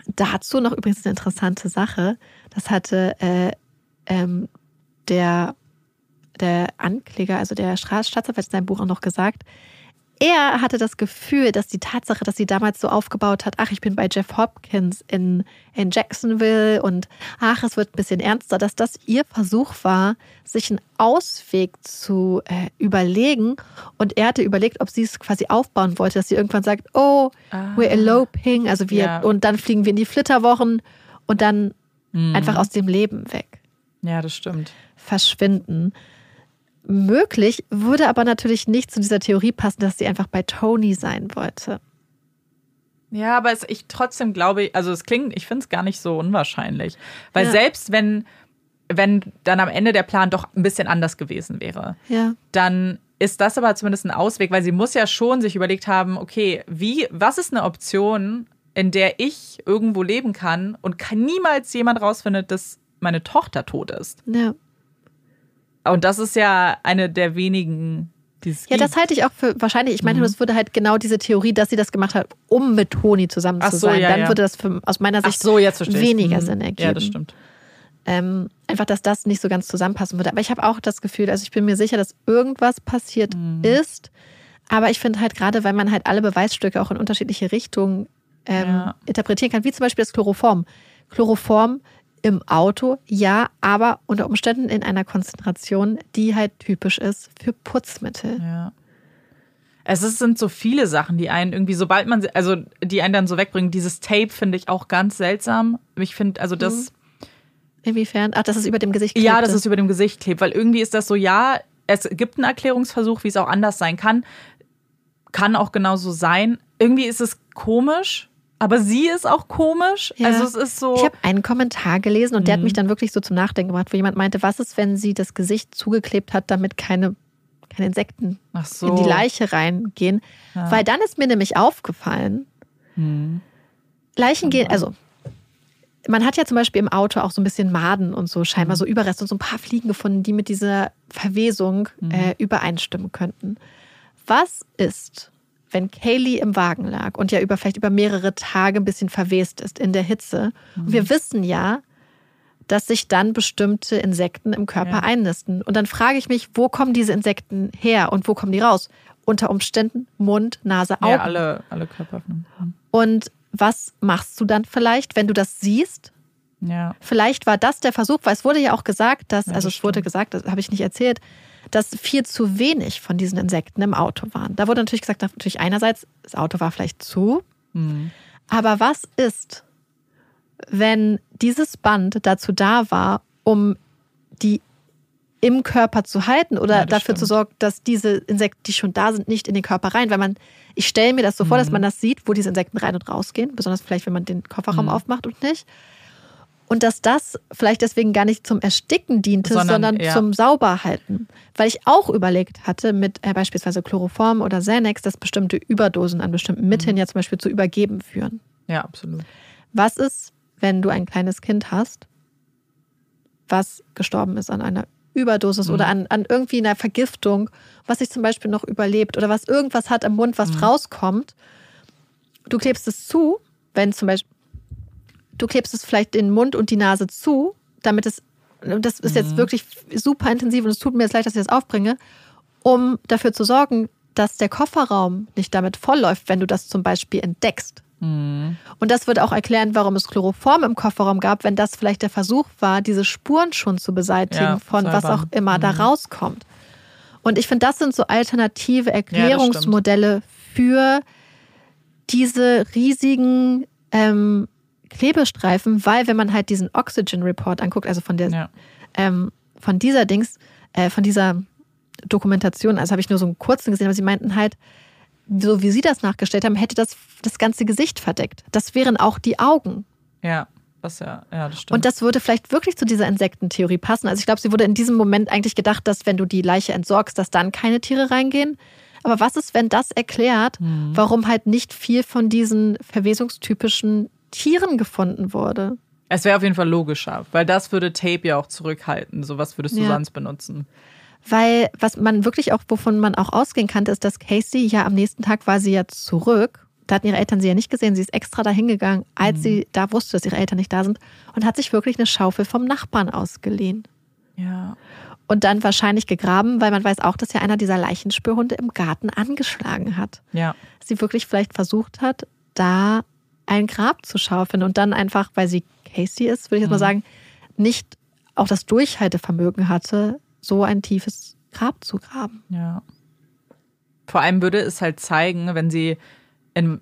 Dazu noch übrigens eine interessante Sache. Das hatte äh, ähm, der, der Ankläger, also der Staatsanwalt in seinem Buch auch noch gesagt, er hatte das Gefühl, dass die Tatsache, dass sie damals so aufgebaut hat, ach, ich bin bei Jeff Hopkins in, in Jacksonville und ach, es wird ein bisschen ernster, dass das ihr Versuch war, sich einen Ausweg zu äh, überlegen. Und er hatte überlegt, ob sie es quasi aufbauen wollte, dass sie irgendwann sagt, oh, ah. we're eloping, also wir, ja. und dann fliegen wir in die Flitterwochen und dann mhm. einfach aus dem Leben weg. Ja, das stimmt. Verschwinden möglich, würde aber natürlich nicht zu dieser Theorie passen, dass sie einfach bei Tony sein wollte. Ja, aber es, ich trotzdem glaube, also es klingt, ich finde es gar nicht so unwahrscheinlich. Weil ja. selbst wenn, wenn dann am Ende der Plan doch ein bisschen anders gewesen wäre, ja. dann ist das aber zumindest ein Ausweg, weil sie muss ja schon sich überlegt haben, okay, wie, was ist eine Option, in der ich irgendwo leben kann und kann niemals jemand rausfindet, dass meine Tochter tot ist. Ja. Und das ist ja eine der wenigen, Ja, das halte ich auch für wahrscheinlich. Ich meine, Mhm. das würde halt genau diese Theorie, dass sie das gemacht hat, um mit Toni zusammen Ach zu so, sein. ja, Dann ja. würde das für, aus meiner Sicht so, weniger Mhm. Sinn ergeben. Ja, das stimmt. ähm, einfach, dass das nicht so ganz zusammenpassen würde. Aber ich habe auch das Gefühl, also ich bin mir sicher, dass irgendwas passiert Mhm. ist. Aber ich finde halt gerade, weil man halt alle Beweisstücke auch in unterschiedliche Richtungen ähm, Ja. interpretieren kann, wie zum Beispiel das Chloroform. Chloroform im Auto, ja, aber unter Umständen in einer Konzentration, die halt typisch ist für Putzmittel. Ja. Es ist, sind so viele Sachen, die einen irgendwie, sobald man, sie- also die einen dann so wegbringen. Dieses Tape finde ich auch ganz seltsam. Ich finde, also das, Inwiefern? Ach, das ist über dem Gesicht ja, klebte. dass es über dem Gesicht klebt, weil irgendwie ist das so, ja, es gibt einen Erklärungsversuch, wie es auch anders sein kann. Kann auch genauso sein. Irgendwie ist es komisch, aber sie ist auch komisch. Ja. Also es ist so. Ich habe einen Kommentar gelesen und der hat Mhm. mich dann wirklich so zum Nachdenken gebracht, wo jemand meinte, was ist, wenn sie das Gesicht zugeklebt hat, damit keine, keine Insekten so. in die Leiche reingehen. Ja. Weil dann ist mir nämlich aufgefallen, Hm. Leichen gehen, also man hat ja zum Beispiel im Auto auch so ein bisschen Maden und so scheinbar so Überreste und so ein paar Fliegen gefunden, die mit dieser Verwesung äh, übereinstimmen könnten. Was ist, wenn Kaylee im Wagen lag und ja über vielleicht über mehrere Tage ein bisschen verwest ist in der Hitze? Und wir wissen ja, dass sich dann bestimmte Insekten im Körper Ja. einnisten. Und dann frage ich mich, wo kommen diese Insekten her und wo kommen die raus? Unter Umständen Mund, Nase, Augen. Ja, alle, alle Körperöffnungen. Und was machst du dann vielleicht, wenn du das siehst? Ja. Vielleicht war das der Versuch, weil es wurde ja auch gesagt, dass, Ja, also das es wurde stimmt. gesagt, das habe ich nicht erzählt, dass viel zu wenig von diesen Insekten im Auto waren. Da wurde natürlich gesagt, natürlich einerseits, das Auto war vielleicht zu, Hm. aber was ist, wenn dieses Band dazu da war, um die im Körper zu halten oder Ja, dafür zu stimmt. sorgen, dass diese Insekten, die schon da sind, nicht in den Körper rein. Weil man, ich stelle mir das so vor, dass Mhm. man das sieht, wo diese Insekten rein und rausgehen, besonders vielleicht, wenn man den Kofferraum Mhm. aufmacht und nicht. Und dass das vielleicht deswegen gar nicht zum Ersticken diente, Sondern, sondern, ja. zum Sauberhalten. Weil ich auch überlegt hatte, mit äh, beispielsweise Chloroform oder Xanax, dass bestimmte Überdosen an bestimmten Mitteln ja zum Beispiel zu Übergeben führen. ja, absolut. Was ist, wenn du ein kleines Kind hast, was gestorben ist an einer Überdosis Mhm. oder an, an irgendwie einer Vergiftung, was sich zum Beispiel noch überlebt oder was irgendwas hat im Mund, was Mhm. rauskommt? Du klebst es zu, wenn zum Beispiel, du klebst es vielleicht den Mund und die Nase zu, damit es, und das ist Mhm. jetzt wirklich super intensiv und es tut mir jetzt leid, dass ich das aufbringe, um dafür zu sorgen, dass der Kofferraum nicht damit vollläuft, wenn du das zum Beispiel entdeckst. Hm. Und das würde auch erklären, warum es Chloroform im Kofferraum gab, wenn das vielleicht der Versuch war, diese Spuren schon zu beseitigen Ja, von was auch immer da Mhm. rauskommt. Und ich finde, das sind so alternative Erklärungsmodelle für diese riesigen ähm, Klebestreifen, weil wenn man halt diesen Oxygen Report anguckt, also von der Ja. ähm, von dieser Dings, äh, von dieser Dokumentation, also habe ich nur so einen kurzen gesehen, aber sie meinten halt, so wie sie das nachgestellt haben, hätte das das ganze Gesicht verdeckt. Das wären auch die Augen. Ja, was ja, ja, das stimmt. Und das würde vielleicht wirklich zu dieser Insektentheorie passen. Also ich glaube, sie wurde in diesem Moment eigentlich gedacht, dass wenn du die Leiche entsorgst, dass dann keine Tiere reingehen. Aber was ist, wenn das erklärt, Mhm. warum halt nicht viel von diesen verwesungstypischen Tieren gefunden wurde? es wäre auf jeden Fall logischer, weil das würde Tape ja auch zurückhalten. So was würdest du Ja. sonst benutzen. Weil was man wirklich auch, wovon man auch ausgehen kannte, ist, dass Casey ja am nächsten Tag war sie ja zurück. Da hatten ihre Eltern sie ja nicht gesehen. Sie ist extra dahin gegangen, als sie da wusste, dass ihre Eltern nicht da sind und hat sich wirklich eine Schaufel vom Nachbarn ausgeliehen. Ja. Und dann wahrscheinlich gegraben, weil man weiß auch, dass ja einer dieser Leichenspürhunde im Garten angeschlagen hat. Ja. Sie wirklich vielleicht versucht hat, da ein Grab zu schaufeln und dann einfach, weil sie Casey ist, würde ich jetzt mal sagen, nicht auch das Durchhaltevermögen hatte, so ein tiefes Grab zu graben. Ja. Vor allem würde es halt zeigen, wenn sie in,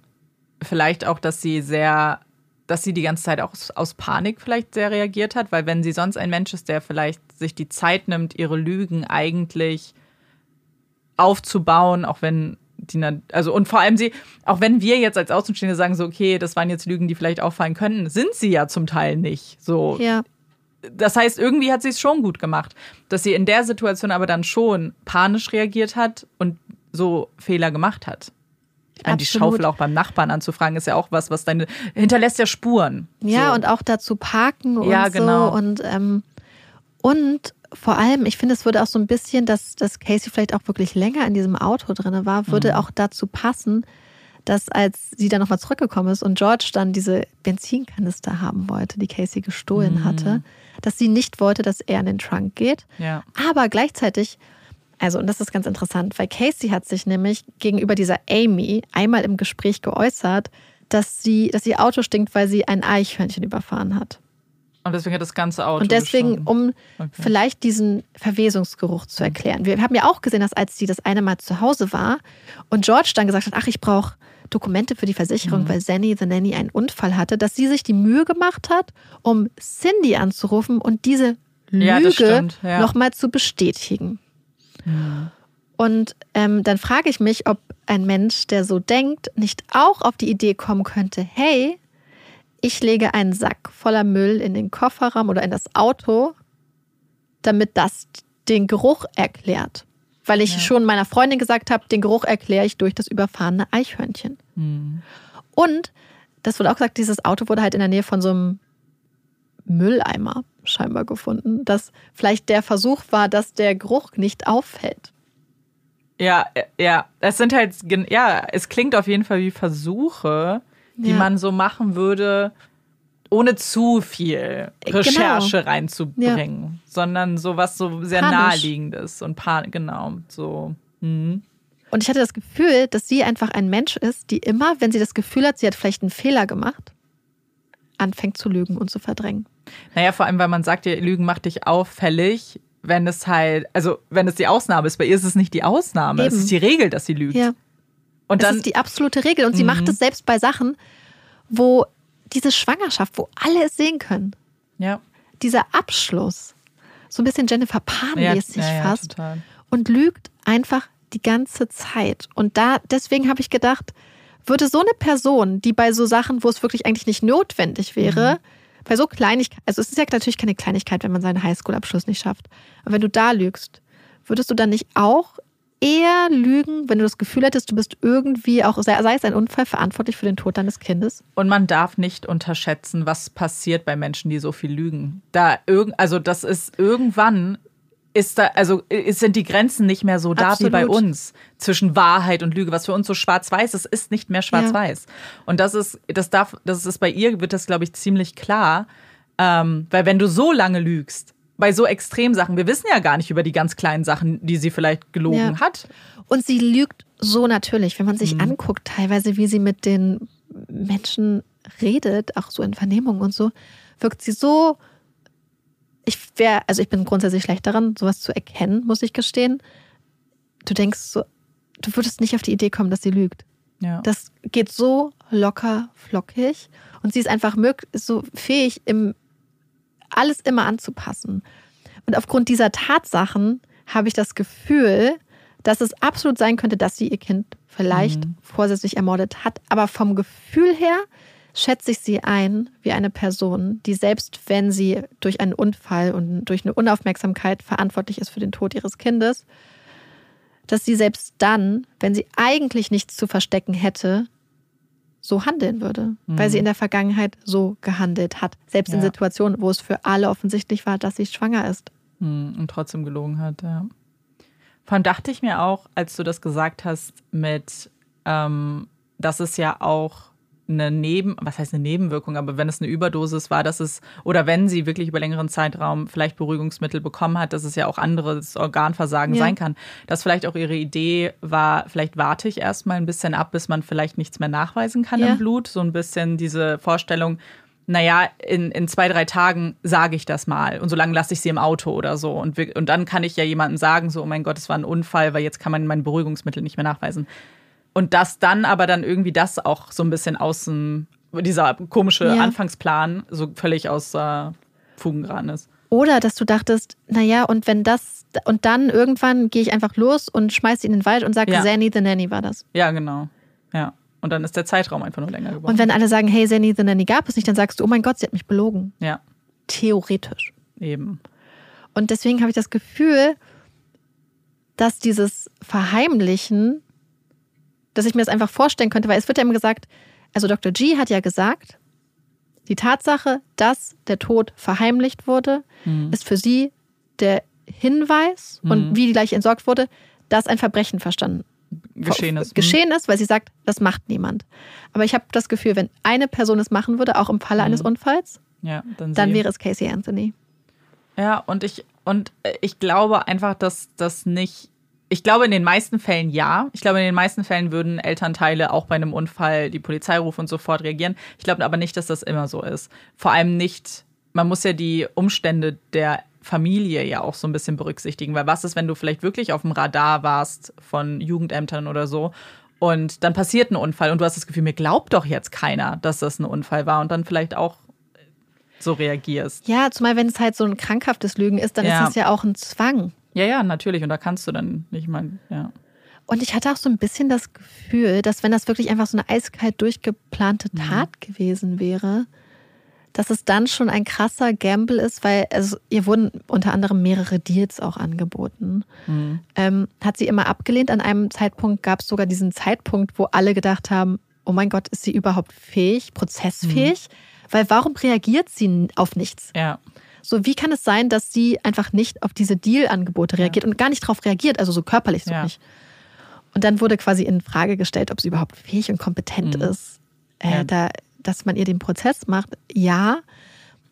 vielleicht auch, dass sie sehr, dass sie die ganze Zeit auch aus, aus Panik vielleicht sehr reagiert hat, weil wenn sie sonst ein Mensch ist, der vielleicht sich die Zeit nimmt, ihre Lügen eigentlich aufzubauen, auch wenn die, na- also und vor allem sie, auch wenn wir jetzt als Außenstehende sagen, so, okay, das waren jetzt Lügen, die vielleicht auffallen könnten, sind sie ja zum Teil nicht. So, Ja, das heißt, irgendwie hat sie es schon gut gemacht, dass sie in der Situation aber dann schon panisch reagiert hat und so Fehler gemacht hat. An die. Schaufel auch beim Nachbarn anzufragen, ist ja auch was, was deine hinterlässt ja Spuren. Ja, so. und auch dazu parken und Ja, genau. so. Und, ähm, und vor allem, ich finde, es würde auch so ein bisschen, dass, dass Casey vielleicht auch wirklich länger in diesem Auto drin war, würde Mhm. auch dazu passen, dass als sie dann nochmal zurückgekommen ist und George dann diese Benzinkanister haben wollte, die Casey gestohlen Mhm. hatte, dass sie nicht wollte, dass er in den Trunk geht. ja. Aber gleichzeitig, also, und das ist ganz interessant, weil Casey hat sich nämlich gegenüber dieser Amy einmal im Gespräch geäußert, dass sie, dass ihr Auto stinkt, weil sie ein Eichhörnchen überfahren hat. Und deswegen hat das ganze Auto. Und deswegen, gestunken. um Okay. vielleicht diesen Verwesungsgeruch zu erklären. Wir haben ja auch gesehen, dass als sie das eine Mal zu Hause war und George dann gesagt hat, ach, ich brauche Dokumente für die Mhm. Versicherung, weil Zanny, the Nanny, einen Unfall hatte, dass sie sich die Mühe gemacht hat, um Cindy anzurufen und diese Ja, Lüge stimmt, ja. nochmal zu bestätigen. Und ähm, dann frage ich mich, ob ein Mensch, der so denkt, nicht auch auf die Idee kommen könnte, hey, ich lege einen Sack voller Müll in den Kofferraum oder in das Auto, damit das den Geruch erklärt. Weil ich schon meiner Freundin gesagt habe, den Geruch erkläre ich durch das überfahrene Eichhörnchen. Und, das wurde auch gesagt, dieses Auto wurde halt in der Nähe von so einem Mülleimer scheinbar gefunden, dass vielleicht der Versuch war, dass der Geruch nicht auffällt. Ja, äh, ja. Es sind halt, ja, es klingt auf jeden Fall wie Versuche, die Ja. man so machen würde, ohne zu viel Recherche Genau. reinzubringen, sondern sowas so sehr Panisch. naheliegendes und pan genau, so. Mhm. Und ich hatte das Gefühl, dass sie einfach ein Mensch ist, die immer, wenn sie das Gefühl hat, sie hat vielleicht einen Fehler gemacht, anfängt zu lügen und zu verdrängen. Naja, vor allem, weil man sagt, ja, Lügen macht dich auffällig, wenn es halt, also wenn es die Ausnahme ist. Bei ihr ist es nicht die Ausnahme, es Eben. ist die Regel, dass sie lügt. Ja. Und das dann, ist die absolute Regel. Und sie macht es selbst bei Sachen, wo diese Schwangerschaft, wo alle es sehen können, ja, dieser Abschluss, so ein bisschen Jennifer ja, Pan-mäßig ja, ja, fast, total. und lügt einfach die ganze Zeit. Und da, deswegen habe ich gedacht, würde so eine Person, die bei so Sachen, wo es wirklich eigentlich nicht notwendig wäre, bei so Kleinigkeiten, also es ist ja natürlich keine Kleinigkeit, wenn man seinen Highschool-Abschluss nicht schafft, aber wenn du da lügst, würdest du dann nicht auch eher lügen, wenn du das Gefühl hättest, du bist irgendwie auch, sei es ein Unfall, verantwortlich für den Tod deines Kindes? Und man darf nicht unterschätzen, was passiert bei Menschen, die so viel lügen. Da irgend, also das ist irgendwann ist da, also sind die Grenzen nicht mehr so da wie bei Absolut. uns zwischen Wahrheit und Lüge, was für uns so schwarz-weiß ist, ist nicht mehr schwarz-weiß. Und das ist, das darf, das ist bei ihr wird das, glaube ich, ziemlich klar, ähm, weil wenn du so lange lügst, bei so extremen Sachen, wir wissen ja gar nicht über die ganz kleinen Sachen, die sie vielleicht gelogen Ja. hat. Und sie lügt so natürlich, wenn man sich anguckt, teilweise, wie sie mit den Menschen redet, auch so in Vernehmungen und so, wirkt sie so. Ich wäre, also ich bin grundsätzlich schlecht daran, sowas zu erkennen, muss ich gestehen. Du denkst so, du würdest nicht auf die Idee kommen, dass sie lügt. Ja. Das geht so locker, flockig. Und sie ist einfach so fähig, im, alles immer anzupassen. Und aufgrund dieser Tatsachen habe ich das Gefühl, dass es absolut sein könnte, dass sie ihr Kind vielleicht vorsätzlich ermordet hat. Aber vom Gefühl her schätze ich sie ein wie eine Person, die selbst wenn sie durch einen Unfall und durch eine Unaufmerksamkeit verantwortlich ist für den Tod ihres Kindes, dass sie selbst dann, wenn sie eigentlich nichts zu verstecken hätte, so handeln würde, weil sie in der Vergangenheit so gehandelt hat. Selbst in Ja. Situationen, wo es für alle offensichtlich war, dass sie schwanger ist. Hm, und trotzdem gelogen hat, ja. Vor allem dachte ich mir auch, als du das gesagt hast, mit, ähm, dass es ja auch eine Neben, was heißt eine Nebenwirkung, aber wenn es eine Überdosis war, dass es, oder wenn sie wirklich über längeren Zeitraum vielleicht Beruhigungsmittel bekommen hat, dass es ja auch anderes Organversagen Ja. sein kann. Dass vielleicht auch ihre Idee war, vielleicht warte ich erstmal ein bisschen ab, bis man vielleicht nichts mehr nachweisen kann Ja. im Blut. So ein bisschen diese Vorstellung, naja, in, in zwei, drei Tagen sage ich das mal und solange lasse ich sie im Auto oder so. Und, wir, und dann kann ich ja jemandem sagen, so, oh mein Gott, es war ein Unfall, weil jetzt kann man mein Beruhigungsmittel nicht mehr nachweisen. Und dass dann aber dann irgendwie das auch so ein bisschen aus dem, dieser komische Ja. Anfangsplan so völlig aus äh, Fugen geraten ist. Oder dass du dachtest, naja, und wenn das, und dann irgendwann gehe ich einfach los und schmeiß sie in den Wald und sage, Ja. Zanny the Nanny war das. Ja, genau. Ja. Und dann ist der Zeitraum einfach nur länger geworden. Und wenn alle sagen, hey, Zanny the Nanny gab es nicht, dann sagst du, oh mein Gott, sie hat mich belogen. ja. Theoretisch. Eben. Und deswegen habe ich das Gefühl, dass dieses Verheimlichen, dass ich mir das einfach vorstellen könnte, weil es wird ja immer gesagt, also Dr. G hat ja gesagt, die Tatsache, dass der Tod verheimlicht wurde, Mhm. ist für sie der Hinweis und wie die Leiche entsorgt wurde, dass ein Verbrechen verstanden Geschehen ist. geschehen ist, weil sie sagt, das macht niemand. Aber ich habe das Gefühl, wenn eine Person es machen würde, auch im Falle eines Unfalls, Mhm. Ja, dann, dann wäre es Casey Anthony. Ja, und ich, und äh, ich glaube einfach, dass das nicht. Ich glaube in den meisten Fällen ja. Ich glaube in den meisten Fällen würden Elternteile auch bei einem Unfall die Polizei rufen und sofort reagieren. Ich glaube aber nicht, dass das immer so ist. Vor allem nicht, man muss ja die Umstände der Familie ja auch so ein bisschen berücksichtigen. Weil was ist, wenn du vielleicht wirklich auf dem Radar warst von Jugendämtern oder so und dann passiert ein Unfall und du hast das Gefühl, mir glaubt doch jetzt keiner, dass das ein Unfall war und dann vielleicht auch so reagierst. Ja, zumal wenn es halt so ein krankhaftes Lügen ist, dann Ja. ist das ja auch ein Zwang. Ja, ja, natürlich. Und da kannst du dann nicht mal, ja. Und ich hatte auch so ein bisschen das Gefühl, dass wenn das wirklich einfach so eine eiskalt durchgeplante Mhm. Tat gewesen wäre, dass es dann schon ein krasser Gamble ist, weil also, ihr wurden unter anderem mehrere Deals auch angeboten. Mhm. Ähm, hat sie immer abgelehnt. An einem Zeitpunkt gab es sogar diesen Zeitpunkt, wo alle gedacht haben, oh mein Gott, ist sie überhaupt fähig, prozessfähig? Weil warum reagiert sie auf nichts? Ja. So, wie kann es sein, dass sie einfach nicht auf diese Deal-Angebote reagiert und gar nicht darauf reagiert, also so körperlich so Ja. nicht? Und dann wurde quasi in Frage gestellt, ob sie überhaupt fähig und kompetent ist, äh, Mhm. Ja. da, dass man ihr den Prozess macht. Ja,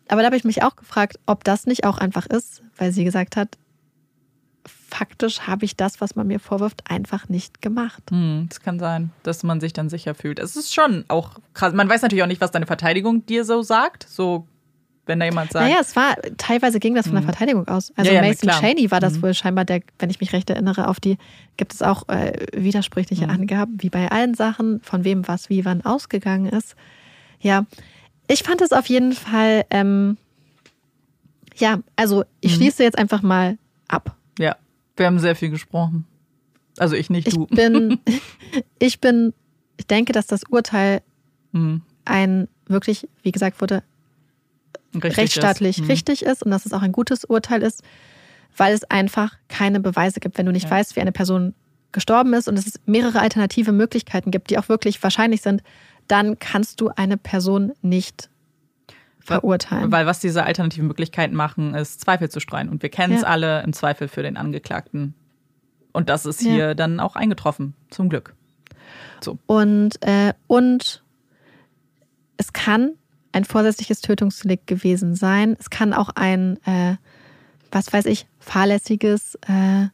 aber da habe ich mich auch gefragt, ob das nicht auch einfach ist, weil sie gesagt hat, faktisch habe ich das, was man mir vorwirft, einfach nicht gemacht. Hm, das kann sein, dass man sich dann sicher fühlt. Es ist schon auch krass. Man weiß natürlich auch nicht, was deine Verteidigung dir so sagt. So, wenn da jemand sagt. Naja, es war, teilweise ging das von der Verteidigung aus. Also Ja, ja, Mason. Cheney war das Mhm. wohl scheinbar der, wenn ich mich recht erinnere, auf die gibt es auch äh, widersprüchliche Mhm. Angaben, wie bei allen Sachen, von wem was wie wann ausgegangen ist. Ja, ich fand es auf jeden Fall, ähm, ja, also ich Mhm. schließe jetzt einfach mal ab. Ja, wir haben sehr viel gesprochen. Also ich nicht, Ich du. bin, ich bin, ich denke, dass das Urteil Hm, ein wirklich, wie gesagt wurde, richtig rechtsstaatlich ist. Hm. richtig ist und dass es auch ein gutes Urteil ist, weil es einfach keine Beweise gibt. Wenn du nicht Ja. weißt, wie eine Person gestorben ist und es mehrere alternative Möglichkeiten gibt, die auch wirklich wahrscheinlich sind, dann kannst du eine Person nicht verurteilen. Weil was diese alternativen Möglichkeiten machen, ist Zweifel zu streuen. Und wir kennen es Ja. alle im Zweifel für den Angeklagten. Und das ist Ja. hier dann auch eingetroffen, zum Glück. Und, äh, und es kann ein vorsätzliches Tötungsdelikt gewesen sein. Es kann auch ein, äh, was weiß ich, fahrlässiges. Äh,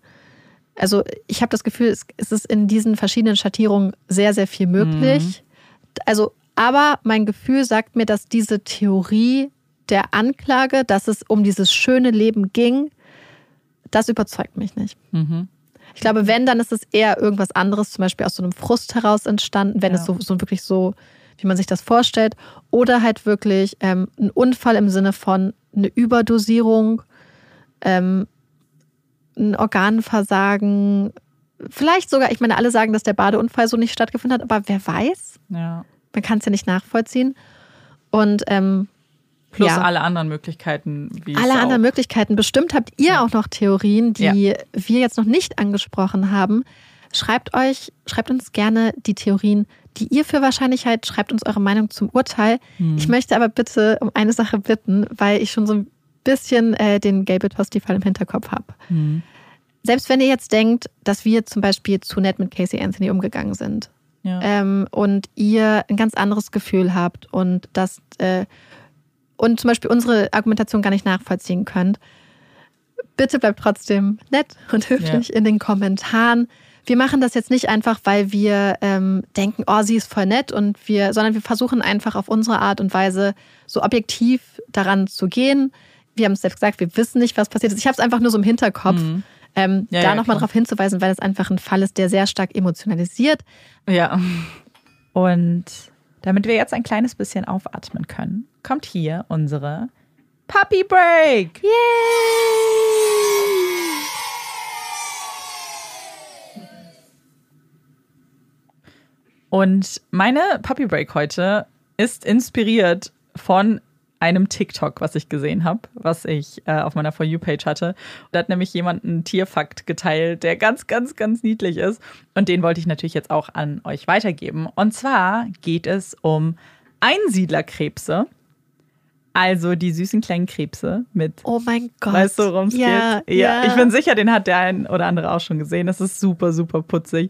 also ich habe das Gefühl, es, es ist in diesen verschiedenen Schattierungen sehr, sehr viel möglich. Also, aber mein Gefühl sagt mir, dass diese Theorie der Anklage, dass es um dieses schöne Leben ging, das überzeugt mich nicht. Mhm. Ich glaube, wenn, dann ist es eher irgendwas anderes, zum Beispiel aus so einem Frust heraus entstanden, wenn Ja. es so, so wirklich so, wie man sich das vorstellt. Oder halt wirklich ähm, ein Unfall im Sinne von eine Überdosierung, ähm, ein Organversagen. Vielleicht sogar, ich meine, alle sagen, dass der Badeunfall so nicht stattgefunden hat, aber wer weiß? Ja. Man kann es ja nicht nachvollziehen. Und ähm, Plus ja. alle anderen Möglichkeiten, alle anderen Möglichkeiten. Bestimmt habt ihr Ja. auch noch Theorien, die wir jetzt noch nicht angesprochen haben. Schreibt euch, schreibt uns gerne die Theorien, die ihr für Wahrscheinlichkeit, schreibt uns eure Meinung zum Urteil. Hm. Ich möchte aber bitte um eine Sache bitten, weil ich schon so ein bisschen äh, den Gelbe Tosti-Fall im Hinterkopf habe. Hm. Selbst wenn ihr jetzt denkt, dass wir zum Beispiel zu nett mit Casey Anthony umgegangen sind, Ja. ähm, und ihr ein ganz anderes Gefühl habt und das äh, und zum Beispiel unsere Argumentation gar nicht nachvollziehen könnt, bitte bleibt trotzdem nett und höflich in den Kommentaren. Wir machen das jetzt nicht einfach, weil wir ähm, denken, oh, sie ist voll nett und wir, sondern wir versuchen einfach auf unsere Art und Weise so objektiv daran zu gehen. Wir haben es selbst gesagt, wir wissen nicht, was passiert ist. Ich habe es einfach nur so im Hinterkopf, Mhm. ähm, Ja, da ja, nochmal darauf hinzuweisen, weil es einfach ein Fall ist, der sehr stark emotionalisiert. Ja. Und damit wir jetzt ein kleines bisschen aufatmen können, kommt hier unsere Puppy Break. Und meine Puppy Break heute ist inspiriert von einem TikTok, was ich gesehen habe, was ich äh, auf meiner For You-Page hatte. Da hat nämlich jemand einen Tierfakt geteilt, der ganz, ganz, ganz niedlich ist. Und den wollte ich natürlich jetzt auch an euch weitergeben. Und zwar geht es um Einsiedlerkrebse. Also die süßen kleinen Krebse mit. Oh mein Gott. Weißt du, worum es ja, geht? Ja, ja. Ich bin sicher, den hat der ein oder andere auch schon gesehen. Das ist super, super putzig.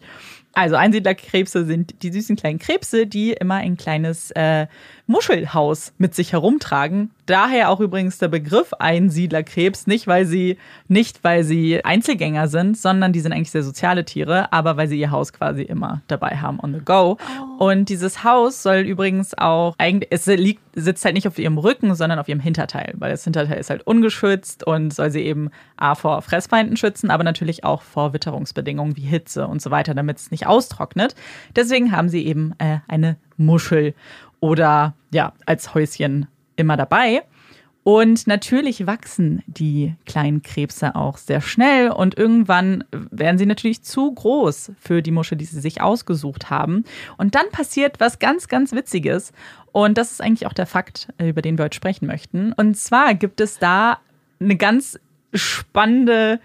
Also Einsiedlerkrebse sind die süßen kleinen Krebse, die immer ein kleines äh, Muschelhaus mit sich herumtragen. Daher auch übrigens der Begriff Einsiedlerkrebs, nicht weil sie nicht weil sie Einzelgänger sind, sondern die sind eigentlich sehr soziale Tiere, aber weil sie ihr Haus quasi immer dabei haben on the go. Oh. Und dieses Haus soll übrigens auch eigentlich es liegt sitzt halt nicht auf ihrem Rücken, sondern auf ihrem Hinterteil, weil das Hinterteil ist halt ungeschützt und soll sie eben a vor Fressfeinden schützen, aber natürlich auch vor Witterungsbedingungen wie Hitze und so weiter, damit es nicht austrocknet. Deswegen haben sie eben äh, eine Muschel oder ja, als Häuschen immer dabei. Und natürlich wachsen die kleinen Krebse auch sehr schnell und irgendwann werden sie natürlich zu groß für die Muschel, die sie sich ausgesucht haben. Und dann passiert was ganz, ganz Witziges. Und das ist eigentlich auch der Fakt, über den wir heute sprechen möchten. Und zwar gibt es da eine ganz spannende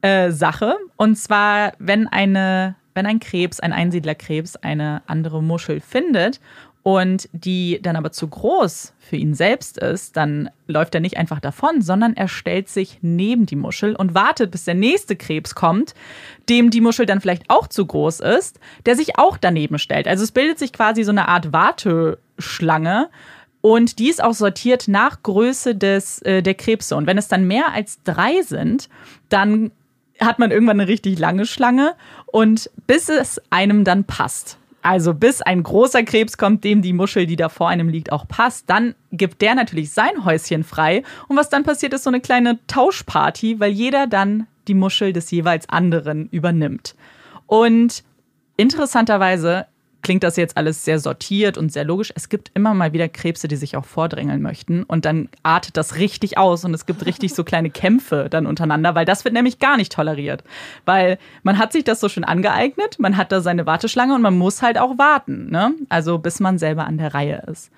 äh, Sache. Und zwar, wenn eine wenn ein Krebs, ein Einsiedlerkrebs, eine andere Muschel findet und die dann aber zu groß für ihn selbst ist, dann läuft er nicht einfach davon, sondern er stellt sich neben die Muschel und wartet, bis der nächste Krebs kommt, dem die Muschel dann vielleicht auch zu groß ist, der sich auch daneben stellt. Also es bildet sich quasi so eine Art Warteschlange. Und die ist auch sortiert nach Größe des, äh, der Krebse. Und wenn es dann mehr als drei sind, dann hat man irgendwann eine richtig lange Schlange und bis es einem dann passt. Also bis ein großer Krebs kommt, dem die Muschel, die da vor einem liegt, auch passt, dann gibt der natürlich sein Häuschen frei. Und was dann passiert, ist so eine kleine Tauschparty, weil jeder dann die Muschel des jeweils anderen übernimmt. Und interessanterweise klingt das jetzt alles sehr sortiert und sehr logisch. Es gibt immer mal wieder Krebse, die sich auch vordrängeln möchten. Und dann artet das richtig aus und es gibt richtig so kleine Kämpfe dann untereinander, weil das wird nämlich gar nicht toleriert. Weil man hat sich das so schön angeeignet, man hat da seine Warteschlange und man muss halt auch warten. Ne? Also bis man selber an der Reihe ist.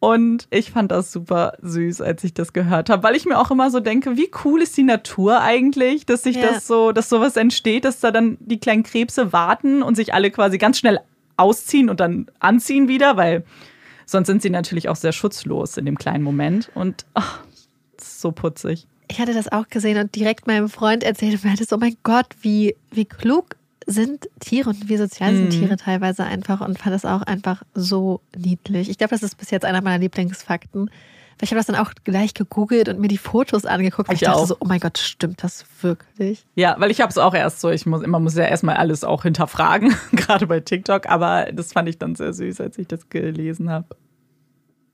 Und ich fand das super süß, als ich das gehört habe, weil ich mir auch immer so denke, wie cool ist die Natur eigentlich, dass sich ja. das so, dass sowas entsteht, dass da dann die kleinen Krebse warten und sich alle quasi ganz schnell ausziehen und dann anziehen wieder, weil sonst sind sie natürlich auch sehr schutzlos in dem kleinen Moment. Und ach, so putzig. Ich hatte das auch gesehen und direkt meinem Freund erzählt und meinte so, oh mein Gott, wie, wie klug sind Tiere und wie sozial sind mhm. Tiere teilweise einfach und fand das auch einfach so niedlich. Ich glaube, das ist bis jetzt einer meiner Lieblingsfakten. Weil ich habe das dann auch gleich gegoogelt und mir die Fotos angeguckt. Ich, ich dachte auch. so, oh mein Gott, stimmt das wirklich? Ja, weil ich habe es auch erst so, ich muss, man muss ja erstmal alles auch hinterfragen, gerade bei TikTok. Aber das fand ich dann sehr süß, als ich das gelesen habe.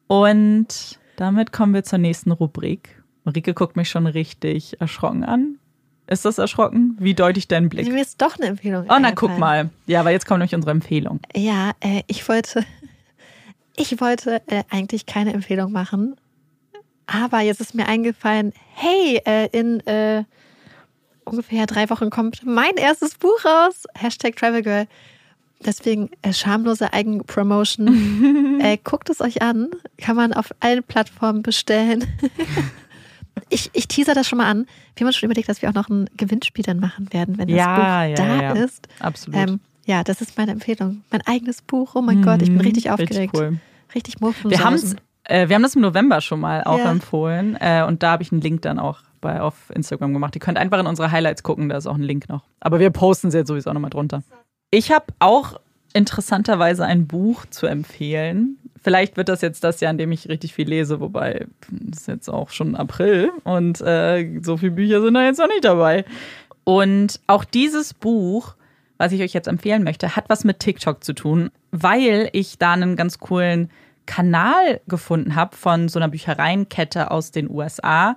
Und damit kommen wir zur nächsten Rubrik. Marike guckt mich schon richtig erschrocken an. Ist das erschrocken? Wie deute ich deinen Blick? Mir ist doch eine Empfehlung. Oh, na guck mal. Ja, weil jetzt kommt nämlich unsere Empfehlung. Ja, äh, ich wollte, ich wollte äh, eigentlich keine Empfehlung machen, aber jetzt ist mir eingefallen, hey, äh, in äh, ungefähr drei Wochen kommt mein erstes Buch raus. Hashtag Travel Girl. Deswegen äh, schamlose Eigenpromotion. äh, guckt es euch an. Kann man auf allen Plattformen bestellen. ich, ich teaser das schon mal an. Wir haben uns schon überlegt, dass wir auch noch ein Gewinnspiel dann machen werden, wenn das ja, Buch ja, da ja. ist. Absolut. Ähm, ja, das ist meine Empfehlung. Mein eigenes Buch. Oh mein mhm, Gott, ich bin richtig aufgeregt. Richtig, cool. richtig muffen. Wir haben es äh, wir haben das im November schon mal auch ja. empfohlen äh, und da habe ich einen Link dann auch bei, auf Instagram gemacht. Ihr könnt einfach in unsere Highlights gucken, da ist auch ein Link noch. Aber wir posten sie jetzt sowieso nochmal drunter. Ich habe auch interessanterweise ein Buch zu empfehlen. Vielleicht wird das jetzt das Jahr, in dem ich richtig viel lese, wobei es ist jetzt auch schon April und äh, so viele Bücher sind da jetzt noch nicht dabei. Und auch dieses Buch, was ich euch jetzt empfehlen möchte, hat was mit TikTok zu tun, weil ich da einen ganz coolen Kanal gefunden habe von so einer Büchereienkette aus den USA,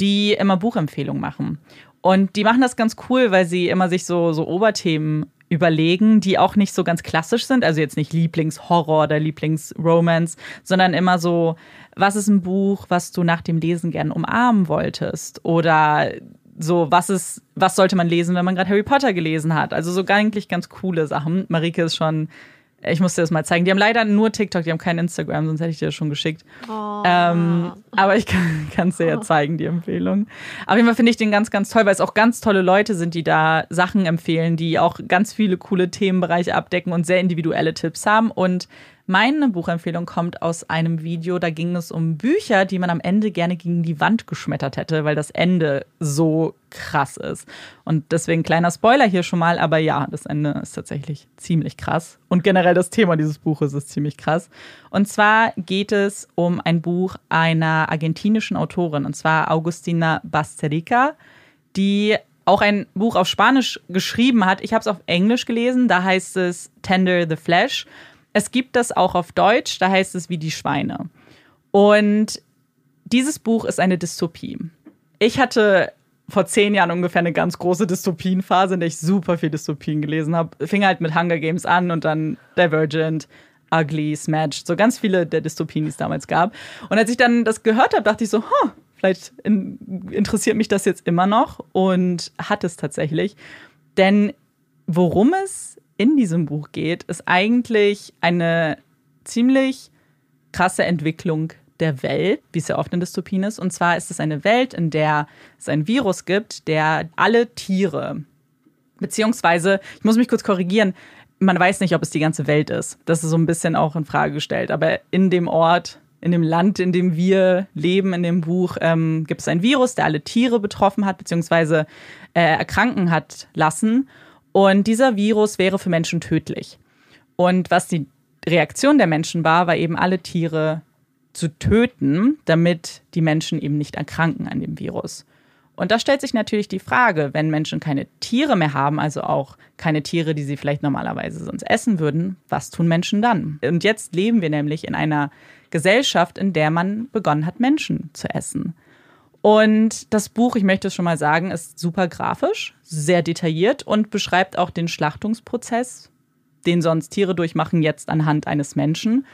die immer Buchempfehlungen machen. Und die machen das ganz cool, weil sie immer sich so, so Oberthemen überlegen, die auch nicht so ganz klassisch sind. Also jetzt nicht Lieblingshorror oder Lieblingsromance, sondern immer so, was ist ein Buch, was du nach dem Lesen gern umarmen wolltest? Oder so, was ist, was sollte man lesen, wenn man gerade Harry Potter gelesen hat? Also so eigentlich ganz coole Sachen. Marike ist schon Ich muss dir das mal zeigen. Die haben leider nur TikTok, die haben kein Instagram, sonst hätte ich dir das schon geschickt. Oh. Ähm, aber ich kann es dir ja zeigen, die Empfehlung. Auf jeden Fall finde ich den ganz, ganz toll, weil es auch ganz tolle Leute sind, die da Sachen empfehlen, die auch ganz viele coole Themenbereiche abdecken und sehr individuelle Tipps haben. Und meine Buchempfehlung kommt aus einem Video, da ging es um Bücher, die man am Ende gerne gegen die Wand geschmettert hätte, weil das Ende so krass ist. Und deswegen kleiner Spoiler hier schon mal, aber ja, das Ende ist tatsächlich ziemlich krass. Und generell das Thema dieses Buches ist ziemlich krass. Und zwar geht es um ein Buch einer argentinischen Autorin, und zwar Augustina Basterica, die auch ein Buch auf Spanisch geschrieben hat. Ich habe es auf Englisch gelesen, da heißt es Tender the Flesh. Es gibt das auch auf Deutsch, da heißt es wie die Schweine. Und dieses Buch ist eine Dystopie. Ich hatte vor zehn Jahren ungefähr eine ganz große Dystopienphase, in der ich super viel Dystopien gelesen habe. Fing halt mit Hunger Games an und dann Divergent, Ugly, Smashed, so ganz viele der Dystopien, die es damals gab. Und als ich dann das gehört habe, dachte ich so, huh, vielleicht in, interessiert mich das jetzt immer noch und hat es tatsächlich. Denn worum es in diesem Buch geht, ist eigentlich eine ziemlich krasse Entwicklung der Welt, wie es ja oft in Dystopien ist. Und zwar ist es eine Welt, in der es ein Virus gibt, der alle Tiere, beziehungsweise, ich muss mich kurz korrigieren, man weiß nicht, ob es die ganze Welt ist. Das ist so ein bisschen auch in Frage gestellt. Aber in dem Ort, in dem Land, in dem wir leben, in dem Buch, ähm, gibt es ein Virus, der alle Tiere betroffen hat, beziehungsweise äh, erkranken hat lassen. Und dieser Virus wäre für Menschen tödlich. Und was die Reaktion der Menschen war, war eben alle Tiere zu töten, damit die Menschen eben nicht erkranken an dem Virus. Und da stellt sich natürlich die Frage, wenn Menschen keine Tiere mehr haben, also auch keine Tiere, die sie vielleicht normalerweise sonst essen würden, was tun Menschen dann? Und jetzt leben wir nämlich in einer Gesellschaft, in der man begonnen hat, Menschen zu essen. Und das Buch, ich möchte es schon mal sagen, ist super grafisch, sehr detailliert und beschreibt auch den Schlachtungsprozess, den sonst Tiere durchmachen, jetzt anhand eines Menschen.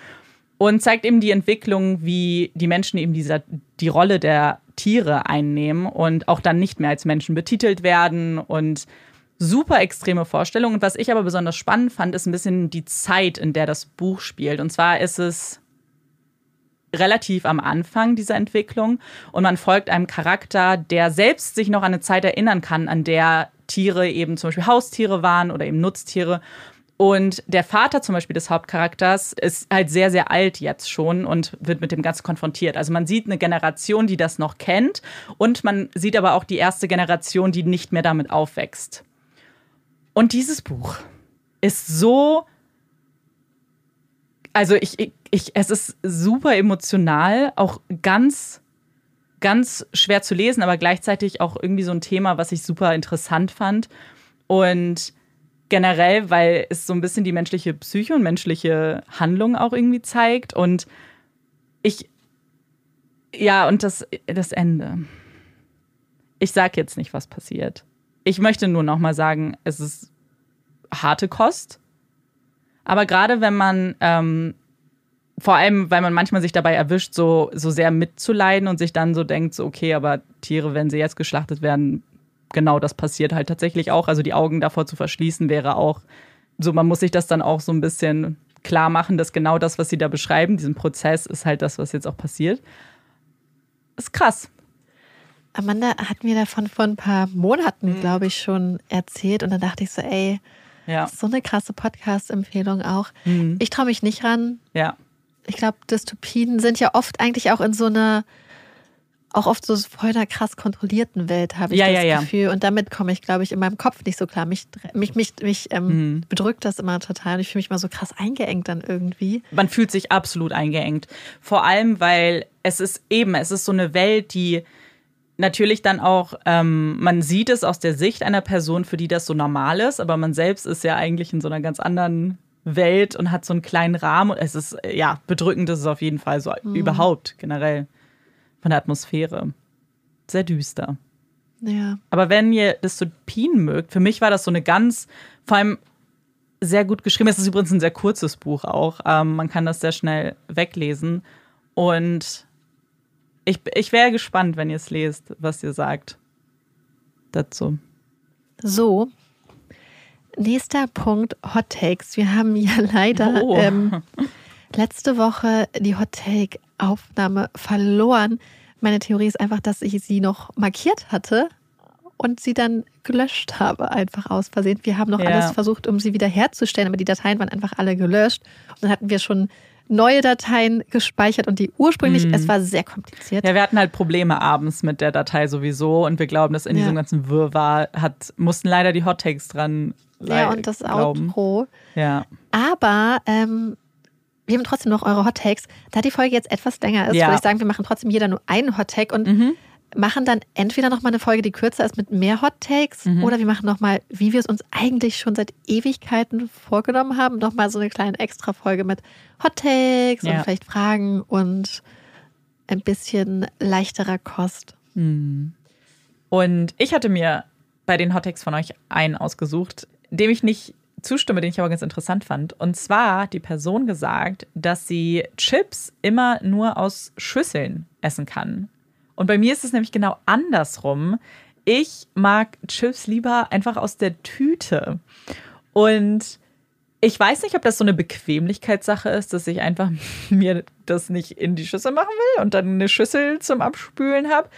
Und zeigt eben die Entwicklung, wie die Menschen eben dieser, die Rolle der Tiere einnehmen und auch dann nicht mehr als Menschen betitelt werden und super extreme Vorstellungen. Und was ich aber besonders spannend fand, ist ein bisschen die Zeit, in der das Buch spielt. Und zwar ist es relativ am Anfang dieser Entwicklung und man folgt einem Charakter, der selbst sich noch an eine Zeit erinnern kann, an der Tiere eben zum Beispiel Haustiere waren oder eben Nutztiere. Und der Vater zum Beispiel des Hauptcharakters ist halt sehr, sehr alt jetzt schon und wird mit dem Ganzen konfrontiert. Also man sieht eine Generation, die das noch kennt und man sieht aber auch die erste Generation, die nicht mehr damit aufwächst. Und dieses Buch ist so also ich, ich, ich, es ist super emotional, auch ganz, ganz schwer zu lesen, aber gleichzeitig auch irgendwie so ein Thema, was ich super interessant fand. Und generell, weil es so ein bisschen die menschliche Psyche und menschliche Handlung auch irgendwie zeigt. Und ich, ja, und das, das Ende. Ich sag jetzt nicht, was passiert. Ich möchte nur noch mal sagen, es ist harte Kost. Aber gerade wenn man, ähm, vor allem, weil man manchmal sich dabei erwischt, so, so sehr mitzuleiden und sich dann so denkt, so, okay, aber Tiere, wenn sie jetzt geschlachtet werden, genau das passiert halt tatsächlich auch. Also die Augen davor zu verschließen wäre auch, so man muss sich das dann auch so ein bisschen klar machen, dass genau das, was sie da beschreiben, diesen Prozess, ist halt das, was jetzt auch passiert. Ist krass. Amanda hat mir davon vor ein paar Monaten, mhm. glaube ich, schon erzählt und dann dachte ich so, ey, ja. So eine krasse Podcast-Empfehlung auch. Mhm. Ich traue mich nicht ran. Ja. Ich glaube, Dystopien sind ja oft eigentlich auch in so einer, auch oft so voll einer krass kontrollierten Welt, habe ich ja, das ja, Gefühl. Und damit komme ich, glaube ich, in meinem Kopf nicht so klar. Mich, mich, mich, mich ähm, mhm. bedrückt das immer total. Und ich fühle mich mal so krass eingeengt dann irgendwie. Man fühlt sich absolut eingeengt. Vor allem, weil es ist eben, es ist so eine Welt, die natürlich dann auch, ähm, man sieht es aus der Sicht einer Person, für die das so normal ist, aber man selbst ist ja eigentlich in so einer ganz anderen Welt und hat so einen kleinen Rahmen. Es ist, ja, bedrückend ist es auf jeden Fall so mhm. überhaupt generell von der Atmosphäre. Sehr düster. Ja. Aber wenn ihr Dystopien mögt, für mich war das so eine ganz, vor allem sehr gut geschrieben. Es ist übrigens ein sehr kurzes Buch auch. Ähm, man kann das sehr schnell weglesen. Und ich, ich wäre gespannt, wenn ihr es lest, was ihr sagt dazu. So. nächster Punkt, Hot Takes. Wir haben ja leider Oh. ähm, letzte Woche die Hot Take-Aufnahme verloren. Meine Theorie ist einfach, dass ich sie noch markiert hatte und sie dann gelöscht habe, einfach aus Versehen. Wir haben noch Ja. alles versucht, um sie wieder herzustellen, aber die Dateien waren einfach alle gelöscht. Und dann hatten wir schon neue Dateien gespeichert und die ursprünglich, es war sehr kompliziert. Mhm. Ja, wir hatten halt Probleme abends mit der Datei sowieso und wir glauben, dass in Ja. diesem ganzen Wirrwarr hat, mussten leider die Hot Takes dran Ja, und das glauben. Outro. Ja. Aber ähm, wir haben trotzdem noch eure Hot Takes. Da die Folge jetzt etwas länger ist, Ja. würde ich sagen, wir machen trotzdem jeder nur einen Hot Take und Mhm. Machen dann entweder noch mal eine Folge, die kürzer ist mit mehr Hot Takes, Mhm. oder wir machen noch mal, wie wir es uns eigentlich schon seit Ewigkeiten vorgenommen haben, noch mal so eine kleine extra Folge mit Hot Takes Ja. und vielleicht Fragen und ein bisschen leichterer Kost. Und ich hatte mir bei den Hot Takes von euch einen ausgesucht, dem ich nicht zustimme, den ich aber ganz interessant fand. Und zwar hat die Person gesagt, dass sie Chips immer nur aus Schüsseln essen kann. Und bei mir ist es nämlich genau andersrum. Ich mag Chips lieber einfach aus der Tüte. Und ich weiß nicht, ob das so eine Bequemlichkeitssache ist, dass ich einfach mir das nicht in die Schüssel machen will und dann eine Schüssel zum Abspülen habe.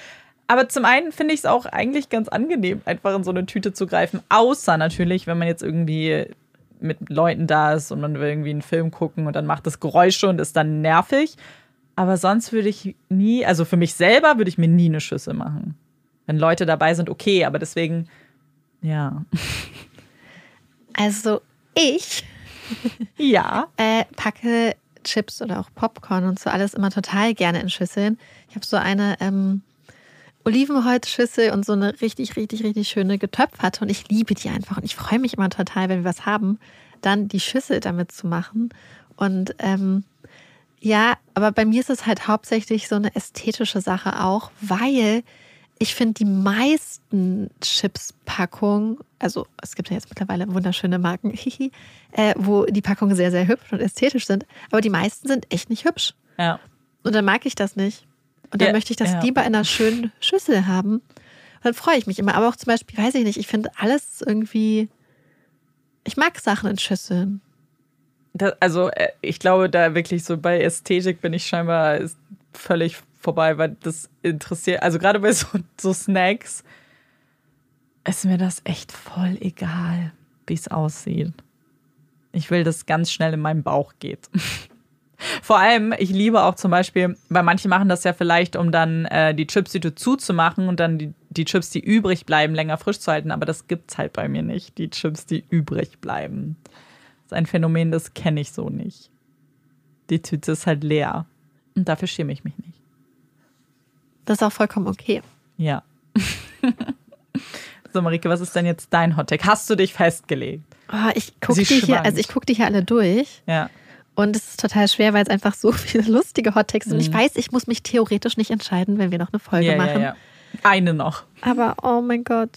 Aber zum einen finde ich es auch eigentlich ganz angenehm, einfach in so eine Tüte zu greifen. Außer natürlich, wenn man jetzt irgendwie mit Leuten da ist und man will irgendwie einen Film gucken und dann macht das Geräusche und ist dann nervig. Aber sonst würde ich nie, also für mich selber würde ich mir nie eine Schüssel machen. Wenn Leute dabei sind, okay, aber deswegen, ja. Also ich Ja. äh, packe Chips oder auch Popcorn und so alles immer total gerne in Schüsseln. Ich habe so eine ähm, Olivenholzschüssel und so eine richtig, richtig, richtig schöne getöpferte und ich liebe die einfach und ich freue mich immer total, wenn wir was haben, dann die Schüssel damit zu machen. Und ähm, ja, aber bei mir ist es halt hauptsächlich so eine ästhetische Sache auch, weil ich finde, die meisten Chips-Packungen, also es gibt ja jetzt mittlerweile wunderschöne Marken, äh, wo die Packungen sehr, sehr hübsch und ästhetisch sind, aber die meisten sind echt nicht hübsch. Ja. Und dann mag ich das nicht. Und dann Ja, möchte ich das ja. lieber in einer schönen Schüssel haben. Und dann freue ich mich immer. Aber auch zum Beispiel, weiß ich nicht, ich finde alles irgendwie. Ich mag Sachen in Schüsseln. Da, also äh, ich glaube, da wirklich so bei Ästhetik bin ich scheinbar völlig vorbei, weil das interessiert, also gerade bei so, so Snacks ist mir das echt voll egal, wie es aussieht. Ich will, dass es ganz schnell in meinen Bauch geht. Vor allem, ich liebe auch zum Beispiel, weil manche machen das ja vielleicht, um dann äh, die Chipstüte zuzumachen und dann die, die Chips, die übrig bleiben, länger frisch zu halten. Aber das gibt's halt bei mir nicht, die Chips, die übrig bleiben. Das ist ein Phänomen, das kenne ich so nicht. Die Tüte ist halt leer. Und dafür schäme ich mich nicht. Das ist auch vollkommen okay. Ja. so, Marike, was ist denn jetzt dein Hottag? Hast du dich festgelegt? Oh, ich gucke die hier, also ich gucke die hier alle durch. Ja. Und es ist total schwer, weil es einfach so viele lustige Hottexte sind. Ich Mhm. weiß, ich muss mich theoretisch nicht entscheiden, wenn wir noch eine Folge Ja, ja, machen. ja. Eine noch. Aber oh mein Gott.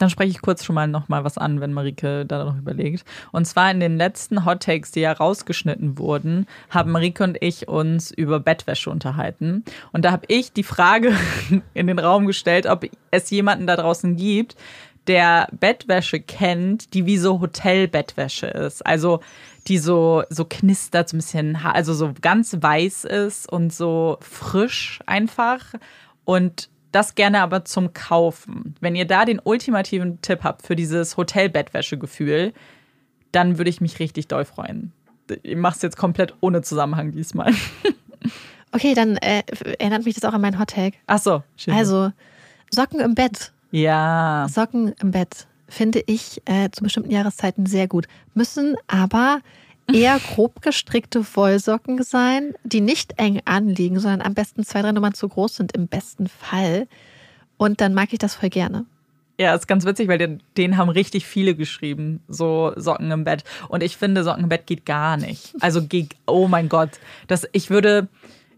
Dann spreche ich kurz schon mal noch mal was an, wenn Marike da noch überlegt. Und zwar in den letzten Hot Takes, die ja rausgeschnitten wurden, haben Marike und ich uns über Bettwäsche unterhalten. Und da habe ich die Frage in den Raum gestellt, ob es jemanden da draußen gibt, der Bettwäsche kennt, die wie so Hotelbettwäsche ist. Also die so, so knistert, so ein bisschen, also so ganz weiß ist und so frisch einfach. Und das gerne aber zum Kaufen. Wenn ihr da den ultimativen Tipp habt für dieses Hotelbettwäschegefühl, dann würde ich mich richtig doll freuen. Ich mach's jetzt komplett ohne Zusammenhang diesmal. Okay, dann äh, erinnert mich das auch an meinen Hottag. Ach so, schön. Also, Socken im Bett. ja, Socken im Bett finde ich äh, zu bestimmten Jahreszeiten sehr gut. Müssen aber eher grob gestrickte Wollsocken sein, die nicht eng anliegen, sondern am besten zwei, drei Nummern zu groß sind, im besten Fall. Und dann mag ich das voll gerne. ja, ist ganz witzig, weil den, den haben richtig viele geschrieben, so Socken im Bett. Und ich finde, Socken im Bett geht gar nicht. Also, geht, oh mein Gott, das, ich würde,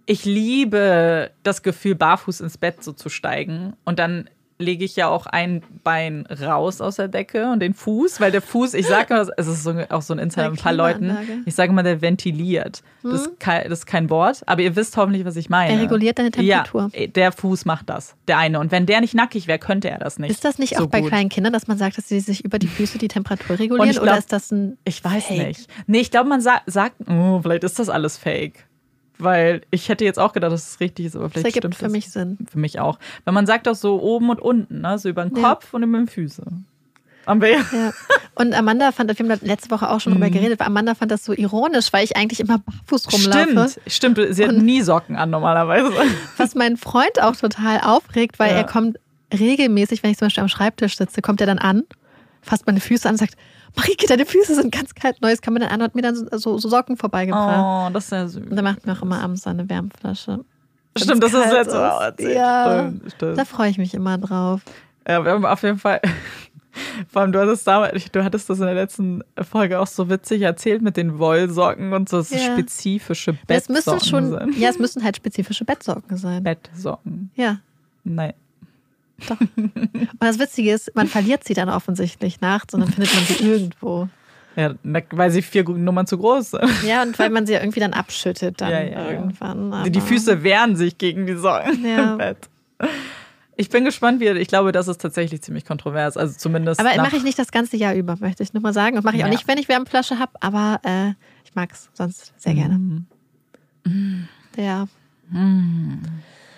ich liebe das Gefühl, barfuß ins Bett so zu steigen und dann lege ich ja auch ein Bein raus aus der Decke und den Fuß, weil der Fuß, ich sage mal, es ist so, auch so ein Insider ein paar Leuten, ich sage mal, der ventiliert. Hm. Das, ist kein, das, ist kein, Wort, aber ihr wisst hoffentlich, was ich meine. Er reguliert deine Temperatur. Ja, der Fuß macht das, der eine. Und wenn der nicht nackig wäre, könnte er das nicht. Ist das nicht so auch bei gut. kleinen Kindern, dass man sagt, dass sie sich über die Füße die Temperatur regulieren? Glaub, oder ist das ein Ich weiß Fake? nicht. Nee, ich glaube, man sa sagt, oh, vielleicht ist das alles Fake weil ich hätte jetzt auch gedacht, dass es richtig ist, aber vielleicht das ergibt stimmt für mich Sinn. Für mich auch. Weil man sagt doch so oben und unten, ne? so über den Kopf ja. und über den Füße. Haben wir ja. Und Amanda fand, wir haben letzte Woche auch schon drüber mhm. geredet, weil Amanda fand das so ironisch, weil ich eigentlich immer barfuß rumlaufe. Stimmt, stimmt. Sie hat und nie Socken an normalerweise. Was meinen Freund auch total aufregt, weil ja. er kommt regelmäßig, wenn ich zum Beispiel am Schreibtisch sitze, kommt er dann an, fasst meine Füße an und sagt, Marike, deine Füße sind ganz kalt. Neues kann man dann an, hat mir dann so, so, so Socken vorbeigebracht. Oh, das ist ja süß. Und dann macht mir auch immer abends eine Wärmflasche. Stimmt, das ist jetzt so erzählt. Ja, stimmt, stimmt. da freue ich mich immer drauf. Ja, wir haben auf jeden Fall, vor allem du hattest damals, du hattest das in der letzten Folge auch so witzig erzählt mit den Wollsocken und so ja. spezifische Bettsocken. Es müssen schon, sein. ja, es müssen halt spezifische Bettsocken sein. Bettsocken. Ja. Nein. Doch. Und das Witzige ist, man verliert sie dann offensichtlich nachts und dann findet man sie irgendwo. Ja, weil sie vier Nummern zu groß sind. Ja, und weil man sie irgendwie dann abschüttet dann ja, ja, irgendwann. Aber die Füße wehren sich gegen die Socken ja. im Bett. Ich bin gespannt, wie. Ich glaube, das ist tatsächlich ziemlich kontrovers. Also zumindest. Aber mache ich nicht das ganze Jahr über, möchte ich nur mal sagen. Und mache ich auch nicht, wenn ich Wärmflasche habe, aber äh, ich mag es sonst sehr gerne. Mm. Ja. Mm.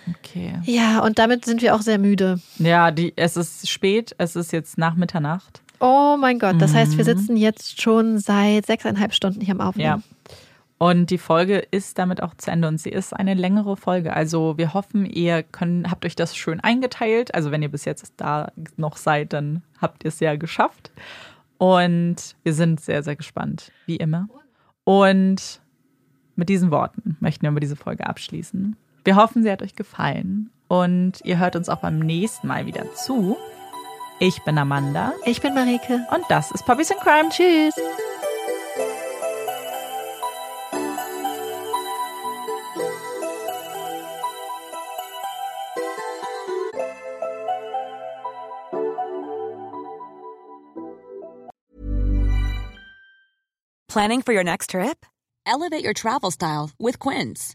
Okay. Ja, und damit sind wir auch sehr müde. Ja, die, es ist spät, es ist jetzt nach Mitternacht. Oh mein Gott, das mhm. heißt, wir mhm. sitzen jetzt schon seit sechseinhalb Stunden hier am Aufnehmen. Ja. Und die Folge ist damit auch zu Ende und sie ist eine längere Folge. Also wir hoffen, ihr könnt, habt euch das schön eingeteilt. Also wenn ihr bis jetzt da noch seid, dann habt ihr es ja geschafft. Und wir sind sehr, sehr gespannt, wie immer. Und mit diesen Worten möchten wir über diese Folge abschließen. Wir hoffen, sie hat euch gefallen und ihr hört uns auch beim nächsten Mal wieder zu. Ich bin Amanda. Ich bin Marike. Und das ist Puppies in Crime. Tschüss. Planning for your next trip? Elevate your travel style with Quince.